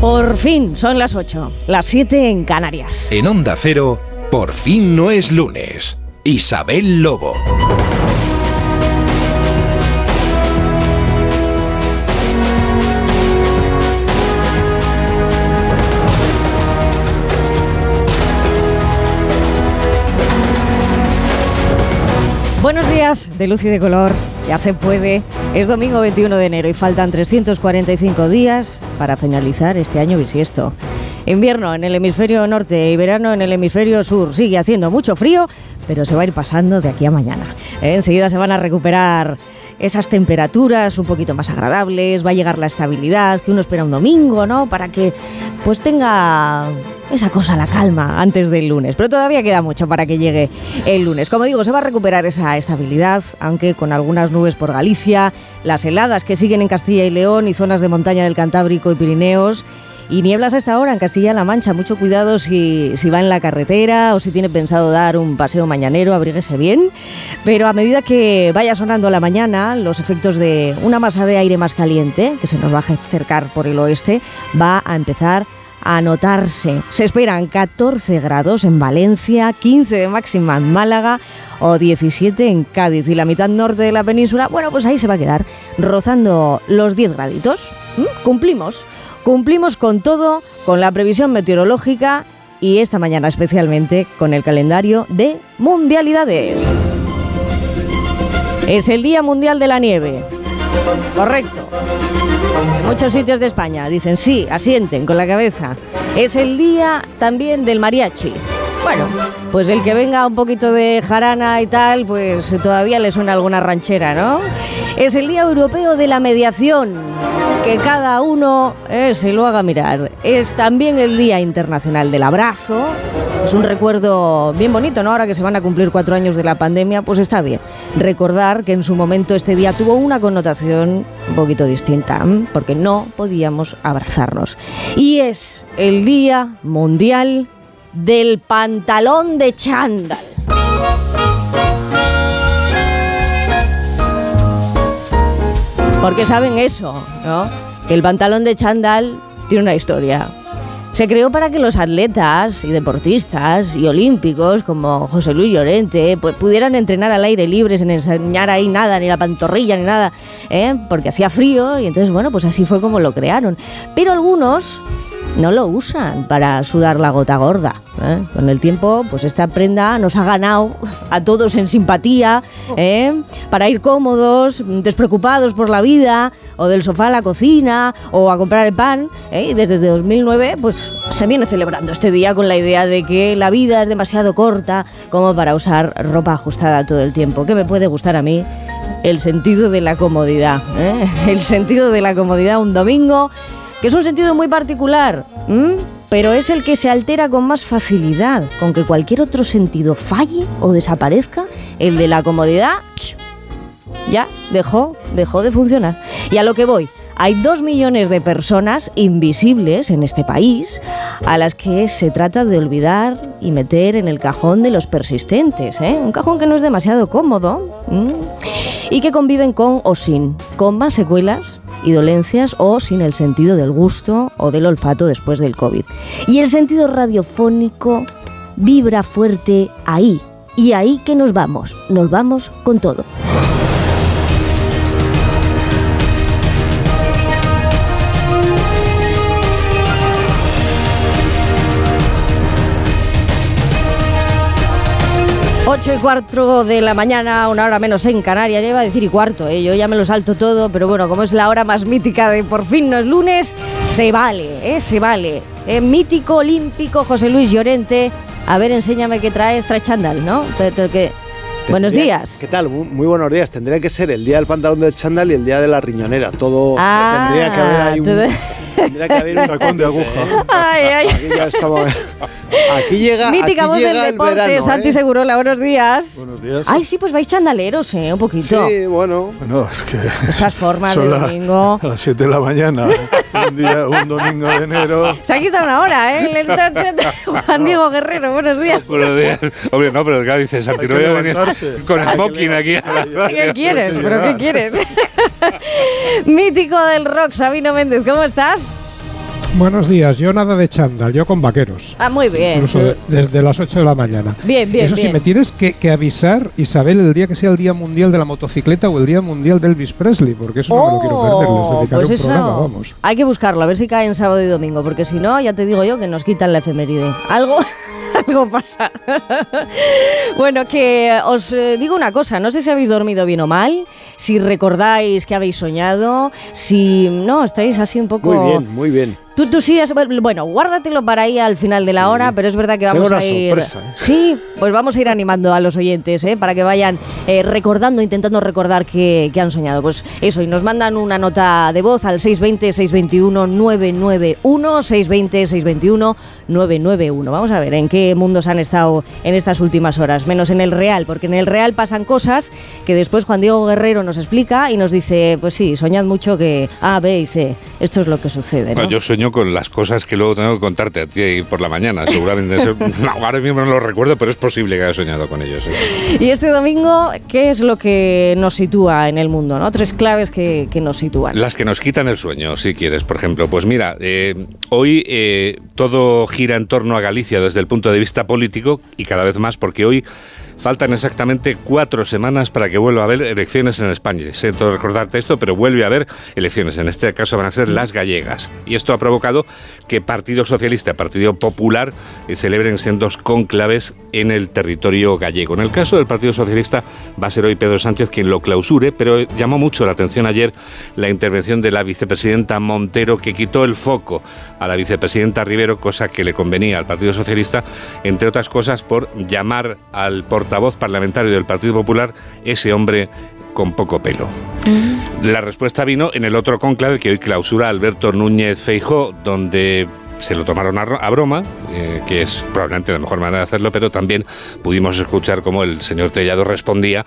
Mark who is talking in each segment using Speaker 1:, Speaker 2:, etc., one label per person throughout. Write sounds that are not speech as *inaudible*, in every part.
Speaker 1: Por fin, son las 8, las 7 en Canarias.
Speaker 2: En Onda Cero, por fin no es lunes. Isabel Lobo.
Speaker 1: De luz y de color, ya se puede. Es domingo 21 de enero y faltan 345 días para finalizar este año bisiesto. Invierno en el hemisferio norte y verano en el hemisferio sur. Sigue haciendo mucho frío, pero se va a ir pasando de aquí a mañana. Enseguida se van a recuperar esas temperaturas un poquito más agradables, va a llegar la estabilidad que uno espera un domingo, ¿no? Para que pues tenga esa cosa, la calma, antes del lunes. Pero todavía queda mucho para que llegue el lunes. Como digo, se va a recuperar esa estabilidad, aunque con algunas nubes por Galicia, las heladas que siguen en Castilla y León y zonas de montaña del Cantábrico y Pirineos y nieblas a esta hora en Castilla-La Mancha. Mucho cuidado si, si va en la carretera o si tiene pensado dar un paseo mañanero, abríguese bien. Pero a medida que vaya sonando la mañana, los efectos de una masa de aire más caliente, que se nos va a acercar por el oeste, va a empezar a notarse. Se esperan 14 grados en Valencia, 15 de máxima en Málaga o 17 en Cádiz. Y la mitad norte de la península, bueno, pues ahí se va a quedar rozando los 10 graditos. ¿Mm? Cumplimos. Cumplimos con todo, con la previsión meteorológica y esta mañana especialmente con el calendario de mundialidades. Es el Día Mundial de la Nieve. Correcto. En muchos sitios de España dicen sí, asienten con la cabeza. Es el día también del mariachi. Bueno, pues el que venga un poquito de jarana y tal, pues todavía le suena alguna ranchera, ¿no? Es el Día Europeo de la Mediación. Que cada uno eh, se lo haga mirar. Es también el Día Internacional del Abrazo. Es un recuerdo bien bonito, ¿no? Ahora que se van a cumplir cuatro años de la pandemia, pues está bien. Recordar que en su momento este día tuvo una connotación un poquito distinta, porque no podíamos abrazarnos. Y es el Día Mundial del Pantalón de Chándal. Porque saben eso, ¿no? Que el pantalón de chándal tiene una historia. Se creó para que los atletas y deportistas y olímpicos como José Luis Llorente pues, pudieran entrenar al aire libre sin enseñar ahí nada, ni la pantorrilla, ni nada, ¿eh? porque hacía frío y entonces, bueno, pues así fue como lo crearon. Pero algunos no lo usan para sudar la gota gorda. ¿eh? Con el tiempo, pues esta prenda nos ha ganado a todos en simpatía, ¿eh? para ir cómodos, despreocupados por la vida, o del sofá a la cocina, o a comprar el pan. ¿eh? Y desde 2009, pues se viene celebrando este día con la idea de que la vida es demasiado corta como para usar ropa ajustada todo el tiempo. ¿Qué me puede gustar a mí? El sentido de la comodidad. *laughs* El sentido de la comodidad un domingo que es un sentido muy particular, pero es el que se altera con más facilidad, con que cualquier otro sentido falle o desaparezca, el de la comodidad ya dejó, dejó de funcionar. Y a lo que voy, hay dos millones de personas invisibles en este país a las que se trata de olvidar y meter en el cajón de los persistentes. ¿eh? Un cajón que no es demasiado cómodo y que conviven con o sin, con más secuelas y dolencias o sin el sentido del gusto o del olfato después del COVID. Y el sentido radiofónico vibra fuerte ahí. Y ahí que nos vamos, nos vamos con todo. 8 y cuarto de la mañana, una hora menos en Canarias, ya iba a decir y cuarto, ¿eh? yo ya me lo salto todo, pero bueno, como es la hora más mítica de por fin no es lunes, se vale, ¿eh? se vale. Eh, mítico, olímpico, José Luis Llorente, a ver, enséñame qué traes, trae chándal, ¿no? Que, Buenos días.
Speaker 3: ¿Qué tal? Muy, buenos días. Tendría que ser el día del pantalón del chándal y el día de la riñonera. Todo
Speaker 1: ah,
Speaker 3: tendría que haber ahí un, tendría que haber un
Speaker 4: tacón de aguja.
Speaker 1: Ay, ay.
Speaker 3: Aquí ya estamos Aquí llega,
Speaker 1: Mítica
Speaker 3: aquí
Speaker 1: voz
Speaker 3: llega
Speaker 1: del
Speaker 3: el
Speaker 1: deporte,
Speaker 3: verano,
Speaker 1: Santi
Speaker 3: ¿eh?
Speaker 1: Segurola, buenos días.
Speaker 4: Buenos días.
Speaker 1: Ay, sí, pues vais chandaleros, ¿eh? Un poquito.
Speaker 3: Sí, bueno.
Speaker 4: Bueno, es que.
Speaker 1: Estas formas de
Speaker 4: la-
Speaker 1: domingo.
Speaker 4: A las 7 de la mañana, un, día, un domingo de enero.
Speaker 1: Se ha quitado una hora, ¿eh? Juan Diego Guerrero, buenos días.
Speaker 5: Buenos días. Hombre, no, pero claro, dice Santi, no
Speaker 4: que
Speaker 5: voy a venir con smoking aquí.
Speaker 1: ¿Qué quieres? ¿Pero qué quieres? *laughs* Mítico del rock, Sabino Méndez, ¿cómo estás?
Speaker 6: Buenos días, yo nada de chándal, yo con vaqueros.
Speaker 1: Ah, muy bien.
Speaker 6: Incluso de- desde las 8 de la mañana.
Speaker 1: Bien, bien,
Speaker 6: Eso sí,
Speaker 1: bien.
Speaker 6: me tienes que, que avisar, Isabel, el día que sea el Día Mundial de la Motocicleta o el Día Mundial de Elvis Presley, porque eso no me lo quiero perder. Les
Speaker 1: Oh,
Speaker 6: dedicaré
Speaker 1: pues
Speaker 6: un
Speaker 1: eso
Speaker 6: programa, vamos.
Speaker 1: hay que buscarlo, a ver si cae en sábado y domingo, porque si no, ya te digo yo que nos quitan la efeméride. Algo, *laughs* algo pasa. *laughs* bueno, que os eh, digo una cosa, no sé si habéis dormido bien o mal, si recordáis que habéis soñado, si no, estáis así un poco...
Speaker 3: Muy bien, muy bien.
Speaker 1: Tú, tú sí, has- bueno, guárdatelo para ahí al final de la hora, pero es verdad que
Speaker 3: Tengo
Speaker 1: vamos
Speaker 3: una
Speaker 1: a ir...
Speaker 3: sorpresa, ¿eh?
Speaker 1: Sí, pues vamos a ir animando a los oyentes, ¿eh? para que vayan eh, recordando, intentando recordar que, que han soñado. Pues eso, y nos mandan una nota de voz al 620-621-991, 620-621-991. Vamos a ver en qué mundos han estado en estas últimas horas, menos en el real, porque en el real pasan cosas que después Juan Diego Guerrero nos explica y nos dice, pues sí, soñad mucho que A, B y C, esto es lo que sucede. ¿no?
Speaker 5: No, yo sueño con las cosas que luego tengo que contarte a ti por la mañana. Seguramente. *laughs* no, ahora mismo no lo recuerdo, pero es posible que haya soñado con ellos. ¿eh?
Speaker 1: Y este domingo, ¿qué es lo que nos sitúa en el mundo? ¿no? Tres claves que, que nos sitúan.
Speaker 5: Las que nos quitan el sueño, si quieres, por ejemplo. Pues mira, eh, hoy eh, todo gira en torno a Galicia desde el punto de vista político y cada vez más porque hoy faltan exactamente cuatro semanas para que vuelva a haber elecciones en España. Siento recordarte esto, pero vuelve a haber elecciones. En este caso van a ser las gallegas. Y esto ha provocado que Partido Socialista Partido Popular eh, celebren sendos cónclaves en el territorio gallego. En el caso del Partido Socialista va a ser hoy Pedro Sánchez quien lo clausure, pero llamó mucho la atención ayer la intervención de la vicepresidenta Montero que quitó el foco a la vicepresidenta Rivero, cosa que le convenía al Partido Socialista, entre otras cosas por llamar al portavoz parlamentario del Partido Popular ese hombre con poco pelo. La respuesta vino en el otro cónclave que hoy clausura Alberto Núñez Feijó, donde se lo tomaron a, a broma, eh, que es probablemente la mejor manera de hacerlo, pero también pudimos escuchar cómo el señor Tellado respondía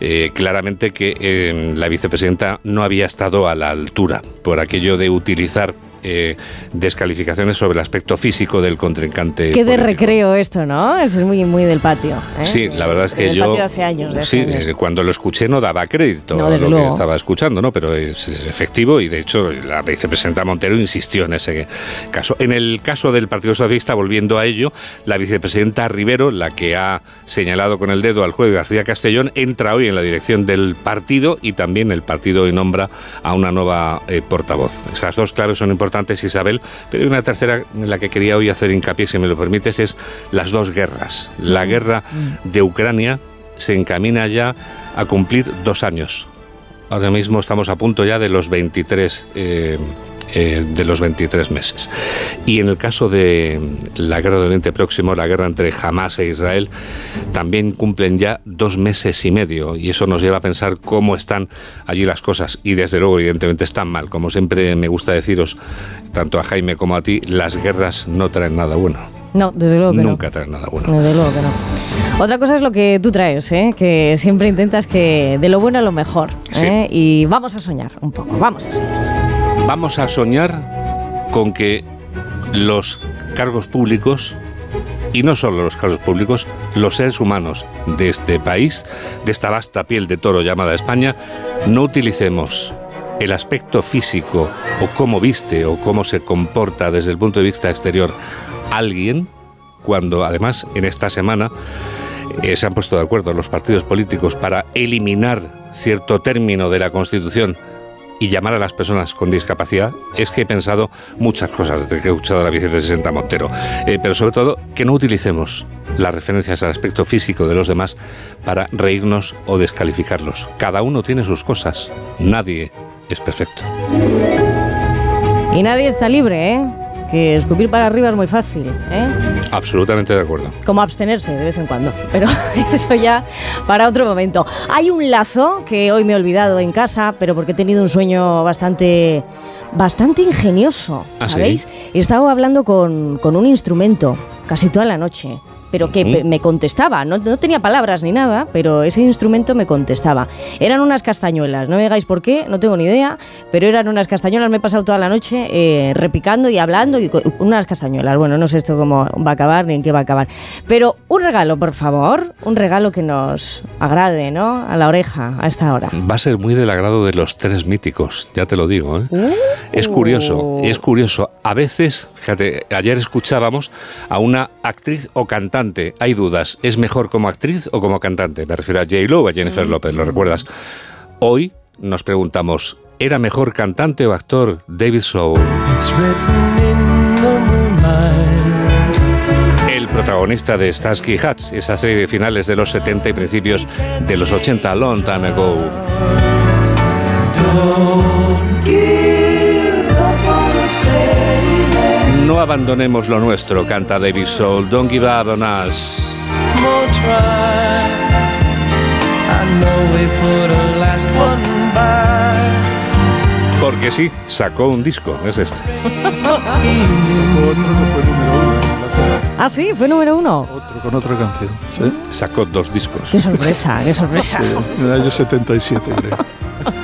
Speaker 5: eh, claramente que eh, la vicepresidenta no había estado a la altura por aquello de utilizar eh, descalificaciones sobre el aspecto físico del contrincante.
Speaker 1: Qué de
Speaker 5: político.
Speaker 1: recreo esto, ¿no? Eso es muy, muy del patio. ¿eh?
Speaker 5: Sí, la verdad es que
Speaker 1: Del
Speaker 5: yo.
Speaker 1: patio hace años. de hace
Speaker 5: sí,
Speaker 1: años.
Speaker 5: eh, cuando lo escuché no daba crédito
Speaker 1: No,
Speaker 5: a lo que
Speaker 1: luego.
Speaker 5: estaba escuchando, ¿no? Pero es, es efectivo y de hecho la vicepresidenta Montero insistió en ese caso. En el caso del Partido Socialista, volviendo a ello, la vicepresidenta Rivero, la que ha señalado con el dedo al juez García Castellón, entra hoy en la dirección del partido y también el partido hoy nombra a una nueva eh, portavoz. Esas dos claves son importantes, Isabel, pero hay una tercera en la que quería hoy hacer hincapié, si me lo permites, es las dos guerras. La guerra de Ucrania se encamina ya a cumplir dos años. Ahora mismo estamos a punto ya de los 23 eh, eh, de los 23 meses. Y en el caso de la guerra del Oriente Próximo, la guerra entre Hamas e Israel, también cumplen ya dos meses y medio. Y eso nos lleva a pensar cómo están allí las cosas. Y desde luego, evidentemente, están mal. Como siempre me gusta deciros, tanto a Jaime como a ti, las guerras no traen nada bueno.
Speaker 1: No, desde luego que
Speaker 5: Nunca traen nada bueno.
Speaker 1: no. Desde luego que no. Otra cosa es lo que tú traes, ¿eh? que siempre intentas que de lo bueno a lo mejor.
Speaker 5: Sí.
Speaker 1: ¿eh? Y vamos a soñar un poco, vamos a soñar.
Speaker 5: Vamos a soñar con que los cargos públicos, y no solo los cargos públicos, los seres humanos de este país, de esta vasta piel de toro llamada España, no utilicemos el aspecto físico o cómo viste o cómo se comporta desde el punto de vista exterior alguien, cuando además en esta semana eh, se han puesto de acuerdo los partidos políticos para eliminar cierto término de la Constitución y llamar a las personas con discapacidad, es que he pensado muchas cosas desde que he escuchado a la vicepresidenta Montero. Eh, pero sobre todo, que no utilicemos las referencias al aspecto físico de los demás para reírnos o descalificarlos. Cada uno tiene sus cosas. Nadie es perfecto.
Speaker 1: Y nadie está libre, ¿eh? Que escupir para arriba es muy fácil, ¿eh?
Speaker 5: Absolutamente de acuerdo.
Speaker 1: Como abstenerse de vez en cuando. *laughs* Pero eso ya para otro momento. Hay un lazo que hoy me he olvidado en casa, pero porque he tenido un sueño bastante bastante ingenioso,
Speaker 5: ¿Ah, sí?
Speaker 1: ¿sabéis? He estado hablando con, con un instrumento casi toda la noche, pero que me contestaba, no, no tenía palabras ni nada, pero ese instrumento me contestaba. Eran unas castañuelas, no me digáis por qué, no tengo ni idea, pero eran unas castañuelas, me he pasado toda la noche eh, repicando y hablando, y unas castañuelas, bueno, no sé esto cómo va a acabar ni en qué va a acabar. Pero un regalo, por favor, un regalo que nos agrade, ¿no? A la oreja, a esta hora.
Speaker 5: Va a ser muy del agrado de los tres míticos, ya te lo digo. ¿eh?
Speaker 1: Uh.
Speaker 5: Es curioso, es curioso. A veces, fíjate, ayer escuchábamos a una actriz o cantante. Hay dudas, ¿es mejor como actriz o como cantante? Me refiero a J-Lo o a Jennifer López, ¿lo recuerdas? Hoy nos preguntamos, ¿era mejor cantante o actor David Soul? El protagonista de Starsky y Hutch, esa serie de finales de los 70 y principios de los 80, long time ago. No abandonemos lo nuestro, canta David Soul. Don't give up on us. Porque sí, sacó un disco, es este.
Speaker 4: Otro que fue número uno en Inglaterra.
Speaker 1: Ah, sí, fue número uno.
Speaker 4: Otro con otra canción. ¿sí?
Speaker 5: Sacó dos discos.
Speaker 1: Qué sorpresa, qué sorpresa.
Speaker 4: Sí, en el año 77, creo.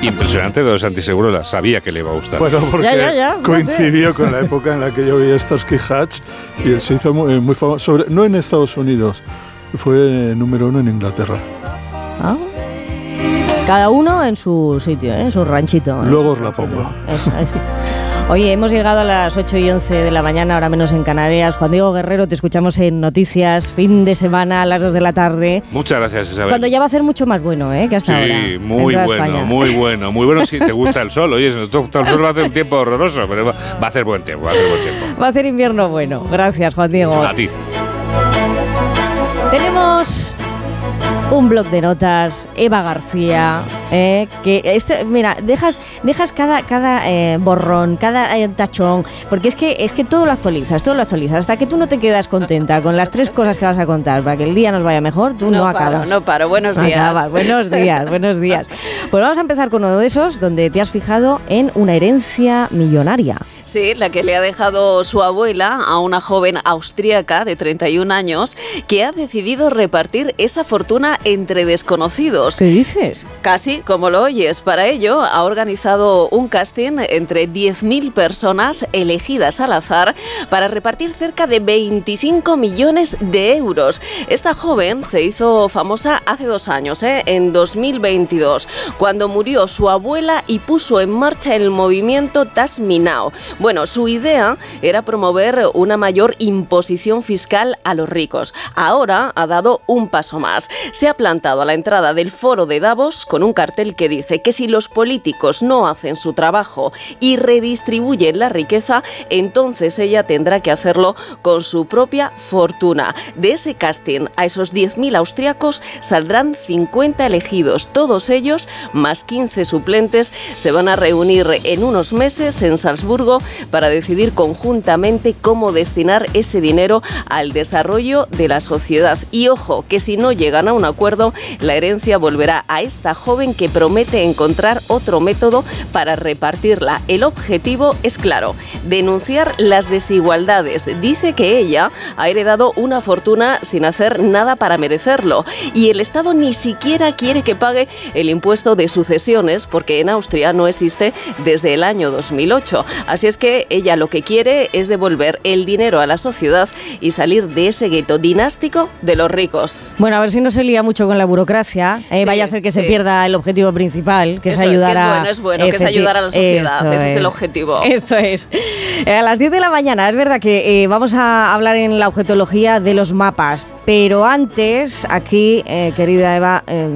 Speaker 5: Impresionante de los Antisegurola. Sabía que le iba a gustar.
Speaker 4: Bueno, porque
Speaker 1: Ya, ya, ya, fíjate.
Speaker 4: coincidió con la época en la que yo veía Starsky Hatch y él se hizo muy, muy famoso, sobre, no en Estados Unidos, fue número uno en Inglaterra.
Speaker 1: Ah. Cada uno en su sitio, ¿eh? en su ranchito. ¿eh?
Speaker 4: Luego os la pongo.
Speaker 1: Eso, eso. Oye, hemos llegado a las 8 y 11 de la mañana, ahora menos en Canarias. Juan Diego Guerrero, te escuchamos en Noticias, fin de semana a las 2 de la tarde.
Speaker 5: Muchas gracias, Isabel.
Speaker 1: Cuando ya va a hacer mucho más bueno, ¿eh? Que hasta ahora.
Speaker 5: Sí, muy bueno,
Speaker 1: España.
Speaker 5: muy *laughs* bueno, muy bueno si te gusta el sol. Oye, si no te gusta el sol va a hacer un tiempo horroroso, pero va va a hacer buen tiempo, va a hacer buen tiempo.
Speaker 1: Va a hacer invierno bueno. Gracias, Juan Diego.
Speaker 5: A ti.
Speaker 1: Tenemos un blog de notas, Eva García, eh, que este, mira, dejas, dejas cada, cada eh, borrón, cada eh, tachón, porque es que, es que todo lo actualizas, todo lo actualizas, hasta que tú no te quedas contenta con las tres cosas que vas a contar para que el día nos vaya mejor, tú no,
Speaker 7: No paro,
Speaker 1: acabas.
Speaker 7: no paro. Buenos
Speaker 1: No
Speaker 7: días.
Speaker 1: acabas. Buenos días, buenos días. *laughs* Pues vamos a empezar con uno de esos donde te has fijado en una herencia millonaria.
Speaker 7: Sí, la que le ha dejado su abuela a una joven austríaca de 31 años que ha decidido repartir esa fortuna entre desconocidos.
Speaker 1: ¿Qué dices?
Speaker 7: Casi como lo oyes. Para ello ha organizado un casting entre 10.000 personas elegidas al azar para repartir cerca de 25 millones de euros. Esta joven se hizo famosa hace dos años, ¿eh? en 2022, cuando murió su abuela y puso en marcha el movimiento Tasminao. Bueno, su idea era promover una mayor imposición fiscal a los ricos. Ahora ha dado un paso más. Se ha plantado a la entrada del foro de Davos con un cartel que dice que si los políticos no hacen su trabajo y redistribuyen la riqueza, entonces ella tendrá que hacerlo con su propia fortuna. De ese casting a esos 10.000 austriacos saldrán 50 elegidos. Todos ellos, más 15 suplentes, se van a reunir en unos meses en Salzburgo para decidir conjuntamente cómo destinar ese dinero al desarrollo de la sociedad. Y ojo, que si no llegan a un acuerdo, la herencia volverá a esta joven que promete encontrar otro método para repartirla. El objetivo es claro, denunciar las desigualdades. Dice que ella ha heredado una fortuna sin hacer nada para merecerlo y el Estado ni siquiera quiere que pague el impuesto de sucesiones porque en Austria no existe desde el año 2008. Así es que ella lo que quiere es devolver el dinero a la sociedad y salir de ese gueto dinástico de los ricos.
Speaker 1: Bueno, a ver si no se lía mucho con la burocracia. eh,
Speaker 7: Sí,
Speaker 1: vaya a ser que se
Speaker 7: sí.
Speaker 1: pierda el objetivo principal, que
Speaker 7: Eso
Speaker 1: es
Speaker 7: es, que
Speaker 1: ayudar
Speaker 7: es
Speaker 1: a.
Speaker 7: bueno, es bueno, que es ayudar a la sociedad, ese es el objetivo. *laughs*
Speaker 1: Esto es. Eh, A las 10 de la mañana, es verdad que eh, vamos a hablar en la objetología de los mapas, pero antes, aquí, eh, querida Eva, eh,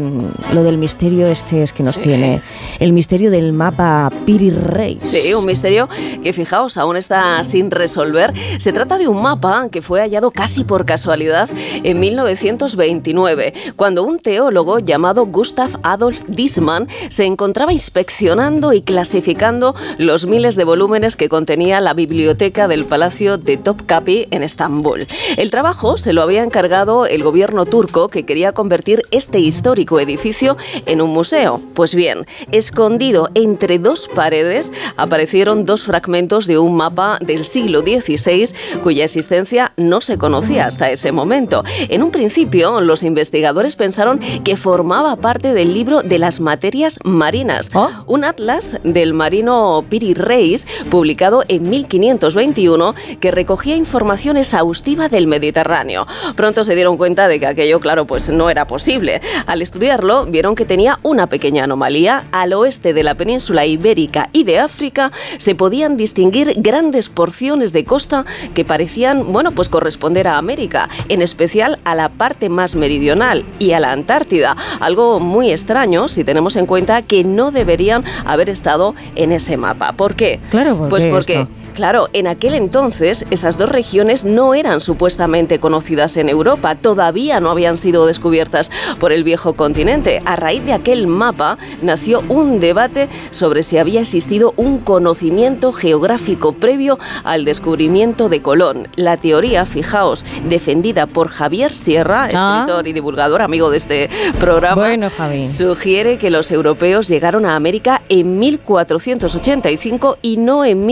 Speaker 1: lo del misterio este es que nos
Speaker 7: Sí.
Speaker 1: tiene. El misterio del mapa Piri Reis.
Speaker 7: Sí, un misterio que fijaos aún está sin resolver. Se trata de un mapa que fue hallado casi por casualidad en 1929, cuando un teólogo llamado Gustav Adolf Diesmann se encontraba inspeccionando y clasificando los miles de volúmenes que contenía la biblioteca del Palacio de Topkapi en Estambul. El trabajo se lo había encargado el gobierno turco que quería convertir este histórico edificio en un museo. Pues bien, escondido entre dos paredes aparecieron dos fragmentos de un mapa del siglo XVI cuya existencia no se conocía hasta ese momento. En un principio, los investigadores pensaron que formaba parte del libro de las materias marinas,
Speaker 1: Oh.
Speaker 7: un atlas del marino Piri Reis, publicado en 1521, que recogía información exhaustiva del Mediterráneo. Pronto se dieron cuenta de que aquello, claro, pues no era posible. Al estudiarlo, vieron que tenía una pequeña anomalía. Al oeste de la península ibérica y de África se podían distinguir grandes porciones de costa que parecían, bueno, pues corresponder a América, en especial a la parte más meridional y a la Antártida. Algo muy extraño si tenemos en cuenta que no deberían haber estado en ese mapa. ¿Por qué?
Speaker 1: Claro, ¿por
Speaker 7: pues
Speaker 1: qué
Speaker 7: porque
Speaker 1: esto?
Speaker 7: Claro, en aquel entonces esas dos regiones no eran supuestamente conocidas en Europa, todavía no habían sido descubiertas por el viejo continente. A raíz de aquel mapa nació un debate sobre si había existido un conocimiento geográfico previo al descubrimiento de Colón. La teoría, fijaos, defendida por Javier Sierra,
Speaker 1: Ah.
Speaker 7: escritor y divulgador, amigo de este programa,
Speaker 1: Bueno,
Speaker 7: sugiere que los europeos llegaron a América en 1485 y no en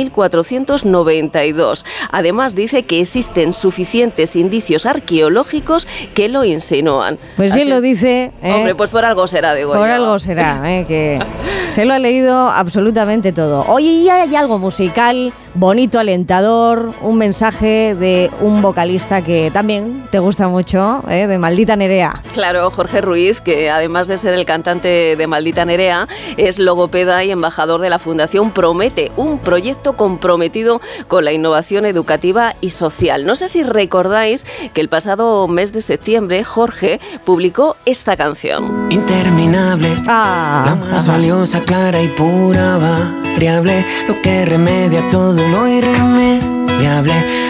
Speaker 7: 1492. Además dice que existen suficientes indicios arqueológicos que lo insinúan.
Speaker 1: Pues si
Speaker 7: Así-
Speaker 1: él lo dice... ¿eh?
Speaker 7: Hombre, pues por algo será, digo
Speaker 1: Por
Speaker 7: yo.
Speaker 1: algo será, ¿eh? que *laughs* se lo ha leído absolutamente todo. Oye, y hay algo musical, bonito, alentador, un mensaje de un vocalista que también te gusta mucho, ¿eh? de Maldita Nerea.
Speaker 7: Claro, Jorge Ruiz, que además de ser el cantante de Maldita Nerea, es logopeda y embajador de la Fundación Promete, un proyecto comprometido con la innovación educativa y social. No sé si recordáis que el pasado mes de septiembre Jorge publicó esta canción.
Speaker 8: Interminable.
Speaker 1: Ah,
Speaker 8: La más
Speaker 1: ajá.
Speaker 8: valiosa, clara y pura variable, lo que remedia todo lo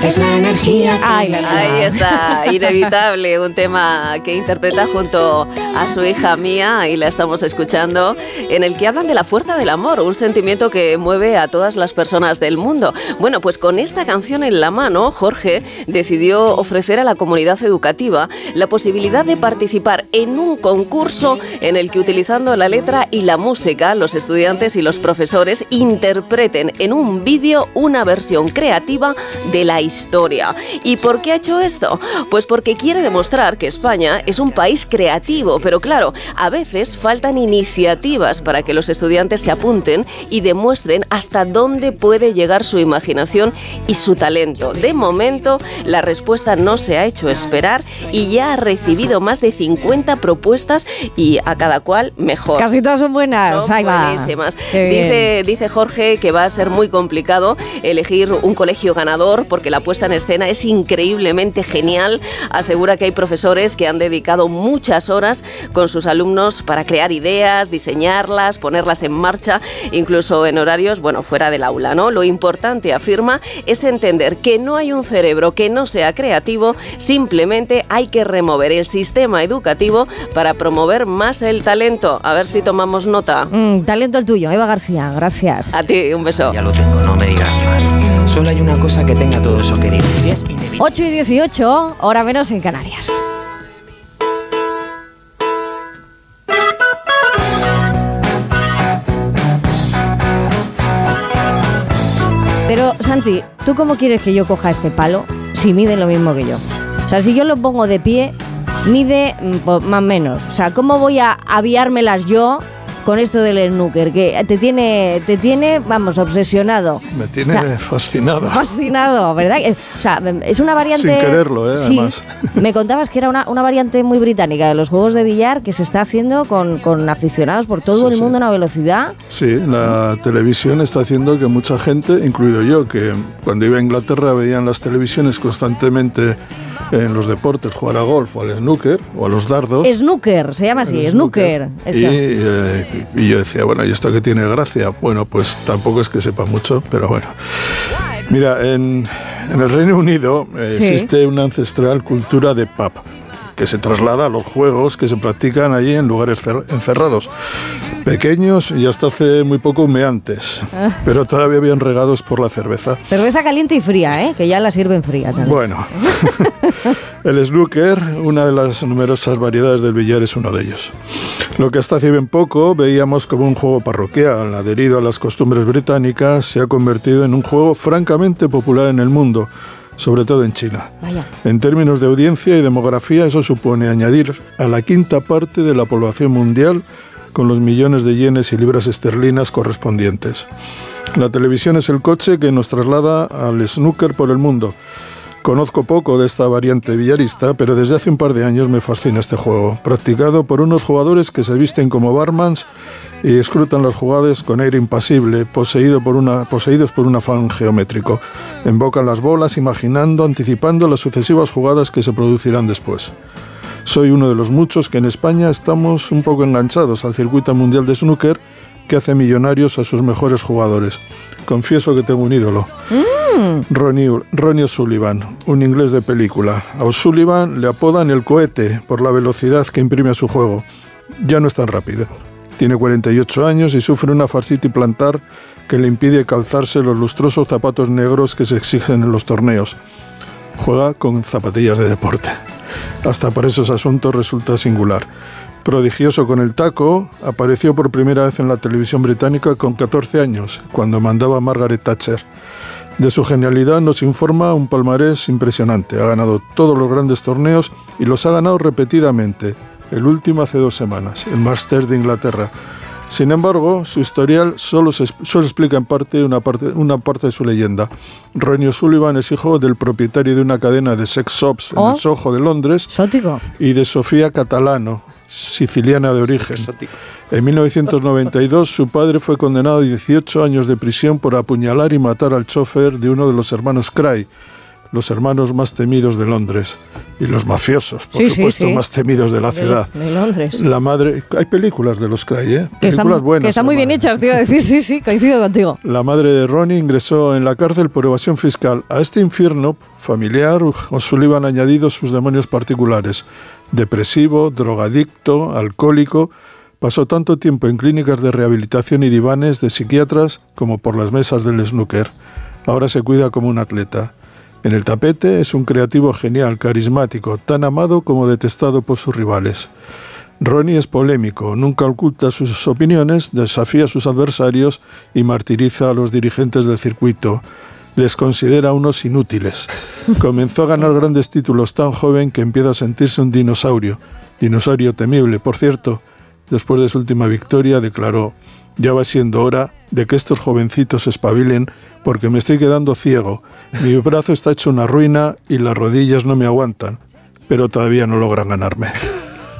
Speaker 8: es la energía. que
Speaker 1: Ay,
Speaker 7: Ahí está, inevitable, un tema que interpreta junto a su hija Mía, y la estamos escuchando, en el que hablan de la fuerza del amor, un sentimiento que mueve a todas las personas del mundo. Bueno, pues con esta canción en la mano, Jorge decidió ofrecer a la comunidad educativa la posibilidad de participar en un concurso en el que utilizando la letra y la música, los estudiantes y los profesores interpreten en un vídeo una versión creativa de la historia. ¿Y por qué ha hecho esto? Pues porque quiere demostrar que España es un país creativo, pero claro, a veces faltan iniciativas para que los estudiantes se apunten y demuestren hasta dónde puede llegar su imaginación y su talento. De momento, la respuesta no se ha hecho esperar y ya ha recibido más de 50 propuestas y a cada cual mejor.
Speaker 1: Casi todas son buenas.
Speaker 7: Son buenísimas. Dice, dice Jorge que va a ser muy complicado elegir un colegio ganador porque la puesta en escena es increíblemente genial. Asegura que hay profesores que han dedicado muchas horas con sus alumnos para crear ideas, diseñarlas, ponerlas en marcha, incluso en horarios, bueno, fuera del aula, ¿no? Lo importante, afirma, es entender que no hay un cerebro que no sea creativo, simplemente hay que remover el sistema educativo para promover más el talento. A ver si tomamos nota.
Speaker 1: Mm, talento el tuyo, Eva García, gracias.
Speaker 7: A ti, un beso.
Speaker 8: Ya lo tengo, no me digas más. Solo hay una cosa que tenga todo eso que dices y es inevitable.
Speaker 1: 8 y 18, hora menos en Canarias. Pero, Santi, ¿tú cómo quieres que yo coja este palo si mide lo mismo que yo? O sea, si yo lo pongo de pie, mide mm, más o menos. O sea, ¿cómo voy a aviármelas yo con esto del snooker? Que te tiene, te tiene, vamos, obsesionado.
Speaker 4: Me tiene
Speaker 1: O sea,
Speaker 4: fascinado.
Speaker 1: Fascinado, ¿verdad? O sea, es una variante...
Speaker 4: Sin quererlo, ¿eh?
Speaker 1: Sí.
Speaker 4: Además. *laughs*
Speaker 1: Me contabas que era una, una variante muy británica de los juegos de billar que se está haciendo con, con aficionados por todo
Speaker 4: Sí,
Speaker 1: el
Speaker 4: sí.
Speaker 1: mundo a una velocidad.
Speaker 4: Sí, la televisión está haciendo que mucha gente, incluido yo, que cuando iba a Inglaterra veían las televisiones constantemente en los deportes jugar a golf o al snooker o a los dardos.
Speaker 1: Snooker, se llama así, snooker.
Speaker 4: Y, eh, y yo decía, bueno, ¿y esto qué tiene gracia? Bueno, pues tampoco es que sepa mucho, pero bueno. Mira, en, en el Reino Unido eh,
Speaker 1: Sí.
Speaker 4: existe una ancestral cultura de pub que se traslada a los juegos que se practican allí en lugares cer- encerrados. Pequeños y hasta hace muy poco humeantes, pero todavía bien regados por la cerveza.
Speaker 1: Cerveza caliente y fría, ¿eh? que ya la sirven fría también.
Speaker 4: Bueno, *laughs* *laughs* el snooker, una de las numerosas variedades del billar, es uno de ellos. Lo que hasta hace bien poco veíamos como un juego parroquial, adherido a las costumbres británicas, se ha convertido en un juego francamente popular en el mundo, sobre todo en China.
Speaker 1: Vaya.
Speaker 4: En términos de audiencia y demografía, eso supone añadir a la quinta parte de la población mundial con los millones de yenes y libras esterlinas correspondientes. La televisión es el coche que nos traslada al snooker por el mundo. Conozco poco de esta variante villarista, pero desde hace un par de años me fascina este juego, practicado por unos jugadores que se visten como barmans y escrutan las jugadas con aire impasible, poseídos por un afán geométrico. Embocan las bolas imaginando, anticipando las sucesivas jugadas que se producirán después. Soy uno de los muchos que en España estamos un poco enganchados al circuito mundial de snooker que hace millonarios a sus mejores jugadores. Confieso que tengo un ídolo. Ronnie, Ronnie O'Sullivan, un inglés de película. A O'Sullivan le apodan el cohete por la velocidad que imprime a su juego. Ya no es tan rápido. Tiene 48 años y sufre una fascitis plantar que le impide calzarse los lustrosos zapatos negros que se exigen en los torneos. Juega con zapatillas de deporte. Hasta por esos asuntos resulta singular. Prodigioso con el taco, apareció por primera vez en la televisión británica con 14 años, cuando mandaba Margaret Thatcher. De su genialidad nos informa un palmarés impresionante. Ha ganado todos los grandes torneos y los ha ganado repetidamente. El último hace dos semanas, el Masters de Inglaterra. Sin embargo, su historial solo, se, solo explica en parte una, parte una parte de su leyenda. Ronnie O'Sullivan es hijo del propietario de una cadena de sex shops en
Speaker 1: Oh.
Speaker 4: el Soho de Londres y de Sofía Catalano, siciliana de origen. En 1992 su padre fue condenado a 18 años de prisión por apuñalar y matar al chofer de uno de los hermanos Cray, los hermanos más temidos de Londres y los mafiosos, por
Speaker 1: Sí, sí,
Speaker 4: supuesto,
Speaker 1: sí.
Speaker 4: más temidos de la
Speaker 1: De-
Speaker 4: ciudad.
Speaker 1: De, Londres.
Speaker 4: La madre, hay películas de los Cray, ¿eh?
Speaker 1: que están,
Speaker 4: películas buenas.
Speaker 1: que están muy bien hechas, tío. Decir, sí, sí, coincido contigo.
Speaker 4: La madre de Ronnie ingresó en la cárcel por evasión fiscal. A este infierno familiar, O'Sullivan ha añadido sus demonios particulares. Depresivo, drogadicto, alcohólico. Pasó tanto tiempo en clínicas de rehabilitación y divanes de psiquiatras como por las mesas del snooker. Ahora se cuida como un atleta. En el tapete es un creativo genial, carismático, tan amado como detestado por sus rivales. Ronnie es polémico, nunca oculta sus opiniones, desafía a sus adversarios y martiriza a los dirigentes del circuito. Les considera unos inútiles. *laughs* Comenzó a ganar grandes títulos tan joven que empieza a sentirse un dinosaurio. Dinosaurio temible, por cierto. Después de su última victoria declaró, ya va siendo hora de que estos jovencitos se espabilen porque me estoy quedando ciego. Mi *laughs* brazo está hecho una ruina y las rodillas no me aguantan, pero todavía no logran ganarme.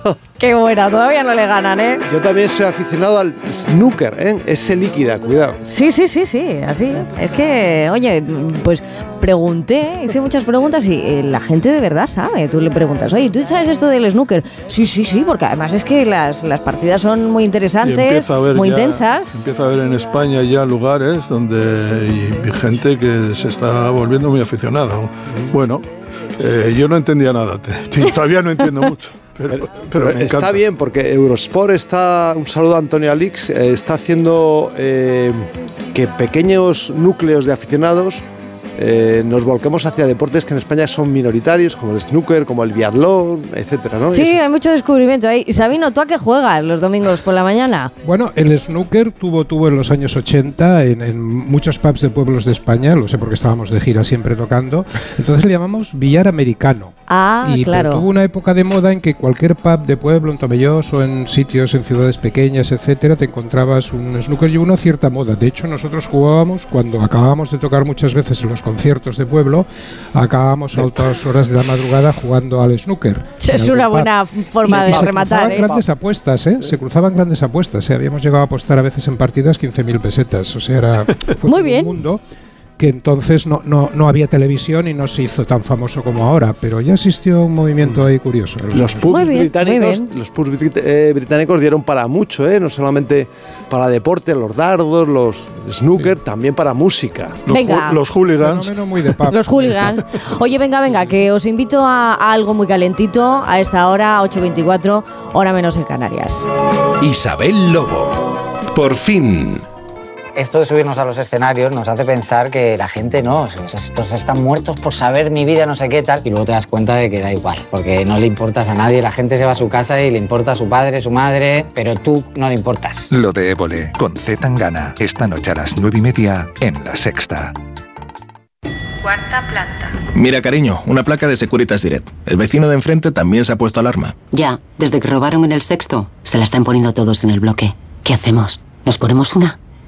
Speaker 4: *laughs*
Speaker 1: Qué buena, todavía no le ganan, ¿eh?
Speaker 3: Yo también soy aficionado al snooker, ¿eh? Ese líquida, cuidado.
Speaker 1: Sí, sí, sí, sí, así. Es que, oye, pues pregunté, hice muchas preguntas y eh, la gente de verdad sabe. Tú le preguntas, oye, ¿tú sabes esto del snooker? Sí, sí, sí, porque además es que las, las partidas son muy interesantes, muy
Speaker 4: ya-
Speaker 1: intensas.
Speaker 4: se empieza a ver en España ya lugares donde hay gente que se está volviendo muy aficionada. Bueno, eh, yo no entendía nada, todavía no entiendo mucho, pero, pero
Speaker 3: Pero
Speaker 4: me
Speaker 3: está bien porque Eurosport está, un saludo a Antonio Alix, eh, está haciendo eh, que pequeños núcleos de aficionados eh, nos volquemos hacia deportes que en España son minoritarios, como el snooker, como el biatlón, etcétera, ¿no?
Speaker 1: Sí, hay mucho descubrimiento ahí. Sabino, ¿tú a qué juegas los domingos por la mañana?
Speaker 6: Bueno, el snooker tuvo, tuvo en los años 80 en, en muchos pubs de pueblos de España, lo sé porque estábamos de gira siempre tocando, entonces le llamamos billar americano.
Speaker 1: Ah,
Speaker 6: y
Speaker 1: claro.
Speaker 6: tuvo una época de moda en que cualquier pub de pueblo, en Tomelloso, o en sitios, en ciudades pequeñas, etcétera, te encontrabas un snooker y una cierta moda. De hecho, nosotros jugábamos cuando acabábamos de tocar muchas veces en los conciertos de pueblo, acabábamos a altas horas de la madrugada jugando al snooker.
Speaker 1: Es una buena forma
Speaker 6: Y
Speaker 1: de
Speaker 6: se
Speaker 1: rematar,
Speaker 6: cruzaban
Speaker 1: ¿eh?
Speaker 6: grandes apuestas, ¿eh? Se cruzaban grandes apuestas. ¿eh? Habíamos llegado a apostar a veces en partidas 15.000 pesetas. O sea, era fue
Speaker 1: Muy bien.
Speaker 6: un mundo. Que entonces no, no, no había televisión y no se hizo tan famoso como ahora, pero ya existió un movimiento ahí curioso.
Speaker 3: Los pubs británicos, los pubs eh, británicos dieron para mucho, ¿eh? no solamente para deporte, los dardos, los snooker, también para música.
Speaker 4: Los, los hooligans.
Speaker 1: los hooligans. *laughs* Oye, venga, venga, que os invito a, a algo muy calentito a esta hora, 8.24, hora menos en Canarias.
Speaker 2: Isabel Lobo. Por fin
Speaker 9: esto de subirnos a los escenarios nos hace pensar que la gente no, estos están muertos por saber mi vida, no sé qué tal, y luego te das cuenta de que da igual, porque no le importas a nadie, la gente se va a su casa y le importa a su padre, su madre, pero tú no le importas.
Speaker 2: Lo de Évole, con Z Tangana, esta noche a las nueve y media en La Sexta.
Speaker 10: Cuarta planta.
Speaker 11: Mira, cariño, una placa de Securitas Direct. El vecino de enfrente también se ha puesto alarma.
Speaker 12: Ya, desde que robaron en el sexto, se la están poniendo todos en el bloque. ¿Qué hacemos? ¿Nos ponemos una?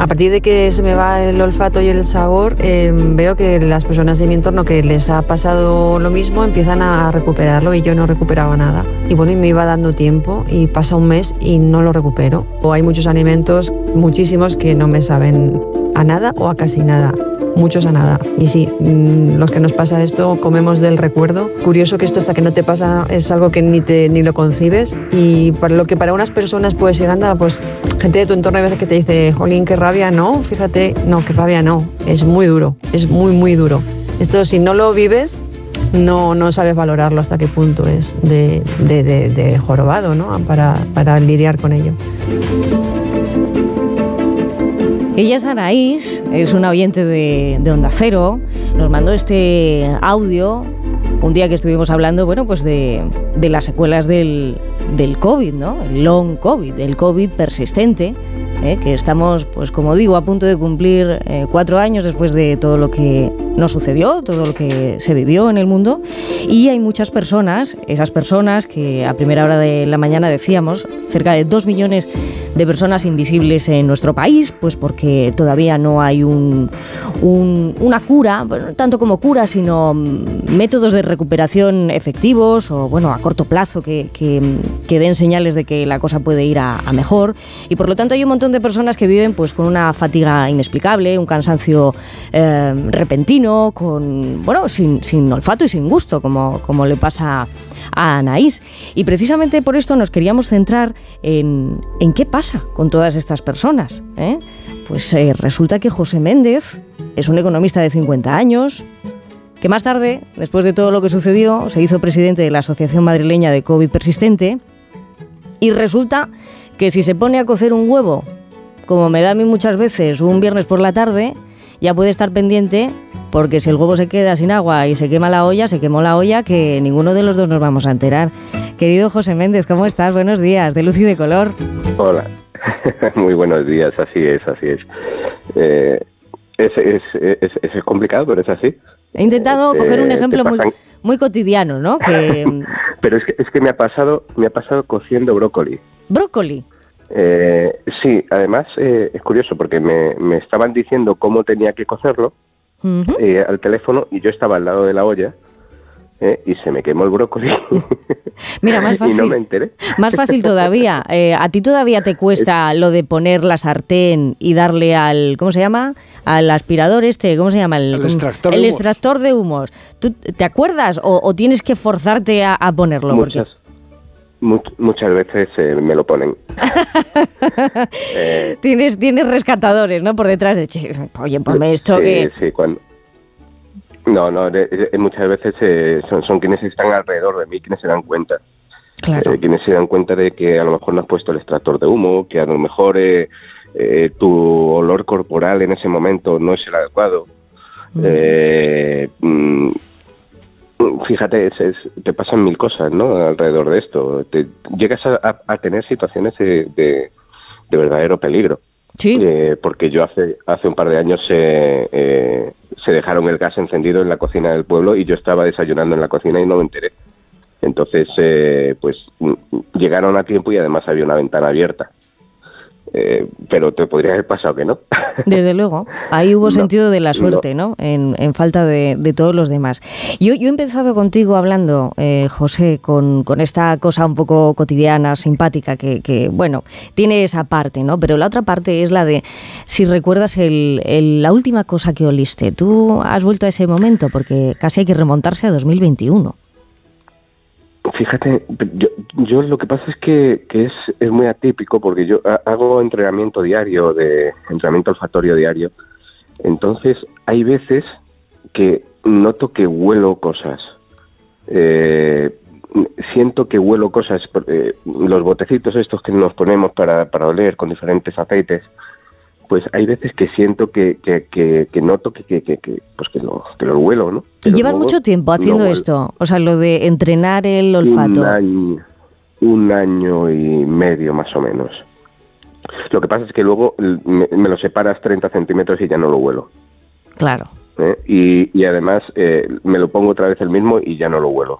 Speaker 13: a partir de que se me va el olfato y el sabor, em, veo que las personas de mi entorno que les ha pasado lo mismo empiezan a recuperarlo y yo no recuperaba nada. Y bueno, me iba dando tiempo y pasa un mes y no lo recupero. O hay muchos alimentos, muchísimos, que no me saben a nada o a casi nada muchos a nada. Y sí, mm, los que nos pasa esto comemos del recuerdo. Curioso que esto hasta que no te pasa es algo que ni, te, ni lo concibes y para lo que para unas personas puede ser anda, pues gente de tu entorno a veces que te dice, jolín, qué rabia, no, fíjate, no, qué rabia no, es muy duro, es muy, muy duro. Esto si no lo vives, no, no sabes valorarlo hasta qué punto es de, de, de, jorobado ¿no? para, para lidiar con ello.
Speaker 1: Ella es Anaís, es una oyente de, Onda Cero. Nos mandó este audio un día que estuvimos hablando, bueno, pues de, de las secuelas del, del COVID, ¿no? El long COVID, el COVID persistente ¿eh? que estamos, pues como digo, a punto de cumplir eh, cuatro años después de todo lo que nos sucedió, todo lo que se vivió en el mundo. Y hay muchas personas, esas personas que a primera hora de la mañana decíamos, cerca de dos millones de personas invisibles en nuestro país, pues porque todavía no hay un, una cura, tanto como cura, sino métodos de recuperación efectivos o, bueno, a corto plazo que, que, den señales de que la cosa puede ir a, a mejor. Y por lo tanto hay un montón de personas que viven pues con una fatiga inexplicable, un cansancio eh, repentino, con bueno, sin, sin, olfato y sin gusto, como, como le pasa a Anaís. Y precisamente por esto nos queríamos centrar en, en qué pasa con todas estas personas. ¿eh? Pues eh, resulta que José Méndez es un economista de 50 años, que más tarde, después de todo lo que sucedió, se hizo presidente de la Asociación Madrileña de COVID Persistente y resulta que si se pone a cocer un huevo como me da a mí muchas veces un viernes por la tarde, ya puede estar pendiente porque si el huevo se queda sin agua y se quema la olla, se quemó la olla que ninguno de los dos nos vamos a enterar. Querido José Méndez, ¿cómo estás? Buenos días, de luz y de color.
Speaker 14: Hola, *laughs* muy buenos días, así es, así es. Eh, es, es, es, complicado, pero es así.
Speaker 1: He intentado coger un ejemplo muy, muy cotidiano, ¿no? Que... *laughs*
Speaker 14: pero es que, es que me ha pasado, me ha pasado cociendo brócoli.
Speaker 1: ¿Brócoli?
Speaker 14: Eh, sí, además eh, es curioso porque me, me, estaban diciendo cómo tenía que cocerlo eh, al teléfono y yo estaba al lado de la olla eh, y se me quemó el brócoli. *laughs*
Speaker 1: Mira, más fácil. *laughs*
Speaker 14: y no me enteré.
Speaker 1: Más fácil todavía. ¿A ti todavía te cuesta lo de poner la sartén y darle al, ¿cómo se llama? Al aspirador este, ¿cómo se llama?
Speaker 3: El, extractor,
Speaker 1: el
Speaker 3: de
Speaker 1: extractor de humos. ¿Tú te acuerdas o, tienes que forzarte a, ponerlo?
Speaker 14: Muchas muchas veces eh, me lo ponen.
Speaker 1: eh, *laughs* tienes, tienes rescatadores, ¿no? Por detrás de, oye, ponme esto
Speaker 14: sí,
Speaker 1: que...
Speaker 14: Sí, cuando... No, no, muchas veces eh, son, son quienes están alrededor de mí quienes se dan cuenta.
Speaker 1: Claro.
Speaker 14: Eh, quienes se dan cuenta de que a lo mejor no has puesto el extractor de humo, que a lo mejor tu olor corporal en ese momento no es el adecuado. Mm fíjate, te pasan mil cosas, ¿no? Alrededor de esto. Te, llegas a, tener situaciones de, de, verdadero peligro.
Speaker 1: Sí.
Speaker 14: Eh, porque yo hace hace un par de años eh, se dejaron el gas encendido en la cocina del pueblo y yo estaba desayunando en la cocina y no me enteré. Entonces, eh, pues mm, llegaron a tiempo y además había una ventana abierta. Eh, pero te podría haber pasado que no. *laughs*
Speaker 1: Desde luego, ahí hubo sentido de la suerte, ¿no? En, falta de, todos los demás. Yo, yo he empezado contigo hablando, eh, José, con, esta cosa un poco cotidiana, simpática, que, bueno, tiene esa parte, ¿no? Pero la otra parte es la de, si recuerdas el, la última cosa que oliste, tú has vuelto a ese momento, porque casi hay que remontarse a 2021.
Speaker 14: Fíjate, yo, yo lo que pasa es que, es, es muy atípico porque yo hago entrenamiento diario, de entrenamiento olfatorio diario. Entonces, hay veces que noto que huelo cosas. Eh, siento que huelo cosas. Eh, los botecitos estos que nos ponemos para, para oler con diferentes aceites, pues hay veces que siento que, que, que, noto que, que, pues que, lo, que lo vuelo, ¿no?
Speaker 1: ¿Y llevas mucho tiempo haciendo esto? O sea, lo de entrenar el olfato.
Speaker 14: Un año, un año y medio más o menos. Lo que pasa es que luego me, lo separas 30 centímetros y ya no lo vuelo.
Speaker 1: Claro.
Speaker 14: ¿Eh? Y, y, además eh, me lo pongo otra vez el mismo y ya no lo vuelo.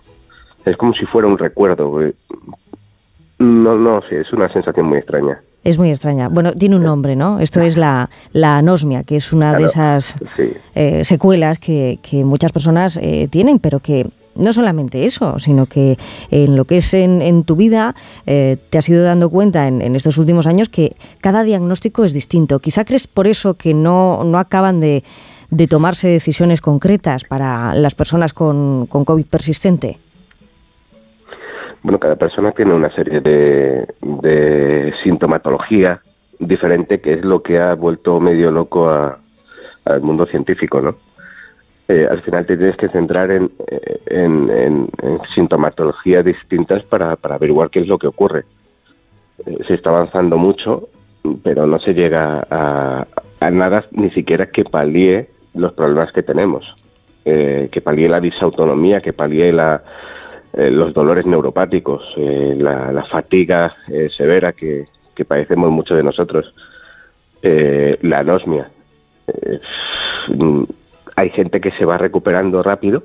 Speaker 14: Es como si fuera un recuerdo. No, no sé, es una sensación muy extraña.
Speaker 1: Es muy extraña. Bueno, tiene un nombre, ¿no? Esto es la, la anosmia, que es una de esas eh, secuelas que, muchas personas eh, tienen, pero que no solamente eso, sino que en lo que es en, tu vida eh, te has ido dando cuenta en, estos últimos años que cada diagnóstico es distinto. Quizá crees por eso que no, no acaban de, de tomarse decisiones concretas para las personas con, con COVID persistente.
Speaker 14: Bueno, cada persona tiene una serie de, de sintomatología diferente, que es lo que ha vuelto medio loco al mundo científico, ¿no? Eh, al final te tienes que centrar en, en, sintomatologías distintas para, para, averiguar qué es lo que ocurre. Eh, se está avanzando mucho, pero no se llega a, a nada ni siquiera que palíe los problemas que tenemos, eh, que palíe la disautonomía, que palíe la, eh, los dolores neuropáticos, eh, la, fatiga eh, severa que, padecemos muchos de nosotros, la anosmia. hay gente que se va recuperando rápido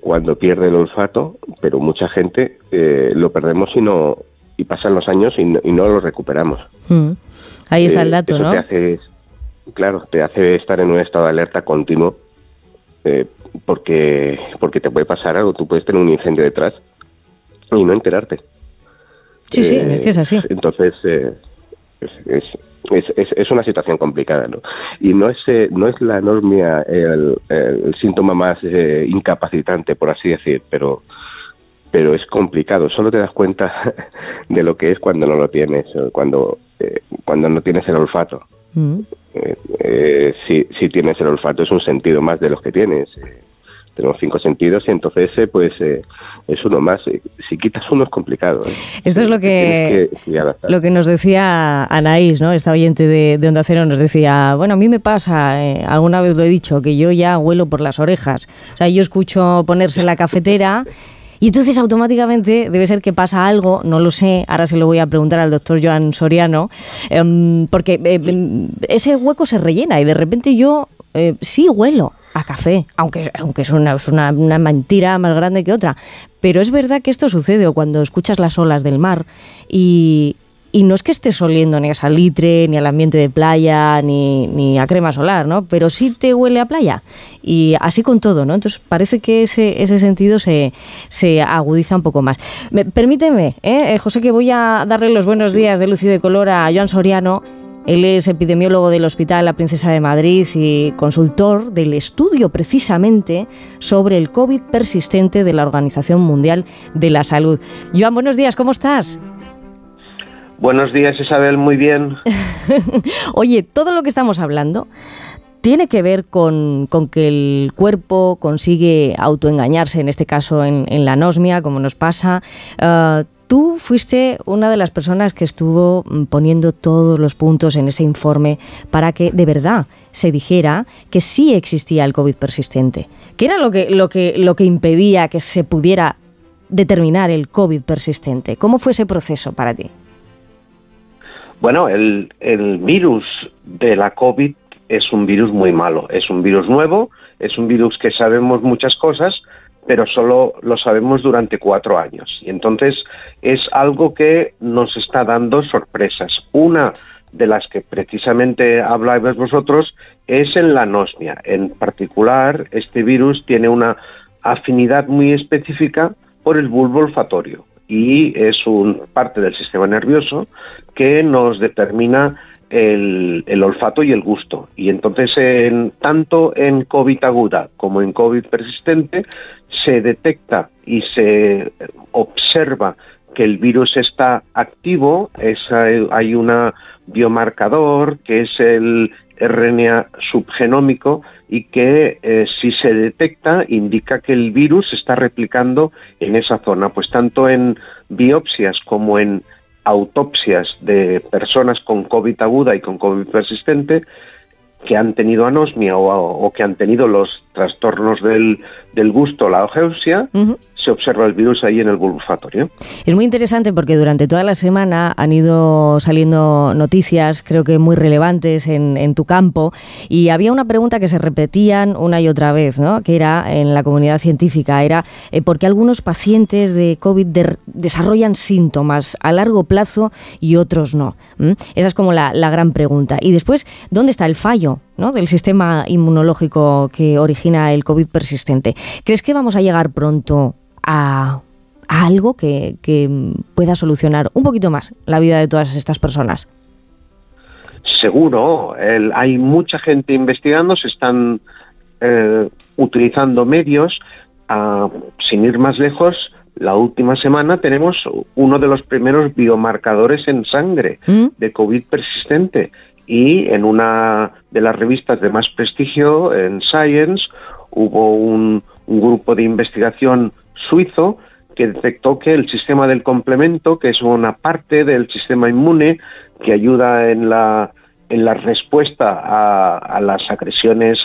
Speaker 14: cuando pierde el olfato, pero mucha gente lo perdemos y no y pasan los años y no, lo recuperamos.
Speaker 1: Mm. Ahí está el dato, ¿no?
Speaker 14: Te hace, claro, te hace estar en un estado de alerta continuo eh, porque, porque te puede pasar algo, tú puedes tener un incendio detrás y no enterarte.
Speaker 1: Sí, sí, es que es así.
Speaker 14: Entonces, eh, es, es, es, una situación complicada, ¿no? Y no es, eh, no es la anormia el, el síntoma más incapacitante, por así decir, pero, pero es complicado. Solo te das cuenta *laughs* de lo que es cuando no lo tienes, cuando, cuando no tienes el olfato. Mm. Eh, eh, si, si tienes el olfato es un sentido más de los que tienes. Eh, tenemos cinco sentidos y entonces pues es uno más. Si quitas uno es complicado.
Speaker 1: Esto es lo que, lo que nos decía Anaís, ¿no? esta oyente de, de, Onda Cero, nos decía, bueno, a mí me pasa, alguna vez lo he dicho, que yo ya huelo por las orejas. O sea, yo escucho ponerse en la cafetera y entonces automáticamente debe ser que pasa algo, no lo sé, ahora se lo voy a preguntar al doctor Joan Soriano, em, porque eh, em, ese hueco se rellena y de repente yo eh, sí huelo a café, aunque, aunque es, una, es una, una, mentira más grande que otra. Pero es verdad que esto sucede cuando escuchas las olas del mar y, y no es que estés oliendo ni a salitre, ni al ambiente de playa, ni, ni, a crema solar, ¿no? Pero sí te huele a playa. Y así con todo, ¿no? Entonces parece que ese, ese sentido se, se agudiza un poco más. permíteme, ¿eh? ¿eh? José, que voy a darle los buenos días de luz y de color a Joan Soriano. Él es epidemiólogo del Hospital La Princesa de Madrid y consultor del estudio precisamente sobre el COVID persistente de la Organización Mundial de la Salud. Joan, buenos días, ¿cómo estás?
Speaker 15: Buenos días, Isabel, muy bien. *laughs*
Speaker 1: Oye, todo lo que estamos hablando tiene que ver con, que el cuerpo consigue autoengañarse, en este caso en, la anosmia, como nos pasa. Ah, tú fuiste una de las personas que estuvo mm, poniendo todos los puntos en ese informe para que de verdad se dijera que sí existía el COVID persistente. ¿Qué era lo que, lo que, lo que impedía que se pudiera determinar el COVID persistente? ¿Cómo fue ese proceso para ti?
Speaker 15: Bueno, el, virus de la COVID es un virus muy malo, es un virus nuevo, es un virus que sabemos muchas cosas, pero solo lo sabemos durante cuatro años. Y entonces es algo que nos está dando sorpresas. Una de las que precisamente habláis vosotros es en la anosmia. En particular, este virus tiene una afinidad muy específica por el bulbo olfatorio y es un parte del sistema nervioso que nos determina el, el, olfato y el gusto. Y entonces, en, tanto en COVID aguda como en COVID persistente, se detecta y se observa que el virus está activo, es, hay un biomarcador que es el RNA subgenómico y que eh, si se detecta indica que el virus está replicando en esa zona. Pues tanto en biopsias como en autopsias de personas con COVID aguda y con COVID persistente que han tenido anosmia o, que han tenido los trastornos del, gusto, la ogeusia, se observa el virus ahí en el bulbo
Speaker 1: Es muy interesante porque durante toda la semana han ido saliendo noticias, creo que muy relevantes en, tu campo, y había una pregunta que se repetían una y otra vez, ¿no? que era en la comunidad científica, era eh, por qué algunos pacientes de COVID desarrollan síntomas a largo plazo y otros no. Esa es como la, gran pregunta. Y después, ¿dónde está el fallo? del sistema inmunológico que origina el COVID persistente. ¿Crees que vamos a llegar pronto a, algo que, pueda solucionar un poquito más la vida de todas estas personas?
Speaker 15: Seguro, hay mucha gente investigando, se están eh, utilizando medios. Ah, sin ir más lejos, la última semana tenemos uno de los primeros biomarcadores en sangre ¿Mm? de COVID persistente y en una de las revistas de más prestigio, en Science, hubo un grupo de investigación suizo que detectó que el sistema del complemento, que es una parte del sistema inmune que ayuda en la, en la respuesta a, las agresiones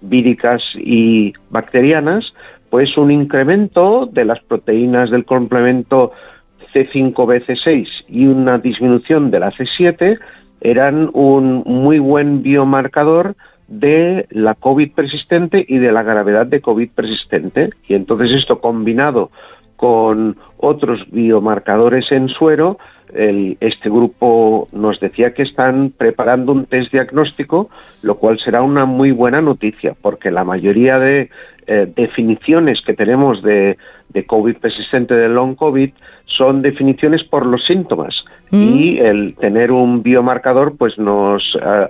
Speaker 15: víricas y bacterianas, pues un incremento de las proteínas del complemento C5BC6 y una disminución de la C7 eran un muy buen biomarcador de la COVID persistente y de la gravedad de COVID persistente. Y entonces esto combinado con otros biomarcadores en suero, este grupo nos decía que están preparando un test diagnóstico, lo cual será una muy buena noticia, porque la mayoría de eh, definiciones que tenemos de, de COVID persistente, de long COVID, son definiciones por los síntomas. Mm. Y el tener un biomarcador pues nos eh,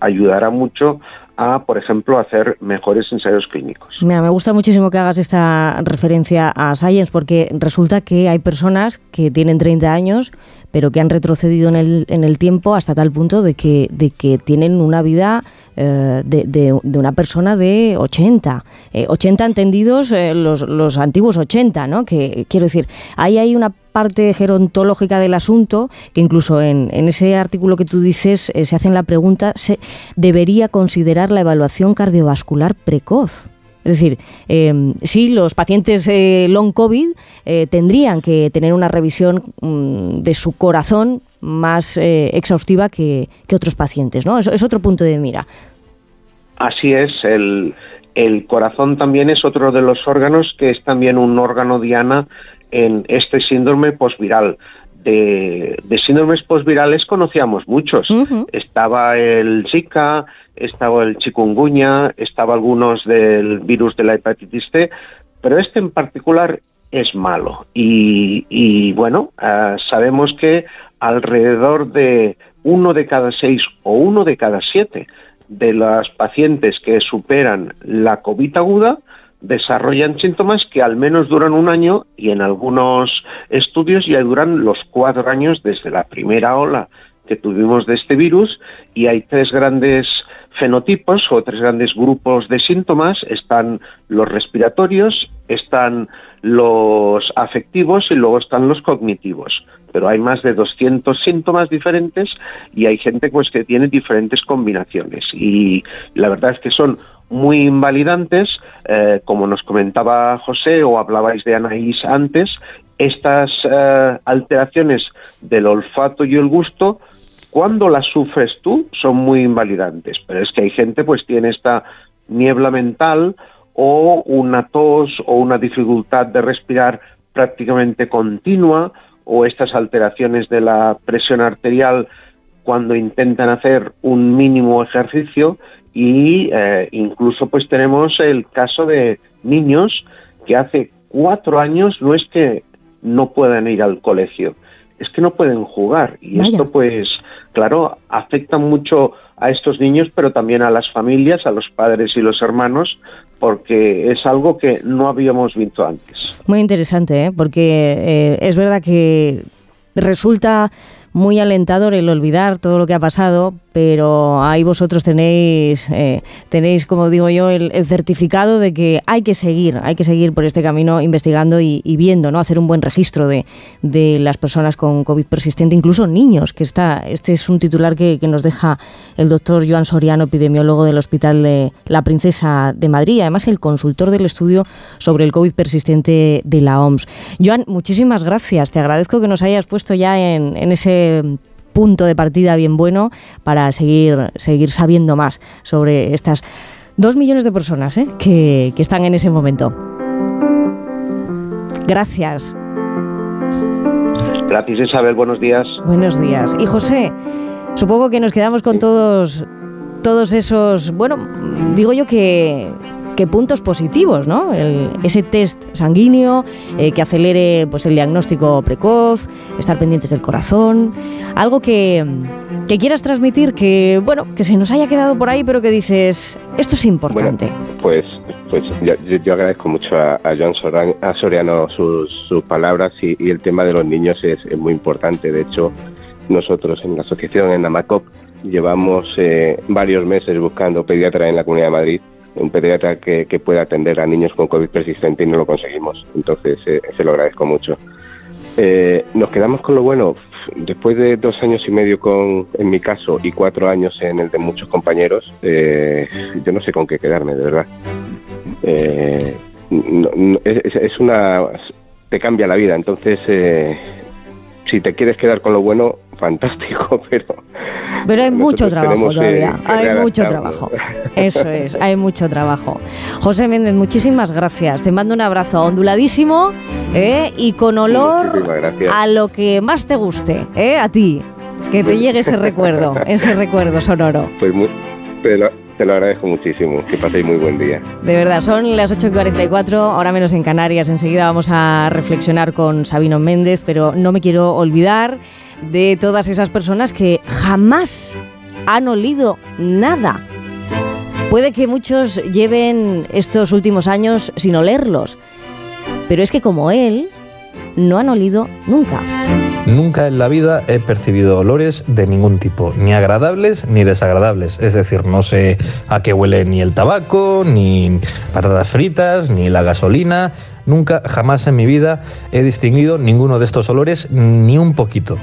Speaker 15: ayudará mucho a, por ejemplo, hacer mejores ensayos clínicos.
Speaker 1: Mira, me gusta muchísimo que hagas esta referencia a Science porque resulta que hay personas que tienen 30 años pero que han retrocedido en el, en el tiempo hasta tal punto de que, de que tienen una vida eh, de, de, una persona de 80. 80 eh, entendidos eh, los, los antiguos 80, ¿no? Que quiero decir, ahí hay una parte gerontológica del asunto, que incluso en, en ese artículo que tú dices se hacen la pregunta, ¿se debería considerar la evaluación cardiovascular precoz? Es decir, eh, sí, los pacientes eh, long COVID eh, tendrían que tener una revisión mm, de su corazón más exhaustiva que, otros pacientes, ¿no? Es, otro punto de mira.
Speaker 15: Así es, el, el corazón también es otro de los órganos que es también un órgano diana en este síndrome posviral. De, de, síndromes posvirales conocíamos muchos. Estaba el Zika, estaba el chikungunya, estaba algunos del virus de la hepatitis C, pero este en particular es malo. Y, bueno, ah, sabemos que alrededor de uno de cada seis o uno de cada siete de las pacientes que superan la COVID aguda desarrollan síntomas que al menos duran un año y en algunos estudios ya duran los cuatro años desde la primera ola que tuvimos de este virus y hay tres grandes fenotipos o tres grandes grupos de síntomas. Están los respiratorios, están los afectivos y luego están los cognitivos. Pero hay más de 200 síntomas diferentes y hay gente pues que tiene diferentes combinaciones. Y la verdad es que son muy invalidantes, eh, como nos comentaba José o hablabais de Anaís antes, estas eh, alteraciones del olfato y el gusto cuando las sufres tú son muy invalidantes, pero es que hay gente pues tiene esta niebla mental o una tos o una dificultad de respirar prácticamente continua o estas alteraciones de la presión arterial cuando intentan hacer un mínimo ejercicio y eh, incluso pues tenemos el caso de niños que hace cuatro años no es que no puedan ir al colegio, es que no pueden jugar. Y esto pues claro afecta mucho a estos niños pero también a las familias, a los padres y los hermanos porque es algo que no habíamos visto antes.
Speaker 1: Muy interesante, ¿eh? porque eh, es verdad que resulta muy alentador el olvidar todo lo que ha pasado, pero ahí vosotros tenéis, eh, tenéis como digo yo, el, certificado de que hay que seguir, hay que seguir por este camino investigando y, viendo, ¿no? Hacer un buen registro de, de, las personas con COVID persistente, incluso niños, que está, este es un titular que, que nos deja el doctor Joan Soriano, epidemiólogo del Hospital de la Princesa de Madrid, además el consultor del estudio sobre el COVID persistente de la OMS. Joan, muchísimas gracias, te agradezco que nos hayas puesto ya en, en ese punto de partida bien bueno para seguir, seguir sabiendo más sobre estas dos millones de personas ¿eh? que, que están en ese momento. Gracias.
Speaker 15: Gracias Isabel, buenos días.
Speaker 1: Buenos días. Y José, supongo que nos quedamos con todos, todos esos, bueno, digo yo que qué puntos positivos, ¿no? ese test sanguíneo eh, que acelere pues, el diagnóstico precoz, estar pendientes del corazón, algo que, quieras transmitir, que bueno, que se nos haya quedado por ahí, pero que dices, esto es importante.
Speaker 14: pues, pues yo, agradezco mucho a, Joan Soriano sus, palabras y, el tema de los niños es, muy importante. De hecho, nosotros en la asociación, en Amacop, llevamos eh, varios meses buscando pediatra en la Comunidad de Madrid un pediatra que, pueda atender a niños con COVID persistente y no lo conseguimos. Entonces, eh, se lo agradezco mucho. Eh, nos quedamos con lo bueno. Después de dos años y medio con, en mi caso, y cuatro años en el de muchos compañeros, eh, yo no sé con qué quedarme, de verdad. es, es, una... te cambia la vida. Entonces, si te quieres quedar con lo bueno, fantástico, *laughs* pero...
Speaker 1: Pero hay mucho trabajo todavía, hay mucho trabajo. Eso es, hay mucho trabajo. José Méndez, muchísimas gracias. Te mando un abrazo onduladísimo ¿eh? y con olor a lo que más te guste, ¿eh? a ti. Que te llegue ese recuerdo, *laughs* ese recuerdo sonoro.
Speaker 14: Pues muy, te lo agradezco muchísimo. Que paséis muy buen día.
Speaker 1: De verdad, son las 8.44, ahora menos en Canarias. Enseguida vamos a reflexionar con Sabino Méndez, pero no me quiero olvidar de todas esas personas que jamás han olido nada. Puede que muchos lleven estos últimos años sin olerlos, pero es que como él, no han olido nunca.
Speaker 16: Nunca en la vida he percibido olores de ningún tipo, ni agradables ni desagradables. Es decir, no sé a qué huele ni el tabaco, ni patatas fritas, ni la gasolina. Nunca, jamás en mi vida he distinguido ninguno de estos olores, ni un poquito.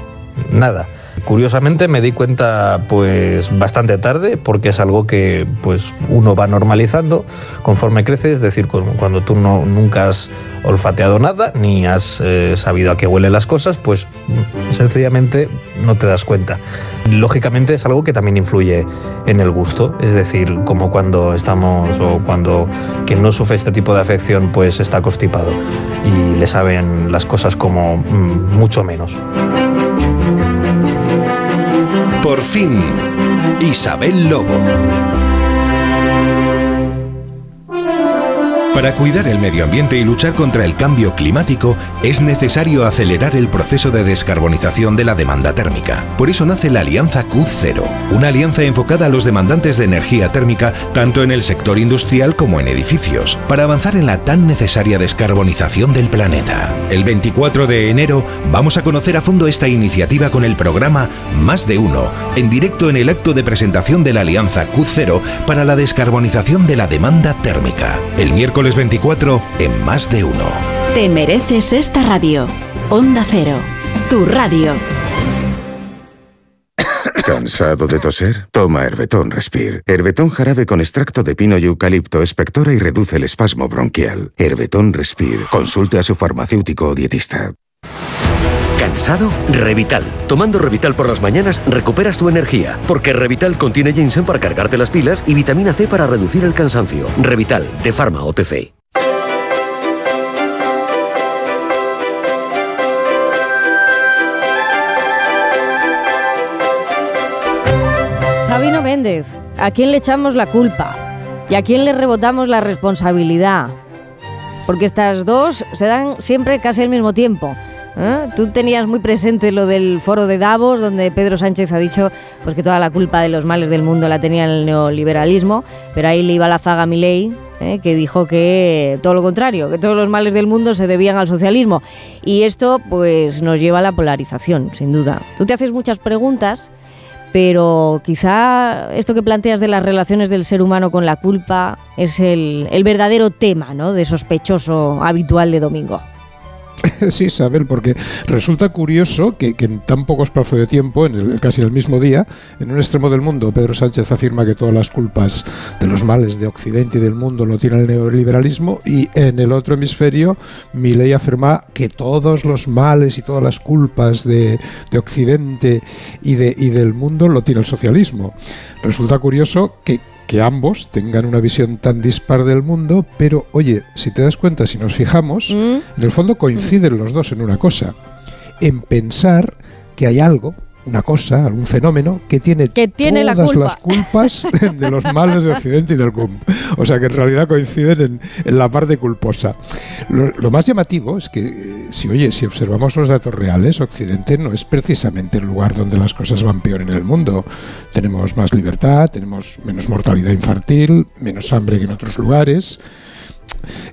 Speaker 16: Nada. Curiosamente me di cuenta pues bastante tarde porque es algo que pues uno va normalizando conforme crece, es decir, cuando tú no, nunca has olfateado nada ni has eh, sabido a qué huelen las cosas, pues sencillamente no te das cuenta. Lógicamente es algo que también influye en el gusto, es decir, como cuando estamos o cuando quien no sufre este tipo de afección pues está constipado y le saben las cosas como mm, mucho menos.
Speaker 2: Por fin, Isabel Lobo. Para cuidar el medio ambiente y luchar contra el cambio climático es necesario acelerar el proceso de descarbonización de la demanda térmica. Por eso nace la Alianza Q0, una alianza enfocada a los demandantes de energía térmica tanto en el sector industrial como en edificios, para avanzar en la tan necesaria descarbonización del planeta. El 24 de enero vamos a conocer a fondo esta iniciativa con el programa Más de Uno, en directo en el acto de presentación de la Alianza Q0 para la descarbonización de la demanda térmica. El miércoles 24 en más de uno.
Speaker 17: Te mereces esta radio. Onda Cero, tu radio.
Speaker 18: ¿Cansado de toser? Toma Herbetón Respire. Herbetón jarabe con extracto de pino y eucalipto espectora y reduce el espasmo bronquial. Herbetón Respire. Consulte a su farmacéutico o dietista.
Speaker 19: ¿Cansado? Revital. Tomando Revital por las mañanas recuperas tu energía, porque Revital contiene ginseng para cargarte las pilas y vitamina C para reducir el cansancio. Revital, de Pharma OTC.
Speaker 1: Sabino Méndez, ¿a quién le echamos la culpa? ¿Y a quién le rebotamos la responsabilidad? Porque estas dos se dan siempre casi al mismo tiempo. ¿Eh? Tú tenías muy presente lo del foro de Davos, donde Pedro Sánchez ha dicho pues, que toda la culpa de los males del mundo la tenía el neoliberalismo, pero ahí le iba la zaga a Milei, ¿eh? que dijo que todo lo contrario, que todos los males del mundo se debían al socialismo. Y esto pues, nos lleva a la polarización, sin duda. Tú te haces muchas preguntas pero quizá esto que planteas de las relaciones del ser humano con la culpa es el, el verdadero tema ¿no? de sospechoso habitual de domingo. *laughs*
Speaker 6: Sí, Isabel, porque resulta curioso que, en tan poco espacio de tiempo, en el, casi el mismo día, en un extremo del mundo, Pedro Sánchez afirma que todas las culpas de los males de Occidente y del mundo lo tiene el neoliberalismo, y en el otro hemisferio, Milei afirma que todos los males y todas las culpas de, de Occidente y, de, y del mundo lo tiene el socialismo. Resulta curioso que que ambos tengan una visión tan dispar del mundo, pero oye, si te das cuenta, si nos fijamos, mm. en el fondo coinciden los dos en una cosa, en pensar que hay algo, una cosa, algún fenómeno que tiene,
Speaker 1: que tiene
Speaker 6: todas
Speaker 1: la culpa.
Speaker 6: las culpas *laughs* de los males de Occidente y del CUM. O sea que en realidad coinciden en, en la parte culposa. Lo, lo, más llamativo es que, si oye, si observamos los datos reales, Occidente no es precisamente el lugar donde las cosas van peor en el mundo. Tenemos más libertad, tenemos menos mortalidad infantil, menos hambre que en otros lugares.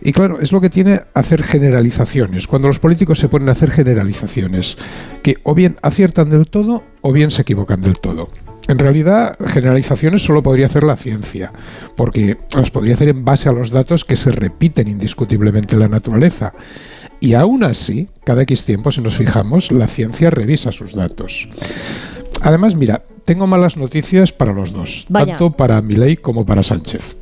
Speaker 6: Y claro, es lo que tiene hacer generalizaciones. Cuando los políticos se ponen a hacer generalizaciones, que o bien aciertan del todo o bien se equivocan del todo. En realidad, generalizaciones solo podría hacer la ciencia, porque las podría hacer en base a los datos que se repiten indiscutiblemente en la naturaleza. Y aún así, cada X tiempo, si nos fijamos, la ciencia revisa sus datos. Además, mira, tengo malas noticias para los dos,
Speaker 1: Vaya.
Speaker 6: tanto para Milei como para Sánchez.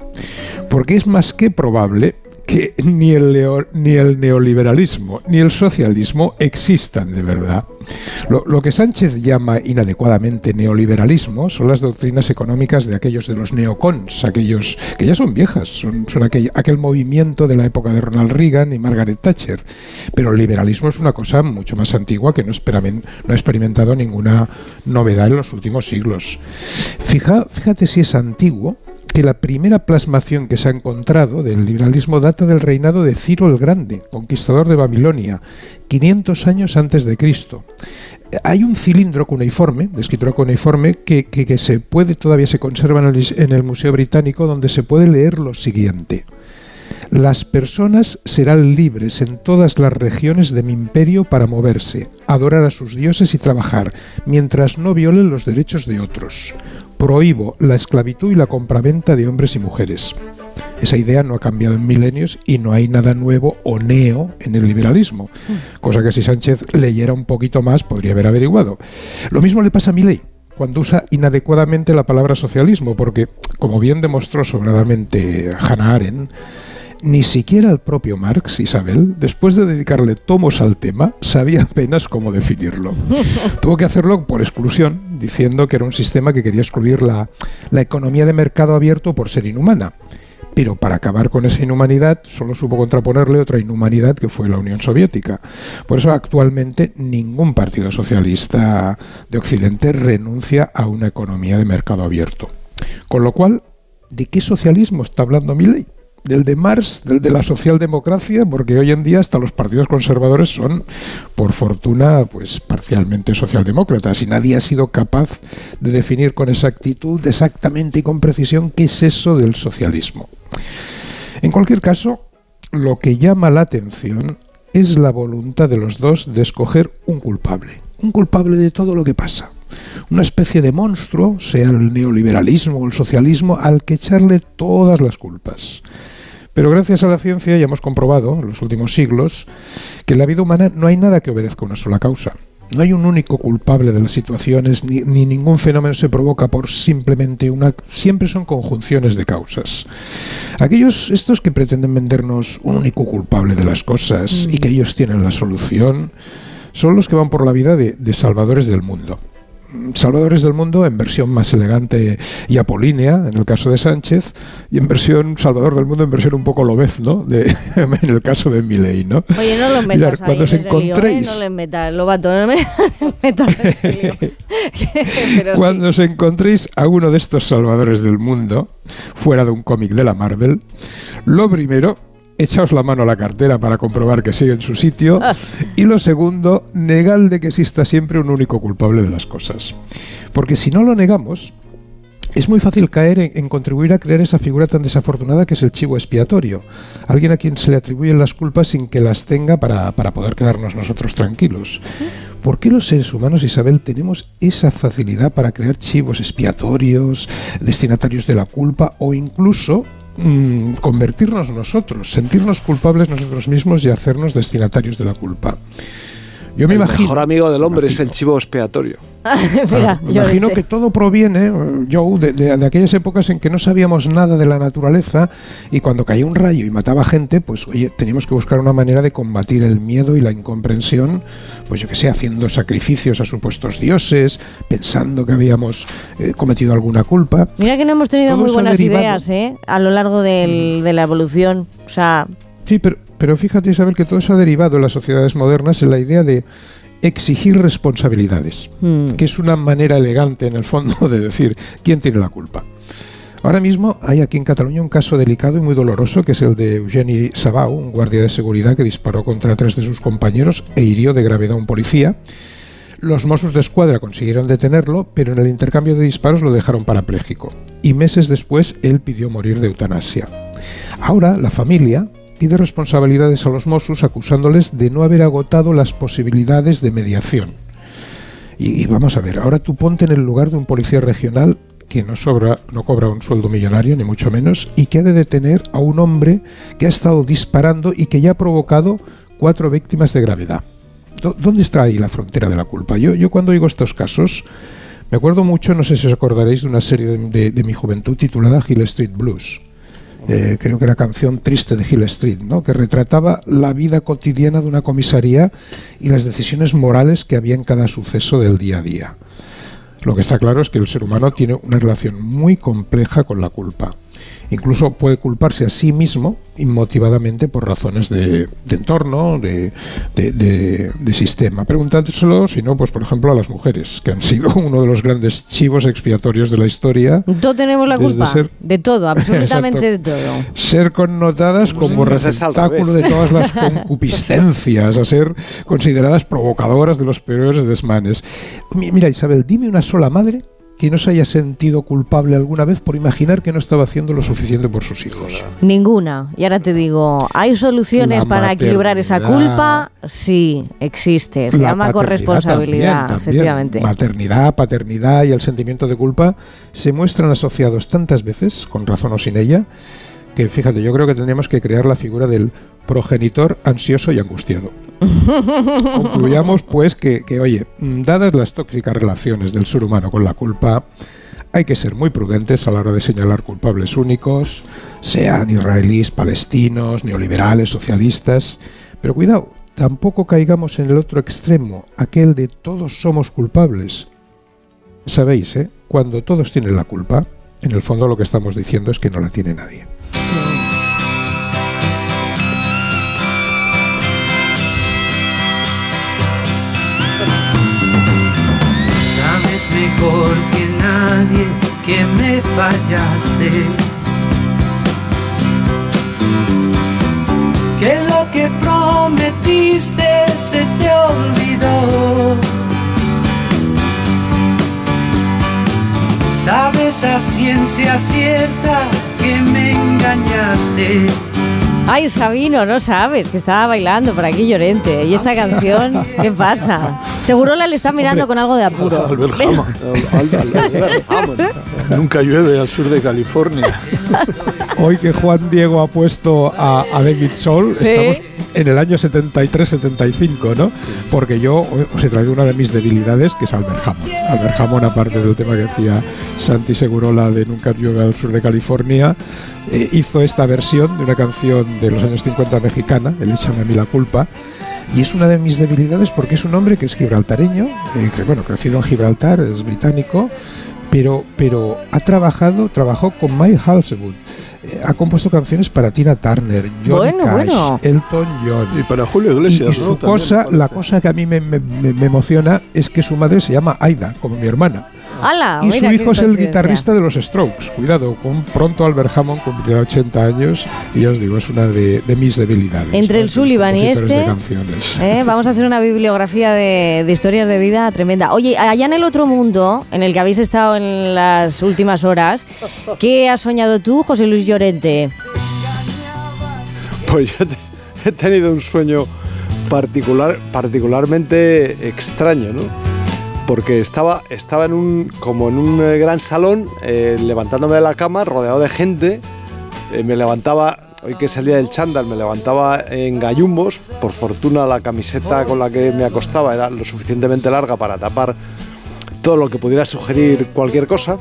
Speaker 6: Porque es más que probable que ni el, leo, ni el neoliberalismo ni el socialismo existan de verdad. Lo, lo, que Sánchez llama inadecuadamente neoliberalismo son las doctrinas económicas de aquellos de los neocons, aquellos que ya son viejas, son, son aquel, aquel, movimiento de la época de Ronald Reagan y Margaret Thatcher. Pero el liberalismo es una cosa mucho más antigua que no, no ha experimentado ninguna novedad en los últimos siglos. Fija, fíjate si es antiguo que la primera plasmación que se ha encontrado del liberalismo data del reinado de Ciro el Grande, conquistador de Babilonia, 500 años antes de Cristo. Hay un cilindro cuneiforme, de escritura cuneiforme, que, que, se puede, todavía se conserva en el Museo Británico, donde se puede leer lo siguiente. Las personas serán libres en todas las regiones de mi imperio para moverse, adorar a sus dioses y trabajar, mientras no violen los derechos de otros prohíbo la esclavitud y la compraventa de hombres y mujeres. Esa idea no ha cambiado en milenios y no hay nada nuevo o neo en el liberalismo, cosa que si Sánchez leyera un poquito más podría haber averiguado. Lo mismo le pasa a Milei cuando usa inadecuadamente la palabra socialismo, porque, como bien demostró sobradamente Hannah Arendt, ni siquiera el propio Marx, Isabel, después de dedicarle tomos al tema, sabía apenas cómo definirlo. *laughs* Tuvo que hacerlo por exclusión, diciendo que era un sistema que quería excluir la, la economía de mercado abierto por ser inhumana. Pero para acabar con esa inhumanidad solo supo contraponerle otra inhumanidad que fue la Unión Soviética. Por eso actualmente ningún partido socialista de Occidente renuncia a una economía de mercado abierto. Con lo cual, ¿de qué socialismo está hablando Milley? Del de Marx, del de la socialdemocracia, porque hoy en día hasta los partidos conservadores son, por fortuna, pues parcialmente socialdemócratas y nadie ha sido capaz de definir con exactitud, exactamente y con precisión qué es eso del socialismo. En cualquier caso, lo que llama la atención es la voluntad de los dos de escoger un culpable, un culpable de todo lo que pasa una especie de monstruo, sea el neoliberalismo o el socialismo, al que echarle todas las culpas. Pero gracias a la ciencia ya hemos comprobado en los últimos siglos que en la vida humana no hay nada que obedezca a una sola causa. No hay un único culpable de las situaciones, ni, ni, ningún fenómeno se provoca por simplemente una... Siempre son conjunciones de causas. Aquellos, estos que pretenden vendernos un único culpable de las cosas y que ellos tienen la solución, son los que van por la vida de, de salvadores del mundo. Salvadores del Mundo en versión más elegante y apolínea, en el caso de Sánchez, y en versión Salvador del Mundo en versión un poco lobez, ¿no? De, *laughs* en el caso de Milei, ¿no?
Speaker 1: Oye, no lo metas
Speaker 6: Mirad,
Speaker 1: ahí
Speaker 6: cuando os
Speaker 1: ese lío, ¿eh?
Speaker 6: encontréis,
Speaker 1: No metas, Lobato, *laughs* no le metas en ese lío. *laughs* Pero sí.
Speaker 6: cuando os encontréis a uno de estos Salvadores del Mundo, fuera de un cómic de la Marvel, lo primero echaos la mano a la cartera para comprobar que sigue en su sitio. Y lo segundo, negad de que exista siempre un único culpable de las cosas. Porque si no lo negamos, es muy fácil caer en, en contribuir a crear esa figura tan desafortunada que es el chivo expiatorio. Alguien a quien se le atribuyen las culpas sin que las tenga para, para poder quedarnos nosotros tranquilos. ¿Por qué los seres humanos, Isabel, tenemos esa facilidad para crear chivos expiatorios, destinatarios de la culpa o incluso mm, convertirnos nosotros, sentirnos culpables nosotros mismos y hacernos destinatarios de la culpa? Yo me
Speaker 3: el
Speaker 6: imagino.
Speaker 3: mejor amigo del hombre es el chivo expiatorio. *laughs*
Speaker 1: Mira,
Speaker 6: Me
Speaker 1: yo
Speaker 6: imagino que todo proviene, eh, Joe, de, de- de aquellas épocas en que no sabíamos nada de la naturaleza y cuando caía un rayo y mataba gente, pues oye, teníamos que buscar una manera de combatir el miedo y la incomprensión, pues yo que sé, haciendo sacrificios a supuestos dioses, pensando que habíamos eh, cometido alguna culpa.
Speaker 1: Mira que no hemos tenido
Speaker 6: Todo
Speaker 1: muy buenas
Speaker 6: derivado-
Speaker 1: ideas ¿eh? a lo largo del- de la evolución. O sea,
Speaker 6: Sí, pero, pero fíjate, Isabel, que todo eso ha derivado en las sociedades modernas en la idea de exigir responsabilidades,
Speaker 1: Mm.
Speaker 6: que es una manera elegante, en el fondo, *laughs* de decir quién tiene la culpa. Ahora mismo hay aquí en Cataluña un caso delicado y muy doloroso, que es el de Eugeni Sabau, un guardia de seguridad que disparó contra tres de sus compañeros e hirió de gravedad a un policía. Los Mossos de Escuadra consiguieron detenerlo, pero en el intercambio de disparos lo dejaron parapléjico. Y meses después él pidió morir de eutanasia. Ahora la familia pide responsabilidades a los Mossos acusándoles de no haber agotado las posibilidades de mediación. Y, vamos a ver, ahora tú ponte en el lugar de un policía regional que no, sobra, no cobra un sueldo millonario, ni mucho menos, y que ha de detener a un hombre que ha estado disparando y que ya ha provocado cuatro víctimas de gravedad. ¿Dó- ¿Dónde está ahí la frontera de la culpa? Yo, yo cuando oigo estos casos, me acuerdo mucho, no sé si os acordaréis, de una serie de, de- de mi juventud titulada Hill Street Blues. Eh, creo que era canción triste de Hill Street, ¿no? que retrataba la vida cotidiana de una comisaría y las decisiones morales que había en cada suceso del día a día. Lo que está claro es que el ser humano tiene una relación muy compleja con la culpa. Incluso puede culparse a sí mismo inmotivadamente por razones de, de entorno, de, de- de- de sistema. Preguntándoselo, si no, pues por ejemplo a las mujeres, que han sido *laughs* uno de los grandes chivos expiatorios de la historia.
Speaker 1: todos tenemos la culpa.
Speaker 6: ser-
Speaker 1: De todo, absolutamente *laughs* de todo.
Speaker 6: ser connotadas como
Speaker 3: Pues es al
Speaker 6: receptáculo de todas las concupiscencias, a ser consideradas provocadoras de los peores desmanes. Mi- Mira, Isabel, dime una sola madre que no se haya sentido culpable alguna vez por imaginar que no estaba haciendo lo suficiente por sus hijos.
Speaker 1: Ninguna. Y ahora te digo, ¿hay soluciones
Speaker 6: La
Speaker 1: para equilibrar esa culpa? Sí, existe. Se
Speaker 6: La
Speaker 1: llama corresponsabilidad,
Speaker 6: también, también.
Speaker 1: efectivamente.
Speaker 6: Maternidad, paternidad y el sentimiento de culpa se muestran asociados tantas veces, con razón o sin ella, que fíjate, yo creo que tendríamos que crear la figura del progenitor ansioso y angustiado. *laughs* Concluyamos, pues, que, que, oye, mm, dadas las tóxicas relaciones del ser humano con la culpa, hay que ser muy prudentes a la hora de señalar culpables únicos, sean israelíes, palestinos, neoliberales, socialistas. Pero cuidado, tampoco caigamos en el otro extremo, aquel de todos somos culpables. Sabéis, ¿eh? Cuando todos tienen la culpa, en el fondo lo que estamos diciendo es que no la tiene nadie.
Speaker 20: Mejor que nadie que me fallaste. Que lo que prometiste se te olvidó. Sabes a ciencia cierta que me engañaste.
Speaker 1: Ay, Sabino, no sabes que estaba bailando por aquí Llorente. ¿Y esta canción? ¿Qué pasa? *laughs* Seguro la le está mirando con algo de apuro.
Speaker 4: Albert Hammond. *laughs* Nunca llueve al sur de California.
Speaker 6: Hoy que Juan Diego ha puesto a, a David Soul,
Speaker 1: Sí.
Speaker 6: estamos en el año 73-75, ¿no? Porque yo os he traído una de mis debilidades, que es Albert Hammond. Albert Hammond, aparte del tema que decía Santi Segurola de Nunca llueve al sur de California, eh, hizo esta versión de una canción de los años 50 mexicana, el Échame a mí la culpa, y es una de mis debilidades porque es un hombre que es gibraltareño, eh, que bueno, crecido en Gibraltar, es británico, pero, pero ha trabajado, trabajó con Mike Halsewood. eh, ha compuesto canciones para Tina Turner, John
Speaker 1: Bueno,
Speaker 6: Cash,
Speaker 1: bueno.
Speaker 6: Elton John.
Speaker 4: Y para Julio Iglesias,
Speaker 6: Y, y su cosa, la cosa que a mí me, me- me- me emociona es que su madre se llama Aida, como mi hermana.
Speaker 1: ¡Hala!
Speaker 6: y su hijo es el guitarrista de los Strokes. Cuidado, con pronto Albert Hammond cumplirá 80 años y ya os digo, es una de, de mis debilidades.
Speaker 1: Entre el Sullivan y este,
Speaker 6: de canciones.
Speaker 1: ¿eh? vamos a hacer una bibliografía de, de historias de vida tremenda. Oye, allá en el otro mundo, en el que habéis estado en las últimas horas, ¿qué has soñado tú, José Luis Llorente?
Speaker 3: Pues yo te- he tenido un sueño particular, particularmente extraño, ¿no? Porque estaba, estaba en un, como en un eh, gran salón, eh, levantándome de la cama, rodeado de gente. Eh, me levantaba, hoy que día del chándal, me levantaba en gallumbos. Por fortuna la camiseta con la que me acostaba era lo suficientemente larga para tapar todo lo que pudiera sugerir cualquier cosa.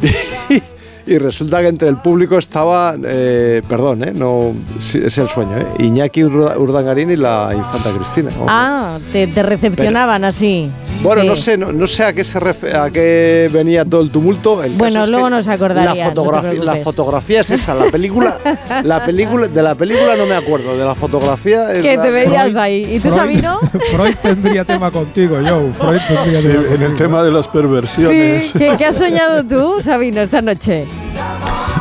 Speaker 3: *laughs* Y resulta que entre el público estaba, eh, perdón, eh, no, sí, es el sueño, eh, Iñaki Urda- Urdangarín y la infanta Cristina. Ojo.
Speaker 1: Ah, te, te recepcionaban así.
Speaker 3: Bueno,
Speaker 1: Sí.
Speaker 3: no sé, no, no sé a qué se refe- a qué venía todo el tumulto. El
Speaker 1: Bueno,
Speaker 3: caso es
Speaker 1: luego
Speaker 3: que
Speaker 1: nos acordarías,
Speaker 3: La,
Speaker 1: no
Speaker 3: fotografi- la fotografía es esa, la película, *laughs* la película, de la película no me acuerdo, de la fotografía es
Speaker 1: Que
Speaker 3: la-
Speaker 1: te veías ahí. ¿Y tú,
Speaker 6: Freud-
Speaker 1: Sabino? *laughs*
Speaker 6: Freud tendría tema contigo, Joe. Freud tendría
Speaker 4: Sí,
Speaker 6: tema
Speaker 4: en el tema de las
Speaker 1: Sí.
Speaker 4: perversiones.
Speaker 1: ¿Qué, qué has soñado tú, Sabino, esta noche?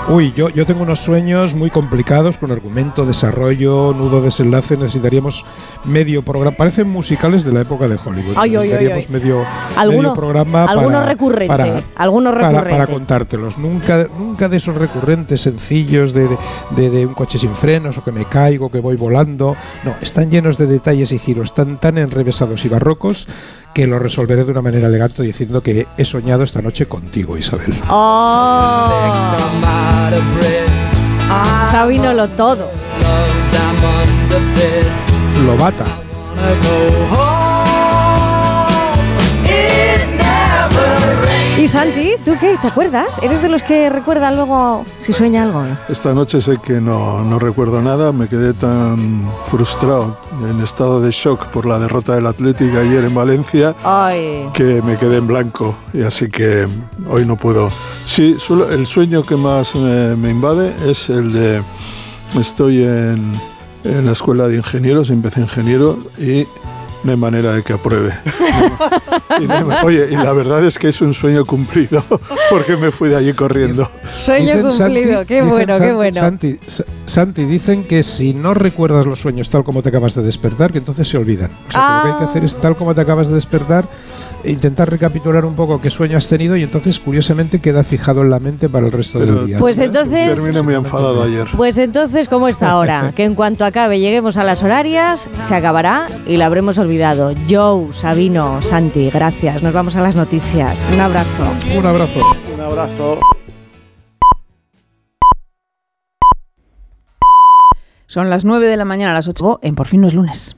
Speaker 6: Uy, yo, yo tengo unos sueños muy complicados con argumento, desarrollo, nudo, desenlace. Necesitaríamos medio programa. Parecen musicales de la época de Hollywood.
Speaker 1: Ay,
Speaker 6: necesitaríamos
Speaker 1: ay.
Speaker 6: medio,
Speaker 1: Alguno-
Speaker 6: medio programa
Speaker 1: alguno
Speaker 6: para,
Speaker 1: recurrente,
Speaker 6: para-
Speaker 1: alguno
Speaker 6: para-
Speaker 1: recurrente.
Speaker 6: para contártelos. Nunca, nunca de esos recurrentes sencillos de, de- de- de un coche sin frenos o que me caigo, que voy volando. No, están llenos de detalles y giros tan, tan enrevesados y barrocos que lo resolveré de una manera elegante diciendo que he soñado esta noche contigo, Isabel.
Speaker 1: Oh. Sabino lo todo.
Speaker 6: Lobata.
Speaker 1: ¿Y Santi, tú qué? ¿Te acuerdas? ¿Eres de los que recuerda luego si sueña algo?
Speaker 4: Esta noche sé que no, no recuerdo nada, me quedé tan frustrado, en estado de shock por la derrota del Atlético ayer en Valencia,
Speaker 1: Ay.
Speaker 4: que me quedé en blanco y así que hoy no puedo. Sí, el sueño que más me, me invade es el de estoy en, en la escuela de ingenieros, empecé ingeniero y no hay manera de que apruebe. Y no hay- oye, y la verdad es que es un sueño cumplido *laughs* porque me fui de allí corriendo.
Speaker 1: Sueño
Speaker 6: Dicen,
Speaker 1: cumplido.
Speaker 6: Santi-
Speaker 1: qué bueno, qué bueno.
Speaker 6: Santi, Sa- Santi, dicen que si no recuerdas los sueños tal como te acabas de despertar, que entonces se olvidan. O sea, que lo que hay que hacer es tal como te acabas de despertar, e intentar recapitular un poco qué sueño has tenido y entonces curiosamente queda fijado en la mente para el resto del día.
Speaker 1: Pues entonces-
Speaker 4: Terminé muy enfadado ayer.
Speaker 1: Pues entonces, ¿cómo está ahora? *laughs* Que en cuanto acabe, lleguemos a las horarias, se acabará y la habremos olvidado. Joe, Sabino, Santi, gracias. Nos vamos a las noticias. Un abrazo.
Speaker 6: Un abrazo.
Speaker 3: Un abrazo.
Speaker 21: Son las 9 de la mañana a las 8 en Por fin no es lunes.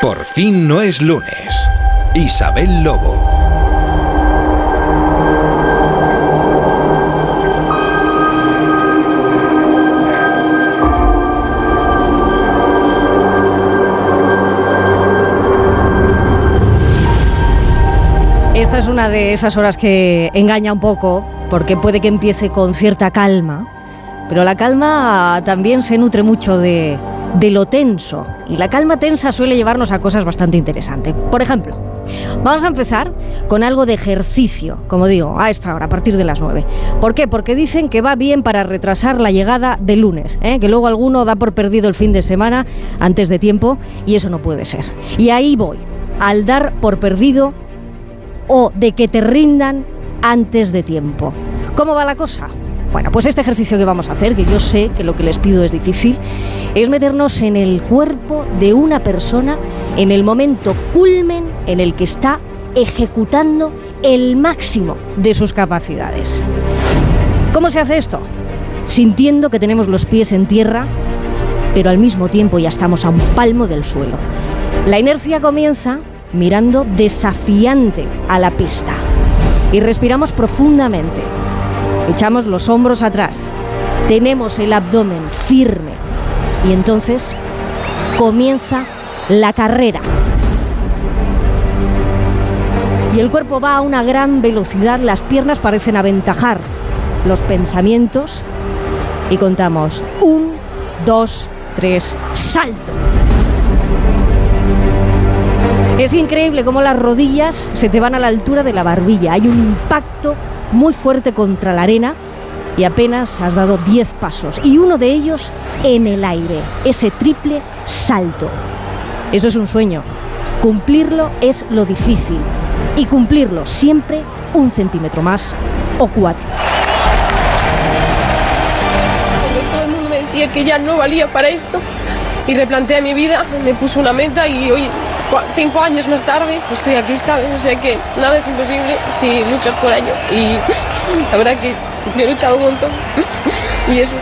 Speaker 2: por fin no es lunes. Isabel Lobo.
Speaker 1: Esta es una de esas horas que engaña un poco, porque puede que empiece con cierta calma, pero la calma también se nutre mucho de, de lo tenso, y la calma tensa suele llevarnos a cosas bastante interesantes. Por ejemplo, vamos a empezar con algo de ejercicio, como digo, a esta hora, a partir de las 9. ¿Por qué? Porque dicen que va bien para retrasar la llegada del lunes, ¿eh? que luego alguno da por perdido el fin de semana antes de tiempo, y eso no puede ser. Y ahí voy, al dar por perdido o de que te rindan antes de tiempo. ¿Cómo va la cosa? Bueno, pues este ejercicio que vamos a hacer, que yo sé que lo que les pido es difícil, es meternos en el cuerpo de una persona en el momento culmen en el que está ejecutando el máximo de sus capacidades. ¿Cómo se hace esto? Sintiendo que tenemos los pies en tierra, pero al mismo tiempo ya estamos a un palmo del suelo. La inercia comienza mirando desafiante a la pista y respiramos profundamente. Echamos los hombros atrás, tenemos el abdomen firme y entonces comienza la carrera. Y el cuerpo va a una gran velocidad, las piernas parecen aventajar los pensamientos y contamos un, dos, tres, salto. Es increíble cómo las rodillas se te van a la altura de la barbilla. Hay un impacto muy fuerte contra la arena y apenas has dado 10 pasos y uno de ellos en el aire, ese triple salto. Eso es un sueño. Cumplirlo es lo difícil y cumplirlo siempre un centímetro más o cuatro.
Speaker 22: Todo el mundo me decía que ya no valía para esto y replanteé mi vida, me puse una meta y hoy, cinco años más tarde, estoy aquí, ¿sabes? O sea que nada es imposible si luchas por ello. Y *laughs* la verdad que he luchado un montón *laughs* y eso.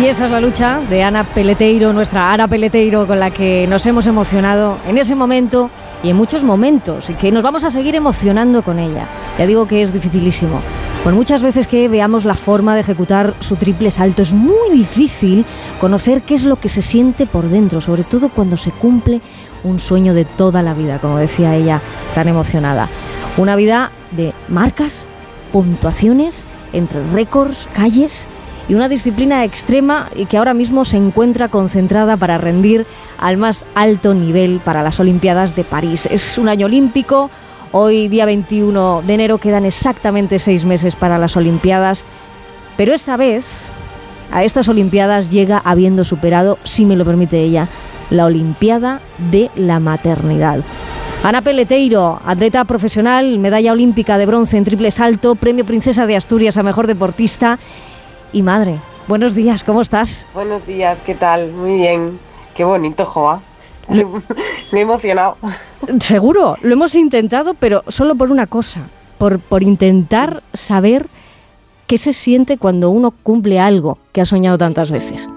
Speaker 1: Y esa es la lucha de Ana Peleteiro, nuestra Ana Peleteiro, con la que nos hemos emocionado en ese momento y en muchos momentos, y que nos vamos a seguir emocionando con ella. Ya digo que es dificilísimo. Por muchas veces que veamos la forma de ejecutar su triple salto, es muy difícil conocer qué es lo que se siente por dentro, sobre todo cuando se cumple un sueño de toda la vida, como decía ella, tan emocionada. Una vida de marcas, puntuaciones, entre récords, calles y una disciplina extrema y que ahora mismo se encuentra concentrada para rendir al más alto nivel para las Olimpiadas de París. Es un año olímpico, hoy día 21 de enero quedan exactamente seis meses para las Olimpiadas, pero esta vez a estas Olimpiadas llega habiendo superado, si me lo permite ella, la Olimpiada de la maternidad. Ana Peleteiro, atleta profesional, medalla olímpica de bronce en triple salto, premio Princesa de Asturias a mejor deportista y madre. Buenos días, ¿cómo estás?
Speaker 23: Buenos días, ¿qué tal? Muy bien. Qué bonito, Joa. Me he emocionado.
Speaker 1: Seguro, lo hemos intentado, pero solo por una cosa, por, por intentar saber qué se siente cuando uno cumple algo que ha soñado tantas veces.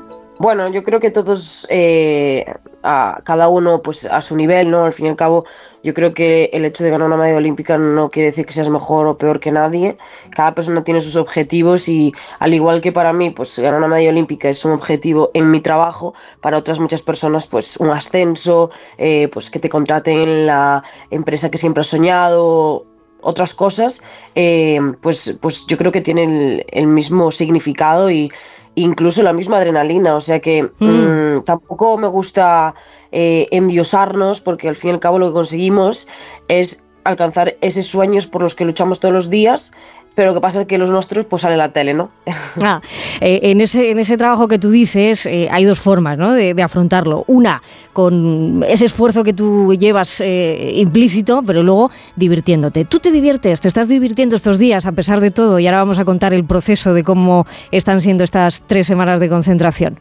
Speaker 23: Bueno, yo creo que todos, eh, a cada uno pues a su nivel, ¿no? Al fin y al cabo, yo creo que el hecho de ganar una medalla olímpica no quiere decir que seas mejor o peor que nadie. Cada persona tiene sus objetivos y al igual que para mí, pues ganar una medalla olímpica es un objetivo en mi trabajo, para otras muchas personas, pues un ascenso, eh, pues que te contraten en la empresa que siempre has soñado, otras cosas, eh, pues, pues yo creo que tienen el, el mismo significado y incluso la misma adrenalina. O sea que
Speaker 1: Mm.
Speaker 23: mm, tampoco me gusta eh, endiosarnos porque al fin y al cabo lo que conseguimos es alcanzar esos sueños por los que luchamos todos los días. Pero lo que pasa es que los nuestros pues sale en la tele, ¿no? *laughs*
Speaker 1: Ah, eh, en, ese, en ese trabajo que tú dices eh, hay dos formas ¿no? de, de afrontarlo. Una, con ese esfuerzo que tú llevas eh, implícito, pero luego divirtiéndote. Tú te diviertes, te estás divirtiendo estos días a pesar de todo y ahora vamos a contar el proceso de cómo están siendo estas tres semanas de concentración.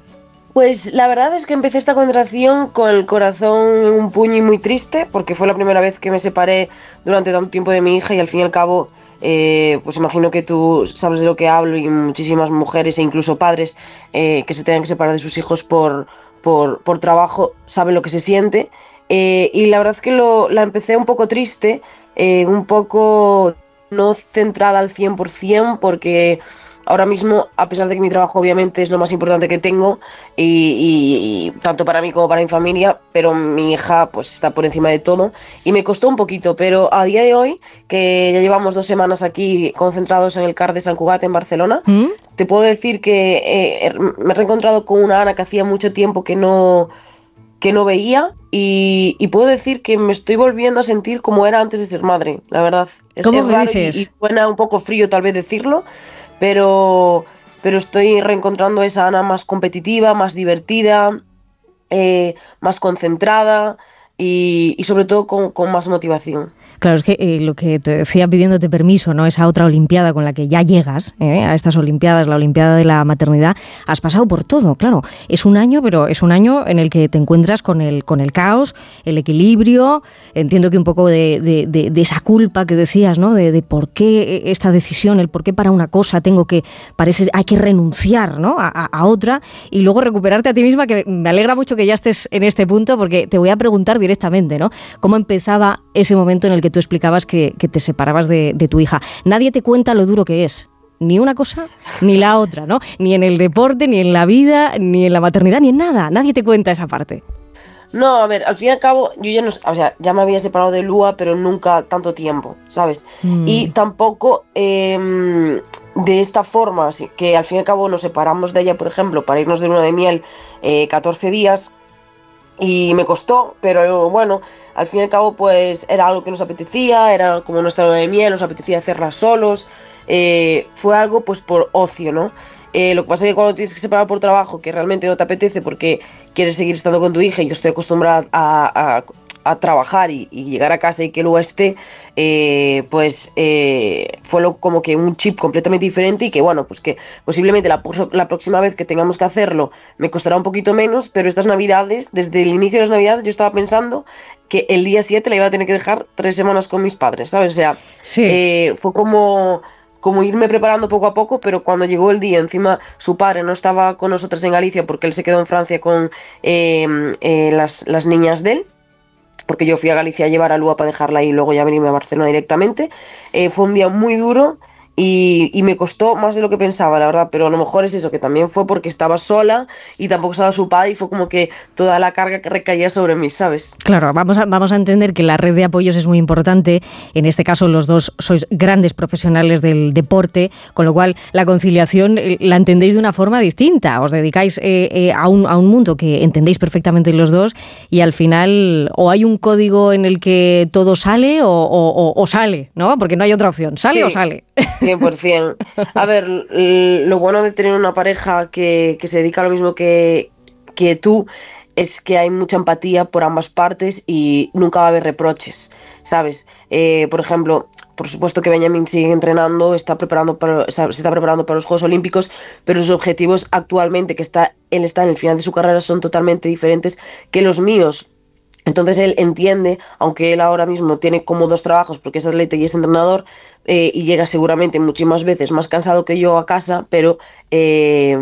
Speaker 23: Pues la verdad es que empecé esta contracción con el corazón en un puño y muy triste, porque fue la primera vez que me separé durante tanto tiempo de mi hija y al fin y al cabo, eh, pues imagino que tú sabes de lo que hablo y muchísimas mujeres e incluso padres eh, que se tengan que separar de sus hijos por, por, por trabajo saben lo que se siente. Eh, y la verdad es que lo, la empecé un poco triste, un poco no centrada al 100% porque ahora mismo, a pesar de que mi trabajo obviamente es lo más importante que tengo, y, y- y tanto para mí como para mi familia, pero mi hija pues está por encima de todo y me costó un poquito, pero a día de hoy, que ya llevamos dos semanas aquí concentrados en el CAR de San Cugat en Barcelona, te puedo decir que eh, me he reencontrado con una Ana que hacía mucho tiempo que no que no veía y, y puedo decir que me estoy volviendo a sentir como era antes de ser madre, la verdad. Es,
Speaker 1: ¿Cómo me
Speaker 23: raro y-
Speaker 1: dices?
Speaker 23: y suena un poco frío tal vez decirlo, pero, pero estoy reencontrando esa Ana más competitiva, más divertida, eh, más concentrada y, sobre todo con más motivación.
Speaker 1: Claro, es que eh, lo que te decía pidiéndote permiso, ¿no? Esa otra Olimpiada con la que ya llegas, ¿eh? a estas Olimpiadas, la Olimpiada de la maternidad, has pasado por todo, claro. Es un año, pero es un año en el que te encuentras con el, con el caos, el equilibrio, entiendo que un poco de, de, esa culpa que decías, ¿no? De, por qué esta decisión, el por qué para una cosa tengo que, parece, hay que renunciar, ¿no? A, a otra y luego recuperarte a ti misma, que me alegra mucho que ya estés en este punto, porque te voy a preguntar directamente, ¿no? ¿Cómo empezaba ese momento en el que tú explicabas que, te separabas de, tu hija? Nadie te cuenta lo duro que es ni una cosa ni la otra, ¿no? Ni en el deporte, ni en la vida, ni en la maternidad, ni en nada. Nadie te cuenta esa parte.
Speaker 23: No, a ver, al fin y al cabo, yo ya no, o sea, ya me había separado de Lua, pero nunca tanto tiempo, ¿sabes? Mm. Y tampoco em, de esta forma, que al fin y al cabo nos separamos de ella, por ejemplo, para irnos de luna de miel 14 eh, días, y me costó, pero bueno, al fin y al cabo pues era algo que nos apetecía, era como nuestra luna de miel, nos apetecía hacerla solos, eh, fue algo pues por ocio, ¿no? Eh, lo que pasa es que cuando tienes que separar por trabajo, que realmente no te apetece porque quieres seguir estando con tu hija y yo estoy acostumbrada a, a trabajar y, llegar a casa y que luego esté, eh, pues eh, fue lo, como que un chip completamente diferente y que bueno, pues que posiblemente la, la, próxima vez que tengamos que hacerlo me costará un poquito menos, pero estas navidades, desde el inicio de las navidades yo estaba pensando que el día 7 la iba a tener que dejar tres semanas con mis padres, ¿sabes? O sea, eh, fue como como irme preparando poco a poco, pero cuando llegó el día, encima su padre no estaba con nosotros en Galicia porque él se quedó en Francia con las, las niñas de él, porque yo fui a Galicia a llevar a Lua para dejarla ahí y luego ya venirme a Barcelona directamente. Eh, fue un día muy duro y, me costó más de lo que pensaba, la verdad, pero a lo mejor es eso, que también fue porque estaba sola y tampoco estaba su padre y fue como que toda la carga que recaía sobre mí, ¿sabes?
Speaker 1: Claro, vamos a, vamos a entender que la red de apoyos es muy importante. En este caso, los dos sois grandes profesionales del deporte, con lo cual la conciliación eh, la entendéis de una forma distinta. Os dedicáis eh, eh, a, un, a un mundo que entendéis perfectamente los dos y al final o hay un código en el que todo sale o, sale, ¿no? Porque no hay otra opción. ¿Sale o sale? *laughs*
Speaker 23: 100%. A ver, lo bueno de tener una pareja que, se dedica a lo mismo que, que tú es que hay mucha empatía por ambas partes y nunca va a haber reproches, ¿sabes? Eh, por ejemplo, por supuesto que Benjamin sigue entrenando, está preparando para, se está preparando para los Juegos Olímpicos, pero sus objetivos actualmente, que está, él está en el final de su carrera, son totalmente diferentes que los míos. Entonces él entiende, aunque él ahora mismo tiene como dos trabajos, porque es atleta y es entrenador, eh, y llega seguramente muchísimas veces más cansado que yo a casa, pero eh,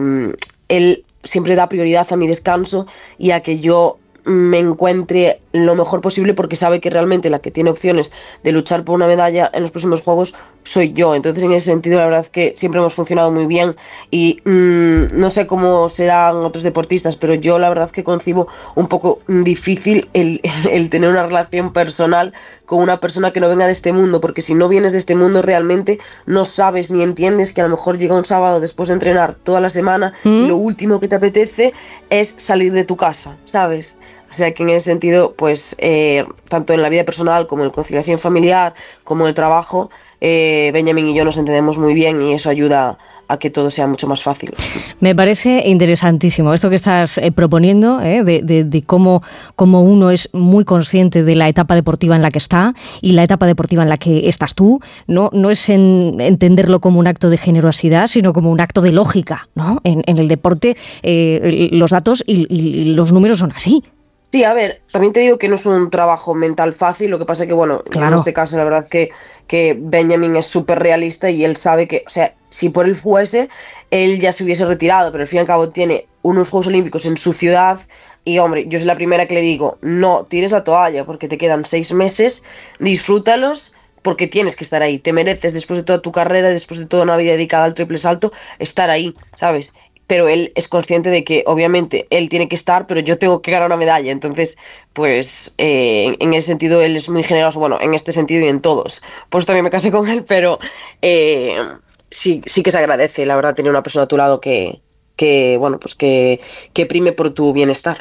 Speaker 23: él siempre da prioridad a mi descanso y a que yo me encuentre lo mejor posible porque sabe que realmente la que tiene opciones de luchar por una medalla en los próximos juegos soy yo. Entonces en ese sentido la verdad es que siempre hemos funcionado muy bien y mm, no sé cómo serán otros deportistas, pero yo la verdad es que concibo un poco difícil el, *laughs* el tener una relación personal con una persona que no venga de este mundo, porque si no vienes de este mundo realmente no sabes ni entiendes que a lo mejor llega un sábado después de entrenar toda la semana y ¿Mm? lo último que te apetece es salir de tu casa, ¿sabes? O sea que en ese sentido, pues eh, tanto en la vida personal como en conciliación familiar, como en el trabajo, eh, Benjamin y yo nos entendemos muy bien y eso ayuda a que todo sea mucho más fácil.
Speaker 1: Me parece interesantísimo esto que estás eh, proponiendo, de, cómo, cómo, uno es muy consciente de la etapa deportiva en la que está y la etapa deportiva en la que estás tú. No, no es entenderlo como un acto de generosidad, sino como un acto de lógica. ¿no? En, el deporte los datos y los números son así.
Speaker 23: Sí, a ver, también te digo que no es un trabajo mental fácil, lo que pasa es que, bueno, en este caso la verdad es que, que Benjamin es súper realista y él sabe que, o sea, si por él fuese, él ya se hubiese retirado, pero al fin y al cabo tiene unos Juegos Olímpicos en su ciudad y, hombre, yo soy la primera que le digo, no tires la toalla porque te quedan seis meses, disfrútalos porque tienes que estar ahí, te mereces después de toda tu carrera, después de toda una vida dedicada al triple salto, estar ahí, ¿sabes? Pero él es consciente de que obviamente él tiene que estar, pero yo tengo que ganar una medalla. Entonces, pues eh, en ese sentido él es muy generoso, bueno, en este sentido y en todos. Pues también me casé con él, pero eh, sí, sí que se agradece, la verdad, tener una persona a tu lado que, que bueno, pues que, que prime por tu bienestar.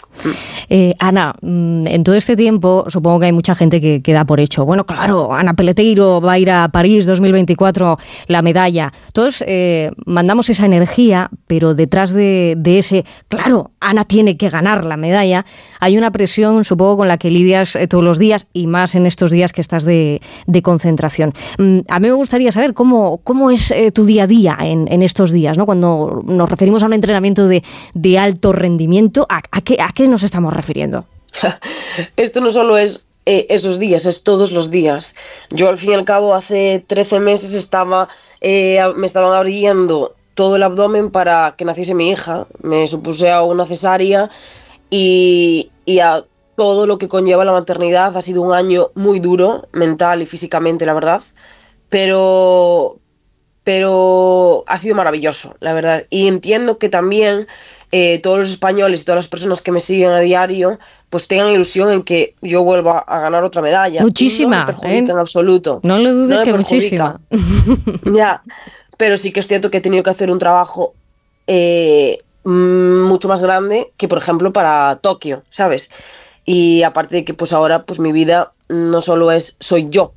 Speaker 1: Eh, Ana, mm, en todo este tiempo supongo que hay mucha gente que queda por hecho. Bueno, claro, Ana Peleteiro va a ir a París 2024, la medalla. Todos eh, mandamos esa energía, pero detrás de, de, ese, claro, Ana tiene que ganar la medalla, hay una presión, supongo, con la que lidias eh, todos los días y más en estos días que estás de, de concentración. Mm, a mí me gustaría saber cómo, cómo es tu día a día en, en, estos días, ¿no? Cuando nos referimos a un entrenamiento de, de alto rendimiento, ¿a, qué, ¿a qué nos estamos refiriendo? *laughs*
Speaker 23: Esto no solo es eh, esos días, es todos los días. Yo al fin y al cabo hace 13 meses estaba, eh, me estaban abriendo todo el abdomen para que naciese mi hija. Me supuse a una cesárea y a todo lo que conlleva la maternidad. Ha sido un año muy duro, mental y físicamente, la verdad. Pero, pero ha sido maravilloso, la verdad. Y entiendo que también eh, todos los españoles y todas las personas que me siguen a diario, pues tengan ilusión en que yo vuelva a ganar otra medalla.
Speaker 1: Muchísima.
Speaker 23: No me perjudica
Speaker 1: ¿eh?
Speaker 23: en absoluto.
Speaker 1: No lo dudes
Speaker 23: no
Speaker 1: que muchísima.
Speaker 23: ya, pero sí que es cierto que he tenido que hacer un trabajo eh, mucho más grande que, por ejemplo, para Tokio, ¿sabes? Y aparte de que, pues ahora, pues mi vida no solo es soy yo,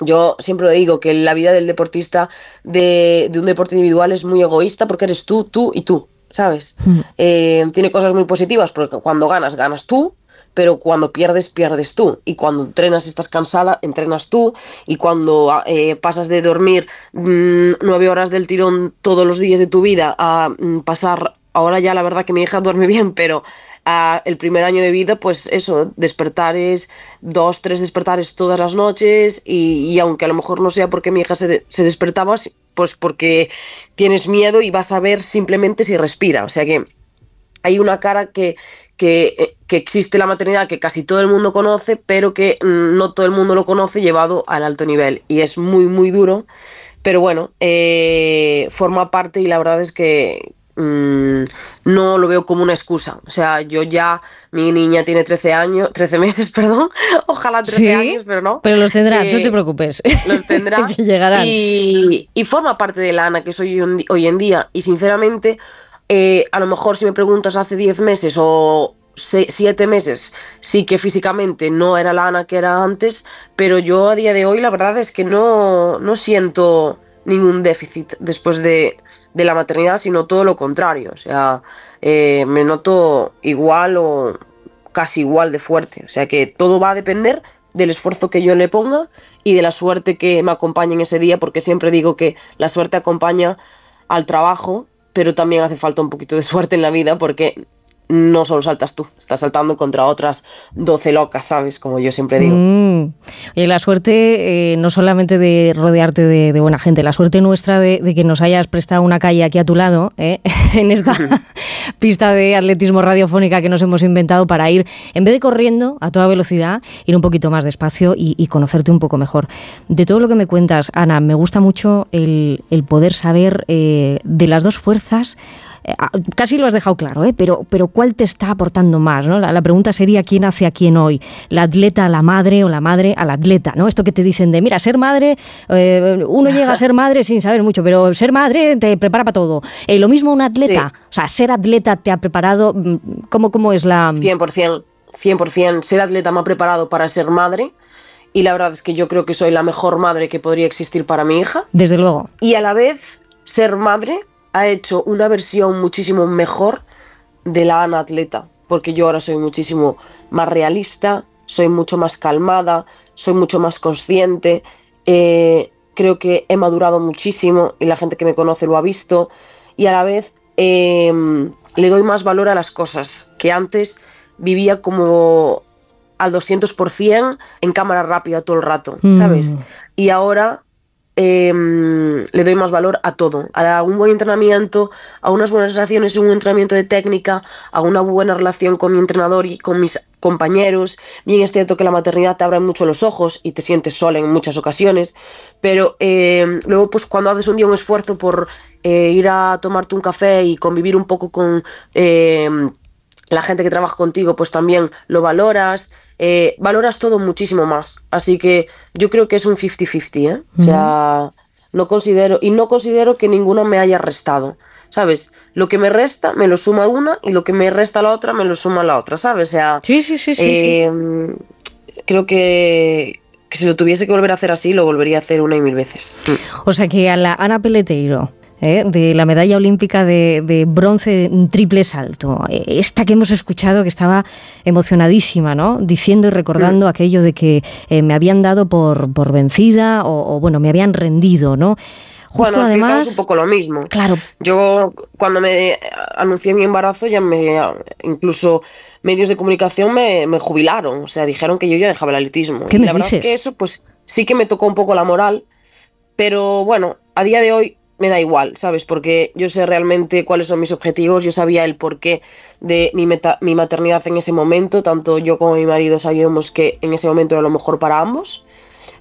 Speaker 23: yo siempre lo digo que la vida del deportista de, de, un deporte individual es muy egoísta porque eres tú, tú y tú, ¿sabes? Mm. Eh, tiene cosas muy positivas porque cuando ganas, ganas tú, pero cuando pierdes, pierdes tú. Y cuando entrenas, estás cansada, entrenas tú. Y cuando eh, pasas de dormir mmm, nueve horas del tirón todos los días de tu vida a mmm, pasar, ahora ya la verdad que mi hija duerme bien, pero el primer año de vida, pues eso, despertares, dos, tres despertares todas las noches y, y aunque a lo mejor no sea porque mi hija se, se, despertaba, pues porque tienes miedo y vas a ver simplemente si respira. O sea que hay una cara que, que, que existe la maternidad que casi todo el mundo conoce, pero que mm, no todo el mundo lo conoce llevado al alto nivel y es muy, muy duro. Pero bueno, eh, forma parte y la verdad es que, mmm, no lo veo como una excusa. O sea, yo ya, mi niña tiene 13 años, 13 meses, *laughs* perdón, ojalá 13
Speaker 1: ¿Sí?
Speaker 23: años, pero no.
Speaker 1: Pero los tendrá,
Speaker 23: Eh,
Speaker 1: no te preocupes.
Speaker 23: Los tendrá. *laughs*
Speaker 1: que llegarán.
Speaker 23: Y, y, forma parte de la Ana que soy hoy en día. Y sinceramente, eh, a lo mejor si me preguntas hace 10 meses o 7 meses, sí que físicamente no era la Ana que era antes, pero yo a día de hoy la verdad es que no, no siento ningún déficit después de, de la maternidad, sino todo lo contrario. O sea, eh, me noto igual o casi igual de fuerte. O sea que todo va a depender del esfuerzo que yo le ponga y de la suerte que me acompañe en ese día, porque siempre digo que la suerte acompaña al trabajo, pero también hace falta un poquito de *laughs* suerte en la vida, porque no solo saltas tú, estás saltando contra otras 12 locas, ¿sabes? Como yo siempre digo.
Speaker 1: Mm. Y la suerte eh, no solamente de rodearte de, de, buena gente, la suerte nuestra de, de, que nos hayas prestado una calle aquí a tu lado, ¿eh? *laughs* en esta *laughs* pista de atletismo radiofónica que nos hemos inventado para ir, en vez de corriendo a toda velocidad, ir un poquito más despacio y, y conocerte un poco mejor. De todo lo que me cuentas, Ana, me gusta mucho el, el poder saber eh, de las dos fuerzas casi lo has dejado claro, ¿eh? pero, pero ¿cuál te está aportando más? ¿no? La, la, pregunta sería quién hace a quién hoy, la atleta a la madre o la madre al atleta, ¿no? Esto que te dicen de, mira, ser madre, eh, uno llega a ser madre sin saber mucho, pero ser madre te prepara para todo. Eh, lo mismo un atleta, sí. o sea, ser atleta te ha preparado, mm, ¿cómo, cómo es la...?
Speaker 23: 100%, 100%, ser atleta me ha preparado para ser madre y la verdad es que yo creo que soy la mejor madre que podría existir para mi hija.
Speaker 1: Desde luego.
Speaker 23: Y a la vez, ser madre ha hecho una versión muchísimo mejor de la Ana atleta, porque yo ahora soy muchísimo más realista, soy mucho más calmada, soy mucho más consciente, eh, creo que he madurado muchísimo y la gente que me conoce lo ha visto y a la vez eh, le doy más valor a las cosas que antes vivía como al 200% en cámara rápida todo el rato, ¿sabes? Mm. Y ahora eh, le doy más valor a todo, a un buen entrenamiento, a unas buenas relaciones, un entrenamiento de técnica, a una buena relación con mi entrenador y con mis compañeros. Bien es cierto que la maternidad te abre mucho los ojos y te sientes sola en muchas ocasiones, pero eh, luego pues cuando haces un día un esfuerzo por eh, ir a tomarte un café y convivir un poco con eh, la gente que trabaja contigo, pues también lo valoras eh, valoras todo muchísimo más. Así que yo creo que es un 50-50, ¿eh? O sea, no considero, y no considero que ninguna me haya restado. ¿sabes? Lo que me resta me lo suma una y lo que me resta la otra me lo suma la otra, ¿sabes? O sea,
Speaker 1: sí, sí, sí, sí,
Speaker 23: eh, creo que, que si lo tuviese que volver a hacer así, lo volvería a hacer una y mil veces.
Speaker 1: O sea que a la Ana Peleteiro, ¿eh? de la medalla olímpica de, de, bronce en triple salto. Eh, esta que hemos escuchado que estaba emocionadísima, ¿no? Diciendo y recordando aquello de que eh, me habían dado por, por vencida o, o, bueno, me habían rendido, ¿no?
Speaker 23: Justo bueno, además, un poco lo mismo.
Speaker 1: Claro.
Speaker 23: Yo cuando me anuncié mi embarazo ya me incluso medios de comunicación me, me jubilaron, o sea, dijeron que yo ya dejaba el atletismo.
Speaker 1: ¿Qué
Speaker 23: y
Speaker 1: me
Speaker 23: la
Speaker 1: dices?
Speaker 23: verdad es que eso pues sí que me tocó un poco la moral, pero bueno, a día de hoy me da igual, ¿sabes? Porque yo sé realmente cuáles son mis objetivos, yo sabía el porqué de mi, meta, mi maternidad en ese momento, tanto yo como mi marido sabíamos que en ese momento era lo mejor para ambos.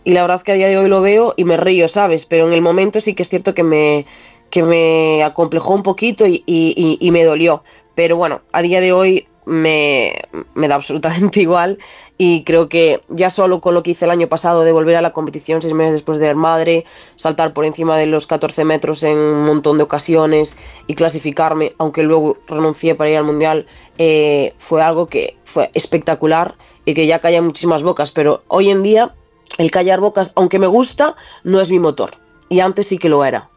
Speaker 23: Y la verdad que a día de hoy lo veo y me río, ¿sabes? Pero en el momento sí que es cierto que me, que me acomplejó un poquito y, y, y me dolió. Pero bueno, a día de hoy me, me, da absolutamente *laughs* igual y creo que ya solo con lo que hice el año pasado de volver a la competición seis meses después de ser madre, saltar por encima de los 14 metros en un montón de ocasiones y clasificarme, aunque luego renuncié para ir al Mundial, eh, fue algo que fue espectacular y que ya callan muchísimas bocas, pero hoy en día el callar bocas, aunque me gusta, no es mi motor y antes sí que lo era.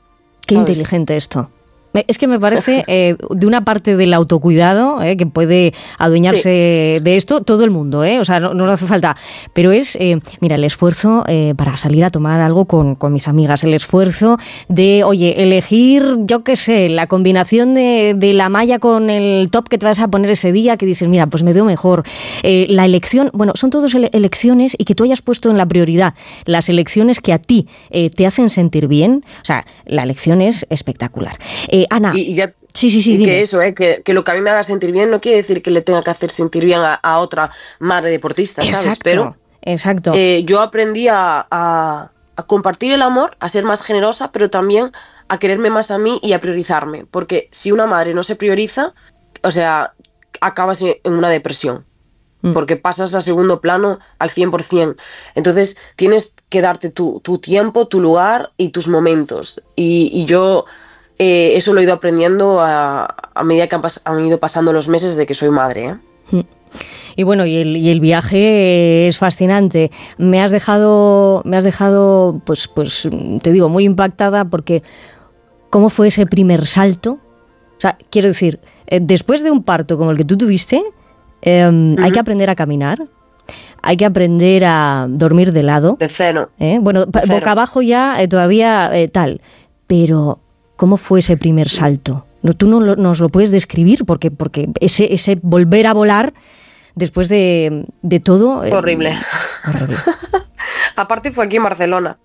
Speaker 1: Qué ¿sabes? inteligente esto. Es que me parece *laughs* eh, de una parte del autocuidado eh, que puede adueñarse sí. de esto todo el mundo, eh, o sea, no, no hace falta. Pero es, eh, mira, el esfuerzo eh, para salir a tomar algo con, con, mis amigas, el esfuerzo de, oye, elegir, yo qué sé, la combinación de, de, la malla con el top que te vas a poner ese día, que dices, mira, pues me veo mejor. La elección, bueno, son todas ele elecciones y que tú hayas puesto en la prioridad las elecciones que a ti te hacen sentir bien. O sea, la elección es espectacular. Eh, Ana.
Speaker 23: Y, y ya,
Speaker 1: sí, sí, sí.
Speaker 23: Y que eso, eh, que, que, lo que a mí me haga sentir bien no quiere decir que le tenga que hacer sentir bien a, a otra madre deportista, ¿sabes?
Speaker 1: Exacto,
Speaker 23: Pero
Speaker 1: exacto.
Speaker 23: Eh, yo aprendí a, a, a, compartir el amor, a ser más generosa, pero también a quererme más a mí y a priorizarme. Porque si una madre no se prioriza, o sea, acabas en una depresión. Mm. Porque pasas a segundo plano al 100%. Entonces tienes que darte tu, tu tiempo, tu lugar y tus momentos. Y, y yo eh, eso lo he ido aprendiendo a, a medida que han, han, ido pasando los meses de que soy madre. ¿eh?
Speaker 1: Mm. Y bueno, y el, y el, viaje es fascinante. Me has dejado, me has dejado, pues, pues, te digo, muy impactada porque cómo fue ese primer salto. O sea, quiero decir, eh, después de un parto como el que tú tuviste, eh, uh -huh. hay que aprender a caminar, hay que aprender a dormir de lado.
Speaker 23: De cero.
Speaker 1: ¿Eh? Bueno,
Speaker 23: de
Speaker 1: cero. boca abajo ya eh, todavía tal. Pero, ¿cómo fue ese primer salto? No, tú no lo, nos lo puedes describir porque, porque ese, ese volver a volar después de, de todo.
Speaker 23: Fue horrible.
Speaker 1: horrible. *laughs*
Speaker 23: Aparte fue aquí en Barcelona.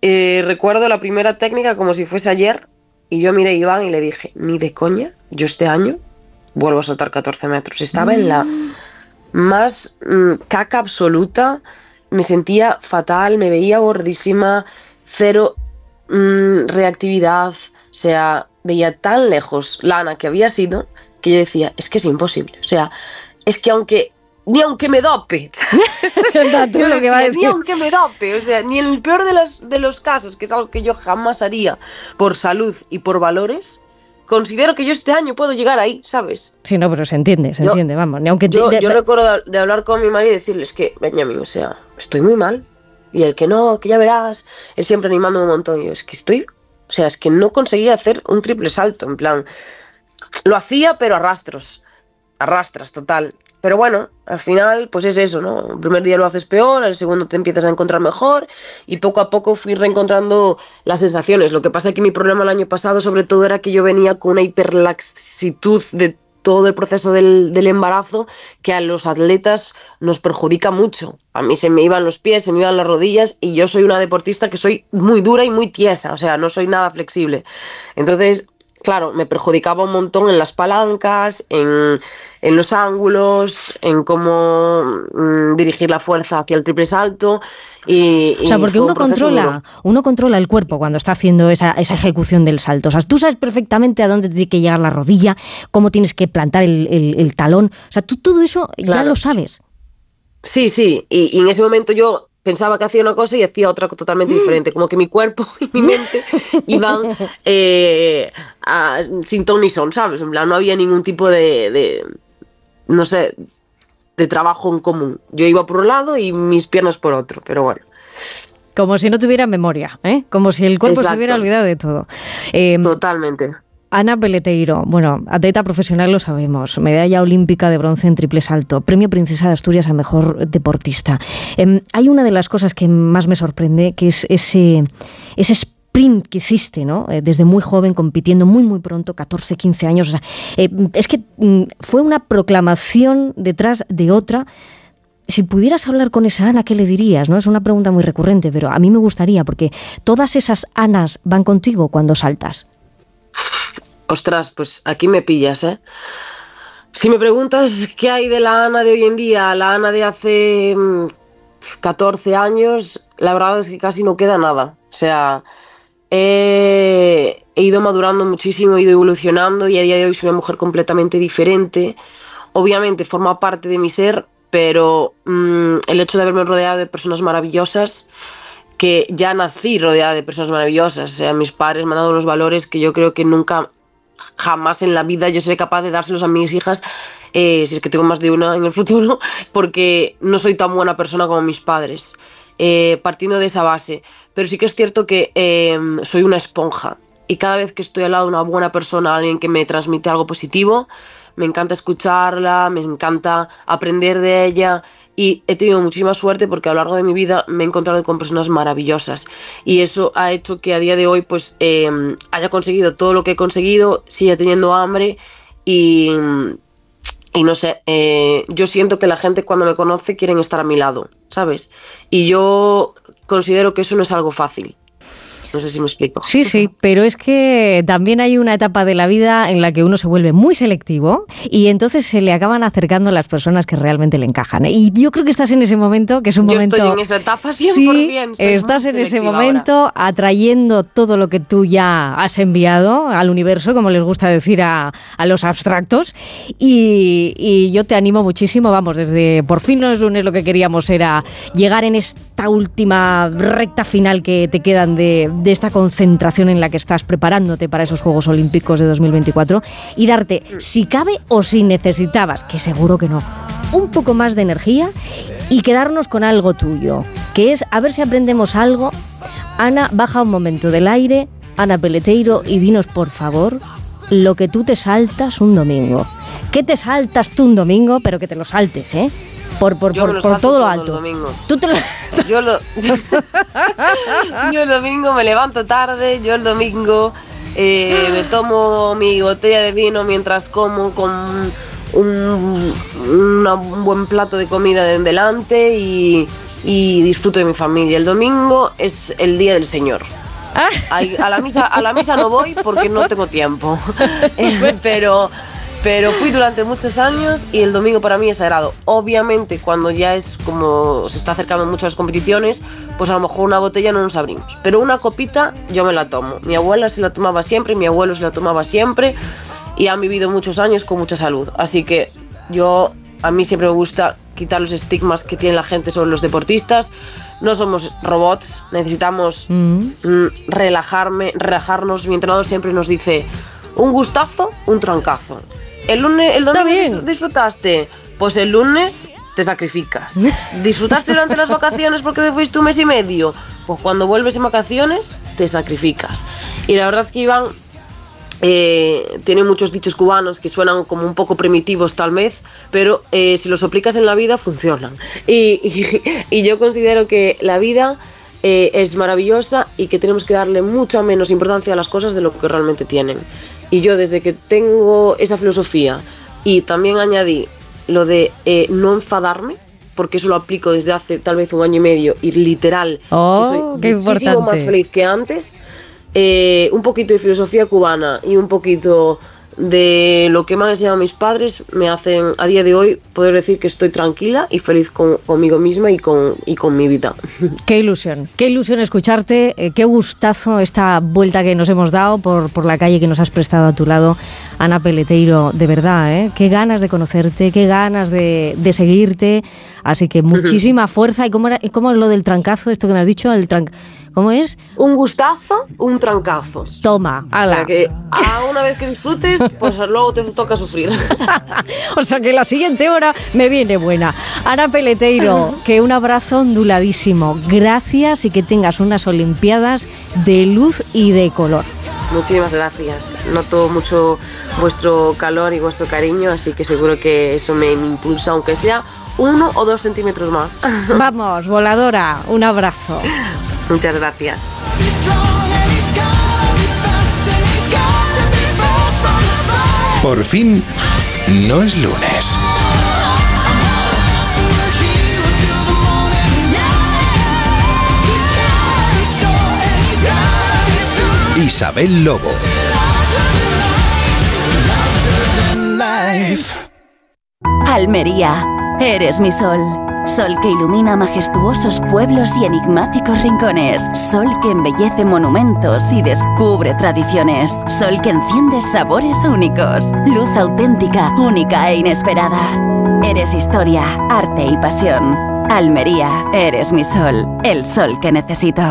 Speaker 23: Eh, recuerdo la primera técnica como si fuese ayer y yo miré a Iván y le dije, ni de coña, yo este año vuelvo a saltar 14 metros. Estaba mm. en la más mmm, caca absoluta, me sentía fatal, me veía gordísima, cero mmm, reactividad, o sea, veía tan lejos Lana que había sido que yo decía, es que es imposible, o sea, es que aunque ni aunque me dope. *laughs*
Speaker 1: yo lo que va a decir.
Speaker 23: Ni aunque me dope. O sea, ni en el peor de los, de los casos, que es algo que yo jamás haría por salud y por valores, considero que yo este año puedo llegar ahí, ¿sabes?
Speaker 1: Sí, no, pero se entiende, se yo, entiende, vamos. Ni aunque
Speaker 23: yo, yo recuerdo de hablar con mi marido y decirles que, Benjamin, o sea, estoy muy mal. Y el que no, que ya verás, él siempre animando un montón. Y yo, es que estoy, o sea, es que no conseguía hacer un triple salto, en plan, lo hacía, pero arrastros, arrastras, total. Pero bueno, al final, pues es eso, ¿no? El primer día lo haces peor, el segundo te empiezas a encontrar mejor y poco a poco fui reencontrando las sensaciones. Lo que pasa es que mi problema el año pasado sobre todo era que yo venía con una hiperlaxitud de todo el proceso del, embarazo que a los atletas nos perjudica mucho. A mí se me iban los pies, se me iban las rodillas y yo soy una deportista que soy muy dura y muy tiesa, o sea, no soy nada flexible. Entonces, claro, me perjudicaba un montón en las palancas, en, en los ángulos, en cómo mmm, dirigir la fuerza hacia el triple salto. Y,
Speaker 1: o sea, porque uno controla, uno controla el cuerpo cuando está haciendo esa, esa, ejecución del salto. O sea, tú sabes perfectamente a dónde tiene que llegar la rodilla, cómo tienes que plantar el, el, el talón. O sea, tú todo eso claro. ya lo sabes.
Speaker 23: Sí, sí. Y, y, en ese momento yo pensaba que hacía una cosa y hacía otra totalmente diferente, como que mi cuerpo *laughs* y mi mente iban *laughs* eh, a- sin ton ni son, ¿sabes? En plan, no había ningún tipo de, de, no sé, de trabajo en común. Yo iba por un lado y mis piernas por otro, pero bueno.
Speaker 1: Como si no tuviera memoria, ¿eh? Como si el cuerpo se
Speaker 23: Exacto.
Speaker 1: hubiera olvidado de todo. Eh,
Speaker 23: Totalmente.
Speaker 1: Ana Peleteiro, bueno, atleta profesional lo sabemos, medalla olímpica de bronce en triple salto, premio Princesa de Asturias a mejor deportista. Em, hay una de las cosas que más me sorprende, que es ese, ese sprint que hiciste, ¿no? Eh, desde muy joven, compitiendo muy, muy pronto, 14, 15 años. O sea, eh, es que mm, fue una proclamación detrás de otra. Si pudieras hablar con esa Ana, ¿qué le dirías? ¿no? Es una pregunta muy recurrente, pero a mí me gustaría, porque todas esas Anas van contigo cuando saltas.
Speaker 23: Ostras, pues aquí me pillas, ¿eh? Si me preguntas qué hay de la Ana de hoy en día, la Ana de hace mm, 14 años, la verdad es que casi no queda nada. O sea, he, ido madurando muchísimo, he ido evolucionando y a día de hoy soy una mujer completamente diferente. Obviamente forma parte de mi ser, pero mm, el hecho de haberme rodeado de personas maravillosas, que ya nací rodeada de personas maravillosas, o mis padres me han dado unos valores que yo creo que nunca jamás en la vida yo seré capaz de dárselos a mis hijas, eh, si es que tengo más de una en el futuro, *laughs* porque no soy tan buena persona como mis padres, eh, partiendo de esa base. Pero sí que es cierto que eh, soy una esponja. Y cada vez que estoy al lado de una buena persona, alguien que me transmite algo positivo, me encanta escucharla, me encanta aprender de ella. Y he tenido muchísima suerte porque a lo largo de mi vida me he encontrado con personas maravillosas. Y eso ha hecho que a día de hoy pues eh, haya conseguido todo lo que he conseguido, siga teniendo hambre y, y no sé, eh, yo siento que la gente cuando me conoce quieren estar a mi lado, ¿sabes? Y yo considero que eso no es algo fácil. No sé si me explico.
Speaker 1: Sí, sí, pero es que también hay una etapa de la vida en la que uno se vuelve muy selectivo y entonces se le acaban acercando las personas que realmente le encajan. Y yo creo que estás en ese momento, que es un
Speaker 23: Yo
Speaker 1: momento...
Speaker 23: estoy en esa etapa 100%.
Speaker 1: Sí, estás en ese momento atrayendo todo lo que tú ya has enviado al universo, como les gusta decir a, a los abstractos. Y, y yo te animo muchísimo, vamos, desde por fin los lunes lo que queríamos era llegar en esta última recta final que te quedan de, de esta concentración en la que estás preparándote para esos Juegos Olímpicos de 2024 y darte, si cabe o si necesitabas, que seguro que no, un poco más de energía y quedarnos con algo tuyo, que es a ver si aprendemos algo. Ana, baja un momento del aire, Ana Peleteiro, y dinos por favor lo que tú te saltas un domingo. ¿Qué te saltas tú un domingo? Pero que te lo saltes, ¿eh? Por, por, por, todo lo alto. Tú te lo...
Speaker 23: Yo, lo- *laughs* yo el domingo me levanto tarde, yo el domingo eh, me tomo mi botella de vino mientras como con un, una- un buen plato de comida de delante y, y disfruto de mi familia. El domingo es el día del Señor. Ay, A la misa, a la misa no voy porque no tengo tiempo. *laughs* *laughs* Pero, pero fui durante muchos años y el domingo para mí es sagrado. Obviamente, cuando ya es como se está acercando mucho a las competiciones, pues a lo mejor una botella no nos abrimos. Pero una copita yo me la tomo. Mi abuela se la tomaba siempre, mi abuelo se la tomaba siempre y han vivido muchos años con mucha salud. Así que yo, a mí siempre me gusta quitar los estigmas que tiene la gente sobre los deportistas. No somos robots, necesitamos mm, relajarme, relajarnos. Mi entrenador siempre nos dice un gustazo, un trancazo. El lunes, el domingo dis- disfrutaste, pues el lunes te sacrificas. *laughs* ¿Disfrutaste durante las vacaciones porque te fuiste un mes y medio? Pues cuando vuelves en vacaciones te sacrificas. Y la verdad que Iván eh, tiene muchos dichos cubanos que suenan como un poco primitivos tal vez, pero eh, si los aplicas en la vida funcionan. Y, y- *laughs* y yo considero que la vida eh, es maravillosa y que tenemos que darle mucha menos importancia a las cosas de lo que realmente tienen. Y yo desde que tengo esa filosofía y también añadí lo de eh, no enfadarme, porque eso lo aplico desde hace tal vez un año y medio y literal
Speaker 1: Oh,
Speaker 23: estoy muchísimo más feliz que antes. Eh, un poquito de filosofía cubana y un poquito de lo que me han enseñado mis padres me hacen a día de hoy poder decir que estoy tranquila y feliz con- conmigo misma y con, y con mi vida. *laughs*
Speaker 1: Qué ilusión, qué ilusión escucharte, eh, qué gustazo esta vuelta que nos hemos dado por, por la calle que nos has prestado a tu lado, Ana Peleteiro, de verdad, ¿eh? qué ganas de conocerte, qué ganas de, de seguirte. Así que muchísima fuerza. ¿Y cómo, era, cómo es lo del trancazo? Esto que me has dicho, el tran- ¿cómo es?
Speaker 23: Un gustazo, un trancazo.
Speaker 1: Toma,
Speaker 23: O
Speaker 1: ala.
Speaker 23: sea que a una vez que disfrutes, pues luego te toca sufrir. *laughs*
Speaker 1: O sea que la siguiente hora me viene buena. Ana Peleteiro, que un abrazo onduladísimo. Gracias y que tengas unas Olimpiadas de luz y de color.
Speaker 23: Muchísimas gracias. Noto mucho vuestro calor y vuestro cariño, así que seguro que eso me impulsa, aunque sea uno o dos centímetros más. *laughs*
Speaker 1: Vamos, voladora, un abrazo.
Speaker 23: Muchas gracias.
Speaker 2: Por fin, no es lunes. Isabel Lobo.
Speaker 17: Almería, eres mi sol. Sol que ilumina majestuosos pueblos y enigmáticos rincones. Sol que embellece monumentos y descubre tradiciones. Sol que enciende sabores únicos. Luz auténtica, única e inesperada. Eres historia, arte y pasión. Almería, eres mi sol. El sol que necesito.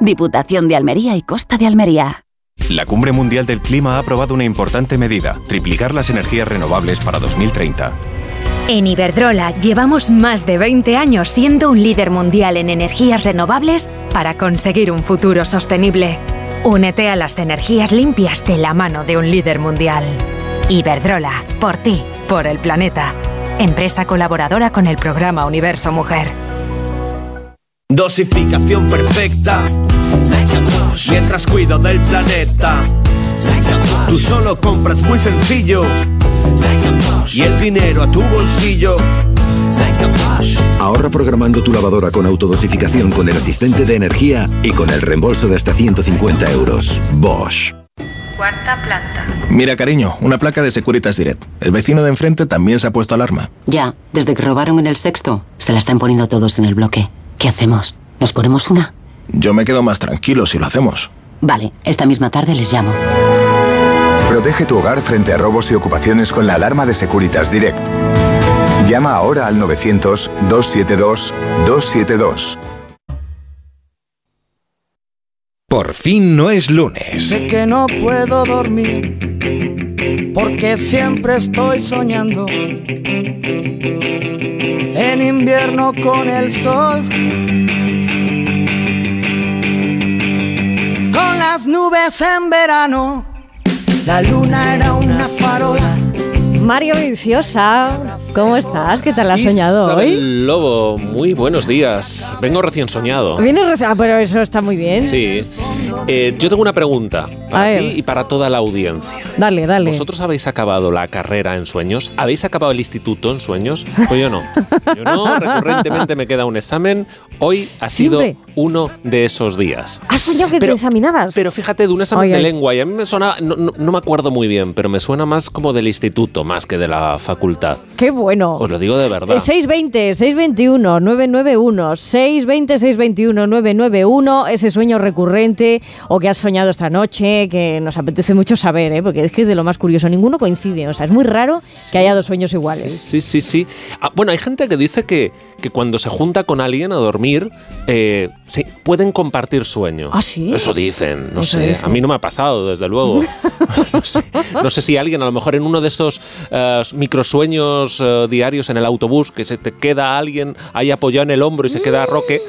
Speaker 17: Diputación de Almería y Costa de Almería.
Speaker 24: La Cumbre Mundial del Clima ha aprobado una importante medida, triplicar las energías renovables para 2030.
Speaker 25: En Iberdrola llevamos más de 20 años siendo un líder mundial en energías renovables para conseguir un futuro sostenible. Únete a las energías limpias de la mano de un líder mundial. Iberdrola, por ti, por el planeta. Empresa colaboradora con el programa Universo Mujer.
Speaker 26: Dosificación perfecta. Mientras cuido del planeta. Tú solo compras muy sencillo. Y el dinero a tu bolsillo.
Speaker 27: Ahorra programando tu lavadora con autodosificación con el asistente de energía y con el reembolso de hasta 150 euros. Bosch.
Speaker 28: Cuarta planta.
Speaker 11: Mira, cariño, una placa de Securitas Direct. El vecino de enfrente también se ha puesto alarma.
Speaker 12: Ya, desde que robaron en el sexto, se la están poniendo todos en el bloque. ¿Qué hacemos? ¿Nos ponemos una?
Speaker 11: Yo me quedo más tranquilo si lo hacemos.
Speaker 12: Vale, esta misma tarde les llamo.
Speaker 29: Protege tu hogar frente a robos y ocupaciones con la alarma de Securitas Direct. Llama ahora al 900-272-272.
Speaker 2: Por fin no es lunes.
Speaker 30: Sé que no puedo dormir porque siempre estoy soñando. En invierno con el sol. Con las nubes en verano. La luna era una farola.
Speaker 1: Mario Viciosa, ¿cómo estás? ¿Qué tal has soñado hoy?
Speaker 31: Isabel Lobo, muy buenos días. Vengo recién soñado.
Speaker 1: Vienes recién. Ah, pero eso está muy bien.
Speaker 31: Sí. Eh, yo tengo una pregunta para ti y para toda la audiencia.
Speaker 1: Dale, dale.
Speaker 31: ¿Vosotros habéis acabado la carrera en sueños? ¿Habéis acabado el instituto en sueños? Pues yo no. Yo no, *laughs* recurrentemente me queda un examen. Hoy ha sido
Speaker 1: Siempre.
Speaker 31: uno de esos días.
Speaker 1: ¿Has soñado que
Speaker 31: Pero-
Speaker 1: te examinabas?
Speaker 31: Pero fíjate, de un examen de lengua, y a mí me suena, no, no- no me acuerdo muy bien, pero me suena más como del instituto, más que de la facultad.
Speaker 1: ¡Qué bueno!
Speaker 31: Os lo digo de verdad.
Speaker 1: Eh, 620, 621, 991, 620, 621, 991, ese sueño recurrente o que has soñado esta noche, que nos apetece mucho saber, ¿eh? porque es que es de lo más curioso, ninguno coincide, o sea, es muy raro que haya dos sueños iguales.
Speaker 31: Sí, sí, sí. Ah, bueno, hay gente que dice que, que cuando se junta con alguien a dormir, eh, sí, pueden compartir sueño.
Speaker 1: ¿Ah, sí?
Speaker 31: Eso dicen, no
Speaker 1: Eso
Speaker 31: sé.
Speaker 1: dicen.
Speaker 31: A mí no me ha pasado, desde luego. *laughs* *laughs* no, sé, no sé si alguien, a lo mejor en uno de estos eh, microsueños eh, diarios en el autobús, que se te queda alguien ahí apoyado en el hombro y se queda Roque,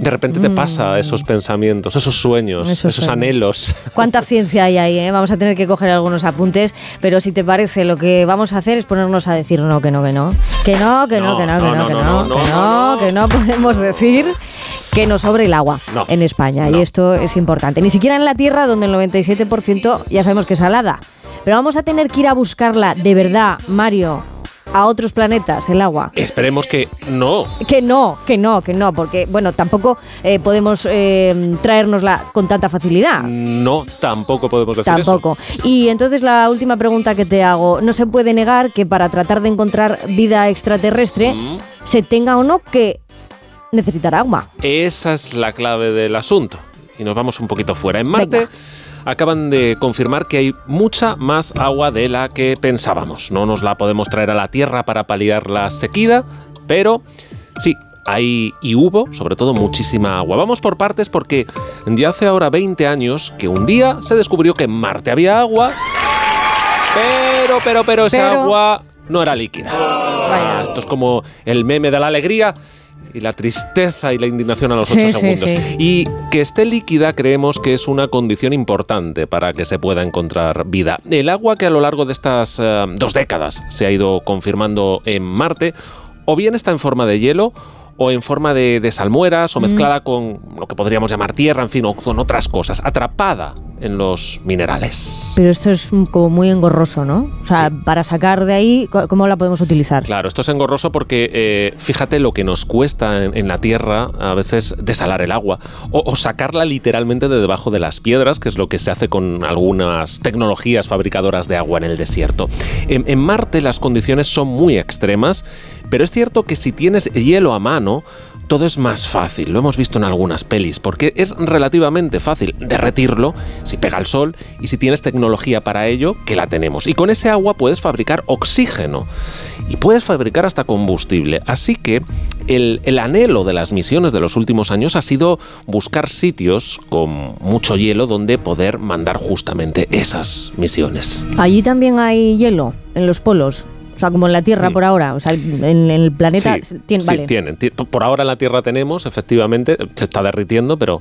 Speaker 31: de repente te pasa esos pensamientos, esos sueños,
Speaker 1: Esos
Speaker 31: anhelos.
Speaker 1: ¿Cuánta ciencia hay ahí? eh? Vamos a tener que coger algunos apuntes, pero si te parece, lo que vamos a hacer es ponernos a decir no, que no, que no. Que no, que no, que no, que
Speaker 31: no,
Speaker 1: que
Speaker 31: no,
Speaker 1: que
Speaker 31: no,
Speaker 1: no, que no podemos decir que nos sobre el agua
Speaker 31: No.
Speaker 1: en España. Y esto es importante. Ni siquiera en la Tierra, donde el 97% ya sabemos que es salada. Pero vamos a tener que ir a buscarla de verdad, Mario, a otros planetas, el agua.
Speaker 31: Esperemos que no.
Speaker 1: Que no, que no, que no, porque bueno, tampoco eh, podemos eh, traérnosla con tanta facilidad.
Speaker 31: No, tampoco podemos decir eso.
Speaker 1: Tampoco. Y entonces la última pregunta que te hago, no se puede negar que para tratar de encontrar vida extraterrestre
Speaker 31: Mm.
Speaker 1: se tenga o no que necesitar agua.
Speaker 31: Esa es la clave del asunto. Y nos vamos un poquito fuera. En Marte acaban de confirmar que hay mucha más agua de la que pensábamos. No nos la podemos traer a la Tierra para paliar la sequía, pero Sí, hay y hubo, sobre todo, muchísima agua. Vamos por partes porque ya hace ahora 20 años que un día se descubrió que en Marte había agua, pero, pero, pero esa
Speaker 1: Pero-
Speaker 31: agua no era líquida. Ah, Esto es como el meme de la alegría y la tristeza y la indignación a los
Speaker 1: Sí,
Speaker 31: 8
Speaker 1: sí,
Speaker 31: segundos.
Speaker 1: sí.
Speaker 31: Y que esté líquida creemos que es una condición importante para que se pueda encontrar vida. El agua que a lo largo de estas eh, dos décadas se ha ido confirmando en Marte, o bien está en forma de hielo, o en forma de, de salmueras, o
Speaker 1: Mm.
Speaker 31: mezclada con lo que podríamos llamar tierra, en fin, o con otras cosas, atrapada en los minerales.
Speaker 1: Pero esto es como muy engorroso, ¿no? O sea, para sacar de ahí, ¿cómo la podemos utilizar?
Speaker 31: Claro, esto es engorroso porque eh, fíjate lo que nos cuesta en, en la tierra a veces desalar el agua o, o sacarla literalmente de debajo de las piedras, que es lo que se hace con algunas tecnologías fabricadoras de agua en el desierto. En, en Marte las condiciones son muy extremas, pero es cierto que si tienes hielo a mano, todo es más fácil. Lo hemos visto en algunas pelis, porque es relativamente fácil derretirlo si pega el sol y si tienes tecnología para ello, que la tenemos. Y con ese agua puedes fabricar oxígeno y puedes fabricar hasta combustible. Así que el, el anhelo de las misiones de los últimos años ha sido buscar sitios con mucho hielo donde poder mandar justamente esas misiones.
Speaker 1: Allí también hay hielo, en los polos. O sea, como en la Tierra por ahora. O sea, en, en el planeta.
Speaker 31: Sí,
Speaker 1: tiene-
Speaker 31: sí,
Speaker 1: vale.
Speaker 31: tienen. Ti- Por ahora en la Tierra tenemos, efectivamente, se está derritiendo, pero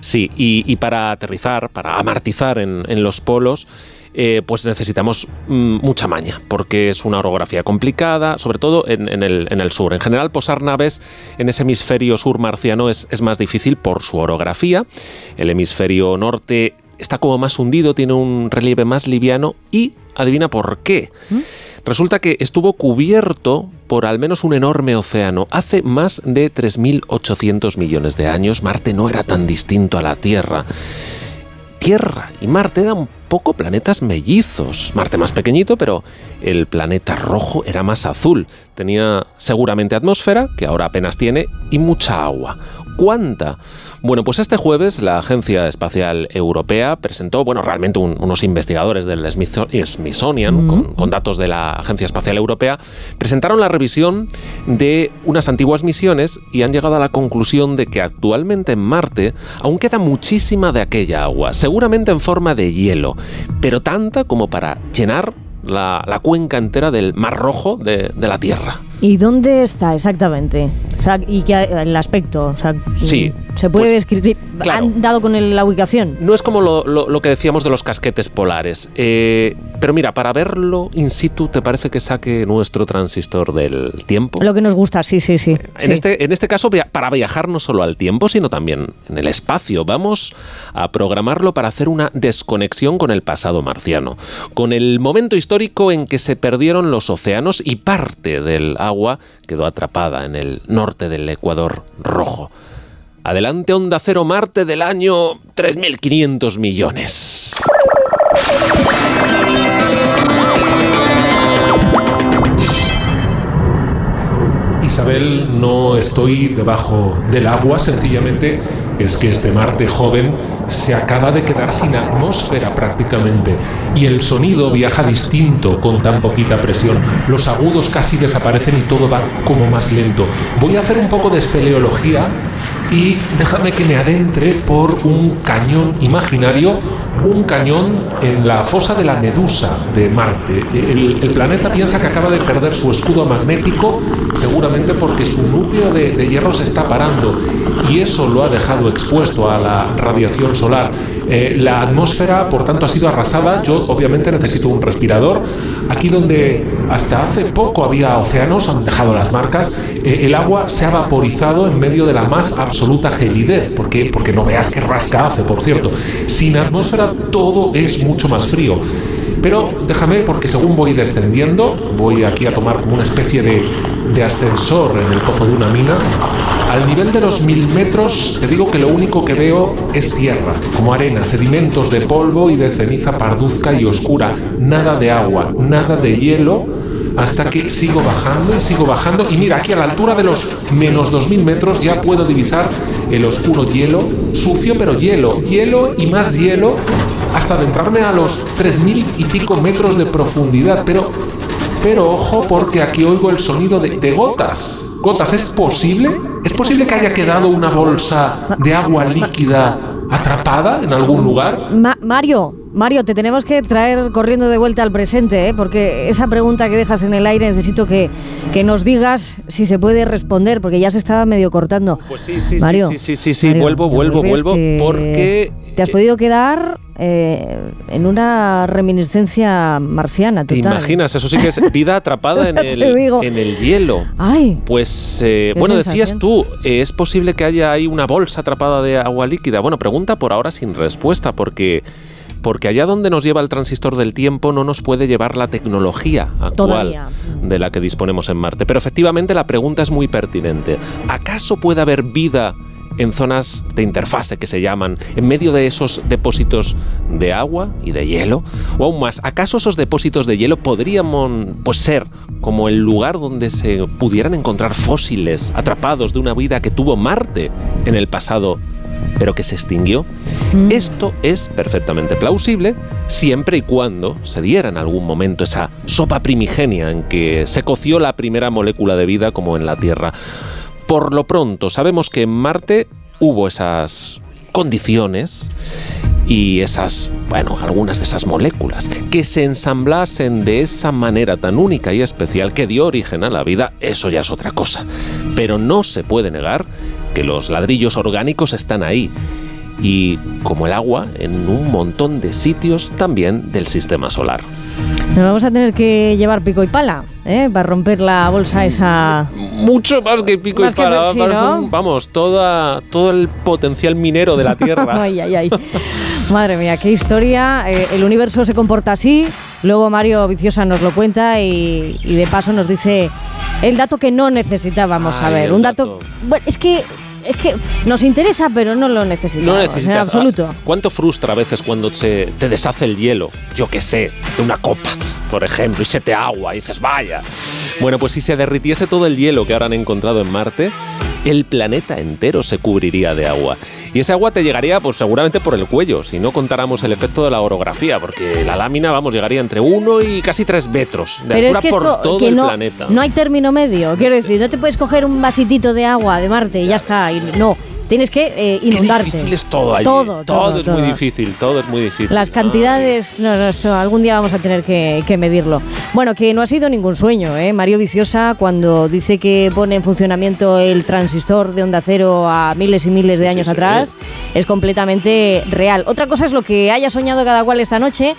Speaker 31: sí. Y, y para aterrizar, para amartizar en, en los polos, eh, pues necesitamos mm, mucha maña, porque es una orografía complicada, sobre todo en, en el, en el sur. En general, posar naves en ese hemisferio sur marciano es, es más difícil por su orografía. El hemisferio norte está como más hundido, tiene un relieve más liviano y adivina por qué. Resulta que estuvo cubierto por al menos un enorme océano. Hace más de 3.800 millones de años, Marte no era tan distinto a la Tierra. Tierra y Marte eran poco planetas mellizos. Marte más pequeñito, pero el planeta rojo era más azul. Tenía seguramente atmósfera, que ahora apenas tiene, y mucha agua. ¿Cuánta? Bueno, pues este jueves la Agencia Espacial Europea presentó, bueno, realmente un- unos investigadores del Smithso- Smithsonian, con, con datos de la Agencia Espacial Europea, presentaron la revisión de unas antiguas misiones y han llegado a la conclusión de que actualmente en Marte aún queda muchísima de aquella agua, seguramente en forma de hielo, pero tanta como para llenar la, cuenca entera del Mar Rojo de la Tierra.
Speaker 1: ¿Y dónde está exactamente? O sea, y qué el aspecto. O sea,
Speaker 31: Sí,
Speaker 1: ¿Se puede
Speaker 31: pues,
Speaker 1: describir?
Speaker 31: claro.
Speaker 1: ¿Han dado con el- la ubicación?
Speaker 31: No es como lo, lo- lo que decíamos de los casquetes polares. eh, pero mira, para verlo in situ, ¿te parece que saque nuestro transistor del tiempo?
Speaker 1: Lo que nos gusta, sí, sí, sí.
Speaker 31: En,
Speaker 1: sí.
Speaker 31: este, en este caso, para viajar no solo al tiempo, sino también en el espacio. Vamos a programarlo para hacer una desconexión con el pasado marciano, con el momento histórico en que se perdieron los océanos y parte del agua quedó atrapada en el norte del Ecuador rojo. Adelante, Onda Cero Marte del año 3.500 millones.
Speaker 32: Isabel, no estoy debajo del agua, sencillamente es que este Marte joven se acaba de quedar sin atmósfera prácticamente y el sonido viaja distinto con tan poquita presión. Los agudos casi desaparecen y todo va como más lento. Voy a hacer un poco de espeleología y déjame que me adentre por un cañón imaginario, un cañón en la fosa de la Medusa de Marte. El, planeta piensa que acaba de perder su escudo magnético, seguramente porque su núcleo de, hierro se está parando y eso lo ha dejado expuesto a la radiación solar. Eh, la atmósfera, por tanto, ha sido arrasada. Yo, obviamente, necesito un respirador. Aquí donde hasta hace poco había océanos, han dejado las marcas, eh, el agua se ha vaporizado en medio de la más absoluta gelidez, porque, porque no veas qué rasca hace, por cierto. Sin atmósfera todo es mucho más frío. Pero déjame, porque según voy descendiendo, voy aquí a tomar como una especie de, ascensor en el pozo de una mina. Al nivel de los mil metros, te digo que lo único que veo es tierra, como arena, sedimentos de polvo y de ceniza parduzca y oscura. Nada de agua, nada de hielo, hasta que sigo bajando y sigo bajando. Y mira, aquí a la altura de los menos 2000 metros ya puedo divisar el oscuro hielo, sucio pero hielo, hielo y más hielo, hasta adentrarme a los 3000 y pico metros de profundidad. Pero, pero ojo, porque aquí oigo el sonido de, gotas. gotas. ¿Es posible? ¿Es posible que haya quedado una bolsa de agua líquida atrapada en algún lugar?
Speaker 1: Ma- Mario, Mario, te tenemos que traer corriendo de vuelta al presente, ¿eh? porque esa pregunta que dejas en el aire necesito que, que nos digas si se puede responder, porque ya se estaba medio cortando.
Speaker 31: Pues sí, sí,
Speaker 1: Mario,
Speaker 31: sí, sí, sí, sí,
Speaker 1: Mario,
Speaker 31: vuelvo, vuelvo, vuelvo,
Speaker 1: que
Speaker 31: porque
Speaker 1: Te has podido quedar eh, en una reminiscencia marciana,
Speaker 31: ¿Te
Speaker 1: total.
Speaker 31: imaginas? Eso sí que es vida atrapada *laughs* en
Speaker 1: te
Speaker 31: el, en el hielo.
Speaker 1: Ay,
Speaker 31: Pues, eh, bueno,
Speaker 1: sensación.
Speaker 31: decías tú, eh, ¿es posible que haya ahí una bolsa atrapada de agua líquida? Bueno, pregunta por ahora sin respuesta, porque, porque allá donde nos lleva el transistor del tiempo no nos puede llevar la tecnología actual
Speaker 1: Todavía.
Speaker 31: de la que disponemos en Marte. Pero efectivamente la pregunta es muy pertinente. ¿Acaso puede haber vida en zonas de interfase que se llaman, en medio de esos depósitos de agua y de hielo? O aún más, ¿acaso esos depósitos de hielo podrían pues, ser como el lugar donde se pudieran encontrar fósiles atrapados de una vida que tuvo Marte en el pasado, pero que se extinguió? Esto es perfectamente plausible siempre y cuando se diera en algún momento esa sopa primigenia en que se coció la primera molécula de vida como en la Tierra. Por lo pronto, sabemos que en Marte hubo esas condiciones y esas, bueno, algunas de esas moléculas que se ensamblasen de esa manera tan única y especial que dio origen a la vida, eso ya es otra cosa. Pero no se puede negar que los ladrillos orgánicos están ahí y como el agua en un montón de sitios también del sistema solar.
Speaker 1: nos vamos a tener que llevar pico y pala ¿eh? para romper la bolsa esa.
Speaker 31: Mucho más que pico
Speaker 1: Más
Speaker 31: y
Speaker 1: que
Speaker 31: pala, vamos, toda, todo el potencial minero de la Tierra. *laughs*
Speaker 1: ay, ay, ay. Madre mía, qué historia. Eh, el universo se comporta así. Luego Mario Viciosa nos lo cuenta y, y de paso nos dice el dato que no necesitábamos saber. Un dato. Bueno, es que. Es que nos interesa, pero no lo necesitamos.
Speaker 31: No
Speaker 1: En
Speaker 31: necesitas.
Speaker 1: absoluto.
Speaker 31: ah, ¿Cuánto frustra a veces cuando se te deshace el hielo? Yo qué sé, de una copa, por ejemplo, y se te agua y dices, vaya. Bueno, pues si se derritiese todo el hielo que ahora han encontrado en Marte, el planeta entero se cubriría de agua. Y ese agua te llegaría, pues seguramente por el cuello, si no contáramos el efecto de la orografía, porque la lámina, vamos, llegaría entre 1 y casi 3 metros de
Speaker 1: Pero es
Speaker 31: altura
Speaker 1: que
Speaker 31: por
Speaker 1: esto
Speaker 31: todo
Speaker 1: que
Speaker 31: el
Speaker 1: no,
Speaker 31: planeta.
Speaker 1: no hay término medio. Quiero decir, no te puedes coger un vasitito de agua de Marte y ya está. y no, tienes que eh, inundarte.
Speaker 31: difícil es todo allí.
Speaker 1: Todo, todo,
Speaker 31: es
Speaker 1: todo.
Speaker 31: muy difícil, todo es muy difícil.
Speaker 1: Las cantidades, no, no, esto algún día vamos a tener que, que medirlo. Bueno, que no ha sido ningún sueño, ¿eh? Mario Viciosa, cuando dice que pone en funcionamiento el transistor de onda cero a miles y miles de
Speaker 31: Sí,
Speaker 1: años
Speaker 31: sí.
Speaker 1: atrás, es completamente real. Otra cosa es lo que haya soñado cada cual esta noche,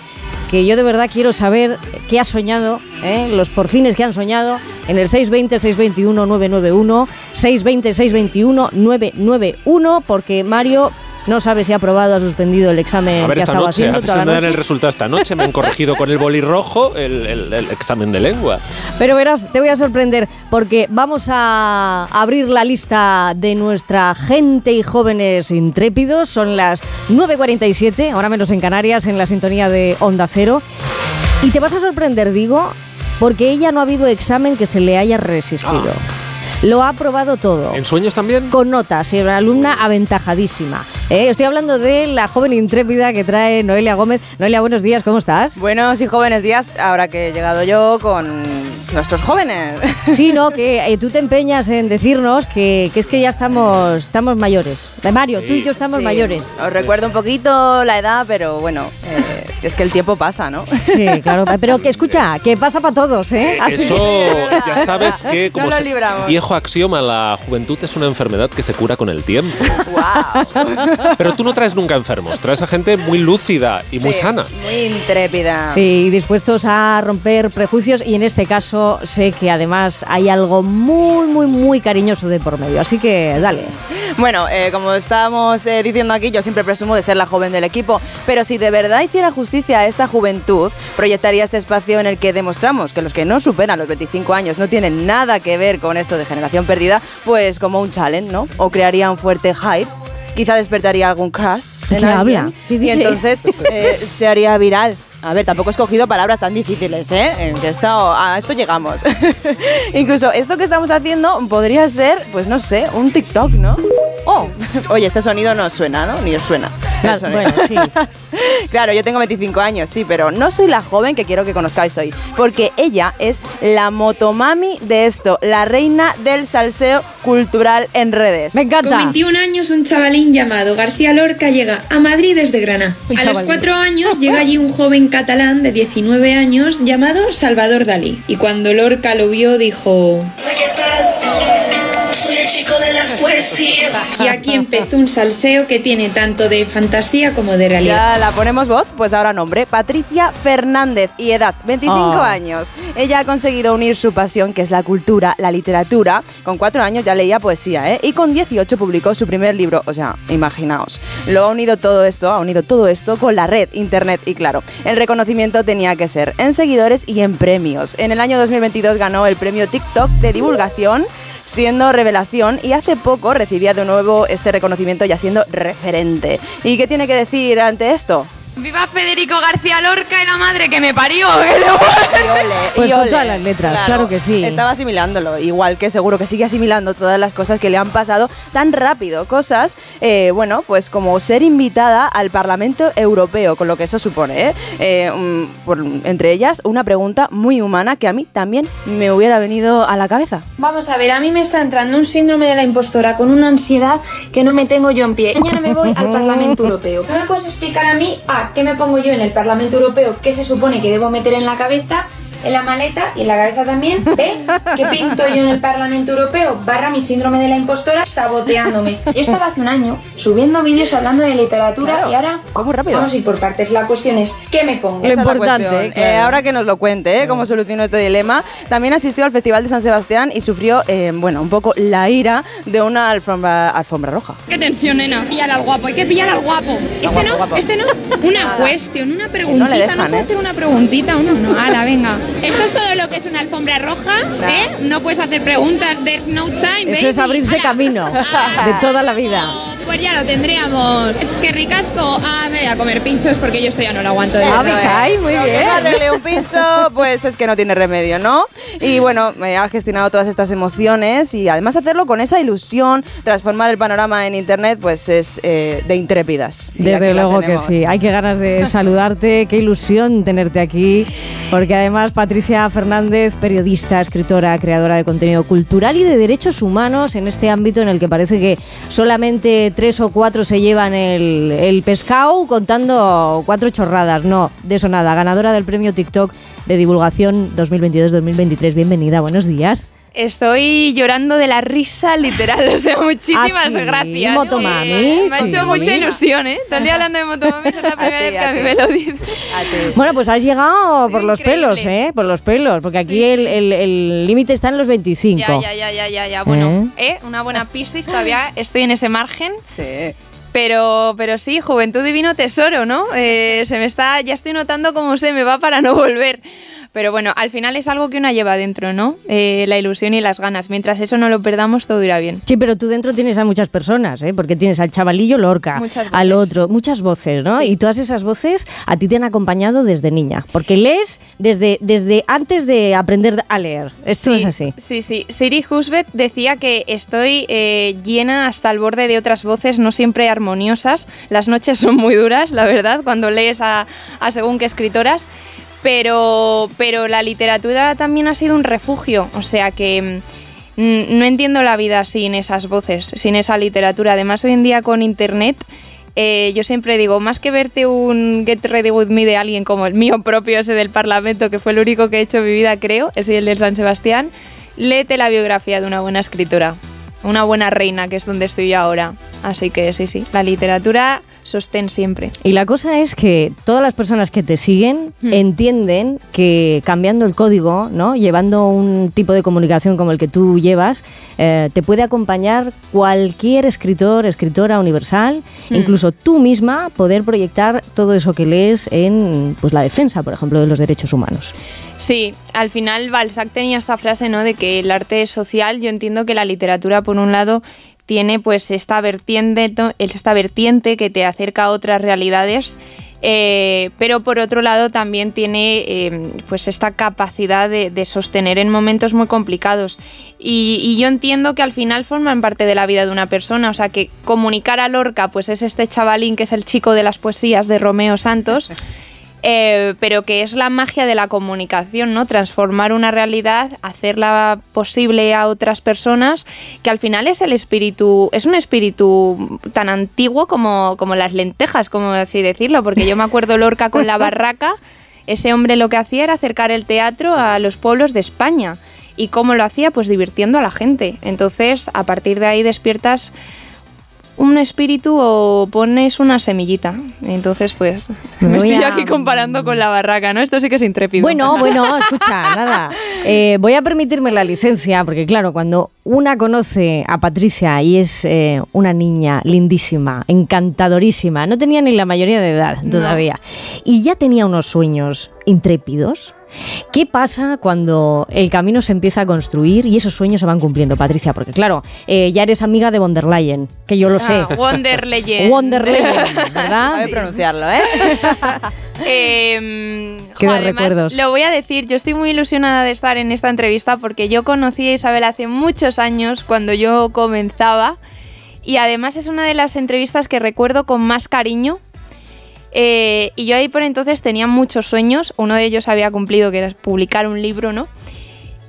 Speaker 1: que yo de verdad quiero saber qué ha soñado, ¿eh? los porfines que han soñado, en el 620-621-991, 620-621-991, porque Mario no sabe si ha aprobado o ha suspendido el examen
Speaker 31: A ver,
Speaker 1: que ha
Speaker 31: esta
Speaker 1: estado
Speaker 31: noche,
Speaker 1: haciendo
Speaker 31: a ver si me dan el resultado esta noche. Me han corregido con el boli rojo el, el- el examen de lengua.
Speaker 1: Pero verás, te voy a sorprender porque vamos a abrir la lista de nuestra gente y jóvenes intrépidos. Son las 9.47, ahora menos en Canarias, en la sintonía de Onda Cero. Y te vas a sorprender, digo, porque ella no ha habido examen que se le haya resistido. Lo ha aprobado todo.
Speaker 31: ¿En sueños también?
Speaker 1: Con notas, y una alumna aventajadísima. ¿Eh? Estoy hablando de la joven intrépida que trae Noelia Gómez. Noelia, buenos días, ¿cómo estás?
Speaker 21: Buenos y jóvenes días, ahora que he llegado yo con nuestros jóvenes. *laughs*
Speaker 1: Sí, no, que eh, tú te empeñas en decirnos que, que es que ya estamos, estamos mayores. Eh, Mario, tú y yo estamos
Speaker 21: Sí,
Speaker 1: mayores.
Speaker 21: Os recuerdo un poquito la edad, pero bueno, eh, es que el tiempo pasa, ¿no?
Speaker 1: Sí, *laughs* claro, pero que escucha, que pasa para todos, ¿eh? Así
Speaker 31: Eso
Speaker 1: que-
Speaker 31: ya sabes que *laughs* como
Speaker 21: No
Speaker 31: viejo axioma, la juventud es una enfermedad que se cura con el tiempo. Pero tú no traes nunca enfermos, traes a gente muy lúcida y muy sana.
Speaker 21: Muy intrépida.
Speaker 1: Sí, dispuestos a romper prejuicios y en este caso sé que además hay algo muy, muy, muy cariñoso de por medio. Así que dale.
Speaker 21: Bueno, eh, como estábamos eh, diciendo aquí, yo siempre presumo de ser la joven del equipo, pero si de verdad hiciera justicia a esta juventud, proyectaría este espacio en el que demostramos que los que no superan los 25 años no tienen nada que ver con esto de generación perdida, pues como un challenge, ¿no? O crearía un fuerte hype. Quizá despertaría algún crush en
Speaker 1: ¿Qué
Speaker 21: alguien
Speaker 1: habla? ¿Qué
Speaker 21: y entonces eh, se haría viral. A ver, tampoco he escogido palabras tan difíciles, ¿eh? Que esto, a esto llegamos. *laughs* Incluso esto que estamos haciendo podría ser, pues no sé, un TikTok, ¿no?
Speaker 1: Oh. *laughs*
Speaker 21: Oye, este sonido no suena, ¿no? Ni os suena. El sonido.
Speaker 1: bueno, sí. *laughs*
Speaker 21: claro, yo tengo 25 años, sí, pero no soy la joven que quiero que conozcáis hoy, porque ella es la motomami de esto, la reina del salseo cultural en redes.
Speaker 1: Me
Speaker 33: Con 21 años, un chavalín llamado García Lorca llega a Madrid desde Granada. A los
Speaker 1: chavalín.
Speaker 33: cuatro años llega allí un joven catalán de 19 años llamado Salvador Dalí. Y cuando Lorca lo vio, dijo...
Speaker 34: Soy el chico de las poesías.
Speaker 33: Y aquí empezó un salseo que tiene tanto de fantasía como de realidad.
Speaker 21: Ya la ponemos voz, pues ahora nombre, Patricia Fernández y edad 25
Speaker 33: Ah.
Speaker 21: años. Ella ha conseguido unir su pasión, que es la cultura, la literatura. Con 4 años ya leía poesía, ¿eh? Y con 18 publicó su primer libro, o sea, imaginaos. Lo ha unido todo esto, ha unido todo esto con la red, internet y claro, el reconocimiento tenía que ser en seguidores y en premios. En el año 2022 ganó el premio TikTok de divulgación siendo revelación y hace poco recibía de nuevo este reconocimiento ya siendo referente. ¿Y qué tiene que decir ante esto?
Speaker 33: ¡Viva Federico García Lorca y la madre que me parió! *laughs*
Speaker 1: Pues
Speaker 21: Y
Speaker 1: con
Speaker 21: ole.
Speaker 1: todas las letras, claro que sí.
Speaker 21: Estaba asimilándolo, igual que seguro que sigue asimilando todas las cosas que le han pasado tan rápido. Cosas, eh, bueno, pues como ser invitada al Parlamento Europeo, con lo que eso supone, ¿eh? Eh, mm, por- entre ellas, una pregunta muy humana que a mí también me hubiera venido a la cabeza.
Speaker 33: Vamos a ver, a mí me está entrando un síndrome de la impostora con una ansiedad que no me tengo yo en pie. Mañana me voy al Parlamento Europeo. ¿Qué me puedes explicar a mí? A, ¿qué me pongo yo en el Parlamento Europeo? ¿Qué se supone que debo meter en la cabeza? En la maleta y en la cabeza también. ¿B? *laughs* ¿Qué pinto yo en el Parlamento Europeo? Barra mi síndrome de la impostora saboteándome. Yo estaba hace un año subiendo vídeos hablando de literatura y ahora vamos a ir por partes. La cuestión es, ¿qué me pongo?
Speaker 21: La cuestión. Eh, ahora que nos lo cuente, ¿eh? cómo solucionó este dilema. También asistió al Festival de San Sebastián y sufrió, eh, bueno, un poco la ira de una alfombra, alfombra roja.
Speaker 33: Qué tensión, nena. Pillar al guapo, hay que pillar al guapo. Este
Speaker 21: guapo,
Speaker 33: no,
Speaker 21: guapo.
Speaker 33: este no. *laughs* Una cuestión, una preguntita.
Speaker 21: No le dejan,
Speaker 33: puedo
Speaker 21: ¿eh?
Speaker 33: hacer una preguntita uno? No, ala, venga. Esto es todo lo que es una alfombra roja, ¿eh? No puedes hacer preguntas, there's no time,
Speaker 1: Eso es
Speaker 33: baby.
Speaker 1: abrirse camino *laughs* de toda la vida.
Speaker 33: Pues ya lo tendríamos. Es que ricasco. Ah, me voy a comer pinchos porque yo esto ya no lo aguanto. de
Speaker 21: Eso
Speaker 33: verdad.
Speaker 21: es. Lo que no arregle un pincho, pues es que no tiene remedio, ¿no? Y *laughs* bueno, me ha gestionado todas estas emociones y además hacerlo con esa ilusión, transformar el panorama en internet, pues es eh, de intrépidas.
Speaker 1: Desde luego que sí. Hay que ganas de *laughs* saludarte, qué ilusión tenerte aquí, porque además Patricia Fernández, periodista, escritora, creadora de contenido cultural y de derechos humanos en este ámbito en el que parece que solamente tres o cuatro se llevan el, el pescado contando cuatro chorradas. No, de eso nada. Ganadora del premio TikTok de divulgación 2022-2023. Bienvenida, buenos días.
Speaker 33: Estoy llorando de la risa literal, *laughs* o sea, muchísimas
Speaker 1: Ah, sí,
Speaker 33: gracias.
Speaker 1: Motomami,
Speaker 33: Eh, me ha
Speaker 1: sí.
Speaker 33: hecho mucha ilusión, ¿eh? Todo el día hablando de Motomami, es la *laughs* primera vez que a mí me lo dice. *laughs*
Speaker 1: Bueno, pues has llegado por los pelos, ¿eh? Por los pelos, porque aquí el- el el límite está en los 25.
Speaker 33: Ya, ya, ya, ya, ya, ya. Bueno, ¿eh? Una buena piscis, todavía estoy en ese margen.
Speaker 21: Sí.
Speaker 33: Pero, pero sí, juventud divino tesoro, ¿no? Eh, se me está, ya estoy notando cómo se me va para no volver. Pero bueno, al final es algo que una lleva dentro, ¿no? Eh, la ilusión y las ganas. Mientras eso no lo perdamos, todo irá bien.
Speaker 1: Sí, pero tú dentro tienes a muchas personas, ¿eh? porque tienes al chavalillo Lorca, al otro, muchas voces, ¿no? Y todas esas voces a ti te han acompañado desde niña, porque lees desde, desde antes de aprender a leer. Esto es así.
Speaker 33: Sí, sí. Siri Husbeth decía que estoy eh, llena hasta el borde de otras voces, no siempre armoniosas. Las noches son muy duras, la verdad, cuando lees a, a según qué escritoras. Pero, pero la literatura también ha sido un refugio. O sea que mm, no entiendo la vida sin esas voces, sin esa literatura. Además, hoy en día con internet. eh, yo siempre digo, más que verte un Get Ready With Me de alguien como el mío propio, ese del Parlamento, que fue el único que he hecho mi vida, creo, ese y el del San Sebastián, léete la biografía de una buena escritora, una buena reina, que es donde estoy yo ahora. Así que sí, sí, la literatura sostén siempre.
Speaker 1: Y la cosa es que todas las personas que te siguen
Speaker 33: Hmm.
Speaker 1: entienden que cambiando el código, ¿no? llevando un tipo de comunicación como el que tú llevas, eh, te puede acompañar cualquier escritor, escritora universal,
Speaker 33: Hmm.
Speaker 1: incluso tú misma poder proyectar todo eso que lees en pues, la defensa, por ejemplo, de los derechos humanos.
Speaker 33: Sí, al final Balzac tenía esta frase, ¿no? De que el arte es social. Yo entiendo que la literatura, por un lado, tiene pues esta vertiente, esta vertiente que te acerca a otras realidades Eh, pero por otro lado también tiene eh, pues esta capacidad de, sostener en momentos muy complicados. Y, y yo entiendo que al final forman parte de la vida de una persona. O sea que comunicar a Lorca pues es este chavalín que es el chico de las poesías de Romeo Santos. *laughs* eh, pero que es la magia de la comunicación, ¿no? Transformar una realidad, hacerla posible a otras personas, que al final es el espíritu, es un espíritu tan antiguo como, como las lentejas, como así decirlo, porque yo me acuerdo Lorca con la barraca, ese hombre lo que hacía era acercar el teatro a los pueblos de España. ¿Y cómo lo hacía? Pues divirtiendo a la gente. Entonces, a partir de ahí despiertas un espíritu o pones una semillita. Entonces, pues,
Speaker 1: Me
Speaker 33: estoy
Speaker 1: a-
Speaker 33: aquí comparando con la barraca, ¿no? Esto sí que es intrépido.
Speaker 1: Bueno, bueno, escucha, *laughs* nada. Eh, voy a permitirme la licencia, porque claro, cuando una conoce a Patricia y es eh, una niña lindísima, encantadorísima, no tenía ni la mayoría de edad
Speaker 33: No.
Speaker 1: todavía, y ya tenía unos sueños intrépidos. ¿Qué pasa cuando el camino se empieza a construir y esos sueños se van cumpliendo, Patricia? Porque claro, eh, ya eres amiga de von der Leyen, que yo lo sé.
Speaker 33: Ah, Wonder Legend.
Speaker 1: Wonder *laughs* Legend, *laughs* ¿verdad?
Speaker 21: Sabe pronunciarlo, ¿eh? *laughs*
Speaker 33: Eh,
Speaker 1: Qué
Speaker 33: jo,
Speaker 1: de
Speaker 33: además,
Speaker 1: recuerdos.
Speaker 33: Lo voy a decir, yo estoy muy ilusionada de estar en esta entrevista porque yo conocí a Isabel hace muchos años cuando yo comenzaba y además es una de las entrevistas que recuerdo con más cariño. Eh, y yo ahí por entonces tenía muchos sueños, uno de ellos había cumplido que era publicar un libro, ¿no?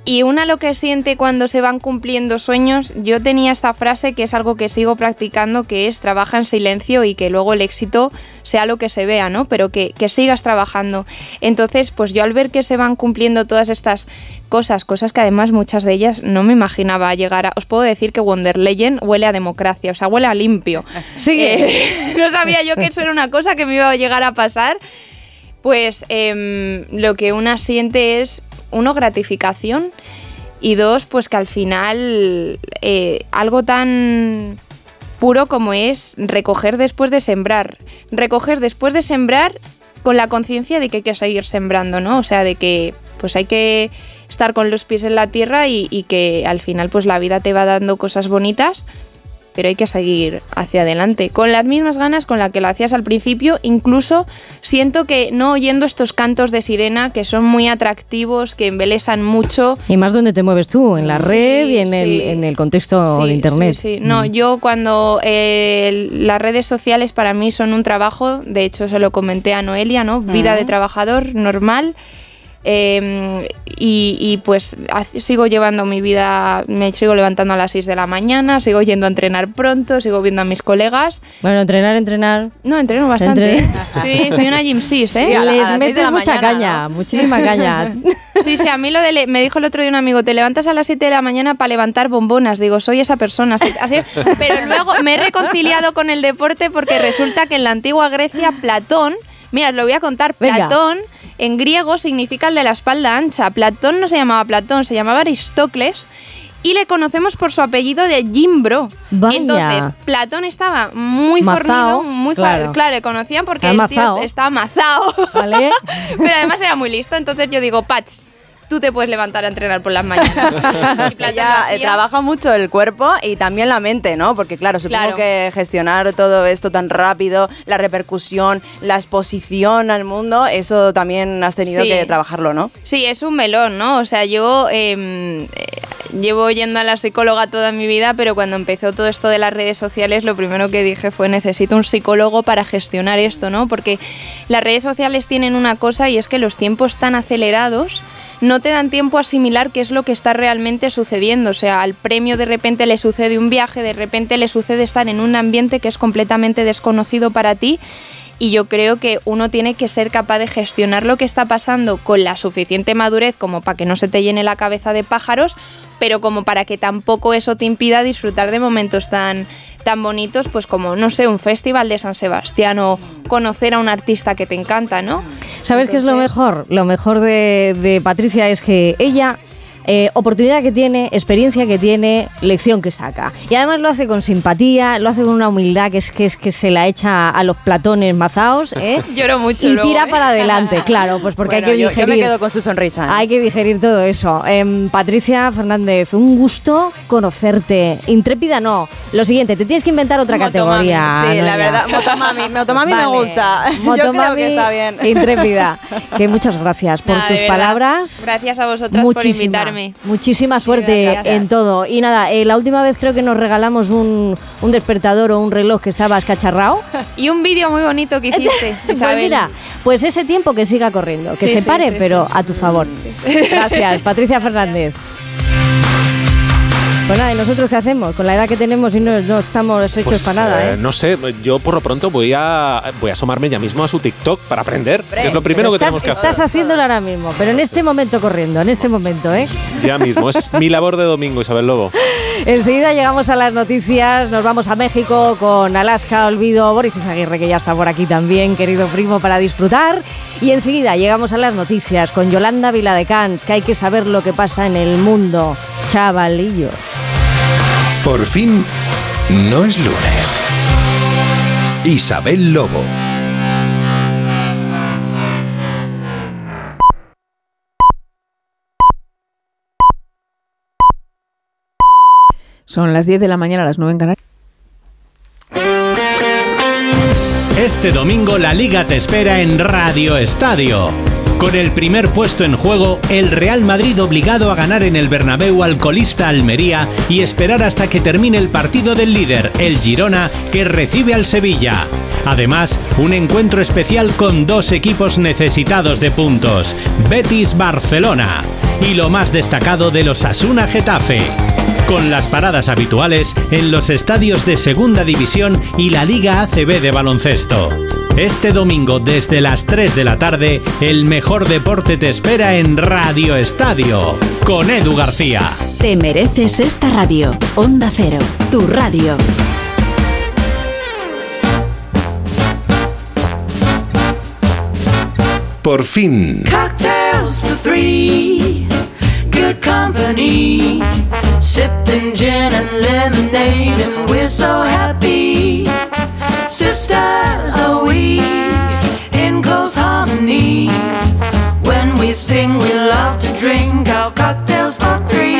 Speaker 33: Y una lo que siente cuando se van cumpliendo sueños, yo tenía esta frase que es algo que sigo practicando, que es trabaja en silencio y que luego el éxito sea lo que se vea, ¿no? Pero que, que sigas trabajando. Entonces, pues yo al ver que se van cumpliendo todas estas cosas, cosas que además muchas de ellas no me imaginaba llegar a... Os puedo decir que Wonder Legend huele a democracia, o sea, huele a limpio. *laughs*
Speaker 1: Sigue.
Speaker 33: Eh, *laughs* no sabía yo que eso era una cosa que me iba a llegar a pasar. Pues em, lo que una siente es, uno, gratificación y dos, pues que al final eh, algo tan puro como es recoger después de sembrar. Recoger después de sembrar con la conciencia de que hay que seguir sembrando, ¿no? O sea, de que pues hay que estar con los pies en la tierra y, y que al final pues la vida te va dando cosas bonitas pero hay que seguir hacia adelante, con las mismas ganas con las que lo hacías al principio, incluso siento que no oyendo estos cantos de sirena que son muy atractivos, que embelesan mucho.
Speaker 1: Y más donde te mueves tú, en la
Speaker 33: Sí,
Speaker 1: red y en, el, en el contexto
Speaker 33: Sí,
Speaker 1: de Internet.
Speaker 33: Sí. No, yo cuando eh, las redes sociales para mí son un trabajo, de hecho se lo comenté a Noelia, ¿no? Vida
Speaker 1: Mm.
Speaker 33: de trabajador normal. Eh, y, y, pues sigo llevando mi vida, me sigo levantando a las 6 de la mañana, sigo yendo a entrenar pronto, sigo viendo a mis colegas.
Speaker 1: Bueno, entrenar, entrenar.
Speaker 33: No, entreno bastante. *laughs* Sí, soy una gym sis, ¿eh?
Speaker 1: Sí, a la- Les a la mucha mañana, caña, ¿no? muchísima caña. *laughs*
Speaker 33: Sí, sí, a mí lo de... le- me dijo el otro día un amigo, te levantas a las 7 de la mañana para levantar bombonas. Digo, soy esa persona. así- así- pero luego me he reconciliado con el deporte porque resulta que en la antigua Grecia Platón... Mira, os lo voy a contar.
Speaker 1: Venga.
Speaker 33: Platón en griego significa el de la espalda ancha. Platón no se llamaba Platón, se llamaba Aristócles. Y le conocemos por su apellido de Gimbro.
Speaker 1: Vaya.
Speaker 33: Entonces, Platón estaba muy
Speaker 1: Mazao,
Speaker 33: fornido, muy
Speaker 1: claro.
Speaker 33: claro. le conocían porque el tío
Speaker 1: mazao.
Speaker 33: está amazado.
Speaker 1: ¿Vale? *laughs*
Speaker 33: Pero además era muy listo, entonces yo digo, Pats, tú te puedes levantar a entrenar por las mañanas. *laughs*
Speaker 21: Eh, trabaja mucho el cuerpo y también la mente, ¿no? Porque claro, supongo
Speaker 33: Claro.
Speaker 21: que gestionar todo esto tan rápido, la repercusión, la exposición al mundo, eso también has tenido
Speaker 33: Sí.
Speaker 21: que trabajarlo, ¿no?
Speaker 33: Sí, es un melón, ¿no? O sea, yo em, eh, llevo yendo a la psicóloga toda mi vida, pero cuando empezó todo esto de las redes sociales, lo primero que dije fue necesito un psicólogo para gestionar esto, ¿no? Porque las redes sociales tienen una cosa y es que los tiempos tan acelerados no te dan tiempo a asimilar qué es lo que está realmente sucediendo. O sea, al premio de repente le sucede un viaje, de repente le sucede estar en un ambiente que es completamente desconocido para ti. Y yo creo que uno tiene que ser capaz de gestionar lo que está pasando con la suficiente madurez como para que no se te llene la cabeza de pájaros, pero como para que tampoco eso te impida disfrutar de momentos tan, tan bonitos, pues como, no sé, un festival de San Sebastián o conocer a un artista que te encanta, ¿no?
Speaker 1: ¿Sabes qué es lo mejor? Lo mejor de, de Patricia es que ella eh, oportunidad que tiene, experiencia que tiene, lección que saca. Y además lo hace con simpatía, lo hace con una humildad que es que, es que se la echa a los platones mazaos. ¿eh? *laughs*
Speaker 33: Lloro mucho
Speaker 1: Y
Speaker 33: luego,
Speaker 1: tira
Speaker 33: ¿eh?
Speaker 1: para adelante, *laughs* claro, pues porque
Speaker 21: Bueno,
Speaker 1: hay que
Speaker 21: yo-
Speaker 1: digerir.
Speaker 21: yo me quedo con su sonrisa.
Speaker 1: Hay que digerir todo eso. Em, Patricia Fernández, un gusto conocerte. Intrépida no. Lo siguiente, te tienes que inventar otra
Speaker 21: Motomami.
Speaker 1: categoría.
Speaker 21: Sí, la verdad, Motomami. Motomami me gusta. *laughs* Yo creo
Speaker 1: Motomami
Speaker 21: que está bien.
Speaker 1: Intrépida. Que muchas gracias por
Speaker 33: Nada,
Speaker 1: tus palabras.
Speaker 33: Gracias a vosotras por
Speaker 1: Muchísima, Muchísima suerte
Speaker 33: gracias.
Speaker 1: en todo. Y nada, eh, la última vez creo que nos regalamos un, un despertador o un reloj que estaba escacharrado. *laughs*
Speaker 33: Y un vídeo muy bonito que hiciste, *laughs*
Speaker 1: Pues mira, pues ese tiempo que siga corriendo, que
Speaker 33: Sí,
Speaker 1: se pare,
Speaker 33: sí,
Speaker 1: pero a tu favor. *laughs* Gracias, Patricia Fernández. Pues nada, ¿y nosotros qué hacemos? Con la edad que tenemos y no, no estamos hechos
Speaker 31: Pues,
Speaker 1: para nada,
Speaker 31: eh,
Speaker 1: ¿eh?
Speaker 31: No sé, yo por lo pronto voy a, voy a asomarme ya mismo a su TikTok para aprender. que es lo primero que
Speaker 1: estás,
Speaker 31: tenemos que
Speaker 1: estás
Speaker 31: hacer.
Speaker 1: haciéndolo ahora mismo, pero en este momento corriendo, en este momento, ¿eh?
Speaker 31: Ya mismo, es mi labor de domingo, Isabel Lobo. *laughs*
Speaker 1: Enseguida llegamos a las noticias, nos vamos a México con Alaska Olvido, Boris Izaguirre, que ya está por aquí también, querido primo, para disfrutar. Y enseguida llegamos a las noticias con Yolanda Viladecans, que hay que saber lo que pasa en el mundo, chavalillo.
Speaker 2: Por fin, no es lunes. Isabel Lobo.
Speaker 35: Son las 10 de la mañana, las 9 en Canarias.
Speaker 26: Este domingo la liga te espera en Radio Estadio. Con el primer puesto en juego, el Real Madrid obligado a ganar en el Bernabéu al colista Almería y esperar hasta que termine el partido del líder, el Girona, que recibe al Sevilla. Además, un encuentro especial con dos equipos necesitados de puntos, Betis Barcelona y lo más destacado de los Asuna Getafe con las paradas habituales en los estadios de Segunda División y la Liga ACB de baloncesto. Este domingo desde las 3 de la tarde, el mejor deporte te espera en Radio Estadio, con Edu García.
Speaker 17: Te mereces esta radio. Onda Cero, tu radio.
Speaker 2: Por fin,
Speaker 36: Cocktails for three, good company. Sipping gin and lemonade, and we're so happy. Sisters are we in close harmony. When we sing, we love to drink our cocktails for three.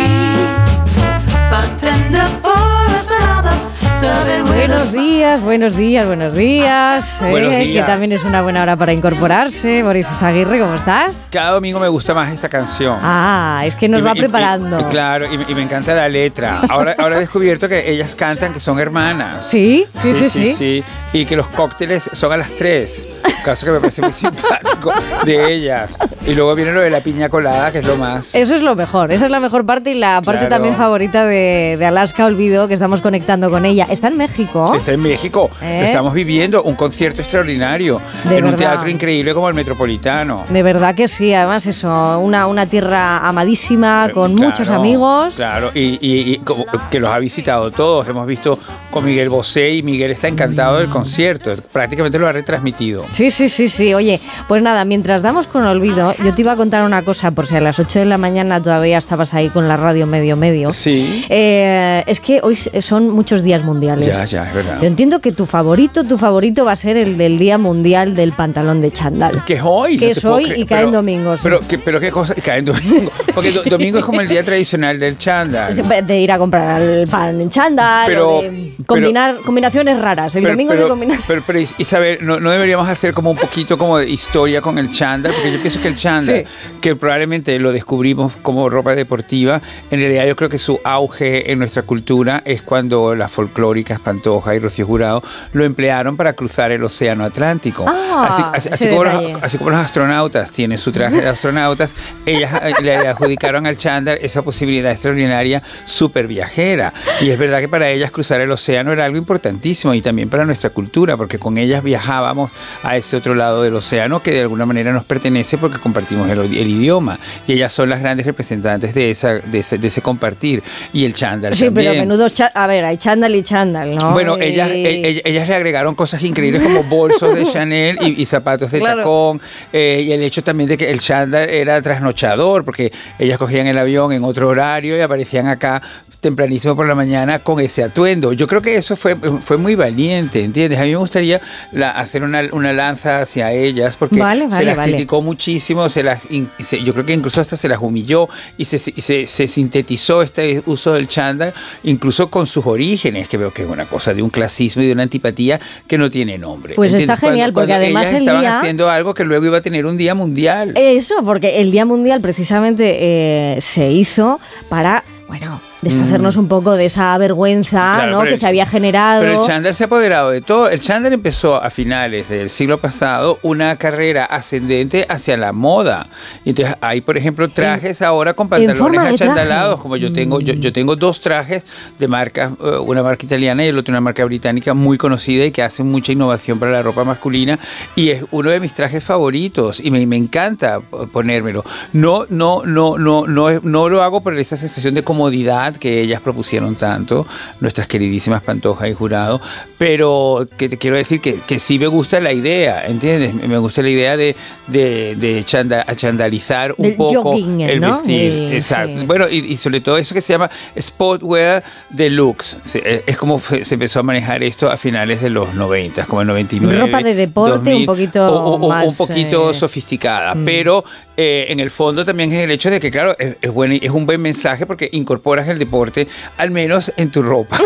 Speaker 1: Buenos días, buenos días, buenos días. *laughs* eh,
Speaker 37: Buenos días.
Speaker 1: Que también es una buena hora para incorporarse. Boris Izaguirre, ¿cómo estás?
Speaker 37: Cada domingo me gusta más esta canción.
Speaker 1: Ah, es que nos
Speaker 37: Y
Speaker 1: va
Speaker 37: me-
Speaker 1: preparando.
Speaker 37: y- claro, y, me- y me encanta la letra. Ahora, ahora he descubierto que ellas cantan que son hermanas.
Speaker 1: ¿Sí? Sí, sí, sí.
Speaker 37: sí. Y que los cócteles son a las 3. Caso que me parece muy *laughs* simpático de ellas. Y luego viene lo de la piña colada, que es lo más.
Speaker 1: Eso es lo mejor, esa es la mejor parte y la parte
Speaker 37: Claro.
Speaker 1: también favorita de, de Alaska Olvido, que estamos conectando con ella. Está en México.
Speaker 37: Está en México.
Speaker 1: ¿Eh?
Speaker 37: Estamos viviendo un concierto extraordinario
Speaker 1: De
Speaker 37: en un teatro increíble como el Metropolitano.
Speaker 1: De verdad que sí, además eso, una, una tierra amadísima, con muchos amigos.
Speaker 37: Claro, y, y- y como que los ha visitado todos. Hemos visto con Miguel Bosé y Miguel está encantado del concierto. Prácticamente lo ha retransmitido.
Speaker 1: Sí, sí, sí, sí. Oye, pues nada, mientras damos con olvido, yo te iba a contar una cosa, por si a las 8 de la mañana todavía estabas ahí con la radio medio medio.
Speaker 37: Sí.
Speaker 1: Eh, es que hoy son muchos días mundiales.
Speaker 37: Ya, ya, es verdad.
Speaker 1: Yo entiendo que tu favorito, tu favorito va a ser el del Día Mundial del Pantalón de chándal.
Speaker 37: Que es hoy.
Speaker 1: Que
Speaker 37: no
Speaker 1: es hoy y cae
Speaker 37: pero-
Speaker 1: en domingos.
Speaker 37: Pero, que- pero qué cosa, cae en domingo. Porque do- domingo es como el día tradicional del chándal. *laughs*
Speaker 1: De ir a comprar el pan en chándal,
Speaker 37: Pero-
Speaker 1: o de combinar combinaciones raras. El
Speaker 37: Pero-
Speaker 1: domingo
Speaker 37: pero,
Speaker 1: de combinar.
Speaker 37: pero, pero, Isabel, ¿no, no deberíamos hacer como un poquito como de historia con el chándal? Porque yo pienso que el chándal, que probablemente lo descubrimos como ropa deportiva, en realidad yo creo que su auge en nuestra cultura es cuando las folclóricas Pantoja y Rocío Jurado lo emplearon para cruzar el océano Atlántico.
Speaker 1: Ah,
Speaker 37: así, así- así como los, así como los astronautas tienen su traje de astronautas, ellas eh, le adjudicaron al chándal esa posibilidad extraordinaria súper viajera. Y es verdad que para ellas cruzar el océano era algo importantísimo y también para nuestra cultura, porque con ellas viajábamos a ese otro lado del océano que de alguna manera nos pertenece porque compartimos el, el idioma. Y ellas son las grandes representantes de, esa, de, ese, de ese compartir. Y el chándal
Speaker 1: Sí,
Speaker 37: también.
Speaker 1: pero menudo. A ver, hay chándal y chándal, ¿no?
Speaker 37: Bueno, ellas,
Speaker 1: y
Speaker 37: e- ellas le agregaron cosas increíbles como bolsos de *laughs* Chanel y, y zapatos de
Speaker 1: Claro.
Speaker 37: tacón. eh, y el hecho también de que el chándal era trasnochador, porque ellas cogían el avión en otro horario y aparecían acá tempranísimo por la mañana con ese atuendo. Yo creo que eso fue, fue muy valiente, ¿entiendes? A mí me gustaría la- hacer una, una lanza hacia ellas porque
Speaker 1: Vale,
Speaker 37: se las
Speaker 1: vale.
Speaker 37: criticó muchísimo, se las, in- se- yo creo que incluso hasta se las humilló y se, se- se sintetizó este uso del chándal, incluso con sus orígenes, que que es una cosa de un clasismo y de una antipatía que no tiene nombre.
Speaker 1: Pues está
Speaker 37: ¿entiendes?
Speaker 1: genial, porque además
Speaker 37: ellas
Speaker 1: el
Speaker 37: estaban
Speaker 1: día-
Speaker 37: haciendo algo que luego iba a tener un día mundial.
Speaker 1: Eso, porque el Día Mundial precisamente eh, se hizo para, bueno, deshacernos un poco de esa vergüenza
Speaker 37: Claro,
Speaker 1: ¿no? que
Speaker 37: el-
Speaker 1: se había generado.
Speaker 37: Pero el chándal se ha apoderado de todo. El chándal empezó a finales del siglo pasado una carrera ascendente hacia la moda. Entonces hay, por ejemplo, trajes ahora con
Speaker 1: en
Speaker 37: pantalones achandalados, como yo tengo, yo, yo tengo dos trajes de marcas, eh, una marca italiana y el otro una marca británica muy conocida y que hace mucha innovación para la ropa masculina. Y es uno de mis trajes favoritos y me, me encanta ponérmelo. No, no, no, no, no, no lo hago por esa sensación de comodidad que ellas propusieron tanto, nuestras queridísimas Pantoja y Jurado, pero que te quiero decir que, que sí me gusta la idea, ¿entiendes? Me gusta la idea de, de, de chanda- achandalizar un
Speaker 1: Del
Speaker 37: poco
Speaker 1: jogging,
Speaker 37: el
Speaker 1: ¿no?
Speaker 37: vestir.
Speaker 1: El-
Speaker 37: Exacto.
Speaker 1: sí.
Speaker 37: Bueno, y, y sobre todo eso que se llama sportwear deluxe. Sí, es- como se empezó a manejar esto a finales de los 90, como el 99.
Speaker 1: Ropa de deporte un poquito
Speaker 37: o- o
Speaker 1: más,
Speaker 37: un poquito
Speaker 1: eh,
Speaker 37: sofisticada,
Speaker 1: mm.
Speaker 37: pero eh, en el fondo también es el hecho de que, claro, es, es, buen- es un buen mensaje porque incorporas el deporte al menos en tu ropa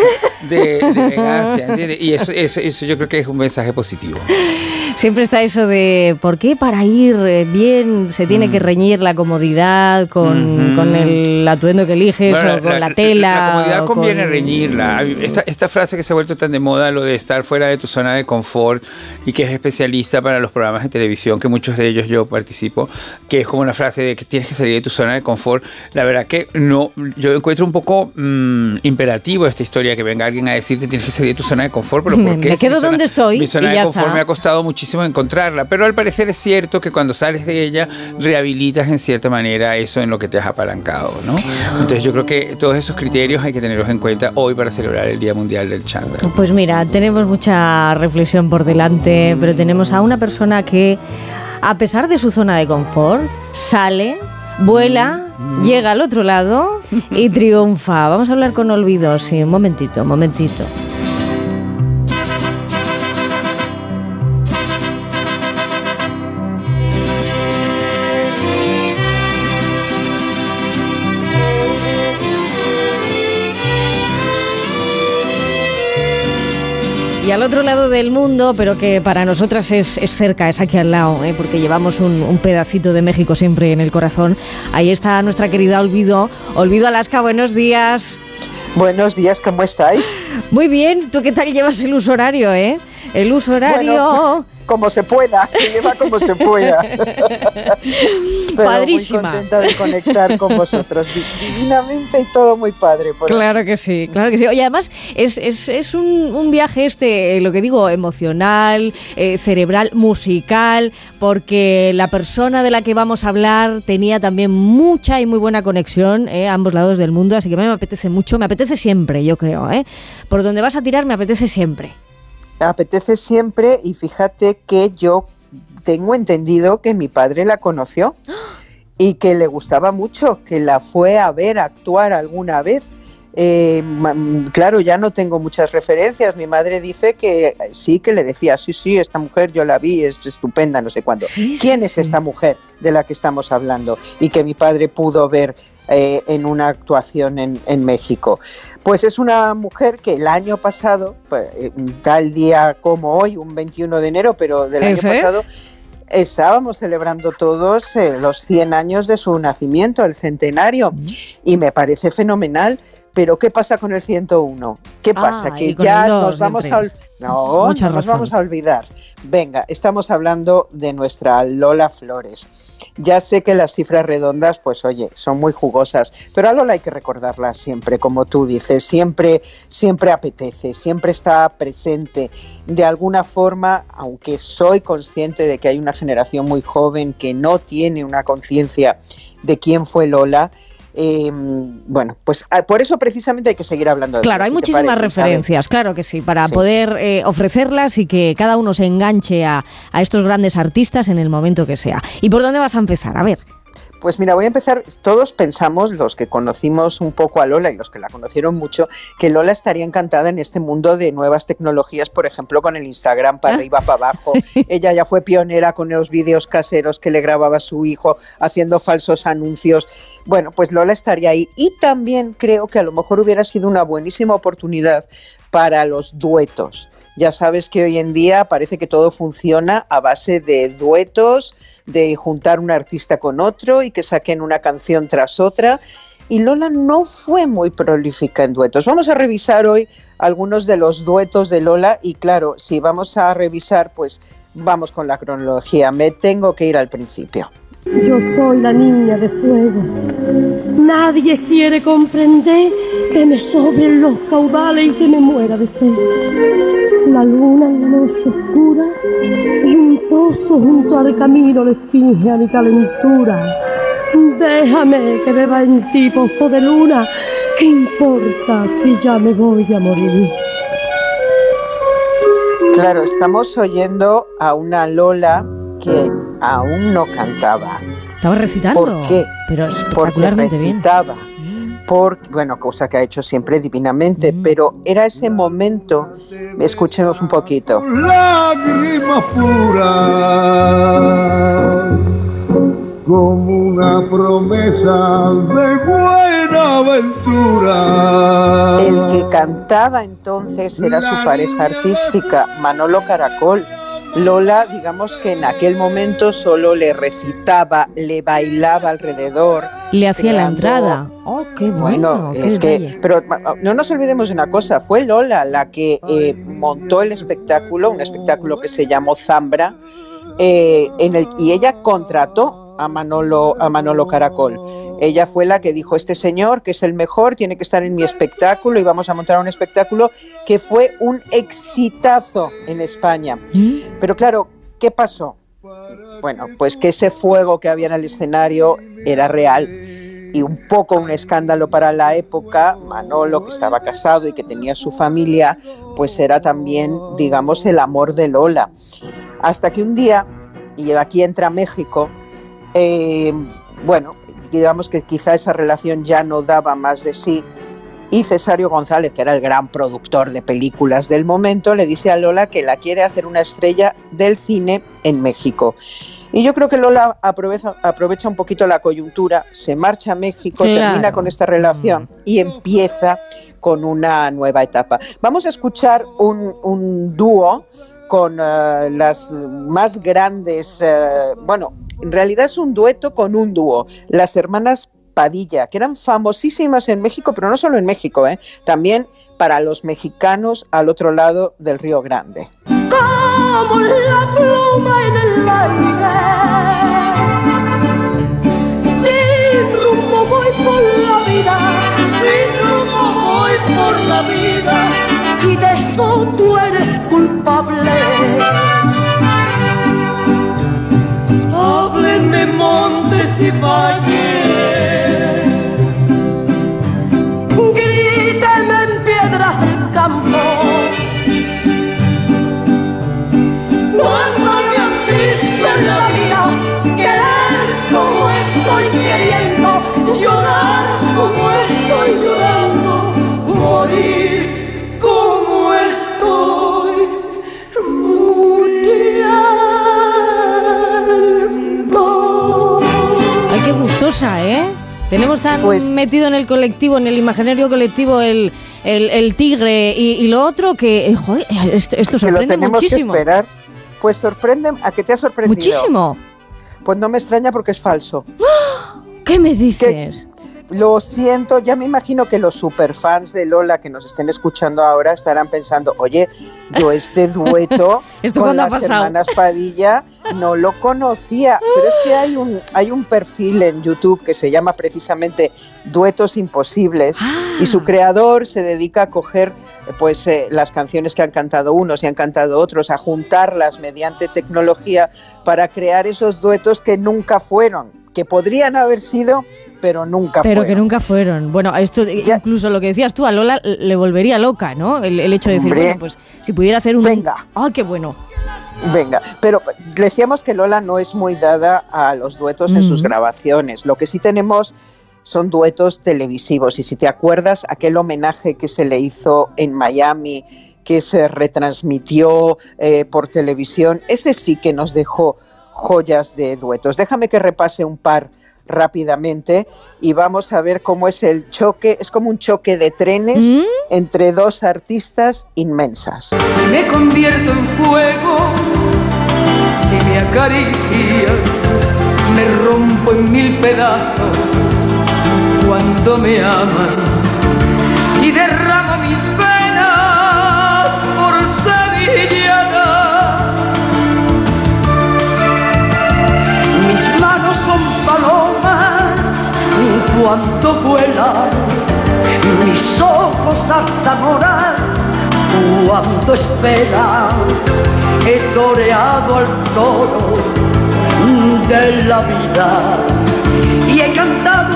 Speaker 37: de, de elegancia, ¿entiendes? Y eso, eso, eso yo creo que es un mensaje positivo. *laughs*
Speaker 1: Siempre está eso de por qué para ir eh, bien se tiene que reñir la comodidad con, con el atuendo que eliges
Speaker 37: Bueno,
Speaker 1: o con la, tela.
Speaker 37: La comodidad conviene
Speaker 1: con-
Speaker 37: reñirla. Esta, esta frase que se ha vuelto tan de moda, lo de estar fuera de tu zona de confort y que es especialista para los programas de televisión, que muchos de ellos yo participo, que es como una frase de que tienes que salir de tu zona de confort. La verdad que no, yo encuentro un poco mm, imperativo esta historia que venga alguien a decirte tienes que salir de tu zona de confort, pero *laughs* ¿por qué?
Speaker 1: Me
Speaker 37: Si
Speaker 1: quedo
Speaker 37: zona-
Speaker 1: donde estoy
Speaker 37: Mi zona
Speaker 1: y
Speaker 37: de
Speaker 1: ya
Speaker 37: confort
Speaker 1: está.
Speaker 37: me ha costado muchísimo encontrarla, pero al parecer es cierto que cuando sales de ella rehabilitas en cierta manera eso en lo que te has apalancado, ¿no? Entonces yo creo que todos esos criterios hay que tenerlos en cuenta hoy para celebrar el Día Mundial del Chándal.
Speaker 1: Pues mira, tenemos mucha reflexión por delante, pero tenemos a una persona que, a pesar de su zona de confort, sale, vuela, llega al otro lado y triunfa. Vamos a hablar con Olvido, sí, un momentito, un momentito. Al otro lado del mundo, pero que para nosotras es, es cerca, es aquí al lado, ¿eh? porque llevamos un, un pedacito de México siempre en el corazón. Ahí está nuestra querida Olvido. Olvido Alaska, buenos días.
Speaker 35: Buenos días, ¿cómo estáis?
Speaker 1: Muy bien, ¿tú qué tal llevas el uso horario, eh? El uso horario.
Speaker 35: Bueno, como se pueda, se lleva como se pueda. *laughs* Pero
Speaker 1: Padrísima.
Speaker 35: muy contenta de conectar con vosotros, di- divinamente y todo muy padre. por.
Speaker 1: Claro que sí, claro que sí. Oye, además es, es, es un, un viaje este, eh, lo que digo, emocional, eh, cerebral, musical, porque la persona de la que vamos a hablar tenía también mucha y muy buena conexión eh, a ambos lados del mundo, así que a mí me apetece mucho, me apetece siempre, yo creo. ¿eh? Por donde vas a tirar me apetece siempre.
Speaker 35: Apetece siempre y fíjate que yo tengo entendido que mi padre la conoció y que le gustaba mucho, que la fue a ver actuar alguna vez. Eh, mm, claro, ya no tengo muchas referencias. Mi madre dice que eh, sí, que le decía, sí, sí, esta mujer yo la vi, es estupenda, no sé cuándo. ¿Quién es esta mujer de la que estamos hablando? Y que mi padre pudo ver eh, en una actuación en, en México. Pues es una mujer que el año pasado, pues, tal día como hoy, un 21 de enero, pero del año
Speaker 1: es.
Speaker 35: pasado, estábamos celebrando todos eh, los 100 años de su nacimiento, el centenario, y me parece fenomenal. Pero ¿qué pasa con el 101? ¿Qué pasa?
Speaker 1: Ah, y
Speaker 35: que ya nos vamos a... No, nos
Speaker 1: razón.
Speaker 35: vamos a olvidar. Venga, estamos hablando de nuestra Lola Flores. Ya sé que las cifras redondas, pues oye, son muy jugosas, pero a Lola hay que recordarla siempre, como tú dices, siempre, siempre apetece, siempre está presente. De alguna forma, aunque soy consciente de que hay una generación muy joven que no tiene una conciencia de quién fue Lola, Eh, bueno, pues ah, por eso precisamente hay que seguir hablando de
Speaker 1: Claro, hay muchísimas
Speaker 35: parece,
Speaker 1: referencias, claro que sí, para
Speaker 35: Sí.
Speaker 1: poder eh, ofrecerlas y que cada uno se enganche a, a estos grandes artistas en el momento que sea. ¿Y por dónde vas a empezar? A ver.
Speaker 35: Pues mira, voy a empezar. Todos pensamos, los que conocimos un poco a Lola y los que la conocieron mucho, que Lola estaría encantada en este mundo de nuevas tecnologías, por ejemplo, con el Instagram para
Speaker 1: Ah.
Speaker 35: arriba, para abajo. *laughs* Ella ya fue pionera con los vídeos caseros que le grababa su hijo haciendo falsos anuncios. Bueno, pues Lola estaría ahí. Y también creo que a lo mejor hubiera sido una buenísima oportunidad para los duetos. Ya sabes que hoy en día parece que todo funciona a base de duetos, de juntar un artista con otro y que saquen una canción tras otra. Y Lola no fue muy prolífica en duetos. Vamos a revisar hoy algunos de los duetos de Lola y claro, si vamos a revisar, pues vamos con la cronología. Me tengo que ir al principio.
Speaker 38: Yo soy la niña de fuego. Nadie quiere comprender que me sobren los caudales y que me muera de sed. La luna en la noche oscura y un pozo junto al camino le finge a mi calentura. Déjame que beba en ti pozo de luna. ¿Qué importa si ya me voy a morir?
Speaker 35: Claro, estamos oyendo a una Lola que aún no cantaba.
Speaker 1: Estaba recitando.
Speaker 35: ¿Por qué?
Speaker 1: Pero
Speaker 35: Porque
Speaker 1: espectacularmente bien.
Speaker 35: recitaba. Por, bueno, cosa que ha hecho siempre divinamente,
Speaker 1: Mm.
Speaker 35: pero era ese momento, escuchemos un poquito.
Speaker 39: lágrima pura, como una promesa de buena aventura.
Speaker 35: El que cantaba entonces era su pareja artística, Manolo Caracol. Lola, digamos que en aquel momento solo le recitaba, le bailaba alrededor.
Speaker 1: Le hacía la entrada. Oh, qué bueno.
Speaker 35: Bueno,
Speaker 1: qué
Speaker 35: es que, pero no nos olvidemos de una cosa, fue Lola la que eh, montó el espectáculo, un espectáculo que se llamó Zambra, eh, en el, y ella contrató a Manolo, a Manolo Caracol. Ella fue la que dijo, este señor, que es el mejor, tiene que estar en mi espectáculo y vamos a montar un espectáculo que fue un exitazo en España. Pero claro, ¿qué pasó? Bueno, pues que ese fuego que había en el escenario era real y un poco un escándalo para la época. Manolo, que estaba casado y que tenía su familia, pues era también, digamos, el amor de Lola. Hasta que un día, y aquí entra México, eh, bueno, digamos que quizá esa relación ya no daba más de sí. Y Cesario González, que era el gran productor de películas del momento, le dice a Lola que la quiere hacer una estrella del cine en México. Y yo creo que Lola aprovecha, aprovecha un poquito la coyuntura, se marcha a México,
Speaker 1: Claro.
Speaker 35: termina con esta relación y empieza con una nueva etapa. Vamos a escuchar un, un dúo con eh, las más grandes, eh, bueno, en realidad es un dueto con un dúo, las hermanas Padilla, que eran famosísimas en México, pero no solo en México, ¿eh? también para los mexicanos al otro lado del Río Grande.
Speaker 38: como la pluma en el aire. Por la vida, y de eso tú eres culpable. Háblenme montes y valles, gríteme en piedras del campo. Cuando me han visto en la vida querer como estoy queriendo, llorar como estoy llorando,
Speaker 1: ¿eh? Tenemos tan
Speaker 35: Pues
Speaker 1: metido en el colectivo, en el imaginario colectivo, el, el- el tigre y, y lo otro que, eh, joder, esto, esto
Speaker 35: que lo
Speaker 1: sorprende
Speaker 35: tenemos
Speaker 1: muchísimo.
Speaker 35: que esperar. Pues sorprende, ¿a qué te ha sorprendido?
Speaker 1: Muchísimo.
Speaker 35: Pues no me extraña porque es falso.
Speaker 1: ¿Qué me dices?
Speaker 35: Lo siento, ya me imagino que los superfans de Lola que nos estén escuchando ahora estarán pensando, oye, yo este *laughs* dueto
Speaker 1: ¿Esto
Speaker 35: con las hermanas Padilla no lo conocía, pero es que hay un, hay un perfil en YouTube que se llama precisamente Duetos Imposibles y
Speaker 1: Ah.
Speaker 35: su creador se dedica a coger pues eh, las canciones que han cantado unos y han cantado otros, a juntarlas mediante tecnología para crear esos duetos que nunca fueron, que podrían haber sido pero nunca
Speaker 1: Pero
Speaker 35: fueron.
Speaker 1: que nunca fueron. Bueno, esto incluso lo que decías tú, a Lola le volvería loca, ¿no? El, el hecho de decir,
Speaker 35: Hombre.
Speaker 1: bueno, pues si pudiera hacer un...
Speaker 35: Venga.
Speaker 1: Ah, qué bueno.
Speaker 35: Venga, pero decíamos que Lola no es muy dada a los duetos en sus grabaciones. Lo que sí tenemos son duetos televisivos. Y si te acuerdas, aquel homenaje que se le hizo en Miami, que se retransmitió eh, por televisión, ese sí que nos dejó joyas de duetos. Déjame que repase un par rápidamente y vamos a ver cómo es el choque, es como un choque de trenes
Speaker 1: ¿Mm?
Speaker 35: entre dos artistas inmensas.
Speaker 36: y me convierto en fuego. Si me acaricia, me rompo en mil pedazos cuando me aman cuando vuelan, mis ojos hasta morar cuando esperan. He toreado al toro de la vida y he cantado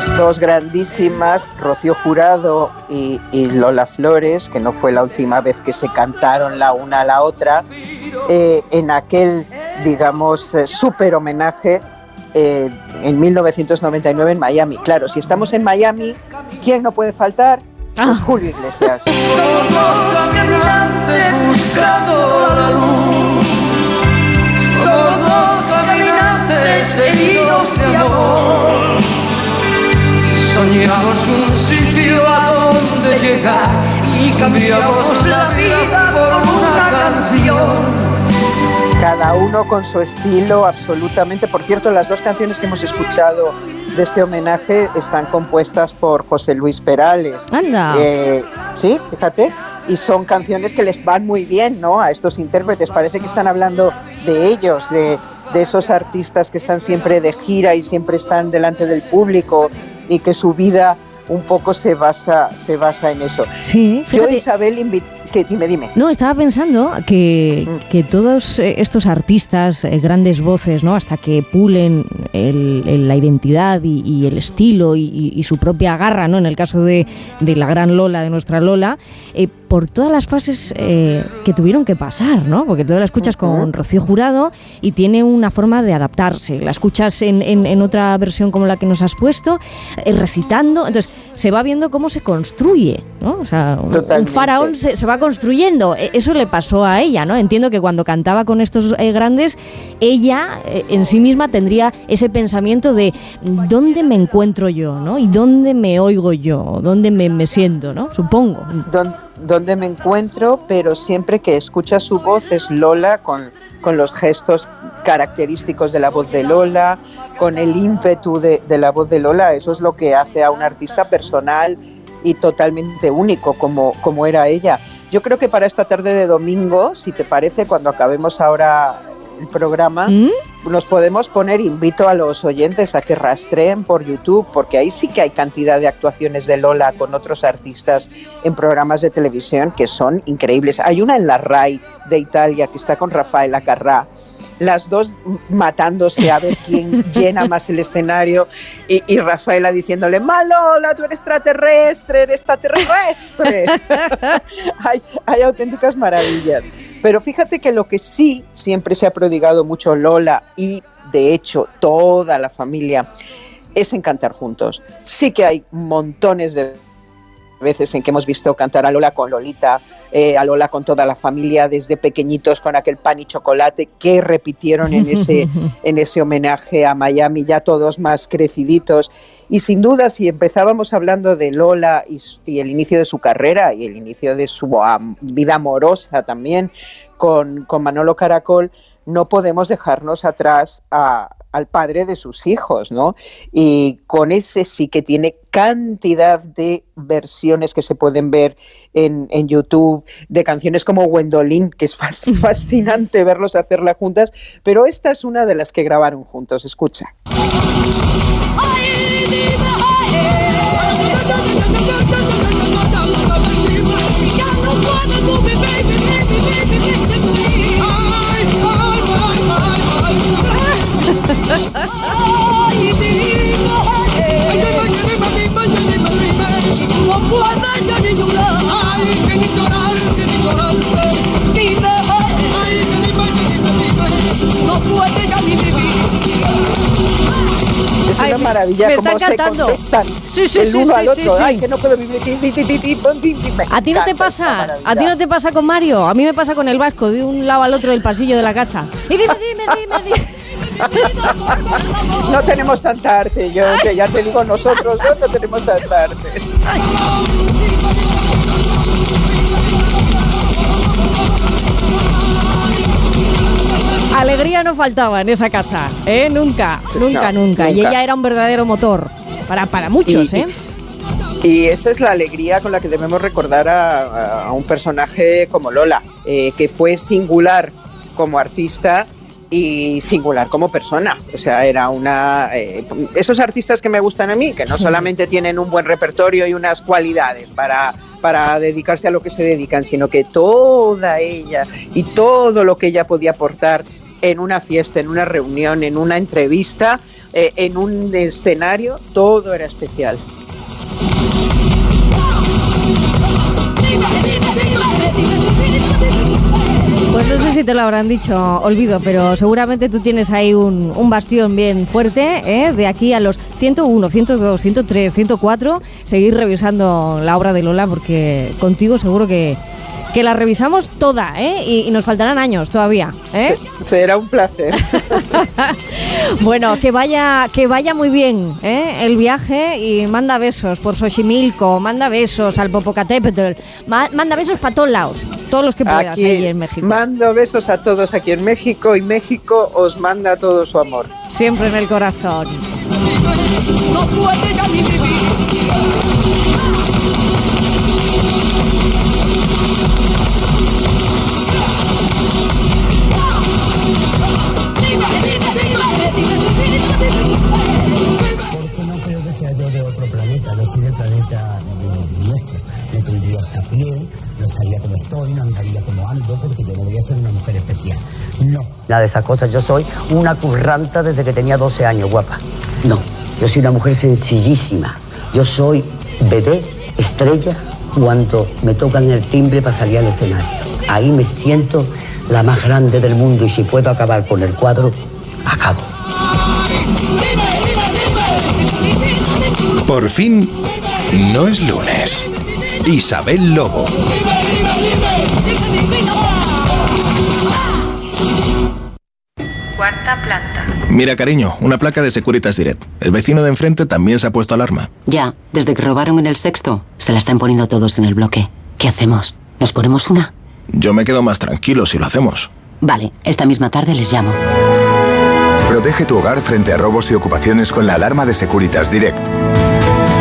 Speaker 35: Pues dos grandísimas, Rocío Jurado y, y Lola Flores, que no fue la última vez que se cantaron la una a la otra, eh, en aquel, digamos, eh, súper homenaje eh, en 1999 en Miami. Claro, si estamos en Miami, ¿quién no puede faltar? Pues Julio Iglesias.
Speaker 36: Somos los caminantes buscando la luz. Somos los caminantes heridos de amor. Soñamos un sitio a donde llegar. Y cambiamos la vida por una canción.
Speaker 35: Cada uno con su estilo, absolutamente. Por cierto, las dos canciones que hemos escuchado de este homenaje están compuestas por José Luis Perales.
Speaker 1: Anda.
Speaker 35: Eh, sí, fíjate. Y son canciones que les van muy bien, ¿no? A estos intérpretes. Parece que están hablando de ellos, de, de esos artistas que están siempre de gira y siempre están delante del público y que su vida un poco se basa, se basa en eso.
Speaker 1: Sí,
Speaker 35: Yo. Isabel, invi- dime, dime.
Speaker 1: No, estaba pensando que, que todos eh, estos artistas, eh, grandes voces, ¿no? hasta que pulen el- el- la identidad y, y el estilo y, y- y su propia garra, ¿no? en el caso de, de la gran Lola, de nuestra Lola, eh, por todas las fases eh, que tuvieron que pasar, ¿no? porque tú la escuchas con Rocío Jurado y tiene una forma de adaptarse. La escuchas en, en- en otra versión como la que nos has puesto, recitando, entonces se va viendo cómo se construye, ¿no? O sea, un- faraón se, se va construyendo. E- Eso le pasó a ella, ¿no? Entiendo que cuando cantaba con estos eh, grandes, ella eh, en sí misma tendría ese pensamiento de dónde me encuentro yo, ¿no? Y dónde me oigo yo, dónde me, siento, ¿no? Supongo.
Speaker 35: Donde me encuentro, pero siempre que escucha su voz es Lola con, con los gestos característicos de la voz de Lola, con el ímpetu de, de la voz de Lola. Eso es lo que hace a un artista personal y totalmente único como, como era ella. Yo creo que para esta tarde de domingo, si te parece, cuando acabemos ahora el programa, nos podemos poner, invito a los oyentes a que rastreen por YouTube, porque ahí sí que hay cantidad de actuaciones de Lola con otros artistas en programas de televisión que son increíbles. Hay una en la RAI de Italia que está con Rafaela Carrà, las dos matándose a ver quién *laughs* llena más el escenario y, y Rafaela diciéndole, Malola, tú eres extraterrestre, eres extraterrestre. *laughs* hay, hay auténticas maravillas. Pero fíjate que lo que sí siempre se ha prodigado mucho Lola y de hecho toda la familia es en cantar juntos. Sí que hay montones de veces en que hemos visto cantar a Lola con Lolita, eh, a Lola con toda la familia, desde pequeñitos con aquel pan y chocolate que repitieron en ese, *laughs* en ese homenaje a Miami, ya todos más creciditos. Y sin duda, si empezábamos hablando de Lola y, y el inicio de su carrera y el inicio de su vida amorosa también con, con Manolo Caracol, no podemos dejarnos atrás a- al padre de sus hijos, ¿no? Y con ese sí que tiene cantidad de versiones que se pueden ver en, en YouTube, de canciones como Gwendolyn, que es fas- *laughs* fascinante verlos hacerla juntas, pero esta es una de las que grabaron juntos, escucha.
Speaker 36: Ya
Speaker 35: Es una maravilla cómo se contestan el uno al otro. Ay, que no puedo vivir.
Speaker 1: ¿A ti no te pasa? ¿A ti no te pasa con Mario? A mí me pasa con el vasco, de un lado al otro del pasillo de la casa. Y dime, dime, dime, dime.
Speaker 35: No tenemos tanta arte, yo que ya te digo, nosotros dos no tenemos tanta arte.
Speaker 1: Alegría no faltaba en esa casa, ¿eh? Nunca,
Speaker 35: Sí,
Speaker 1: nunca,
Speaker 35: no,
Speaker 1: nunca. Y ella era un verdadero motor para, para muchos,
Speaker 35: Y-
Speaker 1: ¿eh?
Speaker 35: Y esa es la alegría con la que debemos recordar a un personaje como Lola, eh, que fue singular como artista y singular como persona. O sea, era una... eh, esos artistas que me gustan a mí, que no solamente tienen un buen repertorio y unas cualidades para, para dedicarse a lo que se dedican, sino que toda ella y todo lo que ella podía aportar en una fiesta, en una reunión, en una entrevista, eh, en un escenario, todo era especial.
Speaker 1: Pues no sé si te lo habrán dicho, olvido, pero seguramente tú tienes ahí un, bastión bien fuerte, ¿eh? de aquí a los 101, 102, 103, 104, seguir revisando la obra de Lola, porque contigo seguro que, que la revisamos toda, ¿eh? y, y nos faltarán años todavía. ¿eh?
Speaker 35: Se- será un placer. *laughs*
Speaker 1: Bueno, que vaya, que vaya muy bien ¿eh? el viaje y manda besos por Xochimilco, manda besos al Popocatépetl, ma- manda besos para todos lados, todos los que puedas
Speaker 35: Aquí
Speaker 1: ahí en México.
Speaker 35: mando besos a todos aquí en México y México os manda todo su amor.
Speaker 1: Siempre en el corazón.
Speaker 36: No puede ya ni vivir.
Speaker 40: Yo soy del planeta eh, nuestro. Me tendría esta piel, no estaría como estoy, no andaría como ando, porque yo no voy a ser una mujer especial. No. Nada de esas cosas, yo soy una curranta desde que tenía 12 años, guapa. No, yo soy una mujer sencillísima. Yo soy bebé, estrella, cuando me tocan el timbre para salir al escenario. Ahí me siento la más grande del mundo y si puedo acabar con el cuadro, acabo.
Speaker 2: Por fin, no es lunes. Isabel Lobo.
Speaker 28: Cuarta planta.
Speaker 11: Mira, cariño, una placa de Securitas Direct. El vecino de enfrente también se ha puesto alarma.
Speaker 12: Ya, desde que robaron en el sexto, se la están poniendo todos en el bloque. ¿Qué hacemos? ¿Nos ponemos una?
Speaker 11: Yo me quedo más tranquilo si lo hacemos.
Speaker 12: Vale, esta misma tarde les llamo.
Speaker 29: Protege tu hogar frente a robos y ocupaciones con la alarma de Securitas Direct.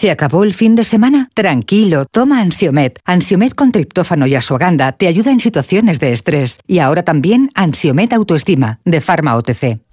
Speaker 41: ¿Se acabó el fin de semana? Tranquilo, toma Ansiomet. Ansiomet con triptófano y asuaganda te ayuda en situaciones de estrés. Y ahora también Ansiomet Autoestima, de Pharma OTC.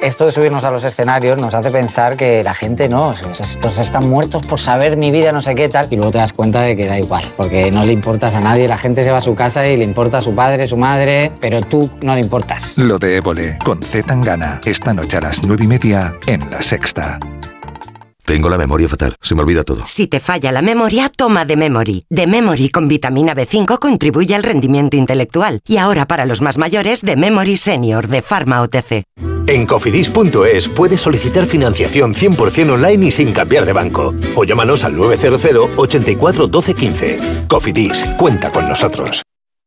Speaker 42: Esto de subirnos a los escenarios nos hace pensar que la gente no, estos están muertos por saber mi vida, no sé qué tal, y luego te das cuenta de que da igual, porque no le importas a nadie, la gente se va a su casa y le importa a su padre, su madre, pero tú no le importas.
Speaker 43: Lo de Évole, con Z Tangana, esta noche a las nueve y media en La Sexta.
Speaker 44: Tengo la memoria fatal, se me olvida todo.
Speaker 45: Si te falla la memoria, toma de Memory. De Memory con vitamina B5 contribuye al rendimiento intelectual. Y ahora para los más mayores, de Memory Senior de Pharma OTC.
Speaker 46: En cofidis.es puedes solicitar financiación 100% online y sin cambiar de banco. O llámanos al 900 84 12 15. Cofidis, cuenta con nosotros.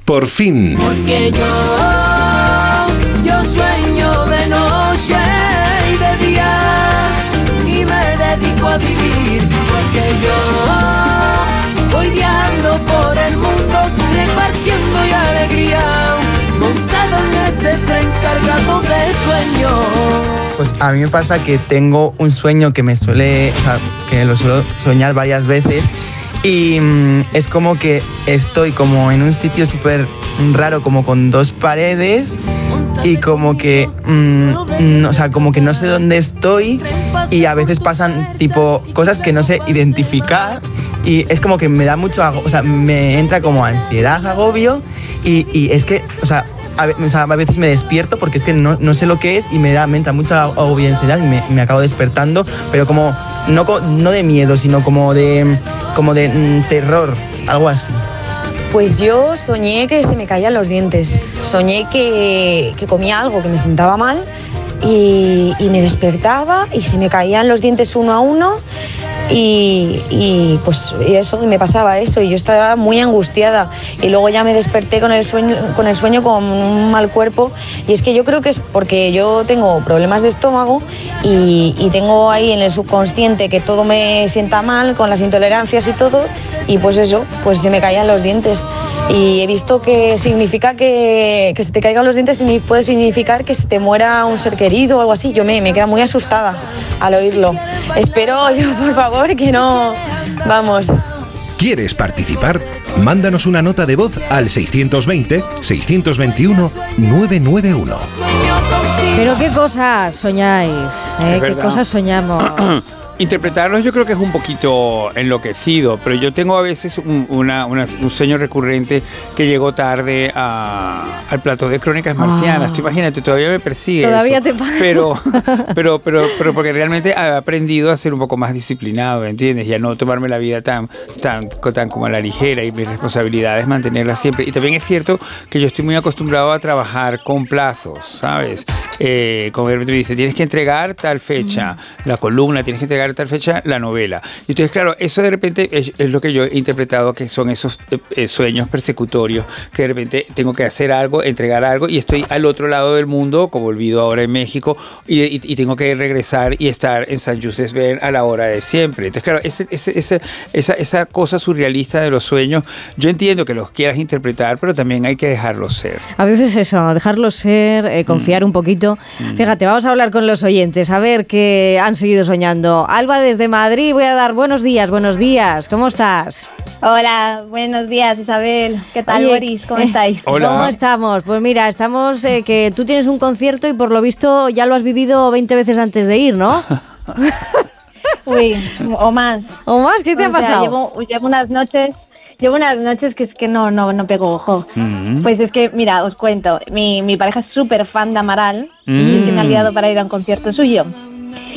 Speaker 2: Por fin,
Speaker 36: Porque yo, yo viajando por el mundo, repartiendo y alegría, montado en este tren cargado de sueños.
Speaker 47: Pues a mí me pasa que tengo un sueño que me suele, o sea, que lo suelo soñar varias veces y mm, es como que estoy como en un sitio súper raro, como con dos paredes y como que, mm, mm, o sea, como que no sé dónde estoy y a veces pasan tipo cosas que no sé identificar y es como que me da mucho, o sea, me entra como ansiedad, agobio y, y es que, o sea, a, veces me despierto porque es que no, no sé lo que es y me da me entra mucha agobio y ansiedad y me, me acabo despertando, pero como no, no de miedo, sino como de, como de mm, terror, algo así.
Speaker 48: Pues yo soñé que se me caían los dientes. Soñé que, que comía algo que me sentaba mal y, y me despertaba y se me caían los dientes uno a uno y, y, pues y eso y me pasaba eso y yo estaba muy angustiada. Y luego ya me desperté con el sueño con el sueño con un mal cuerpo. Y es que yo creo que es porque yo tengo problemas de estómago y, y tengo ahí en el subconsciente que todo me sienta mal con las intolerancias y todo. Y pues eso pues se me caían los dientes y he visto que significa que, que se te caigan los dientes y puede significar que se te muera un ser querido o algo así. Yo me, me queda muy asustada al oírlo. Espero *laughs* yo, por favor, que no... Vamos.
Speaker 2: ¿Quieres participar? Mándanos una nota de voz al 620-621-991.
Speaker 1: Pero qué cosas soñáis, ¿eh? Qué cosas soñamos. *clears throat*
Speaker 37: Interpretarlos yo creo que es un poquito enloquecido, pero yo tengo a veces un, una- una- un sueño recurrente que llegó tarde a- al plato de crónicas marcianas.
Speaker 1: Ah.
Speaker 37: Tú imagínate, todavía me persigue
Speaker 1: Todavía
Speaker 37: eso.
Speaker 1: te pasa.
Speaker 37: pero, *laughs* pero, pero, pero porque realmente he aprendido a ser un poco más disciplinado, ¿entiendes? Y a no tomarme la vida tan, tan, tan como a la ligera y mis responsabilidades mantenerlas siempre. Y también es cierto que yo estoy muy acostumbrado a trabajar con plazos, ¿sabes? Eh, como me dice, tienes que entregar tal fecha la columna, tienes que entregar tal fecha la novela. Entonces, claro, eso de repente es, es lo que yo he interpretado que son esos eh, eh, sueños persecutorios, que de repente tengo que hacer algo, entregar algo y estoy al otro lado del mundo, como olvido ahora en México, y, y- y tengo que regresar y estar en San José a la hora de siempre. Entonces, claro, ese- ese- ese- esa, esa cosa surrealista de los sueños, yo entiendo que los quieras interpretar, pero también hay que dejarlos ser.
Speaker 1: A veces eso, dejarlo ser, eh, confiar un poquito. Fíjate, vamos a hablar con los oyentes, a ver qué han seguido soñando. Alba desde Madrid, voy a dar buenos días, buenos días. ¿Cómo estás?
Speaker 49: Hola, buenos días Isabel. ¿Qué tal
Speaker 1: Oye,
Speaker 49: Boris? ¿Cómo
Speaker 1: eh,
Speaker 49: estáis?
Speaker 1: ¿Cómo estamos? Pues mira, estamos eh, que tú tienes un concierto y por lo visto ya lo has vivido 20 veces antes de ir, ¿no? *laughs*
Speaker 49: Uy, o más.
Speaker 1: ¿O más? ¿Qué te
Speaker 49: O
Speaker 1: ha
Speaker 49: sea,
Speaker 1: pasado?
Speaker 49: llevo, llevo unas noches, llevo unas noches que es que no, no, no pego ojo.
Speaker 1: Mm.
Speaker 49: Pues es que, mira, os cuento, mi, mi pareja es súper fan de Amaral
Speaker 1: Mm.
Speaker 49: y es que me ha liado para ir a un concierto suyo.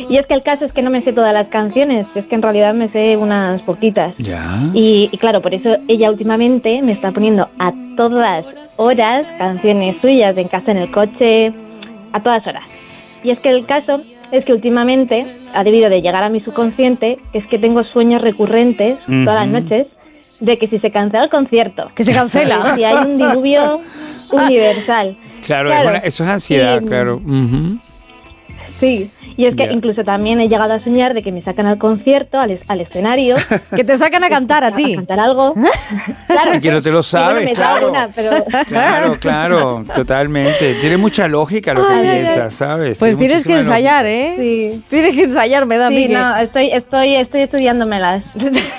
Speaker 49: Y es que el caso es que no me sé todas las canciones, es que en realidad me sé unas poquitas.
Speaker 37: Ya.
Speaker 49: Y, y claro, por eso ella últimamente me está poniendo a todas horas canciones suyas en casa, en el coche, a todas horas. Y es que el caso es que últimamente ha debido de llegar a mi subconsciente, que es que tengo sueños recurrentes todas las noches de que si se cancela el concierto,
Speaker 1: que se cancela.
Speaker 49: si hay un diluvio *laughs* universal.
Speaker 37: Claro,
Speaker 49: Claro.
Speaker 37: Es una- eso es ansiedad,
Speaker 49: Y,
Speaker 37: claro. Ujú.
Speaker 49: Sí, y es que incluso también he llegado a soñar de que me sacan al concierto, al, es- al escenario. *laughs*
Speaker 1: que te sacan a cantar a ti.
Speaker 49: A cantar algo. *laughs* claro.
Speaker 37: Que no te lo
Speaker 49: bueno,
Speaker 37: sabes, claro.
Speaker 49: sale una, pero... *laughs*
Speaker 37: Claro, claro, totalmente. Tiene mucha lógica lo que
Speaker 49: Ay,
Speaker 37: piensas, ¿sabes?
Speaker 1: Pues
Speaker 37: Tiene
Speaker 1: tienes que ensayar, ¿eh?
Speaker 49: Sí.
Speaker 1: Tienes que ensayar, me da
Speaker 49: Sí,
Speaker 1: que-
Speaker 49: no, estoy, estoy, estoy estudiándomelas.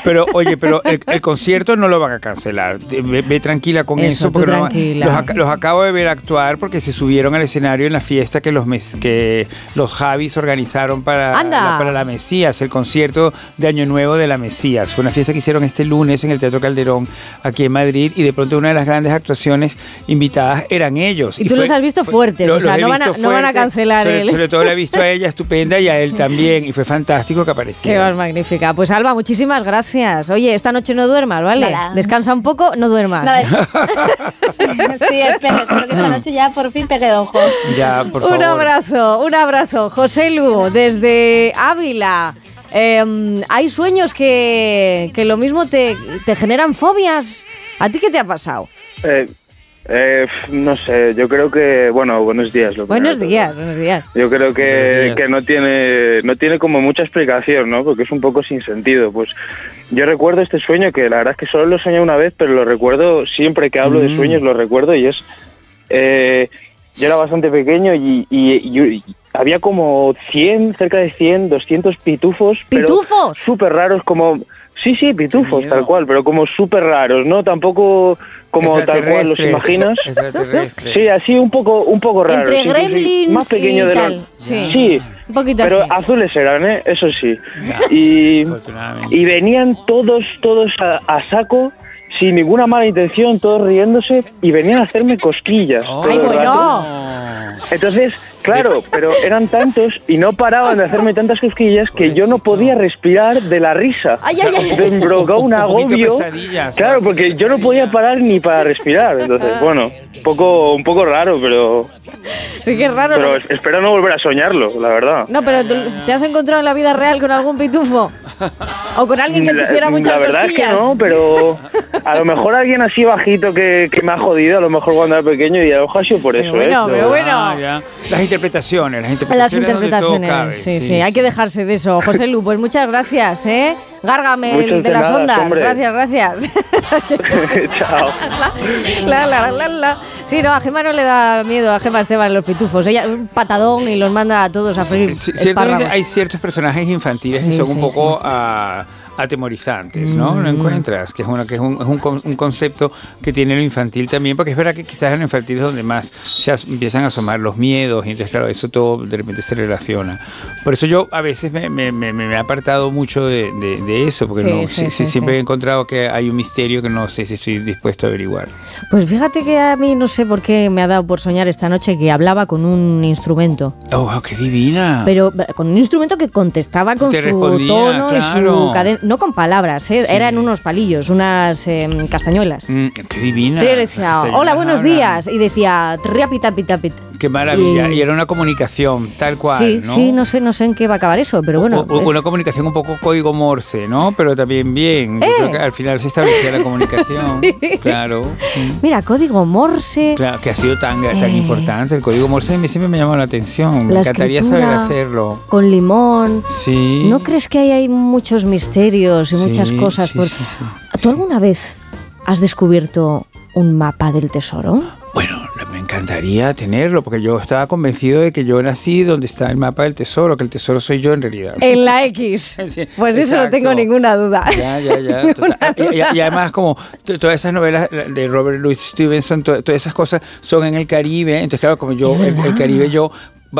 Speaker 37: Pero oye, pero el, el concierto no lo van a cancelar. Ve, ve tranquila con
Speaker 49: Eso,
Speaker 37: eso, porque no- los, los acabo de ver actuar porque se subieron al escenario en la fiesta que los mes- que los Javis organizaron para la, para la Mesías, el concierto de Año Nuevo de la Mesías. Fue una fiesta que hicieron este lunes en el Teatro Calderón aquí en Madrid y de pronto una de las grandes actuaciones invitadas eran ellos.
Speaker 1: Y tú los has visto fuertes,
Speaker 37: lo-
Speaker 1: o sea,
Speaker 37: los
Speaker 1: no van, a,
Speaker 37: visto
Speaker 1: no van a
Speaker 37: fuertes.
Speaker 1: cancelar
Speaker 37: sobre,
Speaker 1: el...
Speaker 37: sobre todo la he visto a ella *laughs* estupenda y a él también y fue fantástico que
Speaker 1: Qué
Speaker 37: apareciera.
Speaker 1: vas magnífica. Pues Alba, muchísimas gracias. Oye, esta noche no duermas, ¿vale?
Speaker 49: Nada.
Speaker 1: Descansa un poco, no duermas. *laughs* *laughs*
Speaker 49: sí, espera, espero que esta noche ya por fin pegue ojo.
Speaker 37: Ya, por
Speaker 1: un
Speaker 37: favor.
Speaker 1: abrazo, un abrazo. José Lu, desde Ávila. Eh, hay sueños que, que lo mismo te, te generan fobias. ¿A ti qué te ha pasado?
Speaker 50: Eh,
Speaker 51: Eh, no sé, yo creo que, bueno, buenos días. Lo
Speaker 1: Buenos
Speaker 51: primero.
Speaker 1: días, buenos días.
Speaker 51: Yo creo que,
Speaker 37: días.
Speaker 51: que no tiene no tiene como mucha explicación, ¿no? Porque es un poco sin sentido. Pues yo recuerdo este sueño que la verdad es que solo lo soñé una vez, pero lo recuerdo siempre que hablo de
Speaker 37: Mm.
Speaker 51: sueños, lo recuerdo y es... eh, yo era bastante pequeño y, y- y- y había como 100, cerca de 100, 200 pitufos. pero
Speaker 1: ¿Pitufos?
Speaker 51: Súper raros como... Sí, sí, pitufos, tal cual, pero como súper raros, ¿no? Tampoco como tal cual los imaginas. *laughs* Sí, así un poco, un poco raro.
Speaker 1: Entre
Speaker 51: sí,
Speaker 1: gremlins
Speaker 51: Más pequeño
Speaker 1: y
Speaker 51: de lo-
Speaker 1: tal, sí.
Speaker 51: Sí,
Speaker 1: Un poquito
Speaker 51: pero
Speaker 1: así.
Speaker 51: azules eran, ¿eh? Eso sí. Y, y venían todos, todos a, a saco, sin ninguna mala intención, todos riéndose, y venían a hacerme cosquillas. todo
Speaker 1: ¡Ay,
Speaker 51: el rato.
Speaker 1: bueno!
Speaker 51: Entonces, claro, pero eran tantos y no paraban de hacerme tantas cosquillas que yo no podía respirar de la risa.
Speaker 1: Ay, ay, ay.
Speaker 51: Me *laughs* un agobio. Claro, porque yo no podía parar ni para respirar. Entonces, bueno, un poco, un poco raro, pero,
Speaker 1: Sí que es raro.
Speaker 51: pero
Speaker 1: ¿no?
Speaker 51: espero no volver a soñarlo, la verdad.
Speaker 1: No, pero ¿tú- ¿te has encontrado en la vida real con algún pitufo? ¿O con alguien que te hiciera muchas
Speaker 51: La verdad es que
Speaker 1: cosquillas?
Speaker 51: no, pero a lo mejor alguien así bajito que, que me ha jodido, a lo mejor cuando era pequeño, y a lo mejor ha sido por eso,
Speaker 1: bueno,
Speaker 51: ¿eh?
Speaker 1: pero bueno.
Speaker 37: Ah, ya. Las interpretaciones, las interpretaciones.
Speaker 1: Las
Speaker 37: donde todo
Speaker 1: interpretaciones,
Speaker 37: cabe,
Speaker 1: sí, sí, hay que dejarse de eso. José Lu, pues muchas gracias, ¿eh? Gárgame de
Speaker 51: de
Speaker 1: las
Speaker 51: nada,
Speaker 1: ondas.
Speaker 51: hombre.
Speaker 1: Gracias, gracias. *laughs*
Speaker 51: Chao.
Speaker 1: La, la, la, la. Sí, no, a Gema no le da miedo a Gema Esteban los pitufos. Ella un patadón y los manda a todos a freír
Speaker 37: Sí, Ciertamente
Speaker 1: espárragos.
Speaker 37: hay ciertos personajes infantiles que son
Speaker 1: sí,
Speaker 37: un poco atemorizantes, ¿no? ¿Lo
Speaker 1: Mm.
Speaker 37: encuentras? Que es, una, que es, un, es un un concepto que tiene lo infantil también, porque es verdad que quizás en lo infantil es donde más se as- empiezan a asomar los miedos y entonces, claro, eso todo de repente se relaciona. Por eso yo a veces me, me- me- me he apartado mucho de, de- de eso, porque
Speaker 1: Sí,
Speaker 37: no,
Speaker 1: sí,
Speaker 37: sí- siempre he encontrado que hay un misterio que no sé si estoy dispuesto a averiguar.
Speaker 1: Pues fíjate que a mí no sé por qué me ha dado por soñar esta noche que hablaba con un instrumento.
Speaker 37: ¡Oh, qué divina!
Speaker 1: Pero con un instrumento que contestaba con
Speaker 37: Te
Speaker 1: su tono y
Speaker 37: claro.
Speaker 1: su cadencia. No con palabras, ¿eh?
Speaker 37: Sí.
Speaker 1: eran unos palillos, unas em, castañuelas.
Speaker 37: Mm, ¡Qué divina!
Speaker 1: Yo decía, hola, buenos días. Y decía, triapitapitapit.
Speaker 37: ¡Qué maravilla!
Speaker 1: Y-
Speaker 37: Y era una comunicación, tal cual,
Speaker 1: Sí,
Speaker 37: ¿no?
Speaker 1: sí, no sé, no sé en qué va a acabar eso, pero bueno.
Speaker 37: O- o
Speaker 1: es-
Speaker 37: una comunicación un poco código morse, ¿no? Pero también bien. Yo
Speaker 1: Eh.
Speaker 37: creo que al final se establecía la comunicación. *laughs*
Speaker 1: Sí.
Speaker 37: Claro.
Speaker 1: Mira, código Morse.
Speaker 37: Claro, que ha sido tan, tan
Speaker 1: Eh.
Speaker 37: importante. El código morse a mí siempre me llama la atención. Me
Speaker 1: La
Speaker 37: encantaría
Speaker 1: escritura.
Speaker 37: saber hacerlo.
Speaker 1: Con limón.
Speaker 37: Sí.
Speaker 1: ¿No crees que ahí hay muchos misterios y
Speaker 37: Sí,
Speaker 1: muchas cosas?
Speaker 37: sí,
Speaker 1: por-
Speaker 37: sí, sí.
Speaker 1: ¿Tú alguna vez has descubierto un mapa del tesoro?
Speaker 37: Bueno, me encantaría tenerlo, porque yo estaba convencido de que yo nací donde está el mapa del tesoro, que el tesoro soy yo en realidad.
Speaker 1: En la X. *laughs*
Speaker 37: Sí,
Speaker 1: Pues de eso no tengo ninguna duda.
Speaker 37: Ya, ya, ya. *laughs* total. Y, además, como todas esas novelas de Robert Louis Stevenson, to- todas esas cosas son en el Caribe. Entonces, claro, como yo, el, el Caribe, yo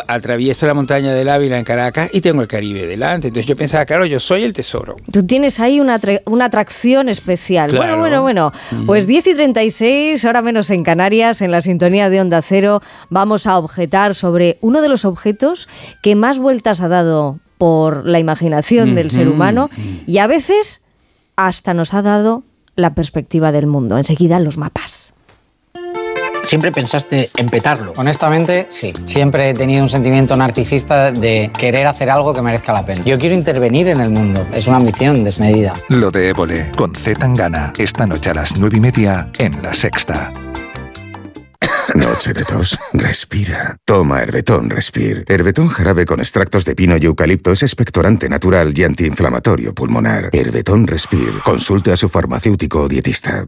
Speaker 37: atravieso la montaña del Ávila en Caracas y tengo el Caribe delante. Entonces yo pensaba, claro, yo soy el tesoro.
Speaker 1: Tú tienes ahí una, una atracción especial.
Speaker 37: Claro.
Speaker 1: Bueno, bueno, bueno. Pues 10 y 36, ahora menos en Canarias, en la sintonía de Onda Cero, vamos a objetar sobre uno de los objetos que más vueltas ha dado por la imaginación del ser humano y a veces hasta nos ha dado la perspectiva del mundo. Enseguida los mapas.
Speaker 42: ¿Siempre pensaste en petarlo? Honestamente, sí. Siempre he tenido un sentimiento narcisista de querer hacer algo que merezca la pena. Yo quiero intervenir en el mundo. Es una ambición desmedida.
Speaker 43: Lo de Évole, con Z Tangana, esta noche a las nueve y media en La Sexta. *coughs*
Speaker 29: Noche de tos. Respira. Toma Herbetón Respir. Herbetón jarabe con extractos de pino y eucalipto es expectorante natural y antiinflamatorio pulmonar. Herbetón Respir. Consulte a su farmacéutico o dietista.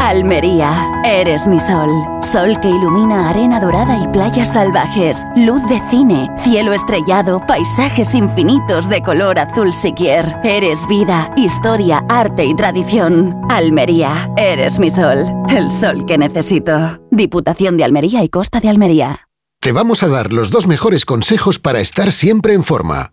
Speaker 50: Almería, eres mi sol. Sol que ilumina arena dorada y playas salvajes. Luz de cine, cielo estrellado, paisajes infinitos de color azul siquier. Eres vida, historia, arte y tradición. Almería, eres mi sol. El sol que necesito. Diputación de Almería y Costa de Almería.
Speaker 52: Te vamos a dar los dos mejores consejos para estar siempre en forma.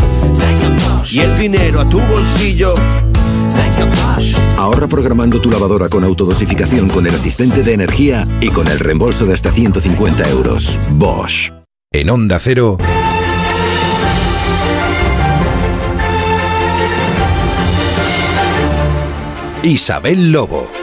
Speaker 53: Y el dinero a tu bolsillo.
Speaker 54: Ahorra programando tu lavadora con autodosificación con el asistente de energía y con el reembolso de hasta 150 euros. Bosch.
Speaker 2: En Onda Cero. Isabel Lobo.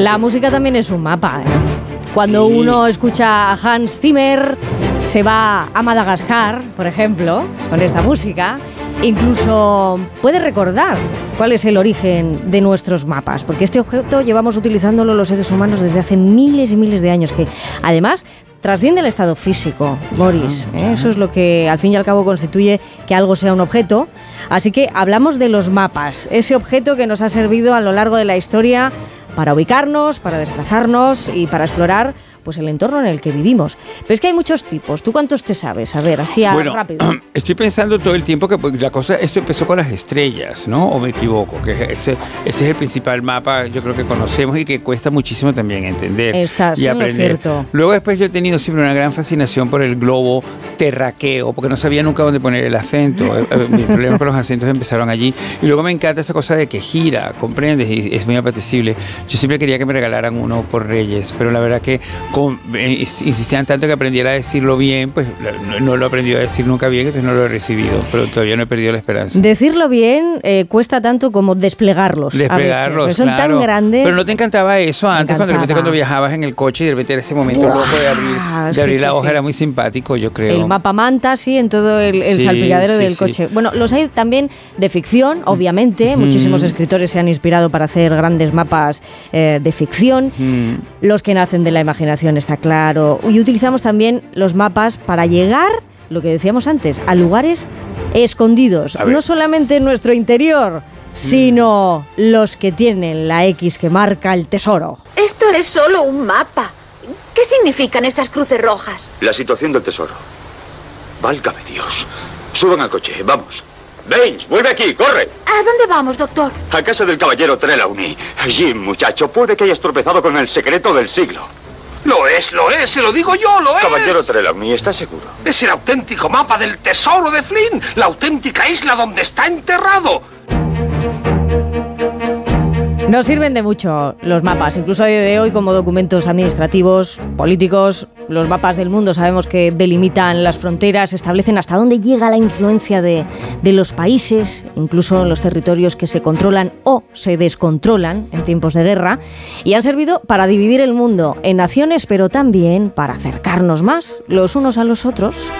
Speaker 1: La música también es un mapa. ¿eh? Cuando uno escucha a Hans Zimmer, se va a Madagascar, por ejemplo, con esta música, incluso puede recordar cuál es el origen de nuestros mapas, porque este objeto llevamos utilizándolo los seres humanos desde hace miles y miles de años, que además trasciende el estado físico, Boris. ¿eh? Eso es lo que al fin y al cabo constituye que algo sea un objeto. Así que hablamos de los mapas, ese objeto que nos ha servido a lo largo de la historia para ubicarnos, para desplazarnos y para explorar pues el entorno en el que vivimos. Pero es que hay muchos tipos. ¿Tú cuántos te sabes? A ver, así a-
Speaker 37: Bueno,
Speaker 1: rápido. *clears throat*
Speaker 37: estoy pensando todo el tiempo que pues, la cosa, esto empezó con las estrellas, ¿no? ¿O me equivoco? Que ese, ese es el principal mapa, yo creo que conocemos y que cuesta muchísimo también entender y aprender.
Speaker 1: cierto.
Speaker 37: Luego después yo he tenido siempre una gran fascinación por el globo terraqueo, porque no sabía nunca dónde poner el acento. Eh, eh, Mi *laughs* problema con los acentos empezaron allí. Y luego me encanta esa cosa de que gira, ¿comprendes? Y es muy apetecible. Yo siempre quería que me regalaran uno por Reyes, pero la verdad que con- eh, insistían tanto que aprendiera a decirlo bien, pues no, no lo he aprendido a decir nunca bien, entonces no lo he recibido, pero todavía no he perdido la esperanza.
Speaker 1: Decirlo bien eh, cuesta tanto como desplegarlos. a veces,
Speaker 37: Desplegarlos,
Speaker 1: porque son
Speaker 37: claro.
Speaker 1: tan grandes.
Speaker 37: Pero no te encantaba eso antes, cuando de repente cuando viajabas en el coche y de repente era ese momento
Speaker 1: Buah,
Speaker 37: loco de abrir, de
Speaker 1: sí,
Speaker 37: abrir
Speaker 1: sí,
Speaker 37: la hoja,
Speaker 1: sí.
Speaker 37: era muy simpático, yo creo.
Speaker 1: El mapa manta, sí, en todo el, el salpicadero del coche. Bueno, los hay también de ficción, obviamente.
Speaker 37: Ujú.
Speaker 1: Muchísimos escritores se han inspirado para hacer grandes mapas eh, de ficción.
Speaker 37: Mm.
Speaker 1: Los que nacen de la imaginación, está claro. Y utilizamos también los mapas para llegar, lo que decíamos antes, a lugares escondidos.
Speaker 52: A.
Speaker 1: No solamente en nuestro interior, sino los que tienen la X que marca el tesoro.
Speaker 55: Esto es solo un mapa. ¿Qué significan estas cruces rojas?
Speaker 56: La situación del tesoro. Válgame Dios. Suban al coche, vamos. Baines, vuelve aquí, corre.
Speaker 55: ¿A dónde vamos, doctor?
Speaker 56: A casa del caballero Trelawney. Jim, muchacho, puede que hayas tropezado con el secreto del siglo.
Speaker 57: Lo es, lo es, se lo digo yo, lo es.
Speaker 56: Caballero Trelawney, ¿estás seguro?
Speaker 57: Es el auténtico mapa del tesoro de Flynn, la auténtica isla donde está enterrado.
Speaker 1: Nos sirven de mucho los mapas, incluso a día de hoy como documentos administrativos, políticos. Los mapas del mundo sabemos que delimitan las fronteras, establecen hasta dónde llega la influencia de, de los países, incluso los territorios que se controlan o se descontrolan en tiempos de guerra, y han servido para dividir el mundo en naciones, pero también para acercarnos más los unos a los otros.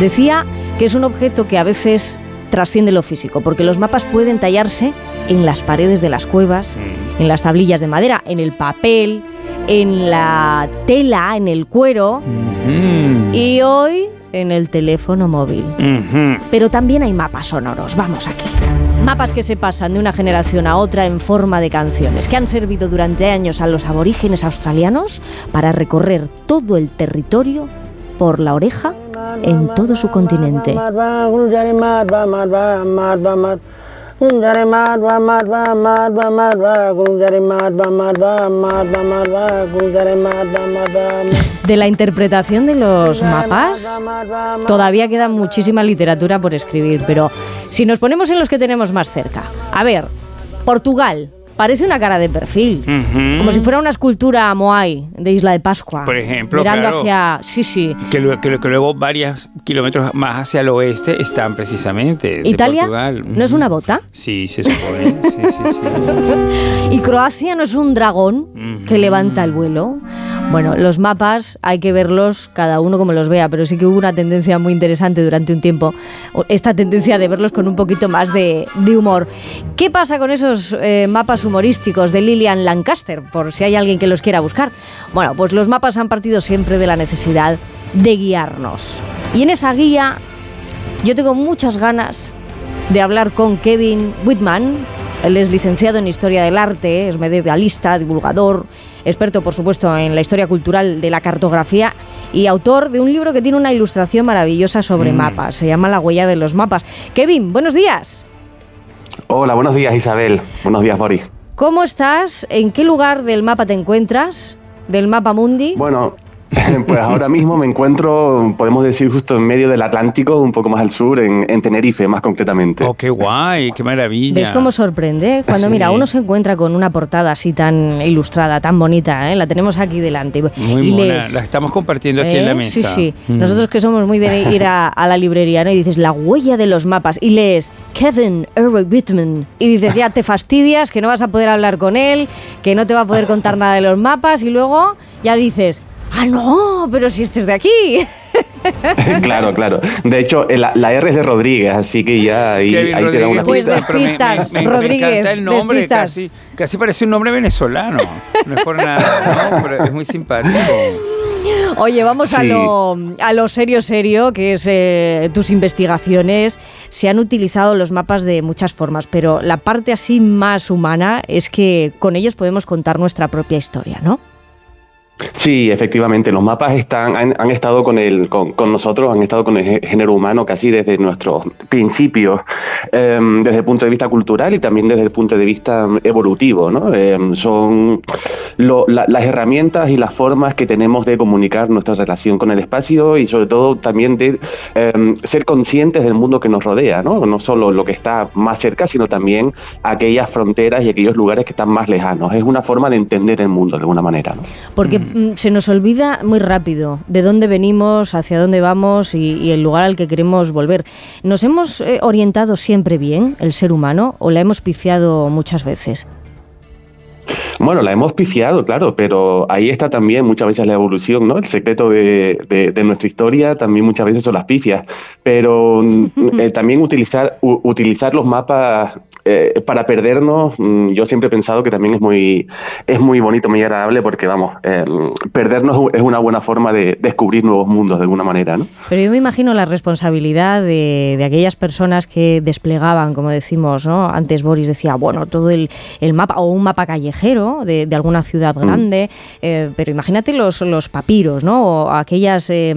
Speaker 1: Decía que es un objeto que a veces trasciende lo físico, porque los mapas pueden tallarse en las paredes de las cuevas, en las tablillas de madera, en el papel, en la tela, en el cuero
Speaker 37: Mm.
Speaker 1: y hoy en el teléfono móvil. Pero también hay mapas sonoros, vamos aquí. Mapas que se pasan de una generación a otra en forma de canciones, que han servido durante años a los aborígenes australianos para recorrer todo el territorio por la oreja en todo su continente. De la interpretación de los mapas todavía queda muchísima literatura por escribir, pero si nos ponemos en los que tenemos más cerca, a ver, Portugal. Parece una cara de perfil, como si fuera una escultura Moai de Isla de Pascua.
Speaker 37: Por ejemplo,
Speaker 1: mirando
Speaker 37: claro.
Speaker 1: hacia, sí, sí.
Speaker 37: Que, luego- que, que luego varios kilómetros más hacia el oeste están precisamente de
Speaker 1: Italia
Speaker 37: Portugal.
Speaker 1: no es una bota
Speaker 37: Sí, se supone. sí, sí, sí. *laughs*
Speaker 1: y Croacia no es un dragón que levanta el vuelo. Bueno, los mapas hay que verlos cada uno como los vea, pero sí que hubo una tendencia muy interesante durante un tiempo, esta tendencia de verlos con un poquito más de, de humor. ¿Qué pasa con esos eh, mapas humorísticos de Lillian Lancaster, por si hay alguien que los quiera buscar? Bueno, pues los mapas han partido siempre de la necesidad de guiarnos. Y en esa guía yo tengo muchas ganas de hablar con Kevin Whitman. Él es licenciado en Historia del Arte, es medievalista, divulgador, experto, por supuesto, en la historia cultural de la cartografía y autor de un libro que tiene una ilustración maravillosa sobre
Speaker 58: Mm.
Speaker 1: mapas. Se llama La huella de los mapas. Kevin, buenos días.
Speaker 58: Hola, buenos días Isabel. Buenos días Boris.
Speaker 1: ¿Cómo estás? ¿En qué lugar del mapa te encuentras? ¿Del mapa mundi?
Speaker 58: Bueno, *laughs* pues ahora mismo me encuentro, podemos decir, justo en medio del Atlántico, un poco más al sur, en, en Tenerife, más concretamente.
Speaker 37: Oh, qué guay, qué maravilla.
Speaker 1: ¿Ves cómo sorprende? Cuando
Speaker 37: Sí.
Speaker 1: mira, uno se encuentra con una portada así tan ilustrada, tan bonita, ¿eh? la tenemos aquí delante.
Speaker 37: Muy
Speaker 1: y
Speaker 37: mona. La estamos compartiendo aquí en la
Speaker 1: ¿eh?
Speaker 37: mesa.
Speaker 1: Sí, sí.
Speaker 37: Mm.
Speaker 1: Nosotros que somos muy de ir a, a la librería, ¿no? Y dices, la huella de los mapas. Y lees, Kevin Erwin Whitman. Y dices, ya te fastidias, que no vas a poder hablar con él, que no te va a poder contar nada de los mapas. Y luego ya dices, ah, no, pero si este es de aquí. *laughs*
Speaker 58: claro, claro. De hecho, la, la R es de Rodríguez, así que ya ahí, te da una
Speaker 1: Pues
Speaker 58: pista.
Speaker 1: despistas,
Speaker 37: Me- me
Speaker 1: Rodríguez,
Speaker 37: encanta el nombre,
Speaker 1: despistas.
Speaker 37: casi, casi parece un nombre venezolano. No es por nada, ¿no? Pero es muy simpático.
Speaker 1: Oye, vamos a, lo, a lo serio, serio, que es eh, tus investigaciones. Se han utilizado los mapas de muchas formas, pero la parte así más humana es que con ellos podemos contar nuestra propia historia, ¿no?
Speaker 58: Sí, efectivamente, los mapas están, han, estado con, el, con, con nosotros, han estado con el gé- género humano casi desde nuestros principios, em, desde el punto de vista cultural y también desde el punto de vista em, evolutivo. ¿no? Em, son lo- la- las herramientas y las formas que tenemos de comunicar nuestra relación con el espacio y sobre todo también de ser conscientes del mundo que nos rodea, ¿no? no solo lo que está más cerca, sino también aquellas fronteras y aquellos lugares que están más lejanos. Es una forma de entender el mundo de alguna manera. ¿no?
Speaker 1: Porque se nos olvida muy rápido de dónde venimos, hacia dónde vamos y, y el lugar al que queremos volver. ¿Nos hemos eh, orientado siempre bien, el ser humano, o la hemos pifiado muchas veces?
Speaker 58: Bueno, la hemos pifiado, claro, pero ahí está también muchas veces la evolución, ¿no? El secreto de, de- de nuestra historia también muchas veces son las pifias, pero mm, *laughs* eh, también utilizar, u- utilizar los mapas eh, para perdernos, mm, yo siempre he pensado que también es muy, es muy bonito, muy agradable, porque vamos, eh, perdernos es una buena forma de descubrir nuevos mundos de alguna manera, ¿no?
Speaker 1: Pero yo me imagino la responsabilidad de, de aquellas personas que desplegaban, como decimos, ¿no? Antes Boris decía, bueno, todo el, el mapa, o un mapa callejero de, de alguna ciudad
Speaker 58: Mm.
Speaker 1: grande, eh, pero imagínate los, los papiros, ¿no? O aquellas eh,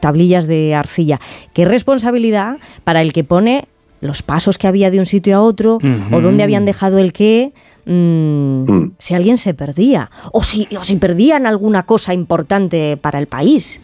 Speaker 1: tablillas de arcilla. Qué responsabilidad para el que pone los pasos que había de un sitio a otro, o dónde habían dejado el qué, mm, si alguien se perdía, o si, o si perdían alguna cosa importante para el país.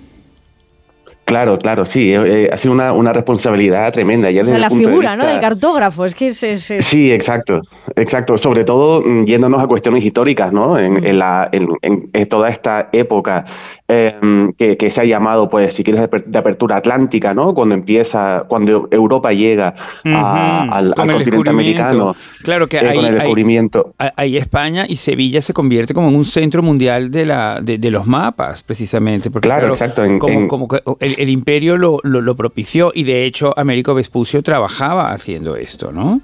Speaker 58: Claro, claro, sí, eh, eh, ha sido una, una responsabilidad tremenda. Ya
Speaker 1: O sea, la
Speaker 58: punto de
Speaker 1: figura, ¿no? Del cartógrafo, es que es... es- es-
Speaker 58: Sí, exacto, exacto. Sobre todo mm, yéndonos a cuestiones históricas, ¿no? En, en la, en- en toda esta época eh, que, que se ha llamado, pues, si quieres, de aper- de apertura atlántica, ¿no? Cuando empieza, cuando Europa llega a-
Speaker 37: Ujú,
Speaker 58: al, al continente americano.
Speaker 37: Claro que
Speaker 58: eh,
Speaker 37: ahí,
Speaker 58: con el descubrimiento.
Speaker 37: ahí España y Sevilla se convierte como en un centro mundial de, la, de, de los mapas, precisamente. Porque,
Speaker 58: Claro, exacto, en-
Speaker 37: como,
Speaker 58: en-
Speaker 37: como que el, el imperio lo, lo, lo propició y de hecho Américo Vespucio trabajaba haciendo esto, ¿no?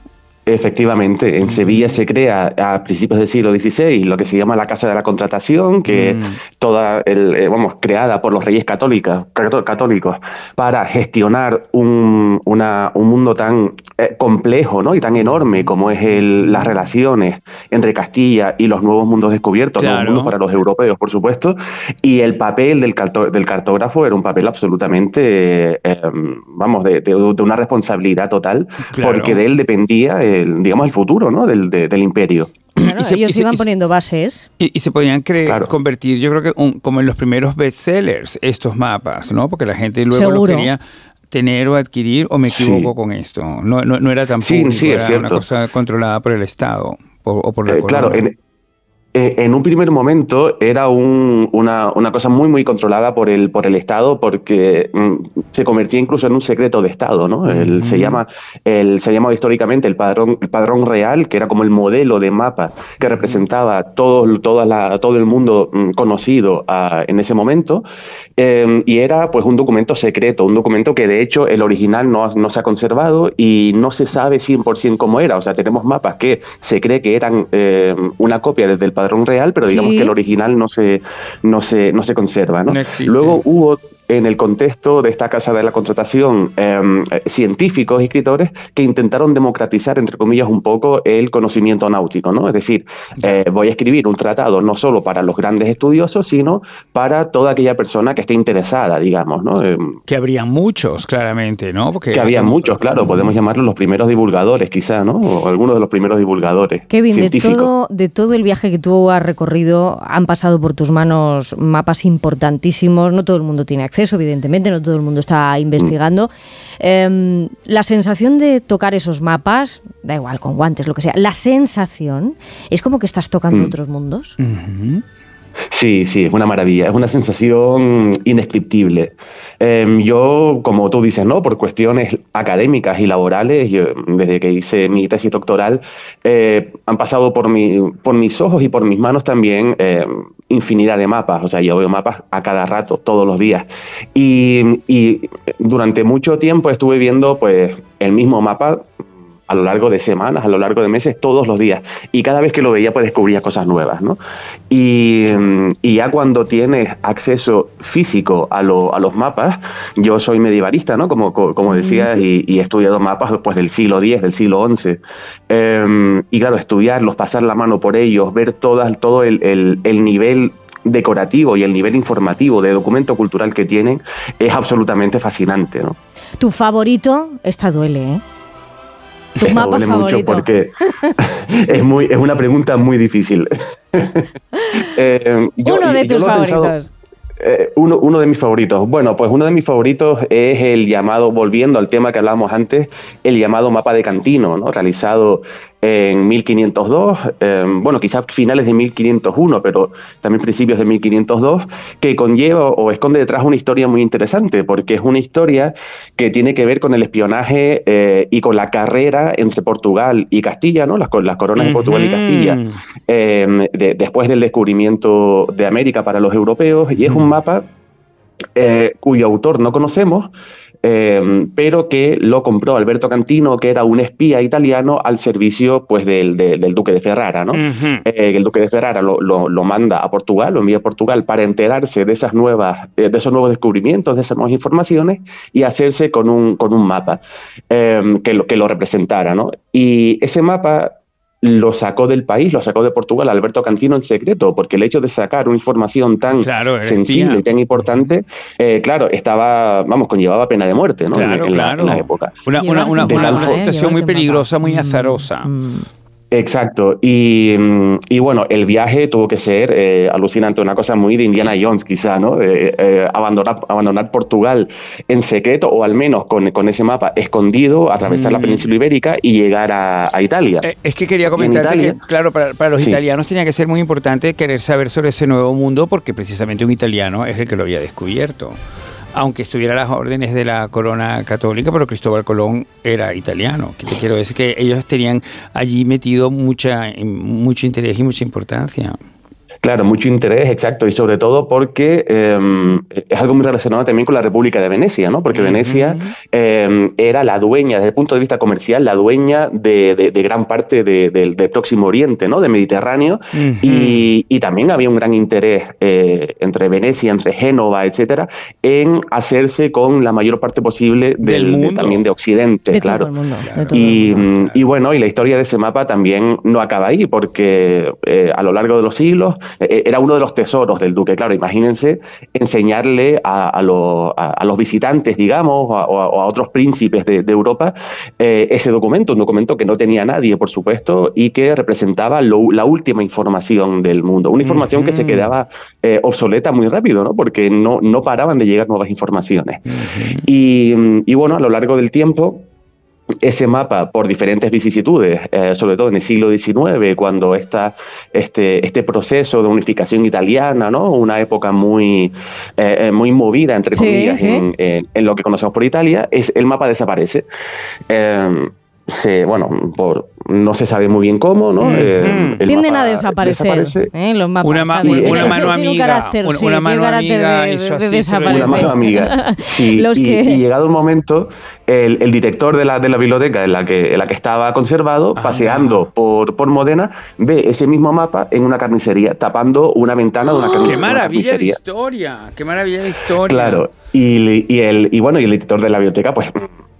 Speaker 58: Efectivamente, en Sevilla se crea a principios del siglo XVI lo que se llama la Casa de la Contratación, que
Speaker 37: Mm.
Speaker 58: es toda, el, eh, vamos, creada por los reyes católicos, cató- católicos para gestionar un, una- un mundo tan eh, complejo ¿no? y tan enorme como es el- las relaciones entre Castilla y los nuevos mundos descubiertos, nuevos mundos para los europeos, por supuesto, y el papel del, carto- del cartógrafo era un papel absolutamente, eh, vamos, de, de- de una responsabilidad total,
Speaker 37: Claro.
Speaker 58: porque de él dependía, el, digamos, el futuro ¿no? del, de- del imperio.
Speaker 1: Claro,
Speaker 37: Y se-
Speaker 1: ellos
Speaker 37: y se-
Speaker 1: iban poniendo bases.
Speaker 37: Y, y se podían cre- convertir, yo creo que un- como en los primeros bestsellers, estos mapas, ¿no? Porque la gente luego
Speaker 1: Seguro.
Speaker 37: lo quería tener o adquirir, o me equivoco con esto. No, no, no era tan
Speaker 58: Sí,
Speaker 37: público,
Speaker 58: sí, es
Speaker 37: era una
Speaker 58: cierto.
Speaker 37: cosa controlada por el Estado o, o por la
Speaker 58: Eh, claro, en, en un primer momento era un- una, una cosa muy, muy controlada por el, por el Estado porque mm, se convertía incluso en un secreto de Estado, ¿no? El- se, llama, el, se llamaba históricamente el padrón, el padrón real, que era como el modelo de mapa que representaba todo, toda la- todo el mundo mm, conocido ah, en ese momento. Eh, y era pues un documento secreto, un documento que de hecho el original no, no se ha conservado y no se sabe 100% cómo era. O sea, tenemos mapas que se cree que eran eh, una copia desde el padrón real, pero digamos
Speaker 37: Sí.
Speaker 58: que el original no se, no se, no se conserva. ¿no?
Speaker 37: No existe.
Speaker 58: Luego hubo en el contexto de esta casa de la contratación eh, eh, científicos y escritores que intentaron democratizar, entre comillas, un poco el conocimiento náutico, ¿no? Es decir, eh, voy a escribir un tratado no solo para los grandes estudiosos, sino para toda aquella persona que esté interesada, digamos, ¿no? Eh,
Speaker 37: Que habrían muchos, claramente, ¿no? Porque
Speaker 58: que había muchos, claro, podemos llamarlos los primeros divulgadores, quizá, ¿no? O algunos de los primeros divulgadores
Speaker 1: Kevin, de
Speaker 58: científicos.
Speaker 1: todo, de todo el viaje que tú has recorrido, han pasado por tus manos mapas importantísimos. No todo el mundo tiene acceso, evidentemente, no todo el mundo está investigando. Em, la sensación de tocar esos mapas, da igual, con guantes, lo que sea, la sensación es como que estás tocando
Speaker 58: Mm.
Speaker 1: otros mundos.
Speaker 58: Sí, sí, es una maravilla, es una sensación indescriptible. Em, yo, como tú dices, ¿no? Por cuestiones académicas y laborales, desde que hice mi tesis doctoral, eh, han pasado por, mi, por mis ojos y por mis manos también em, infinidad de mapas. O sea, yo veo mapas a cada rato, todos los días. Y, y durante mucho tiempo estuve viendo, pues, el mismo mapa a lo largo de semanas, a lo largo de meses, todos los días. Y cada vez que lo veía, pues descubría cosas nuevas, ¿no? Y, mm, y ya cuando tienes acceso físico a, lo- a los mapas, yo soy medievalista, ¿no? Como, co- como decías, y, y he estudiado mapas pues, del siglo X, del siglo XI. Em, y claro, estudiarlos, pasar la mano por ellos, ver todas, todo el, el- el nivel decorativo y el nivel informativo de documento cultural que tienen es absolutamente fascinante, ¿no?
Speaker 1: Tu favorito, esta duele, ¿eh? Tu mapa
Speaker 58: duele mucho
Speaker 1: favorito.
Speaker 58: porque *laughs* es, muy, es una pregunta muy difícil. *laughs* Eh, yo-
Speaker 1: Uno de tus favoritos.
Speaker 58: eh, uno, uno de mis favoritos. Bueno, pues uno de mis favoritos es el llamado, volviendo al tema que hablábamos antes, el llamado mapa de Cantino, ¿no? realizado en 1502, eh, bueno, quizás finales de 1501, pero también principios de 1502, que conlleva o esconde detrás una historia muy interesante, porque es una historia que tiene que ver con el espionaje eh, y con la carrera entre Portugal y Castilla, ¿no? las, co- las coronas de Portugal y Castilla, eh, de- después del descubrimiento de América para los europeos, y es un mapa eh, cuyo autor no conocemos, eh, pero que lo compró Alberto Cantino, que era un espía italiano al servicio pues, del, de- del duque de Ferrara. ¿no? Eh, el duque de Ferrara lo, lo- lo manda a Portugal, lo envía a Portugal para enterarse de esas nuevas, eh, de esos nuevos descubrimientos, de esas nuevas informaciones y hacerse con un, con un mapa eh, que, lo, que lo representara. ¿no? Y ese mapa lo sacó del país, lo sacó de Portugal Alberto Cantino en secreto, porque el hecho de sacar una información tan
Speaker 37: Claro,
Speaker 58: sensible y tan importante, eh, claro, estaba, vamos, conllevaba pena de muerte, ¿no? En-
Speaker 37: Claro,
Speaker 58: en, la-
Speaker 37: claro.
Speaker 58: en la época.
Speaker 37: Una, una, una, una- situación muy peligrosa, muy azarosa.
Speaker 58: Exacto. Y, mm, y bueno, el viaje tuvo que ser eh, alucinante, una cosa muy de Indiana Jones, quizá, ¿no? Eh, eh, abandonar, abandonar Portugal en secreto, o al menos con, con ese mapa escondido, atravesar la
Speaker 37: Mm.
Speaker 58: península ibérica y llegar a, a Italia.
Speaker 37: Eh, Es que quería comentarte
Speaker 58: Italia-
Speaker 37: que, claro, para, para los
Speaker 58: Sí.
Speaker 37: italianos tenía que ser muy importante querer saber sobre ese nuevo mundo porque precisamente un italiano es el que lo había descubierto. Aunque estuviera las órdenes de la corona católica, pero Cristóbal Colón era italiano. Que te quiero decir que ellos tenían allí metido mucha, mucho interés y mucha importancia.
Speaker 58: Claro, mucho interés, exacto, y sobre todo porque eh, es algo muy relacionado también con la República de Venecia, ¿no? Porque Venecia eh, era la dueña, desde el punto de vista comercial, la dueña de, de- de gran parte de- del- del Próximo Oriente, ¿no? Del Mediterráneo, y, y también había un gran interés eh, entre Venecia, entre Génova, etcétera, en hacerse con la mayor parte posible del, de- también de Occidente,
Speaker 1: De
Speaker 58: claro.
Speaker 1: mundo. de
Speaker 58: Y, y bueno, y la historia de ese mapa también no acaba ahí, porque eh, a lo largo de los siglos era uno de los tesoros del duque. Claro, imagínense enseñarle a, a lo- a- a los visitantes, digamos, o a, otros príncipes de, de Europa eh, ese documento, un documento que no tenía nadie, por supuesto, y que representaba lo- la última información del mundo. Una información que se quedaba eh, obsoleta muy rápido, ¿no? Porque no, no paraban de llegar nuevas informaciones. y, y bueno, a lo largo del tiempo ese mapa por diferentes vicisitudes, eh, sobre todo en el siglo XIX, cuando esta, este, este proceso de unificación italiana, ¿no? una época muy, eh, eh, muy movida, entre
Speaker 1: Sí,
Speaker 58: comillas,
Speaker 1: sí.
Speaker 58: En, en- en lo que conocemos por Italia, es, el mapa desaparece. Eh, se, bueno, por, no se sabe muy bien cómo, ¿no? Eh, el
Speaker 1: Tienden
Speaker 58: mapa
Speaker 1: a desaparecer
Speaker 58: desaparece.
Speaker 1: ¿eh? los mapas.
Speaker 37: Una
Speaker 58: mano
Speaker 37: amiga,
Speaker 1: carácter,
Speaker 37: una- mano amiga.
Speaker 58: Una mano amiga.
Speaker 1: Los
Speaker 58: y,
Speaker 1: que-
Speaker 58: y llegado un momento, el, el director de la, de la biblioteca en la que, en la que estaba conservado, paseando por, por Modena, ve ese mismo mapa en una carnicería, tapando una ventana de una, carni-
Speaker 37: ¡Qué
Speaker 58: de una
Speaker 37: maravilla de
Speaker 58: carnicería.
Speaker 37: historia! ¡Qué maravilla de historia!
Speaker 58: Claro, y, y el, y bueno, y el editor de la biblioteca, pues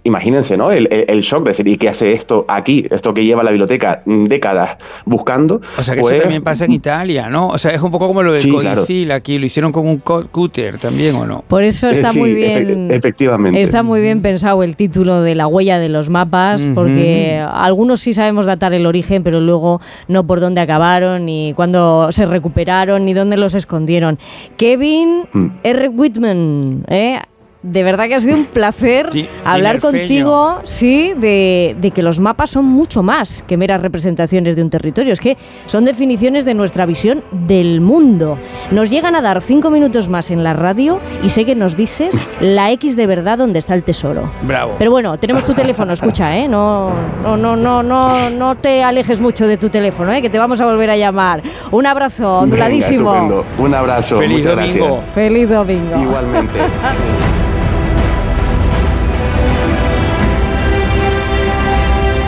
Speaker 58: imagínense, ¿no? El, el- el shock de decir, ¿y qué hace esto aquí? Esto que lleva la biblioteca décadas buscando.
Speaker 37: O sea que
Speaker 58: pues,
Speaker 37: eso también pasa en *laughs* Italia, ¿no? O sea, es un poco como lo del
Speaker 58: Sí, claro.
Speaker 37: codicil aquí, lo hicieron con un cúter también, ¿o no?
Speaker 1: Por eso está
Speaker 58: eh, sí,
Speaker 1: muy bien.
Speaker 58: efectivamente.
Speaker 1: Está muy bien pensado el título de la huella de los mapas, porque algunos sí sabemos datar el origen, pero luego no por dónde acabaron, ni cuándo se recuperaron, ni dónde los escondieron. Kevin
Speaker 58: Mm.
Speaker 1: R. Whitman, ¿eh? De verdad que ha sido un placer hablar contigo, sí, de, de que los mapas son mucho más que meras representaciones de un territorio. Es que son definiciones de nuestra visión del mundo. Nos llegan a dar cinco minutos más en la radio y sé que nos dices la X de verdad donde está el tesoro.
Speaker 37: Bravo.
Speaker 1: Pero bueno, tenemos tu teléfono, *laughs* escucha, ¿eh? No, no, no, no, no, no te alejes mucho de tu teléfono, ¿eh? Que te vamos a volver a llamar. Un abrazo, onduladísimo.
Speaker 58: Un abrazo.
Speaker 37: Feliz domingo.
Speaker 58: gracias.
Speaker 1: Feliz domingo.
Speaker 58: Igualmente. *laughs*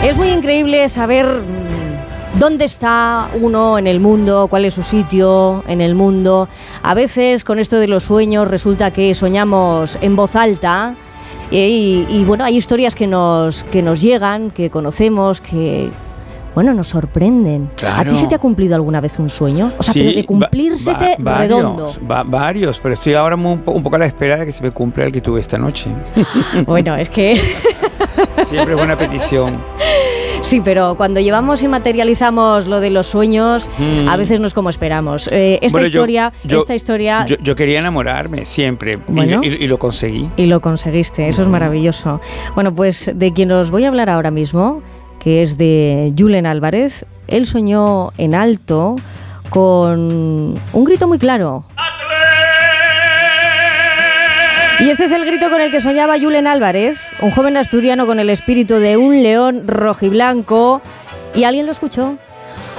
Speaker 1: Es muy increíble saber mm, dónde está uno en el mundo, cuál es su sitio en el mundo. A veces con esto de los sueños resulta que soñamos en voz alta. Y, y, bueno, hay historias que nos, que nos llegan, que conocemos, que bueno, nos sorprenden. ¿A ti se te ha cumplido alguna vez un sueño? O sea, pero de cumplírsete
Speaker 37: va-
Speaker 1: redondo.
Speaker 37: varios, va- varios, pero estoy ahora un, un poco a la espera de que se me cumpla el que tuve esta noche. *laughs*
Speaker 1: Bueno, es que *laughs*
Speaker 37: Siempre es buena petición.
Speaker 1: Sí, pero cuando llevamos y materializamos lo de los sueños,
Speaker 37: Mm.
Speaker 1: a veces no es como esperamos. Eh, esta
Speaker 37: Bueno, yo-
Speaker 1: historia,
Speaker 37: yo-
Speaker 1: esta historia,
Speaker 37: Yo, yo quería enamorarme siempre y-
Speaker 1: Bueno.
Speaker 37: y, y lo conseguí.
Speaker 1: y lo conseguiste, eso es maravilloso. Bueno, pues de quien os voy a hablar ahora mismo, que es de Julen Álvarez, él soñó en alto con un grito muy claro. Y este es el grito con el que soñaba Julen Álvarez, un joven asturiano con el espíritu de un león rojiblanco. ¿Y alguien lo escuchó?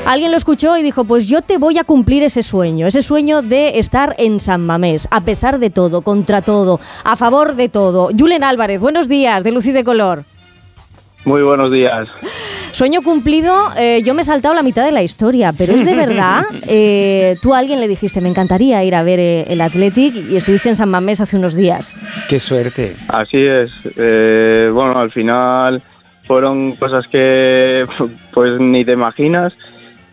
Speaker 1: Alguien lo escuchó y dijo, pues yo te voy a cumplir ese sueño, ese sueño de estar en San Mamés, a pesar de todo, contra todo, a favor de todo. Julen Álvarez, buenos días, de Luz y de Color.
Speaker 59: Muy buenos días.
Speaker 1: Sueño cumplido, eh, yo me he saltado la mitad de la historia, pero es de verdad. *laughs* Eh, tú a alguien le dijiste, me encantaría ir a ver eh, el Athletic y estuviste en San Mamés hace unos días.
Speaker 37: Qué suerte.
Speaker 59: Así es. Eh, bueno, al final fueron cosas que *laughs* pues ni te imaginas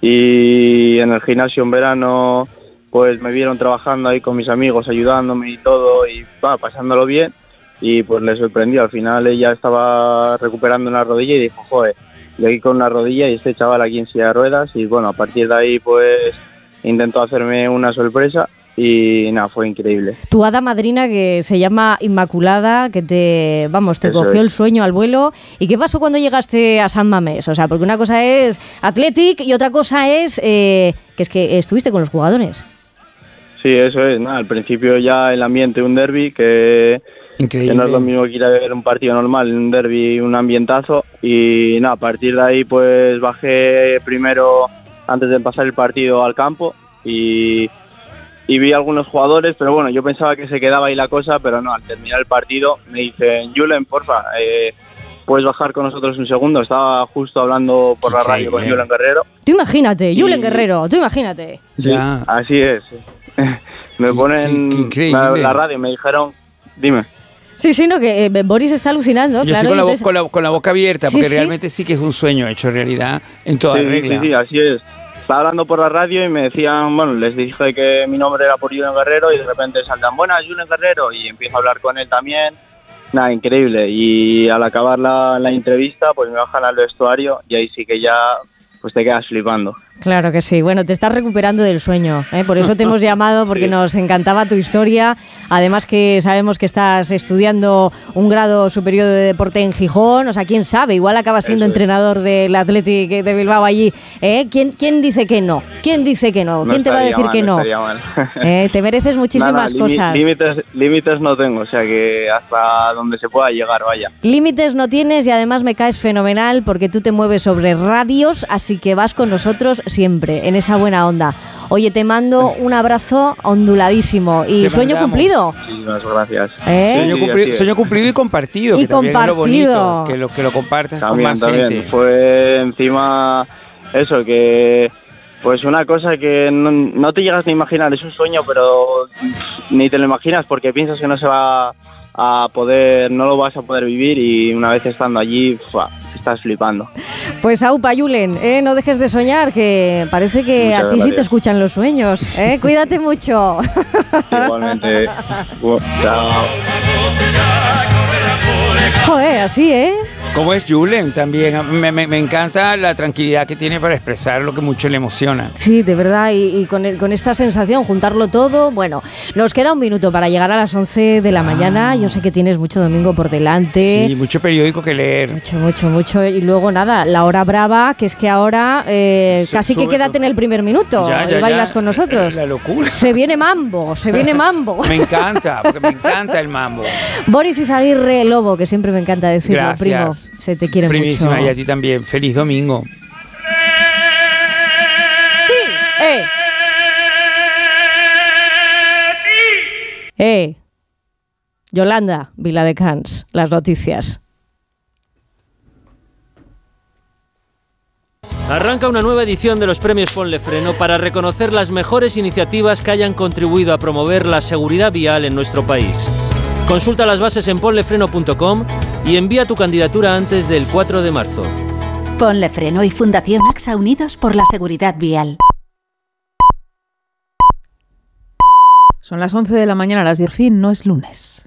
Speaker 59: y en el gimnasio en verano pues me vieron trabajando ahí con mis amigos, ayudándome y todo y va, pasándolo bien y pues le sorprendió. Al final ella estaba recuperando una rodilla y dijo, joder, yo aquí con una rodilla y este chaval aquí en silla de ruedas y bueno, a partir de ahí pues intentó hacerme una sorpresa y nada, fue increíble.
Speaker 1: Tu hada madrina que se llama Inmaculada, que te, vamos, te
Speaker 59: Eso
Speaker 1: cogió
Speaker 59: es.
Speaker 1: el sueño al vuelo. ¿Y qué pasó cuando llegaste a San Mamés? O sea, porque una cosa es Athletic y otra cosa es eh, que es que estuviste con los jugadores.
Speaker 59: Sí, eso es. Nada, al principio ya el ambiente, un derby, que, que no es lo mismo que ir a ver un partido normal, un derby, un ambientazo. Y nada, a partir de ahí pues bajé primero, antes de pasar el partido, al campo y, y vi algunos jugadores, pero bueno, yo pensaba que se quedaba ahí la cosa, pero no, al terminar el partido me dicen, Julen, porfa, eh, puedes bajar con nosotros un segundo. Estaba justo hablando por la radio con
Speaker 37: Increíble.
Speaker 59: Julen Guerrero.
Speaker 1: Tú imagínate,
Speaker 59: Y-
Speaker 1: Julen Guerrero, tú imagínate.
Speaker 37: Ya.
Speaker 59: Así es. *laughs* me ponen la, la radio, me dijeron, dime.
Speaker 1: Sí, sí, no, que eh, Boris está alucinando,
Speaker 37: Yo
Speaker 1: claro.
Speaker 37: estoy con la,
Speaker 1: entonces-
Speaker 37: con, la, con la boca abierta,
Speaker 1: Sí,
Speaker 37: porque
Speaker 1: sí.
Speaker 37: realmente sí que es un sueño hecho realidad en toda
Speaker 59: sí, sí,
Speaker 37: regla.
Speaker 59: Sí, sí, así es. Estaba hablando por la radio y me decían, bueno, les dije que mi nombre era por Julen Guerrero y de repente saltan, buenas, Julen Guerrero, y empiezo a hablar con él también. Nada, increíble. Y al acabar la, la entrevista, pues me bajan al vestuario y ahí sí que ya, pues te quedas flipando.
Speaker 1: Claro que sí. Bueno, te estás recuperando del sueño. ¿eh? Por eso te hemos *laughs* llamado, porque
Speaker 59: Sí.
Speaker 1: nos encantaba tu historia. Además que sabemos que estás estudiando un grado superior de deporte en Gijón. O sea, quién sabe, igual acabas siendo
Speaker 59: Eso es.
Speaker 1: entrenador del Athletic de Bilbao allí. ¿eh? ¿Quién, ¿Quién dice que no? ¿Quién dice que no?
Speaker 59: No
Speaker 1: ¿Quién te va a decir
Speaker 59: mal,
Speaker 1: que no? *laughs* ¿Eh? Te mereces muchísimas cosas.
Speaker 59: Límites, límites no tengo, o sea que hasta donde se pueda llegar, vaya.
Speaker 1: Límites no tienes y además me caes fenomenal porque tú te mueves sobre radios, así que vas con nosotros siempre, en esa buena onda. Oye, te mando un abrazo onduladísimo y
Speaker 37: Te
Speaker 1: sueño
Speaker 37: mandamos.
Speaker 1: cumplido.
Speaker 59: Muchísimas gracias.
Speaker 1: ¿Eh?
Speaker 37: Sueño,
Speaker 59: Sí,
Speaker 37: cumpli-
Speaker 59: así es.
Speaker 37: sueño cumplido y compartido,
Speaker 1: Y
Speaker 37: que también es lo
Speaker 1: compartido.
Speaker 37: bonito, que lo, que lo compartas con
Speaker 59: También,
Speaker 37: más
Speaker 59: también.
Speaker 37: gente.
Speaker 59: Fue encima eso, que pues una cosa que no, no te llegas ni a imaginar, es un sueño, pero ni te lo imaginas porque piensas que no se va a poder, no lo vas a poder vivir y una vez estando allí, ¡fua! estás flipando.
Speaker 1: Pues Aupa Yulen, ¿eh? no dejes de soñar, que parece que
Speaker 59: Muchas
Speaker 1: a ti sí te escuchan los sueños. ¿eh? *laughs* Cuídate mucho. *laughs*
Speaker 59: Igualmente. *laughs* Chao.
Speaker 1: Joder, así, ¿eh?
Speaker 37: Como es Julen también. Me, me- me encanta la tranquilidad que tiene para expresar lo que mucho le emociona.
Speaker 1: Sí, de verdad, y, y con, el- con esta sensación, juntarlo todo, bueno, nos queda un minuto para llegar a las 11 de la mañana, yo sé que tienes mucho domingo por delante.
Speaker 37: Sí, mucho periódico que leer.
Speaker 1: Mucho, mucho, mucho. Y luego nada, la hora brava, que es que ahora eh, casi que quédate en el primer minuto
Speaker 37: Ya,
Speaker 1: y
Speaker 37: ya,
Speaker 1: bailas
Speaker 37: ya.
Speaker 1: con nosotros.
Speaker 37: La locura.
Speaker 1: Se viene mambo, se viene mambo. *laughs*
Speaker 37: Me encanta, porque me encanta el mambo.
Speaker 1: Boris Izaguirre Lobo, que siempre me encanta decirlo,
Speaker 37: Gracias.
Speaker 1: primo. Se te quiere
Speaker 37: Primísima,
Speaker 1: mucho.
Speaker 37: y a ti también. Feliz domingo.
Speaker 1: ¡Eh! ¡Eh! Yolanda, Vila de Cans, las noticias.
Speaker 60: Arranca una nueva edición de los premios Ponle Freno para reconocer las mejores iniciativas que hayan contribuido a promover la seguridad vial en nuestro país. Consulta las bases en ponlefreno.com y envía tu candidatura antes del 4 de marzo.
Speaker 50: Ponle Freno y Fundación AXA Unidos por la Seguridad Vial.
Speaker 61: Son las 11 de la mañana, las 10 fin, no es lunes.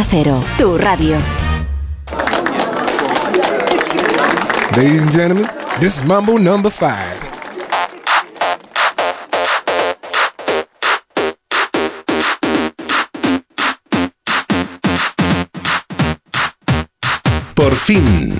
Speaker 50: Cero, tu radio.
Speaker 52: Ladies and gentlemen, this is Mambo number five.
Speaker 2: Por fin,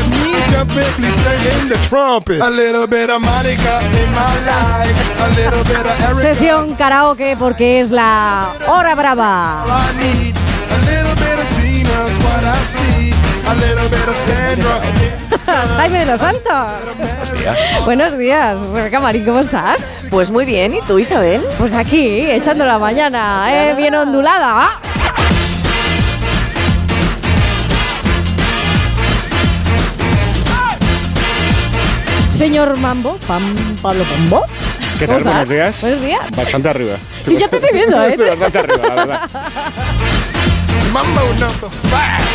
Speaker 52: me jump in, please sing in the trumpet. A little bit of Monica in my life. A little bit of Erica.
Speaker 1: Sesión karaoke porque es la hora brava.
Speaker 52: I need a little bit of Tina's what I see. A little bit of Sandra. *laughs*
Speaker 1: Jaime de los Santos. Buenos días, Rebeca Marín, ¿cómo estás?
Speaker 62: Pues muy bien, ¿y tú, Isabel?
Speaker 1: Pues aquí, echando la mañana, ¿eh? bien ondulada. Señor Mambo, Pam, Pablo Pombo.
Speaker 63: ¿Qué
Speaker 1: ¿Cómo
Speaker 63: tal? Buenos días.
Speaker 1: Buenos días.
Speaker 63: Bastante arriba.
Speaker 1: Sí, yo te estoy viendo, ¿eh?
Speaker 63: Estoy bastante arriba, la verdad.
Speaker 52: Mambo number five.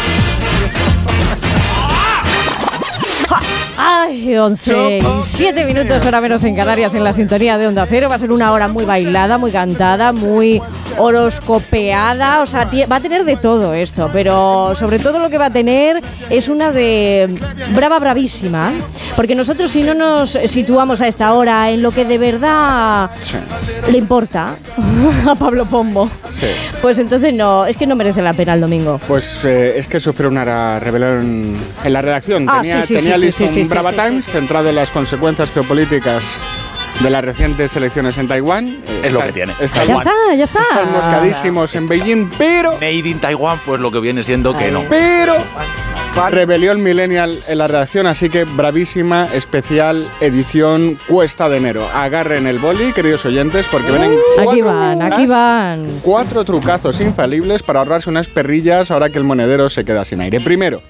Speaker 1: Ay, 11 y 7 minutos, hora menos en Canarias, en la sintonía de Onda Cero. Va a ser una hora muy bailada, muy cantada, muy horoscopeada. O sea, va a tener de todo esto, pero sobre todo lo que va a tener es una de brava, bravísima. Porque nosotros, si no nos situamos a esta hora en lo que de verdad le importa *laughs* a Pablo Pombo,
Speaker 63: Sí.
Speaker 1: pues entonces no, es que no merece la pena el domingo.
Speaker 63: Pues eh, es que sufrió una rebelión en la redacción.
Speaker 1: Ah,
Speaker 63: tenía
Speaker 1: sí, sí,
Speaker 63: tenía listo un
Speaker 1: sí,
Speaker 63: Brava
Speaker 1: sí,
Speaker 63: Times
Speaker 1: sí.
Speaker 63: centrado en las consecuencias geopolíticas de las recientes elecciones en Taiwán. Eh,
Speaker 64: Es lo
Speaker 63: está-
Speaker 64: que tiene.
Speaker 63: está-
Speaker 1: Ya está, ya está.
Speaker 63: Están moscadísimos en Beijing, pero,
Speaker 64: Made in Taiwan, pues lo que viene siendo que no.
Speaker 63: pero rebelión millennial en la redacción, así que bravísima, especial edición cuesta de enero. Agarren el boli, queridos oyentes, porque vienen
Speaker 1: Aquí
Speaker 63: cuatro
Speaker 1: van, aquí van.
Speaker 63: Cuatro trucazos infalibles para ahorrarse unas perrillas ahora que el monedero se queda sin aire. Primero,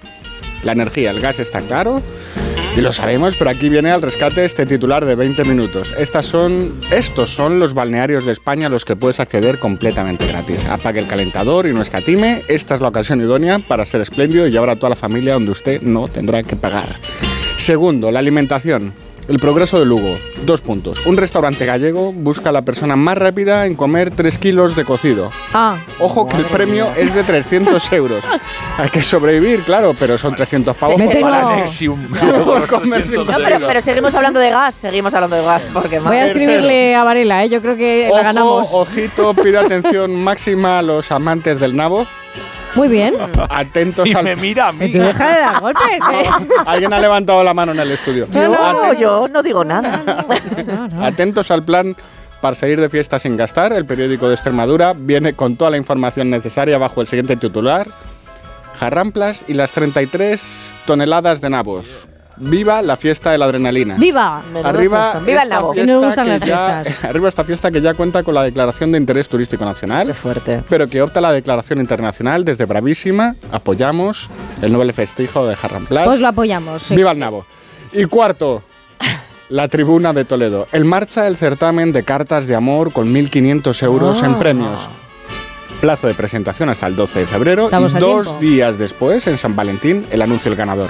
Speaker 63: la energía, el gas está caro. Y lo sabemos, pero aquí viene al rescate este titular de 20 minutos. Estas son, estos son los balnearios de España a los que puedes acceder completamente gratis. Apague el calentador y no escatime. Esta es la ocasión idónea para ser espléndido y llevar a toda la familia donde usted no tendrá que pagar. Segundo, la alimentación. El progreso de Lugo. Dos puntos. Un restaurante gallego busca a la persona más rápida en comer 3 kilos de cocido.
Speaker 1: Ah,
Speaker 63: Ojo que el premio es de 300 euros. *laughs* Hay que sobrevivir, claro, pero son 300 pavos
Speaker 1: tengo- *laughs*
Speaker 63: comer-
Speaker 64: Nexium.
Speaker 63: por comerse un
Speaker 62: No, pero, pero seguimos hablando de gas, seguimos hablando de gas, porque
Speaker 1: voy a escribirle a Varela, ¿eh? yo creo que la
Speaker 63: Ojo,
Speaker 1: ganamos.
Speaker 63: ojito, pide atención máxima a los amantes del nabo.
Speaker 1: Muy bien. *laughs*
Speaker 63: Atentos
Speaker 64: Y
Speaker 63: al...
Speaker 64: me mira a
Speaker 1: Tú
Speaker 64: mí.
Speaker 1: deja de dar golpes. *laughs* ¿eh?
Speaker 63: Alguien ha levantado la mano en el estudio.
Speaker 62: Yo,
Speaker 63: Aten-
Speaker 62: yo no digo nada.
Speaker 63: Atentos al plan para seguir de fiesta sin gastar. El periódico de Extremadura viene con toda la información necesaria bajo el siguiente titular. Jarramplas y las 33 toneladas de nabos. Viva la fiesta de la adrenalina.
Speaker 1: ¡Viva!
Speaker 63: Arriba.
Speaker 62: ¡Viva el nabo!
Speaker 1: Gustan las
Speaker 63: ya- *laughs* arriba esta fiesta que ya cuenta con la declaración de interés turístico nacional.
Speaker 62: Qué fuerte.
Speaker 63: pero que opta la declaración internacional desde Bravísima. Apoyamos el noble festejo de Jarramplas.
Speaker 1: Pues lo apoyamos. sí.
Speaker 63: ¡Viva el nabo! Y cuarto, la tribuna de Toledo. En marcha el certamen de cartas de amor con 1.500 euros
Speaker 1: Ah.
Speaker 63: en premios. Plazo de presentación hasta el 12 de febrero
Speaker 1: Estamos
Speaker 63: y dos
Speaker 1: tiempo.
Speaker 63: días después, en San Valentín, el anuncio del ganador.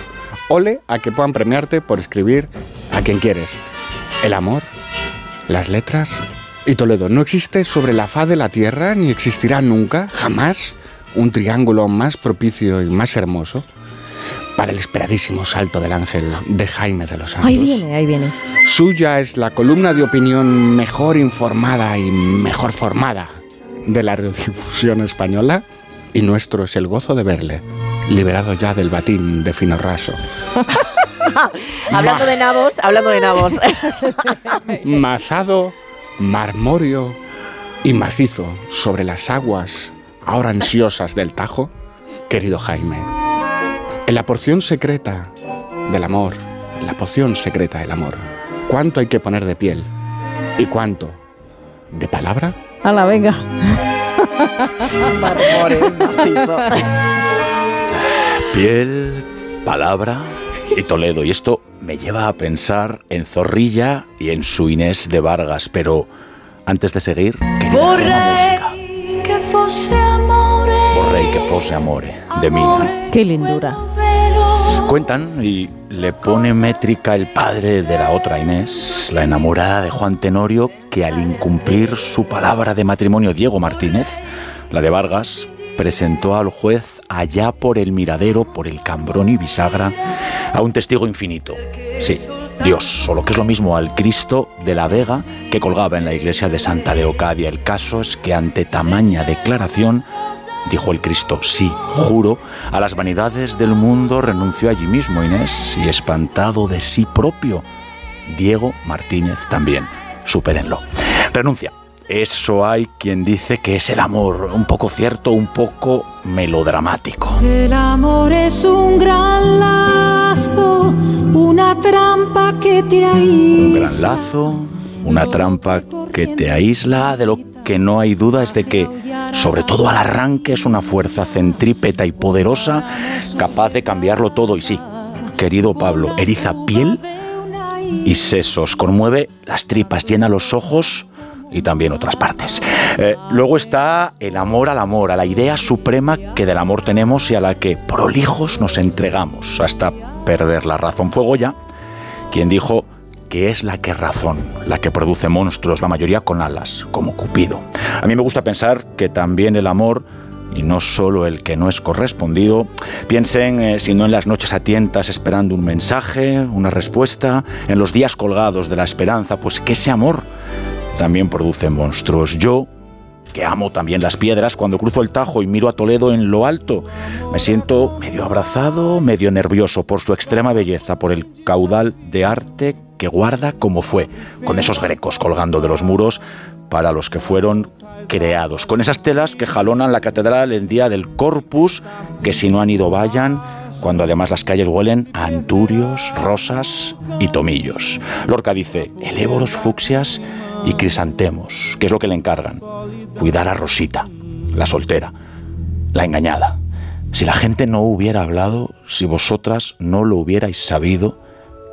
Speaker 63: Ole a que puedan premiarte por escribir a quien quieres. El amor, las letras y Toledo. No existe sobre la faz de la tierra ni existirá nunca, jamás, un triángulo más propicio y más hermoso para el esperadísimo salto del ángel de Jaime de los Santos.
Speaker 1: Ahí viene, ahí viene.
Speaker 63: Suya es la columna de opinión mejor informada y mejor formada de la radiodifusión española y nuestro es el gozo de verle, liberado ya del batín de fino raso. *laughs*
Speaker 62: hablando de nabos, hablando de nabos. *laughs*
Speaker 63: Masado, marmóreo y macizo sobre las aguas ahora ansiosas del Tajo, querido Jaime. En la porción secreta del amor, en la poción secreta del amor, ¿cuánto hay que poner de piel? ¿Y cuánto de palabra?
Speaker 1: Hala, venga.
Speaker 64: Piel, palabra y Toledo. Y esto me lleva a pensar en Zorrilla y en su Inés de Vargas. Pero antes de seguir, una música.
Speaker 65: che fosse amore.
Speaker 64: Vorrei que fosse amore, de Mina.
Speaker 1: Qué lindura.
Speaker 64: Cuentan y le pone métrica el padre de la otra Inés, la enamorada de Juan Tenorio, que al incumplir su palabra de matrimonio Diego Martínez, la de Vargas, presentó al juez allá por el miradero, por el Cambrón y Bisagra, a un testigo infinito. Sí, Dios, o lo que es lo mismo al Cristo de la Vega que colgaba en la iglesia de Santa Leocadia. El caso es que ante tamaña declaración, dijo el Cristo, sí, juro, a las vanidades del mundo renunció allí mismo Inés y espantado de sí propio, Diego Martínez también. Supérenlo. Renuncia. Eso hay quien dice que es el amor, un poco cierto, un poco melodramático.
Speaker 65: El amor es un gran lazo, una trampa que te
Speaker 64: Un gran
Speaker 65: aísla.
Speaker 64: lazo, una trampa que te aísla, de lo que no hay duda es de que, sobre todo al arranque, es una fuerza centrípeta y poderosa, capaz de cambiarlo todo. Y sí, querido Pablo, eriza piel y sesos, conmueve las tripas, llena los ojos y también otras partes. Eh, luego está el amor al amor, a la idea suprema que del amor tenemos y a la que prolijos nos entregamos hasta perder la razón. Fue Goya quien dijo que es la que razón, la que produce monstruos, la mayoría con alas, como Cupido. A mí me gusta pensar que también el amor, y no solo el que no es correspondido, piensen, eh, si no en las noches a tientas esperando un mensaje, una respuesta, en los días colgados de la esperanza, pues que ese amor también produce monstruos. Yo que amo también las piedras, cuando cruzo el Tajo y miro a Toledo en lo alto, me siento medio abrazado, medio nervioso por su extrema belleza, por el caudal de arte que guarda como fue, con esos grecos colgando de los muros para los que fueron creados, con esas telas que jalonan la catedral el día del Corpus, que si no han ido vayan, cuando además las calles huelen a anturios, rosas y tomillos. Lorca dice, elévoros fucsias y crisantemos, que es lo que le encargan. Cuidar a Rosita, la soltera, la engañada. Si la gente no hubiera hablado, si vosotras no lo hubierais sabido,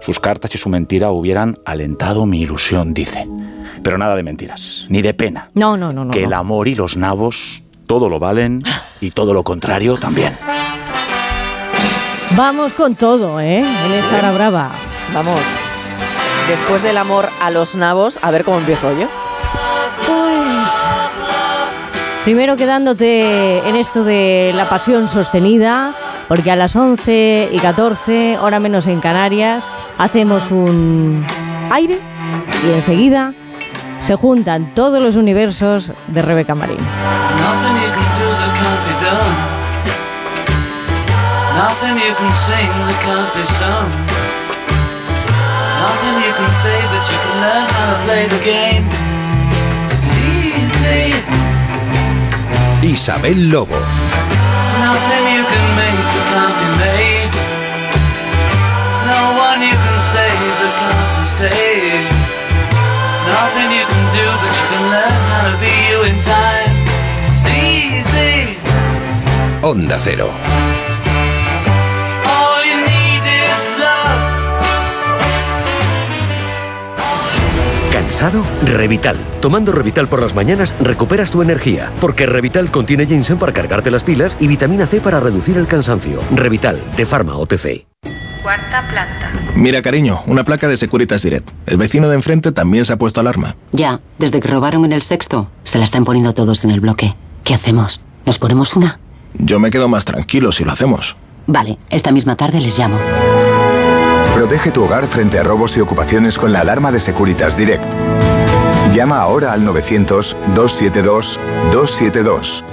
Speaker 64: sus cartas y su mentira hubieran alentado mi ilusión, dice. Pero nada de mentiras, ni de pena.
Speaker 1: No, no, no, no.
Speaker 64: que
Speaker 1: no.
Speaker 64: el amor y los nabos todo lo valen y todo lo contrario también.
Speaker 1: Vamos con todo, ¿eh? En esta hora brava.
Speaker 62: Vamos. Después del amor a los nabos, a ver cómo empiezo yo.
Speaker 1: Primero quedándote en esto de la pasión sostenida, porque a las 11 y 14, hora menos en Canarias, hacemos un aire y enseguida se juntan todos los universos de Rebeca Marín.
Speaker 36: Nothing you can sing that can't be sung. Nothing you can say, but you can learn how to play the game.
Speaker 66: Isabel Lobo.
Speaker 36: Nothing you
Speaker 31: ¿Cansado? Revital. Tomando Revital por las mañanas recuperas tu energía, porque Revital contiene ginseng para cargarte las pilas y vitamina C para reducir el cansancio. Revital, de Pharma OTC.
Speaker 67: Cuarta planta.
Speaker 2: Mira, cariño, una placa de Securitas Direct. El vecino de enfrente también se ha puesto alarma.
Speaker 68: Ya, desde que robaron en el sexto, se la están poniendo todos en el bloque. ¿Qué hacemos? ¿Nos ponemos una?
Speaker 2: Yo me quedo más tranquilo si lo hacemos.
Speaker 68: Vale, esta misma tarde les llamo.
Speaker 29: Protege tu hogar frente a robos y ocupaciones con la alarma de Securitas Direct. Llama ahora al 900-272-272.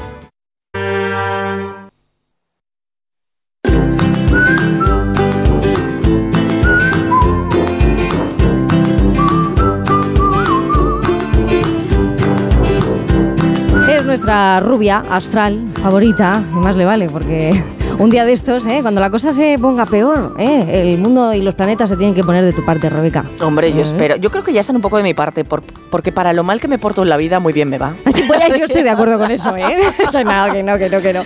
Speaker 1: Es nuestra rubia astral favorita, y más le vale, porque un día de estos, ¿eh? cuando la cosa se ponga peor, ¿eh? el mundo y los planetas se tienen que poner de tu parte, Rebeca.
Speaker 62: Hombre, yo
Speaker 1: ¿Eh?
Speaker 62: espero. Yo creo que ya están un poco de mi parte, por- porque para lo mal que me porto en la vida, muy bien me va. *laughs*
Speaker 1: Así pues, yo estoy de acuerdo con eso, ¿eh? Que *laughs* *laughs* no, que no, que no, que no.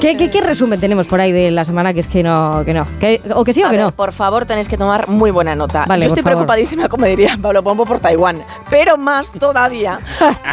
Speaker 1: ¿Qué, qué, qué resumen tenemos por ahí de la semana que es que no, que no? Que- o que sí o
Speaker 62: A
Speaker 1: que
Speaker 62: ver,
Speaker 1: no.
Speaker 62: Por favor, tenéis que tomar muy buena nota.
Speaker 1: Vale,
Speaker 62: Yo estoy
Speaker 1: favor.
Speaker 62: preocupadísima, como diría Pablo Pombo, por Taiwán. Pero más todavía,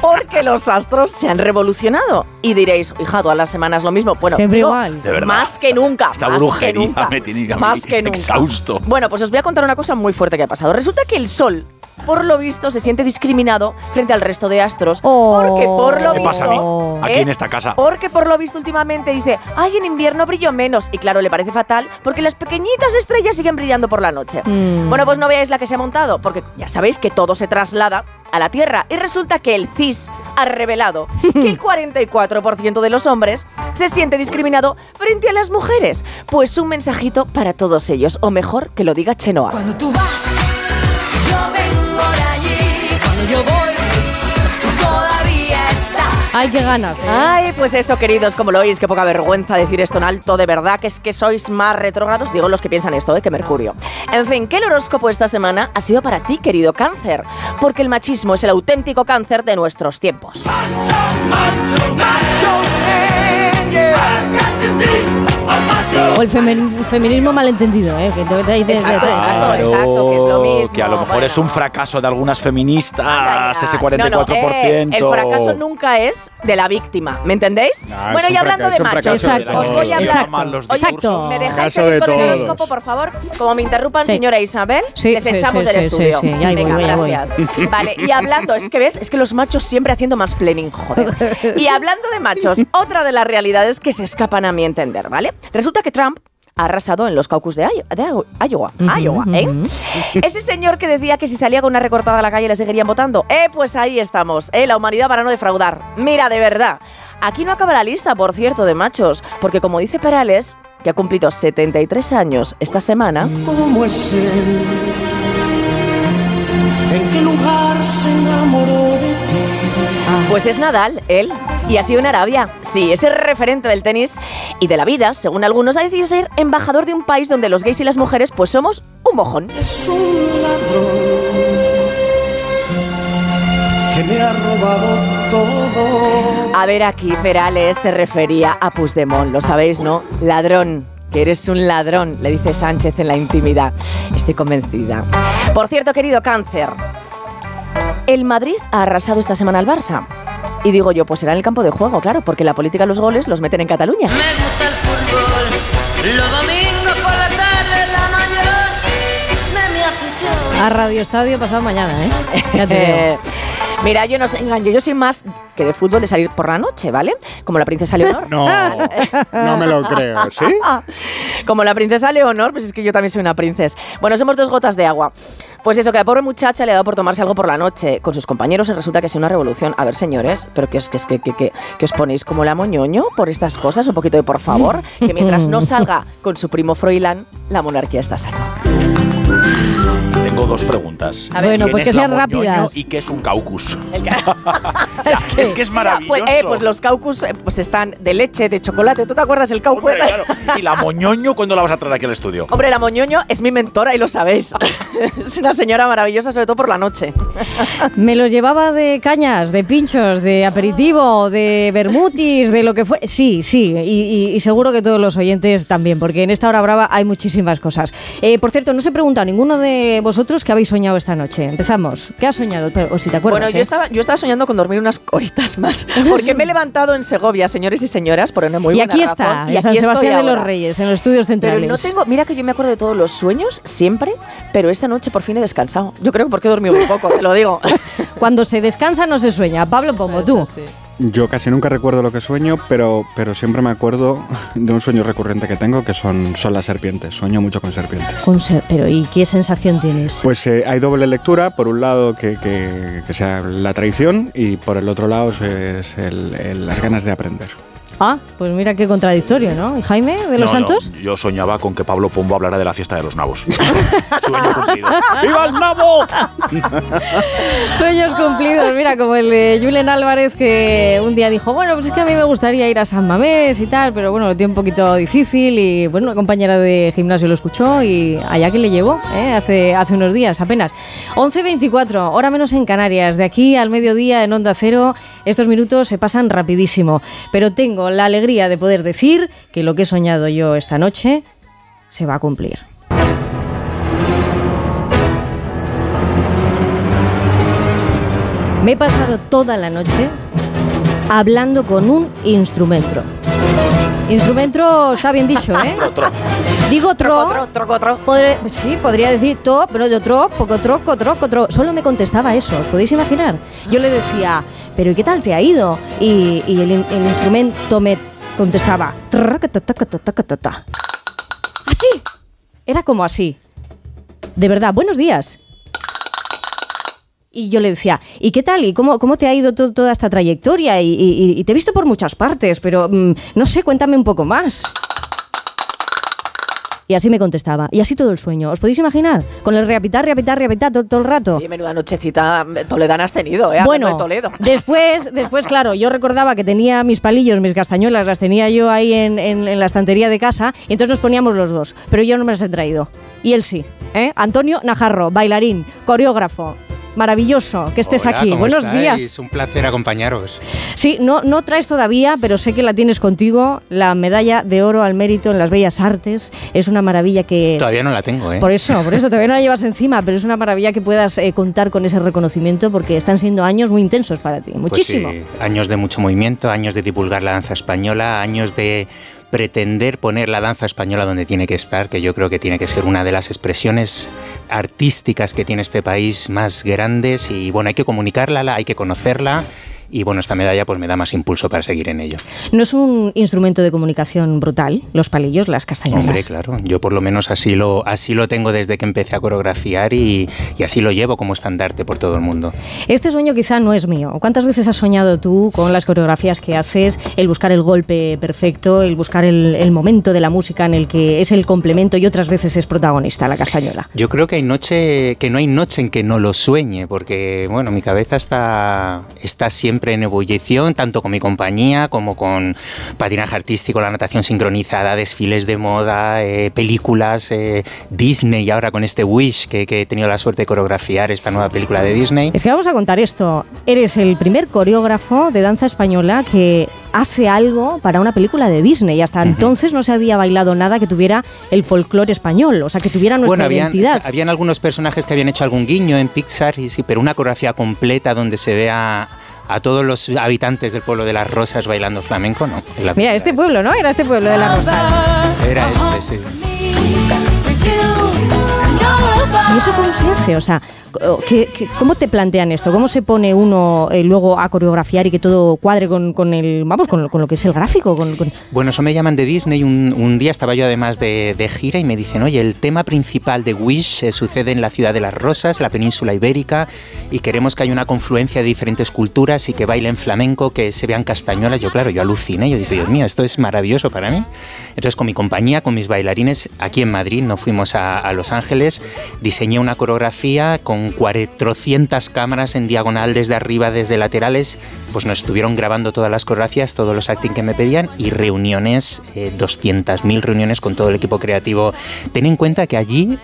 Speaker 62: porque los astros se han revolucionado. Y diréis, hija, todas las semanas lo mismo. Bueno,
Speaker 1: Siempre
Speaker 62: digo,
Speaker 1: igual.
Speaker 64: De verdad.
Speaker 62: Más que nunca.
Speaker 64: Esta
Speaker 62: más que
Speaker 64: brujería
Speaker 62: nunca.
Speaker 64: me tiene
Speaker 62: Más que *laughs* nunca.
Speaker 64: exhausto.
Speaker 62: Bueno, pues os voy a contar una cosa muy fuerte que ha pasado. Resulta que el Sol, por lo visto, se siente discriminado frente al resto de astros. Porque por lo
Speaker 64: ¿Qué
Speaker 62: visto.
Speaker 64: pasa a mí? Aquí
Speaker 62: ¿eh?
Speaker 64: en esta casa.
Speaker 62: Porque por lo visto últimamente dice, ay, en invierno brillo menos. Y claro, le parece fatal porque las pequeñitas estrellas siguen brillando por la noche.
Speaker 1: Mm.
Speaker 62: Bueno, pues no veáis la que se ha montado, porque ya sabéis que todo se traslada a la Tierra. Y resulta que el CIS ha revelado *laughs* que el 44% de los hombres se siente discriminado frente a las mujeres. Pues un mensajito para todos ellos, o mejor que lo diga Chenoa.
Speaker 69: Cuando tú vas,
Speaker 1: Ay, qué ganas, ¿eh?
Speaker 62: Ay, pues eso, queridos, como lo oís, qué poca vergüenza decir esto en alto, de verdad, que es que sois más retrógrados, digo los que piensan esto, ¿eh? que Mercurio. En fin, que el horóscopo esta semana ha sido para ti, querido cáncer, porque el machismo es el auténtico cáncer de nuestros tiempos.
Speaker 1: O el femen- feminismo malentendido, ¿eh? Que
Speaker 62: Exacto, exacto, exacto, que es lo mismo.
Speaker 64: que a lo mejor es un fracaso de algunas feministas, ese
Speaker 62: No, no,
Speaker 64: 44%.
Speaker 62: eh, el fracaso nunca es de la víctima, ¿me entendéis?
Speaker 64: No,
Speaker 62: bueno, y hablando de machos, os voy a hablar.
Speaker 64: Los
Speaker 62: Oye,
Speaker 64: discursos.
Speaker 62: ¿me dejáis seguir
Speaker 70: de
Speaker 62: con el horóscopo, por favor? Como me interrumpan,
Speaker 1: Sí.
Speaker 62: señora Isabel,
Speaker 1: Sí,
Speaker 62: les
Speaker 1: sí,
Speaker 62: echamos
Speaker 1: sí,
Speaker 62: del
Speaker 1: sí,
Speaker 62: estudio.
Speaker 1: sí, sí, ya voy,
Speaker 62: Venga,
Speaker 1: voy.
Speaker 62: gracias. Vale, y hablando, es que ves, es que los machos siempre haciendo más planning, joder. *laughs* Y hablando de machos, otra de las realidades que se escapan a mi entender, ¿vale? Resulta que Trump ha arrasado en los caucus de Io- de Io- Iowa. Iowa, ¿eh? Ese señor que decía que si salía con una recortada a la calle le seguirían votando. Eh, pues ahí estamos, eh, la humanidad para no defraudar. Mira, de verdad. Aquí no acaba la lista, por cierto, de machos, porque como dice Perales, que ha cumplido 73 años esta semana,
Speaker 52: ¿Cómo es él? ¿En qué lugar se enamoró de ti?
Speaker 62: Pues es Nadal, él. Y ha sido en Arabia. Sí, es el referente del tenis y de la vida, según algunos, ha decidido ser embajador de un país donde los gays y las mujeres pues somos un mojón.
Speaker 52: Es un ladrón que me ha robado todo.
Speaker 62: A ver, aquí Perales se refería a Puigdemont, lo sabéis, ¿no? Ladrón. Que eres un ladrón, le dice Sánchez en la intimidad. Estoy convencida. Por cierto, querido cáncer, el Madrid ha arrasado esta semana al Barça. Y digo yo, pues será en el campo de juego, claro, porque la política de los goles los meten en Cataluña.
Speaker 65: Los domingos por la tarde, la mayor de mi afición.
Speaker 1: A Radio Estadio pasado mañana, ¿eh? Ya te *laughs* digo.
Speaker 62: Mira, yo no os engaño, yo soy más que de fútbol de salir por la noche, ¿vale? Como la princesa Leonor.
Speaker 63: No, no me lo creo, ¿sí? *laughs*
Speaker 62: Como la princesa Leonor, pues es que yo también soy una princesa. Bueno, somos dos gotas de agua. Pues eso, que la pobre muchacha le ha dado por tomarse algo por la noche con sus compañeros y resulta que sido una revolución. A ver, señores, pero que es que, es que, que, que, que os ponéis como la moñoño por estas cosas, un poquito de por favor, que mientras no salga con su primo Froilán, la monarquía está a
Speaker 64: dos preguntas.
Speaker 1: A ver. Bueno,
Speaker 64: ¿Quién
Speaker 1: pues que sean rápidas.
Speaker 64: ¿Y qué es un caucus? *laughs* *laughs*
Speaker 62: es,
Speaker 64: que, es que es maravilloso.
Speaker 62: Pues, eh, pues los caucus eh, pues están de leche, de chocolate. ¿Tú te acuerdas del caucus?
Speaker 64: Hombre, claro. ¿Y la moñoño cuándo la vas a traer aquí al estudio? *laughs*
Speaker 62: Hombre, la moñoño es mi mentora y lo sabéis. es una señora maravillosa, sobre todo por la noche.
Speaker 1: Me los llevaba de cañas, de pinchos, de aperitivo, de bermutis, de lo que fue. Sí, sí, y, y- y seguro que todos los oyentes también, porque en esta hora brava hay muchísimas cosas. Eh, por cierto, no se pregunta a ninguno de vosotros qué habéis soñado esta noche. Empezamos. ¿Qué has soñado? O si te acuerdas.
Speaker 62: bueno, yo
Speaker 1: ¿eh?
Speaker 62: estaba, yo estaba soñando con dormir unas horitas más. *laughs* Porque me he levantado en Segovia, señores y señoras, por una muy
Speaker 1: y
Speaker 62: buena
Speaker 1: aquí
Speaker 62: razón,
Speaker 1: está,
Speaker 62: y
Speaker 1: en San
Speaker 62: aquí
Speaker 1: Sebastián de los. Reyes, en los estudios centrales.
Speaker 62: Pero no tengo, mira que yo me acuerdo de todos los sueños siempre, pero esta noche por fin he descansado. Yo creo que porque he dormido muy poco, te lo digo. *laughs*
Speaker 1: Cuando se descansa no se sueña. Pablo Pomo, tú.
Speaker 63: Yo casi nunca recuerdo lo que sueño, pero, pero siempre me acuerdo *laughs* de un sueño recurrente que tengo, que son, son las serpientes. Sueño mucho con serpientes.
Speaker 1: Con ser- pero ¿y qué sensación tienes?
Speaker 63: Pues eh, hay doble lectura, por un lado que, que- que sea la traición y por el otro lado es el- el- las ganas de aprender.
Speaker 1: Ah, pues mira qué contradictorio, ¿no? ¿Y Jaime de los
Speaker 64: No, no,
Speaker 1: Santos?
Speaker 64: yo soñaba con que Pablo Pombo hablara de la fiesta de los nabos. *laughs* Sueño cumplido.
Speaker 63: ¡Viva el nabo! *laughs*
Speaker 1: Sueños cumplidos, mira, como el de Julen Álvarez que un día dijo, bueno, pues es que a mí me gustaría ir a San Mamés y tal, pero bueno, lo tiene un poquito difícil y bueno, una compañera de gimnasio lo escuchó y allá que le llevó, ¿eh? hace, hace unos días apenas. 11.24, hora menos en Canarias, de aquí al mediodía en Onda Cero, estos minutos se pasan rapidísimo, pero tengo la alegría de poder decir que lo que he soñado yo esta noche se va a cumplir. Me he pasado toda la noche hablando con un instrumento. Instrumento está bien dicho, ¿eh? Digo tro. podré- sí, podría decir to, pero yo tro, poco troco, troco, tro. Solo me contestaba eso, ¿os podéis imaginar? Yo le decía, ¿pero y qué tal te ha ido? Y, y el, el instrumento me contestaba. Así. Era como así. De verdad, buenos días. Y yo le decía, ¿y qué tal? ¿Y cómo, cómo te ha ido to- toda esta trayectoria? Y, y- y te he visto por muchas partes, pero mm, no sé, cuéntame un poco más. Y así me contestaba. Y así todo el sueño. ¿Os podéis imaginar? Con el reapitar, reapitar, reapitar todo, todo el rato.
Speaker 62: Y menuda nochecita toledana has tenido, ¿eh?
Speaker 1: Bueno,
Speaker 62: de Toledo. *laughs*
Speaker 1: después, después, claro, yo recordaba que tenía mis palillos, mis castañuelas, las tenía yo ahí en, en- en la estantería de casa, y entonces nos poníamos los dos. Pero yo no me las he traído. Y él sí. ¿eh? Antonio Najarro, bailarín, coreógrafo. Maravilloso que estés
Speaker 71: Hola,
Speaker 1: aquí.
Speaker 71: ¿cómo
Speaker 1: Buenos
Speaker 71: estáis?
Speaker 1: días.
Speaker 71: Un placer acompañaros.
Speaker 1: Sí, no, no traes todavía, pero sé que la tienes contigo, la medalla de oro al mérito en las bellas artes. Es una maravilla que...
Speaker 71: Todavía no la tengo, ¿eh?
Speaker 1: Por eso, por eso todavía no la llevas encima, pero es una maravilla que puedas eh, contar con ese reconocimiento porque están siendo años muy intensos para ti,
Speaker 71: Pues
Speaker 1: muchísimo.
Speaker 71: sí, años de mucho movimiento, años de divulgar la danza española, años de pretender poner la danza española donde tiene que estar, que yo creo que tiene que ser una de las expresiones artísticas que tiene este país más grandes. Y bueno, hay que comunicarla, la- hay que conocerla y bueno, esta medalla pues me da más impulso para seguir en ello.
Speaker 1: ¿No es un instrumento de comunicación brutal, los palillos, las castañuelas?
Speaker 71: Hombre, claro, yo por lo menos así lo, así lo tengo desde que empecé a coreografiar y, y así lo llevo como estandarte por todo el mundo.
Speaker 1: Este sueño quizá no es mío. ¿Cuántas veces has soñado tú con las coreografías que haces, el buscar el golpe perfecto, el buscar el, el momento de la música en el que es el complemento y otras veces es protagonista la castañuela?
Speaker 71: Yo creo que hay noche, que no hay noche en que no lo sueñe, porque bueno, mi cabeza está, está siempre en ebullición, tanto con mi compañía como con patinaje artístico, la natación sincronizada, desfiles de moda, eh, películas, eh, Disney, ahora con este Wish que, que he tenido la suerte de coreografiar esta nueva película de Disney.
Speaker 1: Es que vamos a contar esto. Eres el primer coreógrafo de danza española que hace algo para una película de Disney. Hasta entonces no se había bailado nada que tuviera el folclore español, o sea, que tuviera nuestra
Speaker 71: Bueno, habían,
Speaker 1: identidad.
Speaker 71: habían algunos personajes que habían hecho algún guiño en Pixar, y sí, pero una coreografía completa donde se vea a todos los habitantes del pueblo de las Rosas bailando flamenco, no.
Speaker 1: Mira, este pueblo, ¿no? Era este pueblo de las Rosas.
Speaker 71: Era este, sí.
Speaker 1: ¿Y eso cómo se hace? O sea, ¿qué- qué- cómo te plantean esto? ¿Cómo se pone uno eh, luego a coreografiar y que todo cuadre con, con el, vamos, con, con lo que es el gráfico? Con, con-
Speaker 71: Bueno, eso me llaman de Disney. Un, un día estaba yo además de, de gira y me dicen, oye, el tema principal de Wish se sucede en la ciudad de las Rosas, en la península ibérica, y queremos que haya una confluencia de diferentes culturas y que bailen flamenco, que se vean castañuelas. Yo, claro, yo aluciné. Yo dije, Dios mío, esto es maravilloso para mí. Entonces, con mi compañía, con mis bailarines, aquí en Madrid, no fuimos a, a Los Ángeles, diseñé una coreografía con 400 cámaras en diagonal desde arriba, desde laterales, pues nos estuvieron grabando todas las coreografías, todos los acting que me pedían y reuniones, eh, 200.000 reuniones con todo el equipo creativo. Ten en cuenta que allí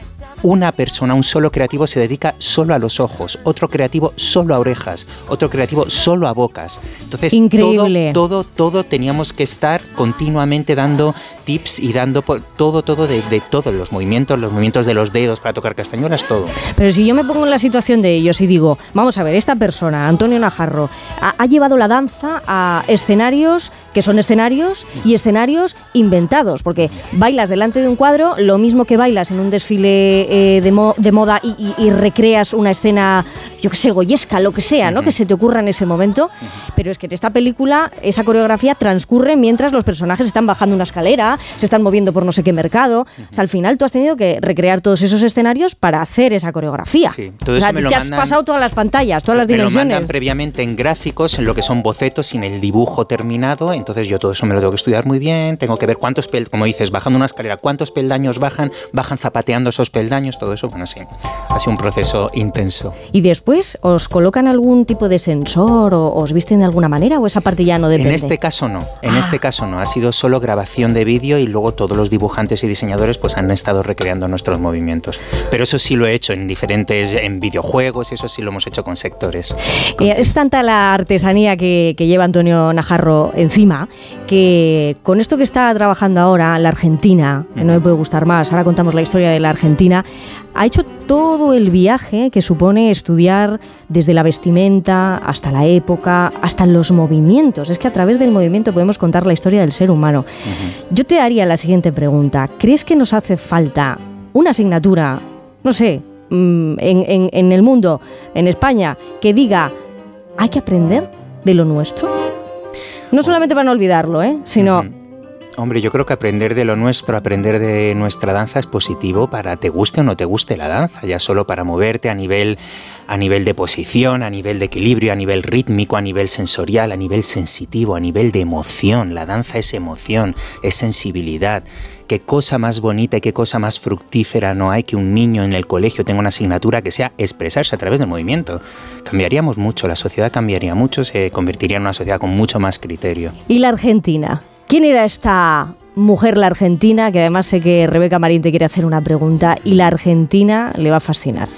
Speaker 71: una persona, un solo creativo se dedica solo a los ojos, otro creativo solo a orejas, otro creativo solo a bocas. Entonces,
Speaker 1: Increíble.
Speaker 71: todo, todo, todo teníamos que estar continuamente dando tips y dando todo, todo de, de todos los movimientos, los movimientos de los dedos para tocar castañuelas, todo.
Speaker 1: Pero si yo me pongo en la situación de ellos y digo, vamos a ver, esta persona, Antonio Najarro, ha, ha llevado la danza a escenarios que son escenarios y escenarios inventados, porque bailas delante de un cuadro, lo mismo que bailas en un desfile eh, de, mo- de moda y, y- y recreas una escena, yo que sé, goyesca, lo que sea, ¿no? Que se te ocurra en ese momento. Pero es que en esta película esa coreografía transcurre mientras los personajes están bajando una escalera, se están moviendo por no sé qué mercado. O sea, al final tú has tenido que recrear todos esos escenarios para hacer esa coreografía.
Speaker 71: Sí, todo
Speaker 1: o sea,
Speaker 71: eso me lo
Speaker 1: te has
Speaker 71: mandan-
Speaker 1: pasado todas las pantallas, todas las
Speaker 71: me lo
Speaker 1: dimensiones.
Speaker 71: mandan previamente en gráficos, en lo que son bocetos, sin el dibujo terminado. Entonces yo todo eso me lo tengo que estudiar muy bien. Tengo que ver cuántos peldaños, como dices, bajando una escalera, cuántos peldaños bajan, bajan zapateando esos peldaños, todo eso. Bueno, sí, ha sido un proceso intenso.
Speaker 1: Y después, ¿os colocan algún tipo de sensor o os visten de alguna manera o esa parte ya no depende?
Speaker 71: En este caso no,
Speaker 1: Ah.
Speaker 71: en este caso no. Ha sido solo grabación de vídeo y luego todos los dibujantes y diseñadores pues han estado recreando nuestros movimientos. Pero eso sí lo he hecho en diferentes, en videojuegos y eso sí lo hemos hecho con sectores.
Speaker 1: Eh, es tanta la artesanía que, que lleva Antonio Najarro encima que con esto que está trabajando ahora, la Argentina, que no me puede gustar más, ahora contamos la historia de la Argentina, ha hecho todo el viaje que supone estudiar desde la vestimenta hasta la época, hasta los movimientos. Es que a través del movimiento podemos contar la historia del ser humano. Yo te haría la siguiente pregunta. ¿Crees que nos hace falta una asignatura, no sé, mm, en, en- en el mundo, en España, que diga, hay que aprender de lo nuestro? No solamente para no olvidarlo, ¿eh? sino...
Speaker 71: Hombre, yo creo que aprender de lo nuestro, aprender de nuestra danza es positivo para te guste o no te guste la danza, ya solo para moverte a nivel a nivel de posición, a nivel de equilibrio, a nivel rítmico, a nivel sensorial, a nivel sensitivo, a nivel de emoción. La danza es emoción, es sensibilidad. Qué cosa más bonita y qué cosa más fructífera no hay que un niño en el colegio tenga una asignatura que sea expresarse a través del movimiento. Cambiaríamos mucho, la sociedad cambiaría mucho, se convertiría en una sociedad con mucho más criterio.
Speaker 1: ¿Y la Argentina? ¿Quién era esta mujer, la Argentina? Que además sé que Rebeca Marín te quiere hacer una pregunta y la Argentina le va a fascinar.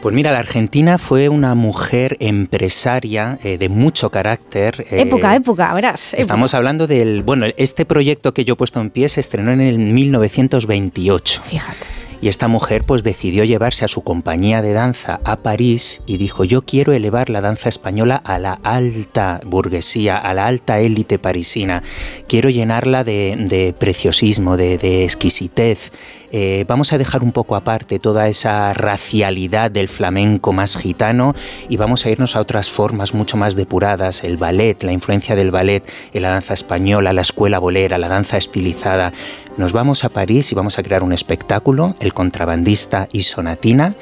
Speaker 71: Pues mira, la Argentina fue una mujer empresaria eh, de mucho carácter. eh,
Speaker 1: época, época, verás. época.
Speaker 71: Estamos hablando del. Bueno, este proyecto que yo he puesto en pie se estrenó en el 1928.
Speaker 1: Fíjate.
Speaker 71: Y esta mujer pues decidió llevarse a su compañía de danza a París y dijo, yo quiero elevar la danza española a la alta burguesía, a la alta élite parisina. Quiero llenarla de, preciosismo, de, de exquisitez. Eh, vamos a dejar un poco aparte toda esa racialidad del flamenco más gitano y vamos a irnos a otras formas mucho más depuradas, el ballet, la influencia del ballet la danza española, la escuela bolera, la danza estilizada. Nos vamos a París y vamos a crear un espectáculo, El contrabandista y Sonatina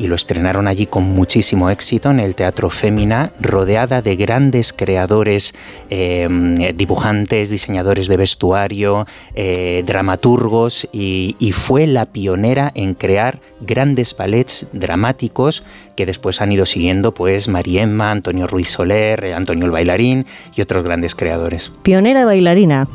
Speaker 71: y lo estrenaron allí con muchísimo éxito en el Teatro Fémina, rodeada de grandes creadores, eh, dibujantes, diseñadores de vestuario, eh, dramaturgos y, fue la pionera en crear grandes ballets dramáticos que después han ido siguiendo pues Mariemma, Antonio Ruiz Soler, Antonio el Bailarín y otros grandes creadores.
Speaker 1: Pionera bailarina.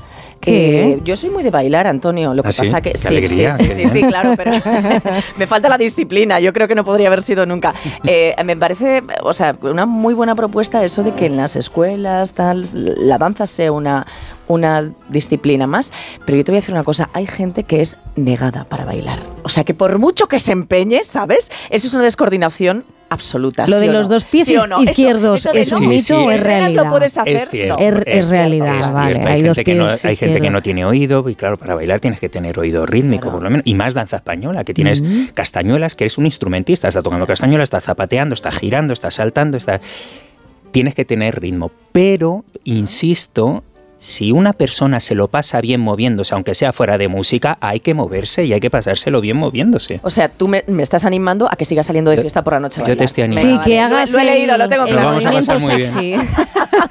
Speaker 62: Eh, yo soy muy de bailar, Antonio. Lo que
Speaker 71: ¿Ah, sí?
Speaker 62: pasa que
Speaker 71: Qué
Speaker 62: sí,
Speaker 71: alegría,
Speaker 62: sí, sí, sí, sí, claro, pero *laughs* me falta la disciplina. Yo creo que no podría haber sido nunca. *laughs* Eh, me parece, o sea, una muy buena propuesta eso de que en las escuelas tal la danza sea una una disciplina más, pero yo te voy a decir una cosa, hay gente que es negada para bailar. O sea, que por mucho que se empeñe, ¿sabes? Eso es una descoordinación absoluta.
Speaker 1: Lo
Speaker 62: ¿sí
Speaker 1: de los
Speaker 62: no?
Speaker 1: dos pies
Speaker 62: ¿Sí o no?
Speaker 1: izquierdos, ¿es un mito o es realidad?
Speaker 62: Lo puedes hacer,
Speaker 71: Es cierto.
Speaker 62: no.
Speaker 1: Es- es realidad,
Speaker 71: es
Speaker 1: vale, hay
Speaker 71: gente, que no, hay gente que no tiene oído y claro, para bailar tienes que tener oído rítmico por lo menos. Y más danza española, que tienes
Speaker 1: Mm.
Speaker 71: castañuelas, que eres un instrumentista, está tocando castañuelas, está zapateando, está girando, está saltando, está... Tienes que tener ritmo. Pero, insisto, si una persona se lo pasa bien moviéndose, aunque sea fuera de música, hay que moverse y hay que pasárselo bien moviéndose.
Speaker 62: O sea, tú me, me estás animando a que sigas saliendo de fiesta por la noche.
Speaker 71: yo te estoy animando.
Speaker 1: Sí, que.
Speaker 62: Lo-
Speaker 1: hagas
Speaker 62: Lo, he leído, lo tengo claro.
Speaker 71: vamos a pasar
Speaker 1: movimiento
Speaker 71: muy bien.
Speaker 1: sexy.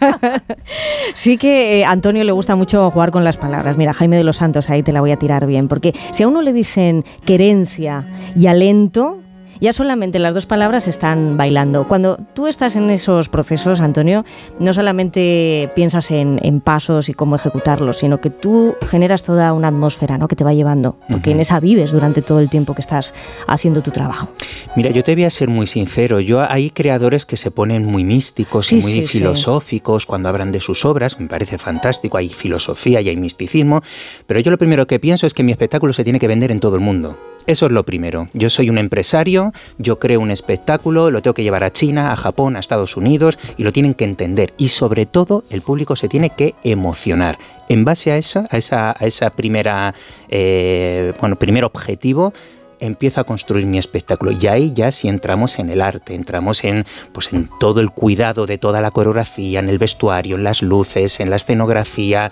Speaker 1: *laughs* sí que eh, a Antonio le gusta mucho jugar con las palabras. Mira, Jaime de los Santos, ahí te la voy a tirar bien. Porque si a uno le dicen querencia y alento, ya solamente las dos palabras están bailando. Cuando tú estás en esos procesos, Antonio, no solamente piensas en, en pasos y cómo ejecutarlos, sino que tú generas toda una atmósfera ¿no? que te va llevando, porque en esa vives durante todo el tiempo que estás haciendo tu trabajo.
Speaker 71: Mira, yo te voy a ser muy sincero. Yo hay creadores que se ponen muy místicos
Speaker 1: Sí,
Speaker 71: y muy
Speaker 1: sí, sí.
Speaker 71: filosóficos cuando hablan de sus obras. Me parece fantástico. Hay filosofía y hay misticismo. Pero yo lo primero que pienso es que mi espectáculo se tiene que vender en todo el mundo. Eso es lo primero. Yo soy un empresario, yo creo un espectáculo, lo tengo que llevar a China, a Japón, a Estados Unidos y lo tienen que entender. Y sobre todo, el público se tiene que emocionar. En base a esa, a esa, a esa primera, eh, bueno, primer objetivo, empiezo a construir mi espectáculo y ahí ya sí entramos en el arte, entramos en pues en todo el cuidado de toda la coreografía, en el vestuario, en las luces, en la escenografía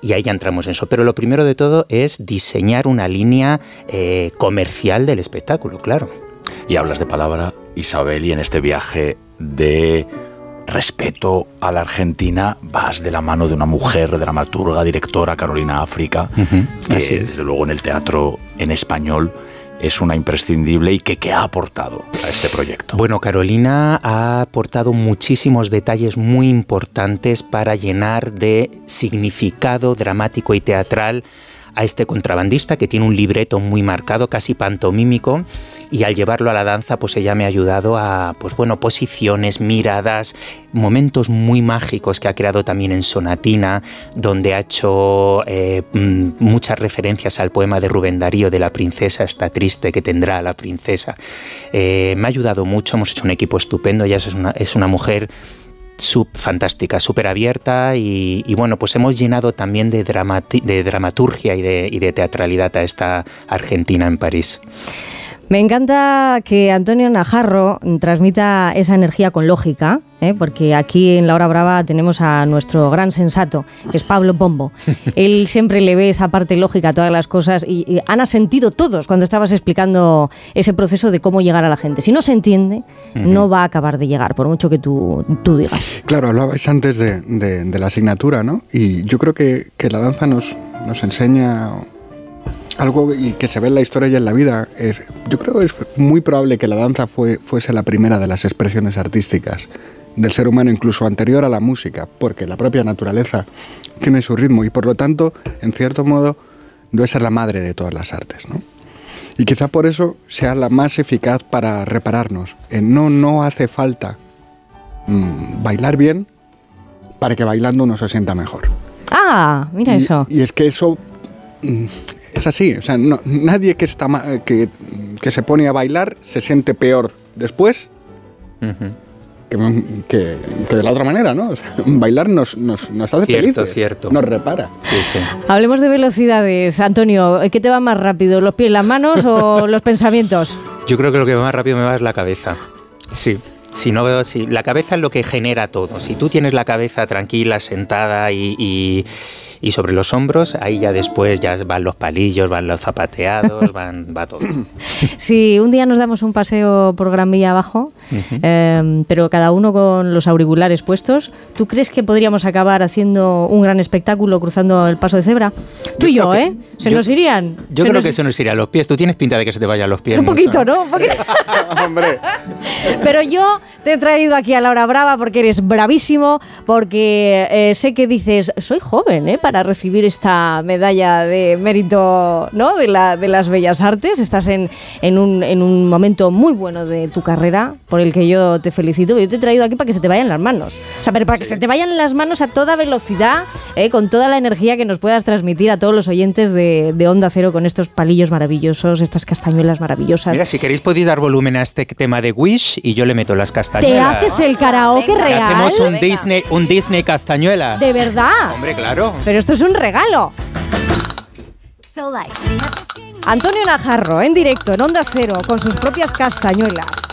Speaker 71: y ahí ya entramos en eso. Pero lo primero de todo es diseñar una línea eh, comercial del espectáculo, claro.
Speaker 64: Y hablas de palabra, Isabel, y en este viaje de respeto a la Argentina vas de la mano de una mujer dramaturga, directora, Carolina África, que
Speaker 71: así es.
Speaker 64: desde luego en el teatro en español es una imprescindible y que, que ha aportado a este proyecto.
Speaker 71: Bueno, Carolina ha aportado muchísimos detalles muy importantes para llenar de significado dramático y teatral a este contrabandista que tiene un libreto muy marcado, casi pantomímico, y al llevarlo a la danza, pues ella me ha ayudado a, pues bueno, posiciones, miradas, momentos muy mágicos que ha creado también en Sonatina, donde ha hecho eh, mm, muchas referencias al poema de Rubén Darío de la princesa está triste que tendrá la princesa. Eh, me ha ayudado mucho, hemos hecho un equipo estupendo, ella es una, es una mujer sub, fantástica, súper abierta y, y, bueno, pues hemos llenado también de, dramati- de dramaturgia y de, y de teatralidad a esta Argentina en París.
Speaker 1: Me encanta que Antonio Najarro transmita esa energía con lógica, ¿eh? porque aquí en La Hora Brava tenemos a nuestro gran sensato, que es Pablo Pombo. *laughs* Él siempre le ve esa parte lógica a todas las cosas y, y han asentido todos cuando estabas explicando ese proceso de cómo llegar a la gente. Si no se entiende, no va a acabar de llegar, por mucho que tú, tú digas.
Speaker 63: Claro, hablabais antes de, de- de la asignatura, ¿no? Y yo creo que, que la danza nos, nos enseña algo que se ve en la historia y en la vida. Es- yo creo que es muy probable que la danza fue, fuese la primera de las expresiones artísticas del ser humano, incluso anterior a la música, porque la propia naturaleza tiene su ritmo y por lo tanto, en cierto modo, debe ser la madre de todas las artes, ¿no? Y quizá por eso sea la más eficaz para repararnos. Eh, no, no hace falta mm, bailar bien para que bailando uno se sienta mejor.
Speaker 1: Ah, mira
Speaker 63: y,
Speaker 1: eso.
Speaker 63: y es que eso mm, es así. O sea, no- nadie que, está, ma- que, que se pone a bailar se siente peor después que que, que- que de la otra manera, ¿no? O sea, bailar nos, nos, nos hace
Speaker 71: Cierto,
Speaker 63: felices,
Speaker 71: cierto.
Speaker 63: nos repara.
Speaker 71: Sí, sí.
Speaker 1: Hablemos de velocidades. Antonio, ¿qué te va más rápido? ¿Los pies, las manos o *laughs* los pensamientos?
Speaker 71: Yo creo que lo que más rápido me va es la cabeza. Sí. Si no veo, si la cabeza es lo que genera todo. Si tú tienes la cabeza tranquila, sentada y, y- y sobre los hombros, ahí ya después ya van los palillos, van los zapateados, *laughs* van, va todo.
Speaker 1: Si un día nos damos un paseo por Gran Vía abajo, eh, pero cada uno con los auriculares puestos, ¿tú crees que podríamos acabar haciendo un gran espectáculo cruzando el paso de cebra? Tú y yo,
Speaker 71: que-
Speaker 1: ¿eh? Se
Speaker 71: yo-
Speaker 1: nos irían.
Speaker 71: Yo
Speaker 1: Se
Speaker 71: creo
Speaker 1: nos-
Speaker 71: que eso nos iría a los pies. Tú tienes pinta de que se te vayan los pies.
Speaker 1: Un
Speaker 71: mucho,
Speaker 1: poquito, ¿no? Un poquito. *laughs*
Speaker 63: Hombre.
Speaker 1: Pero yo te he traído aquí a Laura Brava porque eres bravísimo, porque eh, sé que dices, soy joven ¿eh? para recibir esta medalla de mérito ¿no? de, la- de las bellas artes. Estás en, en un, en un momento muy bueno de tu carrera, por el que yo te felicito. Yo te he traído aquí para que se te vayan las manos. O sea, pero para que se te vayan las manos a toda velocidad, ¿eh? con toda la energía que nos puedas transmitir a todos los oyentes de, de Onda Cero con estos palillos maravillosos, estas castañuelas maravillosas.
Speaker 71: Mira, si queréis podéis dar volumen a este tema de Wish y yo le meto las
Speaker 1: ¿Te
Speaker 71: castañuelas.
Speaker 1: haces el karaoke real?
Speaker 71: Hacemos un Disney, un Disney castañuelas.
Speaker 1: De verdad.
Speaker 71: Hombre, claro.
Speaker 1: Pero esto es un regalo. Antonio Najarro, en directo, en Onda Cero, con sus propias castañuelas.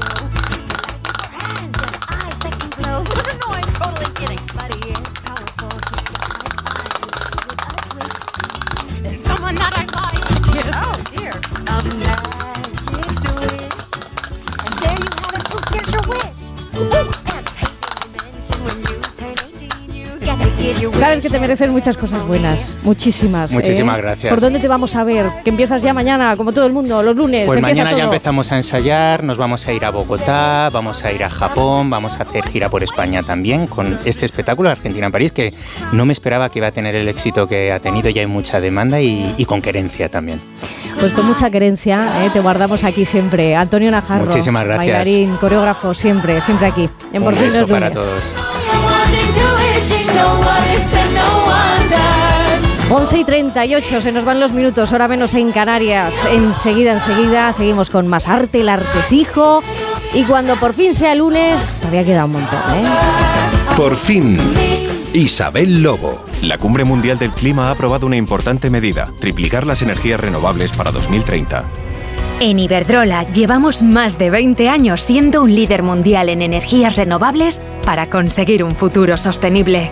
Speaker 1: Sabes que te mereces muchas cosas buenas, muchísimas.
Speaker 71: Muchísimas
Speaker 1: ¿eh?
Speaker 71: gracias.
Speaker 1: ¿Por dónde te vamos a ver? Que empiezas ya mañana, como todo el mundo, los lunes.
Speaker 71: Pues mañana ya empezamos a ensayar, nos vamos a ir a Bogotá, vamos a ir a Japón, vamos a hacer gira por España también con este espectáculo Argentina en París que no me esperaba que iba a tener el éxito que ha tenido, ya hay mucha demanda y, y con querencia también.
Speaker 1: Pues con mucha querencia, ¿eh? te guardamos aquí siempre. Antonio Najarro,
Speaker 71: Muchísimas gracias.
Speaker 1: bailarín, coreógrafo, siempre, siempre aquí. En
Speaker 71: Un beso para todos.
Speaker 1: 11 y 38, se nos van los minutos, hora menos en Canarias. Enseguida, enseguida, seguimos con más arte, el artecijo. Y cuando por fin sea lunes, todavía queda un montón, ¿eh?
Speaker 2: Por fin, Isabel Lobo.
Speaker 72: La Cumbre Mundial del Clima ha aprobado una importante medida, triplicar las energías renovables para 2030.
Speaker 73: En Iberdrola llevamos más de 20 años siendo un líder mundial en energías renovables para conseguir un futuro sostenible.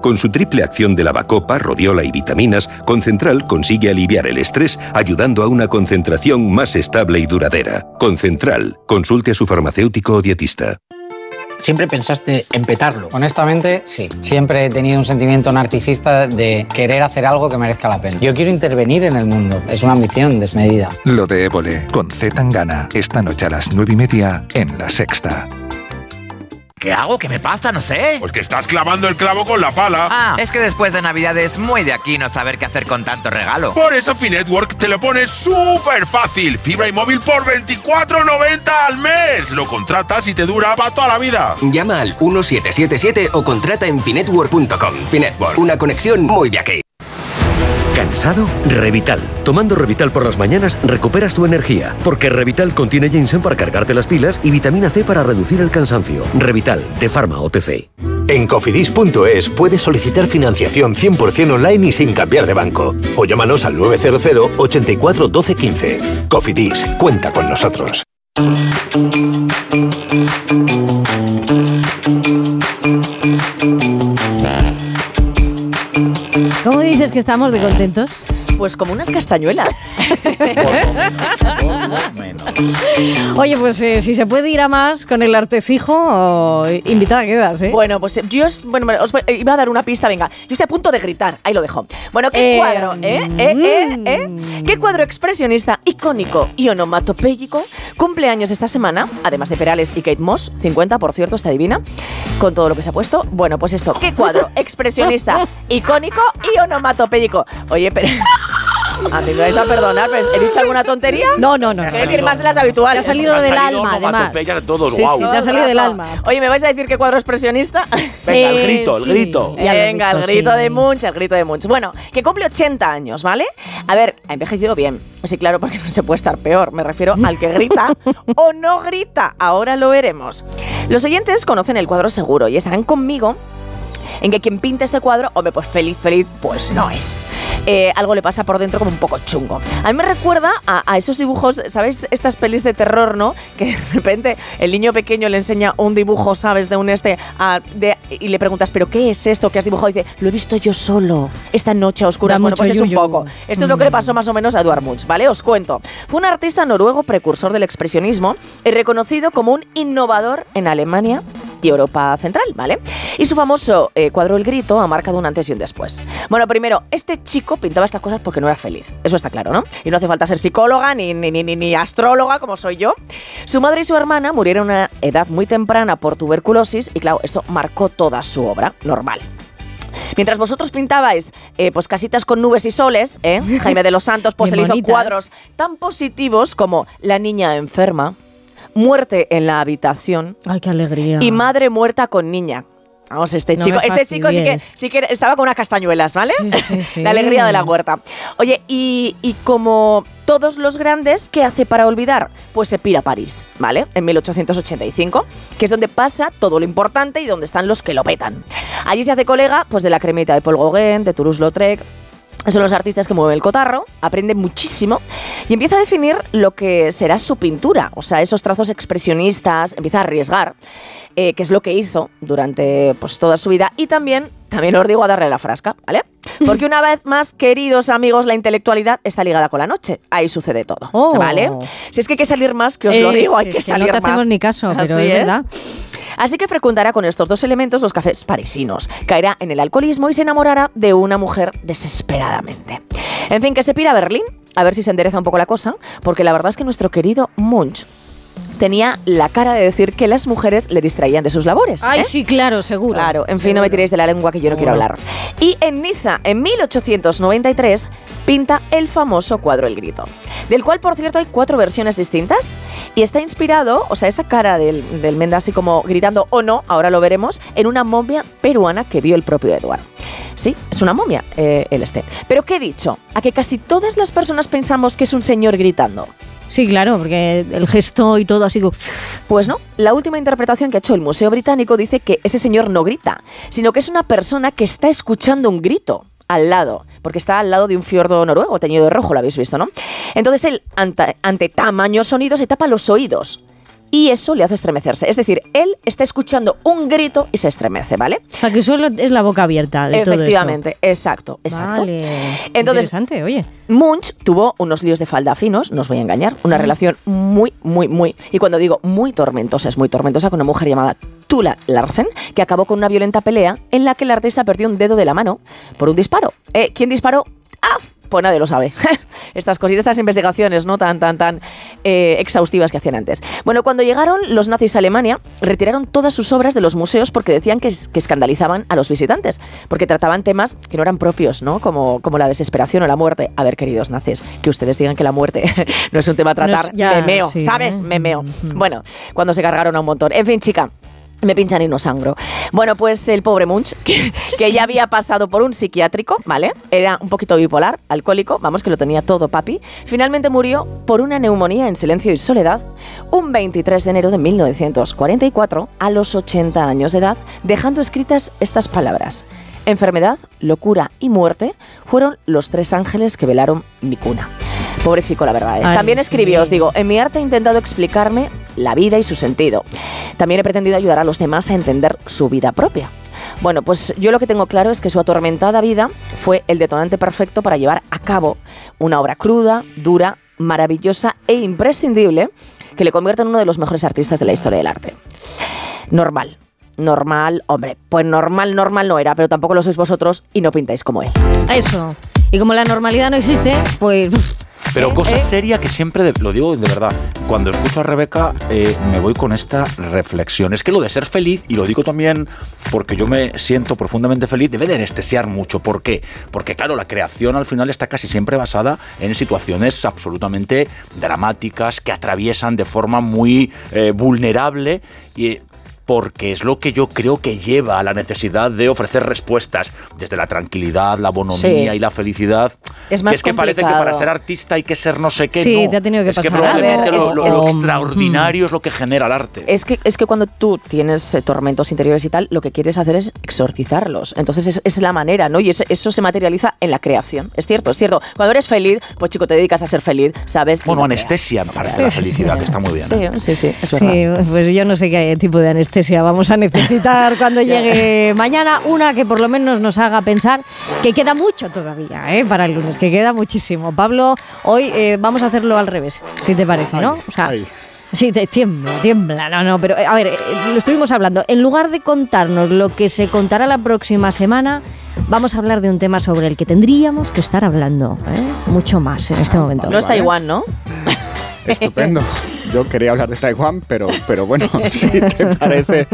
Speaker 2: Con su triple acción de lavacopa, rodiola y vitaminas, Concentral consigue aliviar el estrés ayudando a una concentración más estable y duradera. Concentral. Consulte a su farmacéutico o dietista.
Speaker 74: ¿Siempre pensaste en petarlo? Honestamente, sí. Siempre he tenido un sentimiento narcisista de querer hacer algo que merezca la pena. Yo quiero intervenir en el mundo. Es una ambición desmedida.
Speaker 75: Lo de Évole, con Z Tangana, esta noche a las nueve y media en La Sexta.
Speaker 76: ¿Qué hago? ¿Qué me pasa? No sé.
Speaker 77: Porque estás clavando el clavo con la pala.
Speaker 76: Ah, es que después de Navidad es muy de aquí no saber qué hacer con tanto regalo.
Speaker 77: Por eso Finetwork te lo pone súper fácil. Fibra y móvil por 24.90 al mes. Lo contratas y te dura para toda la vida.
Speaker 78: Llama al 1777 o contrata en finetwork.com. Finetwork, una conexión muy de aquí.
Speaker 79: ¿Cansado? Revital. Tomando Revital por las mañanas recuperas tu energía, porque Revital contiene ginseng para cargarte las pilas y vitamina C para reducir el cansancio. Revital, de Pharma OTC.
Speaker 80: En cofidis.es puedes solicitar financiación 100% online y sin cambiar de banco. O llámanos al 900 84 12 15. Cofidis, cuenta con nosotros.
Speaker 1: ¿Cómo dices que estamos de contentos?
Speaker 62: Pues como unas castañuelas. *laughs*
Speaker 1: Oye, pues eh, si se puede ir a más con el artecijo, o- invitada quedas, ¿eh?
Speaker 62: Bueno, pues eh, yo os, bueno, bueno, os voy- eh, iba a dar una pista, venga. Yo estoy a punto de gritar, ahí lo dejo. Bueno, ¿qué
Speaker 1: Eh,
Speaker 62: cuadro, eh? ¿Eh? ¿Eh? ¿Eh? ¿Qué cuadro expresionista, icónico y onomatopéyico cumple años esta semana? Además de Perales y Kate Moss, 50, por cierto, está divina, con todo lo que se ha puesto. Bueno, pues esto, ¿qué cuadro *laughs* expresionista, icónico y onomatopéyico? Oye, pero... A mí me vais a perdonar, pero ¿he dicho alguna tontería?
Speaker 1: No, no, no.
Speaker 62: A decir más de las habituales.
Speaker 1: Te ha salido del alma, además.
Speaker 64: todos,
Speaker 1: Sí, sí, te ha salido del alma.
Speaker 62: Oye, ¿me vais a decir qué cuadro expresionista? *laughs*
Speaker 64: Venga, el
Speaker 1: Eh,
Speaker 64: grito, el
Speaker 1: sí.
Speaker 64: grito.
Speaker 62: Venga, el grito de Munch, el grito de Munch. Bueno, que cumple 80 años, ¿vale? A ver, ha envejecido bien. Sí, claro, porque no se puede estar peor. Me refiero al que grita o no grita. Ahora lo veremos. Los oyentes conocen el cuadro seguro y estarán conmigo en que quien pinta este cuadro, hombre, pues feliz, feliz, pues no es. Eh, algo le pasa por dentro como un poco chungo. A mí me recuerda a, a esos dibujos, ¿sabéis? Estas pelis de terror, ¿no? Que de repente el niño pequeño le enseña un dibujo, ¿sabes? De un este, a- de- y le preguntas, ¿pero qué es esto que has dibujado? Y dice, lo he visto yo solo, esta noche a oscuras.
Speaker 1: Da
Speaker 62: Bueno, pues es un poco. Esto es lo que le pasó más o menos a Edvard Munch, ¿vale? Os cuento. Fue un artista noruego precursor del expresionismo y reconocido como un innovador en Alemania y Europa Central, ¿vale? Y su famoso eh, cuadro El Grito ha marcado un antes y un después. Bueno, primero, este chico pintaba estas cosas porque no era feliz. Eso está claro, ¿no? Y no hace falta ser psicóloga ni, ni, ni, ni- ni astróloga como soy yo. Su madre y su hermana murieron a una edad muy temprana por tuberculosis y claro, esto marcó toda su obra, normal. Mientras vosotros pintabais eh, pues casitas con nubes y soles, ¿eh? *laughs* Jaime de los Santos pues él hizo cuadros tan positivos como La niña enferma, Muerte en la habitación
Speaker 1: Ay, qué alegría.
Speaker 62: y Madre muerta con niña. Vamos, este
Speaker 1: No
Speaker 62: chico, este chico sí que,
Speaker 1: fastidies.
Speaker 62: sí que estaba con unas castañuelas, ¿vale?
Speaker 1: Sí, sí, *laughs* sí.
Speaker 62: la alegría de la huerta. Oye, y, y como todos los grandes, ¿qué hace para olvidar? Pues se pira a París, ¿vale? En 1885, que es donde pasa todo lo importante y donde están los que lo petan. Allí se hace colega pues de la cremita de Paul Gauguin, de Toulouse-Lautrec, son los artistas que mueven el cotarro, aprende muchísimo y empieza a definir lo que será su pintura, o sea, esos trazos expresionistas, empieza a arriesgar, eh, que es lo que hizo durante pues, toda su vida y también, también os digo a darle la frasca, ¿vale? *laughs* Porque una vez más, queridos amigos, la intelectualidad está ligada con la noche, ahí sucede todo,
Speaker 1: Oh.
Speaker 62: ¿vale? Si es que hay que salir más, que os lo digo, hay que
Speaker 1: es que
Speaker 62: salir
Speaker 1: no te
Speaker 62: más.
Speaker 1: hacemos ni caso, pero
Speaker 62: Así
Speaker 1: es verdad.
Speaker 62: Así que frecuentará con estos dos elementos los cafés parisinos, caerá en el alcoholismo y se enamorará de una mujer desesperadamente. En fin, que se pira a Berlín, a ver si se endereza un poco la cosa, porque la verdad es que nuestro querido Munch tenía la cara de decir que las mujeres le distraían de sus labores.
Speaker 1: Ay,
Speaker 62: ¿eh?
Speaker 1: sí, claro, seguro.
Speaker 62: Claro, en fin, no me tiréis de la lengua que yo no quiero hablar. Y en Niza, en 1893, pinta el famoso cuadro El Grito, del cual, por cierto, hay cuatro versiones distintas y está inspirado, o sea, esa cara del, del Menda así como gritando o no, ahora lo veremos, en una momia peruana que vio el propio Eduardo. Sí, es una momia, eh, el este. Pero ¿qué he dicho? A que casi todas las personas pensamos que es un señor gritando.
Speaker 1: Sí, claro, porque el gesto y todo ha sido... *laughs*
Speaker 62: Pues no, la última interpretación que ha hecho el Museo Británico dice que ese señor no grita, sino que es una persona que está escuchando un grito al lado, porque está al lado de un fiordo noruego teñido de rojo, lo habéis visto, ¿no? Entonces él, ante, ante tamaño sonido, se tapa los oídos. Y eso le hace estremecerse. Es decir, él está escuchando un grito y se estremece, ¿vale?
Speaker 1: O sea, que solo es la boca abierta de todo esto.
Speaker 62: Efectivamente, exacto, exacto.
Speaker 1: Vale.
Speaker 62: Entonces,
Speaker 1: Interesante, oye.
Speaker 62: Munch tuvo unos líos de falda finos, no os voy a engañar, una relación muy, muy, muy, y cuando digo muy tormentosa, es muy tormentosa con una mujer llamada Tula Larsen, que acabó con una violenta pelea en la que el artista perdió un dedo de la mano por un disparo. Eh, ¿Quién disparó? ¡Ah! Pues nadie lo sabe. *laughs* Estas cositas, estas investigaciones, ¿no? Tan, tan, tan eh, exhaustivas que hacían antes. Bueno, cuando llegaron los nazis a Alemania, retiraron todas sus obras de los museos porque decían que, que escandalizaban a los visitantes, porque trataban temas que no eran propios, ¿no? Como, como la desesperación o la muerte. A ver, queridos nazis, que ustedes digan que la muerte *laughs* no es un tema a
Speaker 1: No es-
Speaker 62: tratar,
Speaker 1: ya,
Speaker 62: me meo,
Speaker 1: sí,
Speaker 62: ¿sabes?
Speaker 1: ¿eh?
Speaker 62: Me meo. Bueno, cuando se cargaron a un montón. En fin, chica. Me pinchan y no sangro. Bueno, pues el pobre Munch, que, *laughs* que ya había pasado por un psiquiátrico, ¿vale? Era un poquito bipolar, alcohólico, vamos, que lo tenía todo papi. Finalmente murió por una neumonía en silencio y soledad un 23 de enero de 1944 a los 80 años de edad, dejando escritas estas palabras. Enfermedad, locura y muerte fueron los tres ángeles que velaron mi cuna. Pobrecito, la verdad. ¿eh?
Speaker 1: Ay,
Speaker 62: También escribió,
Speaker 1: sí.
Speaker 62: os digo, en mi arte he intentado explicarme la vida y su sentido. También he pretendido ayudar a los demás a entender su vida propia. Bueno, pues yo lo que tengo claro es que su atormentada vida fue el detonante perfecto para llevar a cabo una obra cruda, dura maravillosa e imprescindible que le convierte en uno de los mejores artistas de la historia del arte. Normal. Normal, hombre, pues normal, normal no era, pero tampoco lo sois vosotros y no pintáis como él.
Speaker 1: Eso. Y como la normalidad no existe, pues...
Speaker 64: Pero cosa
Speaker 1: eh.
Speaker 64: seria que siempre, de- lo digo de verdad, cuando escucho a Rebeca eh, me voy con esta reflexión. Es que lo de ser feliz, y lo digo también porque yo me siento profundamente feliz, debe de anestesiar mucho. ¿Por qué? Porque claro, la creación al final está casi siempre basada en situaciones absolutamente dramáticas que atraviesan de forma muy eh, vulnerable y porque es lo que yo creo que lleva a la necesidad de ofrecer respuestas desde la tranquilidad, la bonomía
Speaker 62: Sí.
Speaker 64: y la felicidad.
Speaker 62: Es más
Speaker 64: que es que parece que para ser artista hay que ser no sé qué.
Speaker 1: Sí,
Speaker 64: no.
Speaker 1: te ha tenido que
Speaker 64: es que
Speaker 1: pasar algo.
Speaker 64: probablemente
Speaker 62: A ver,
Speaker 64: lo,
Speaker 62: es-
Speaker 64: lo-
Speaker 62: es-
Speaker 64: lo extraordinario es lo que genera el arte.
Speaker 62: Es que, es que cuando tú tienes eh, tormentos interiores y tal, lo que quieres hacer es exorcizarlos. Entonces es, es la manera, ¿no? Y es- eso se materializa en la creación. Es cierto, es cierto. Cuando eres feliz, pues chico, te dedicas a ser feliz, ¿sabes?
Speaker 64: Bueno, anestesia me parece la felicidad, que está muy bien. ¿eh?
Speaker 62: Sí, sí, sí, es verdad.
Speaker 1: Sí, pues yo no sé qué tipo de anestesia vamos a necesitar *laughs* cuando llegue mañana. Una que por lo menos nos haga pensar que queda mucho todavía ¿eh? para el lunes, que queda muchísimo. Pablo, hoy eh, vamos a hacerlo al revés, si te parece, ¿no? O sea, Sí, te tiembla, tiembla. No, no, pero eh, a ver, eh, lo estuvimos hablando. En lugar de contarnos lo que se contará la próxima semana, vamos a hablar de un tema sobre el que tendríamos que estar hablando ¿eh? mucho más en este momento.
Speaker 62: No es Taiwán, ¿no?
Speaker 63: Estupendo. *laughs* Yo quería hablar de Taiwán, pero, pero bueno, *laughs* *laughs* si te parece,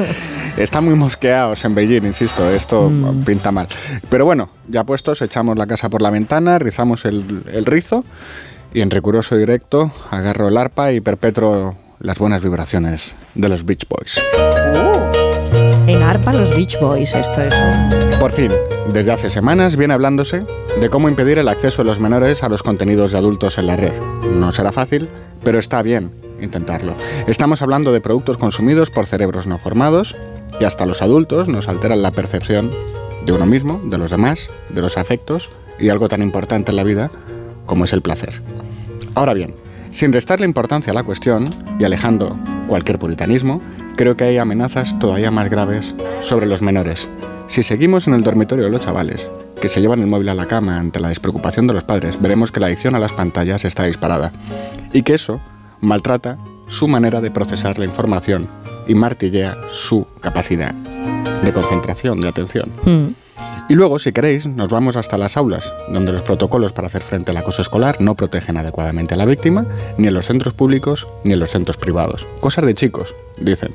Speaker 63: están muy mosqueados en Beijing, insisto, esto pinta mal. Pero bueno, ya puestos, echamos la casa por la ventana, rizamos el, el rizo y en riguroso directo agarro el arpa y perpetro las buenas vibraciones de los Beach Boys.
Speaker 1: En arpa los Beach Boys, esto es.
Speaker 63: Por fin, desde hace semanas viene hablándose de cómo impedir el acceso de los menores a los contenidos de adultos en la red. No será fácil, pero está bien intentarlo. Estamos hablando de productos consumidos por cerebros no formados que hasta los adultos nos alteran la percepción de uno mismo, de los demás, de los afectos y algo tan importante en la vida como es el placer. Ahora bien, sin restarle importancia a la cuestión y alejando cualquier puritanismo, creo que hay amenazas todavía más graves sobre los menores. Si seguimos en el dormitorio de los chavales, que se llevan el móvil a la cama ante la despreocupación de los padres, veremos que la adicción a las pantallas está disparada y que eso maltrata su manera de procesar la información y martillea su capacidad de concentración, de atención.
Speaker 1: Mm.
Speaker 63: Y luego, si queréis, nos vamos hasta las aulas, donde los protocolos para hacer frente al acoso escolar no protegen adecuadamente a la víctima, ni en los centros públicos ni en los centros privados. Cosas de chicos, dicen.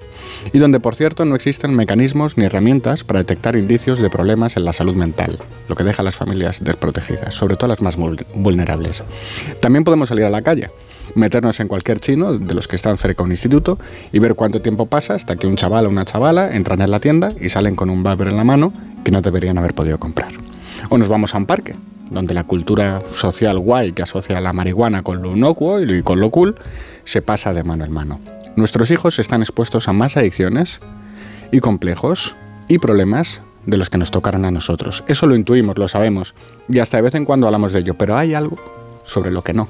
Speaker 63: Y donde, por cierto, no existen mecanismos ni herramientas para detectar indicios de problemas en la salud mental, lo que deja a las familias desprotegidas, sobre todo a las más vul- vulnerables. También podemos salir a la calle, meternos en cualquier chino de los que están cerca de un instituto y ver cuánto tiempo pasa hasta que un chaval o una chavala entran en la tienda y salen con un vapor en la mano que no deberían haber podido comprar. O nos vamos a un parque, donde la cultura social guay que asocia la marihuana con lo inocuo y con lo cool se pasa de mano en mano. Nuestros hijos están expuestos a más adicciones y complejos y problemas de los que nos tocarán a nosotros. Eso lo intuimos, lo sabemos, y hasta de vez en cuando hablamos de ello, pero hay algo sobre lo que no.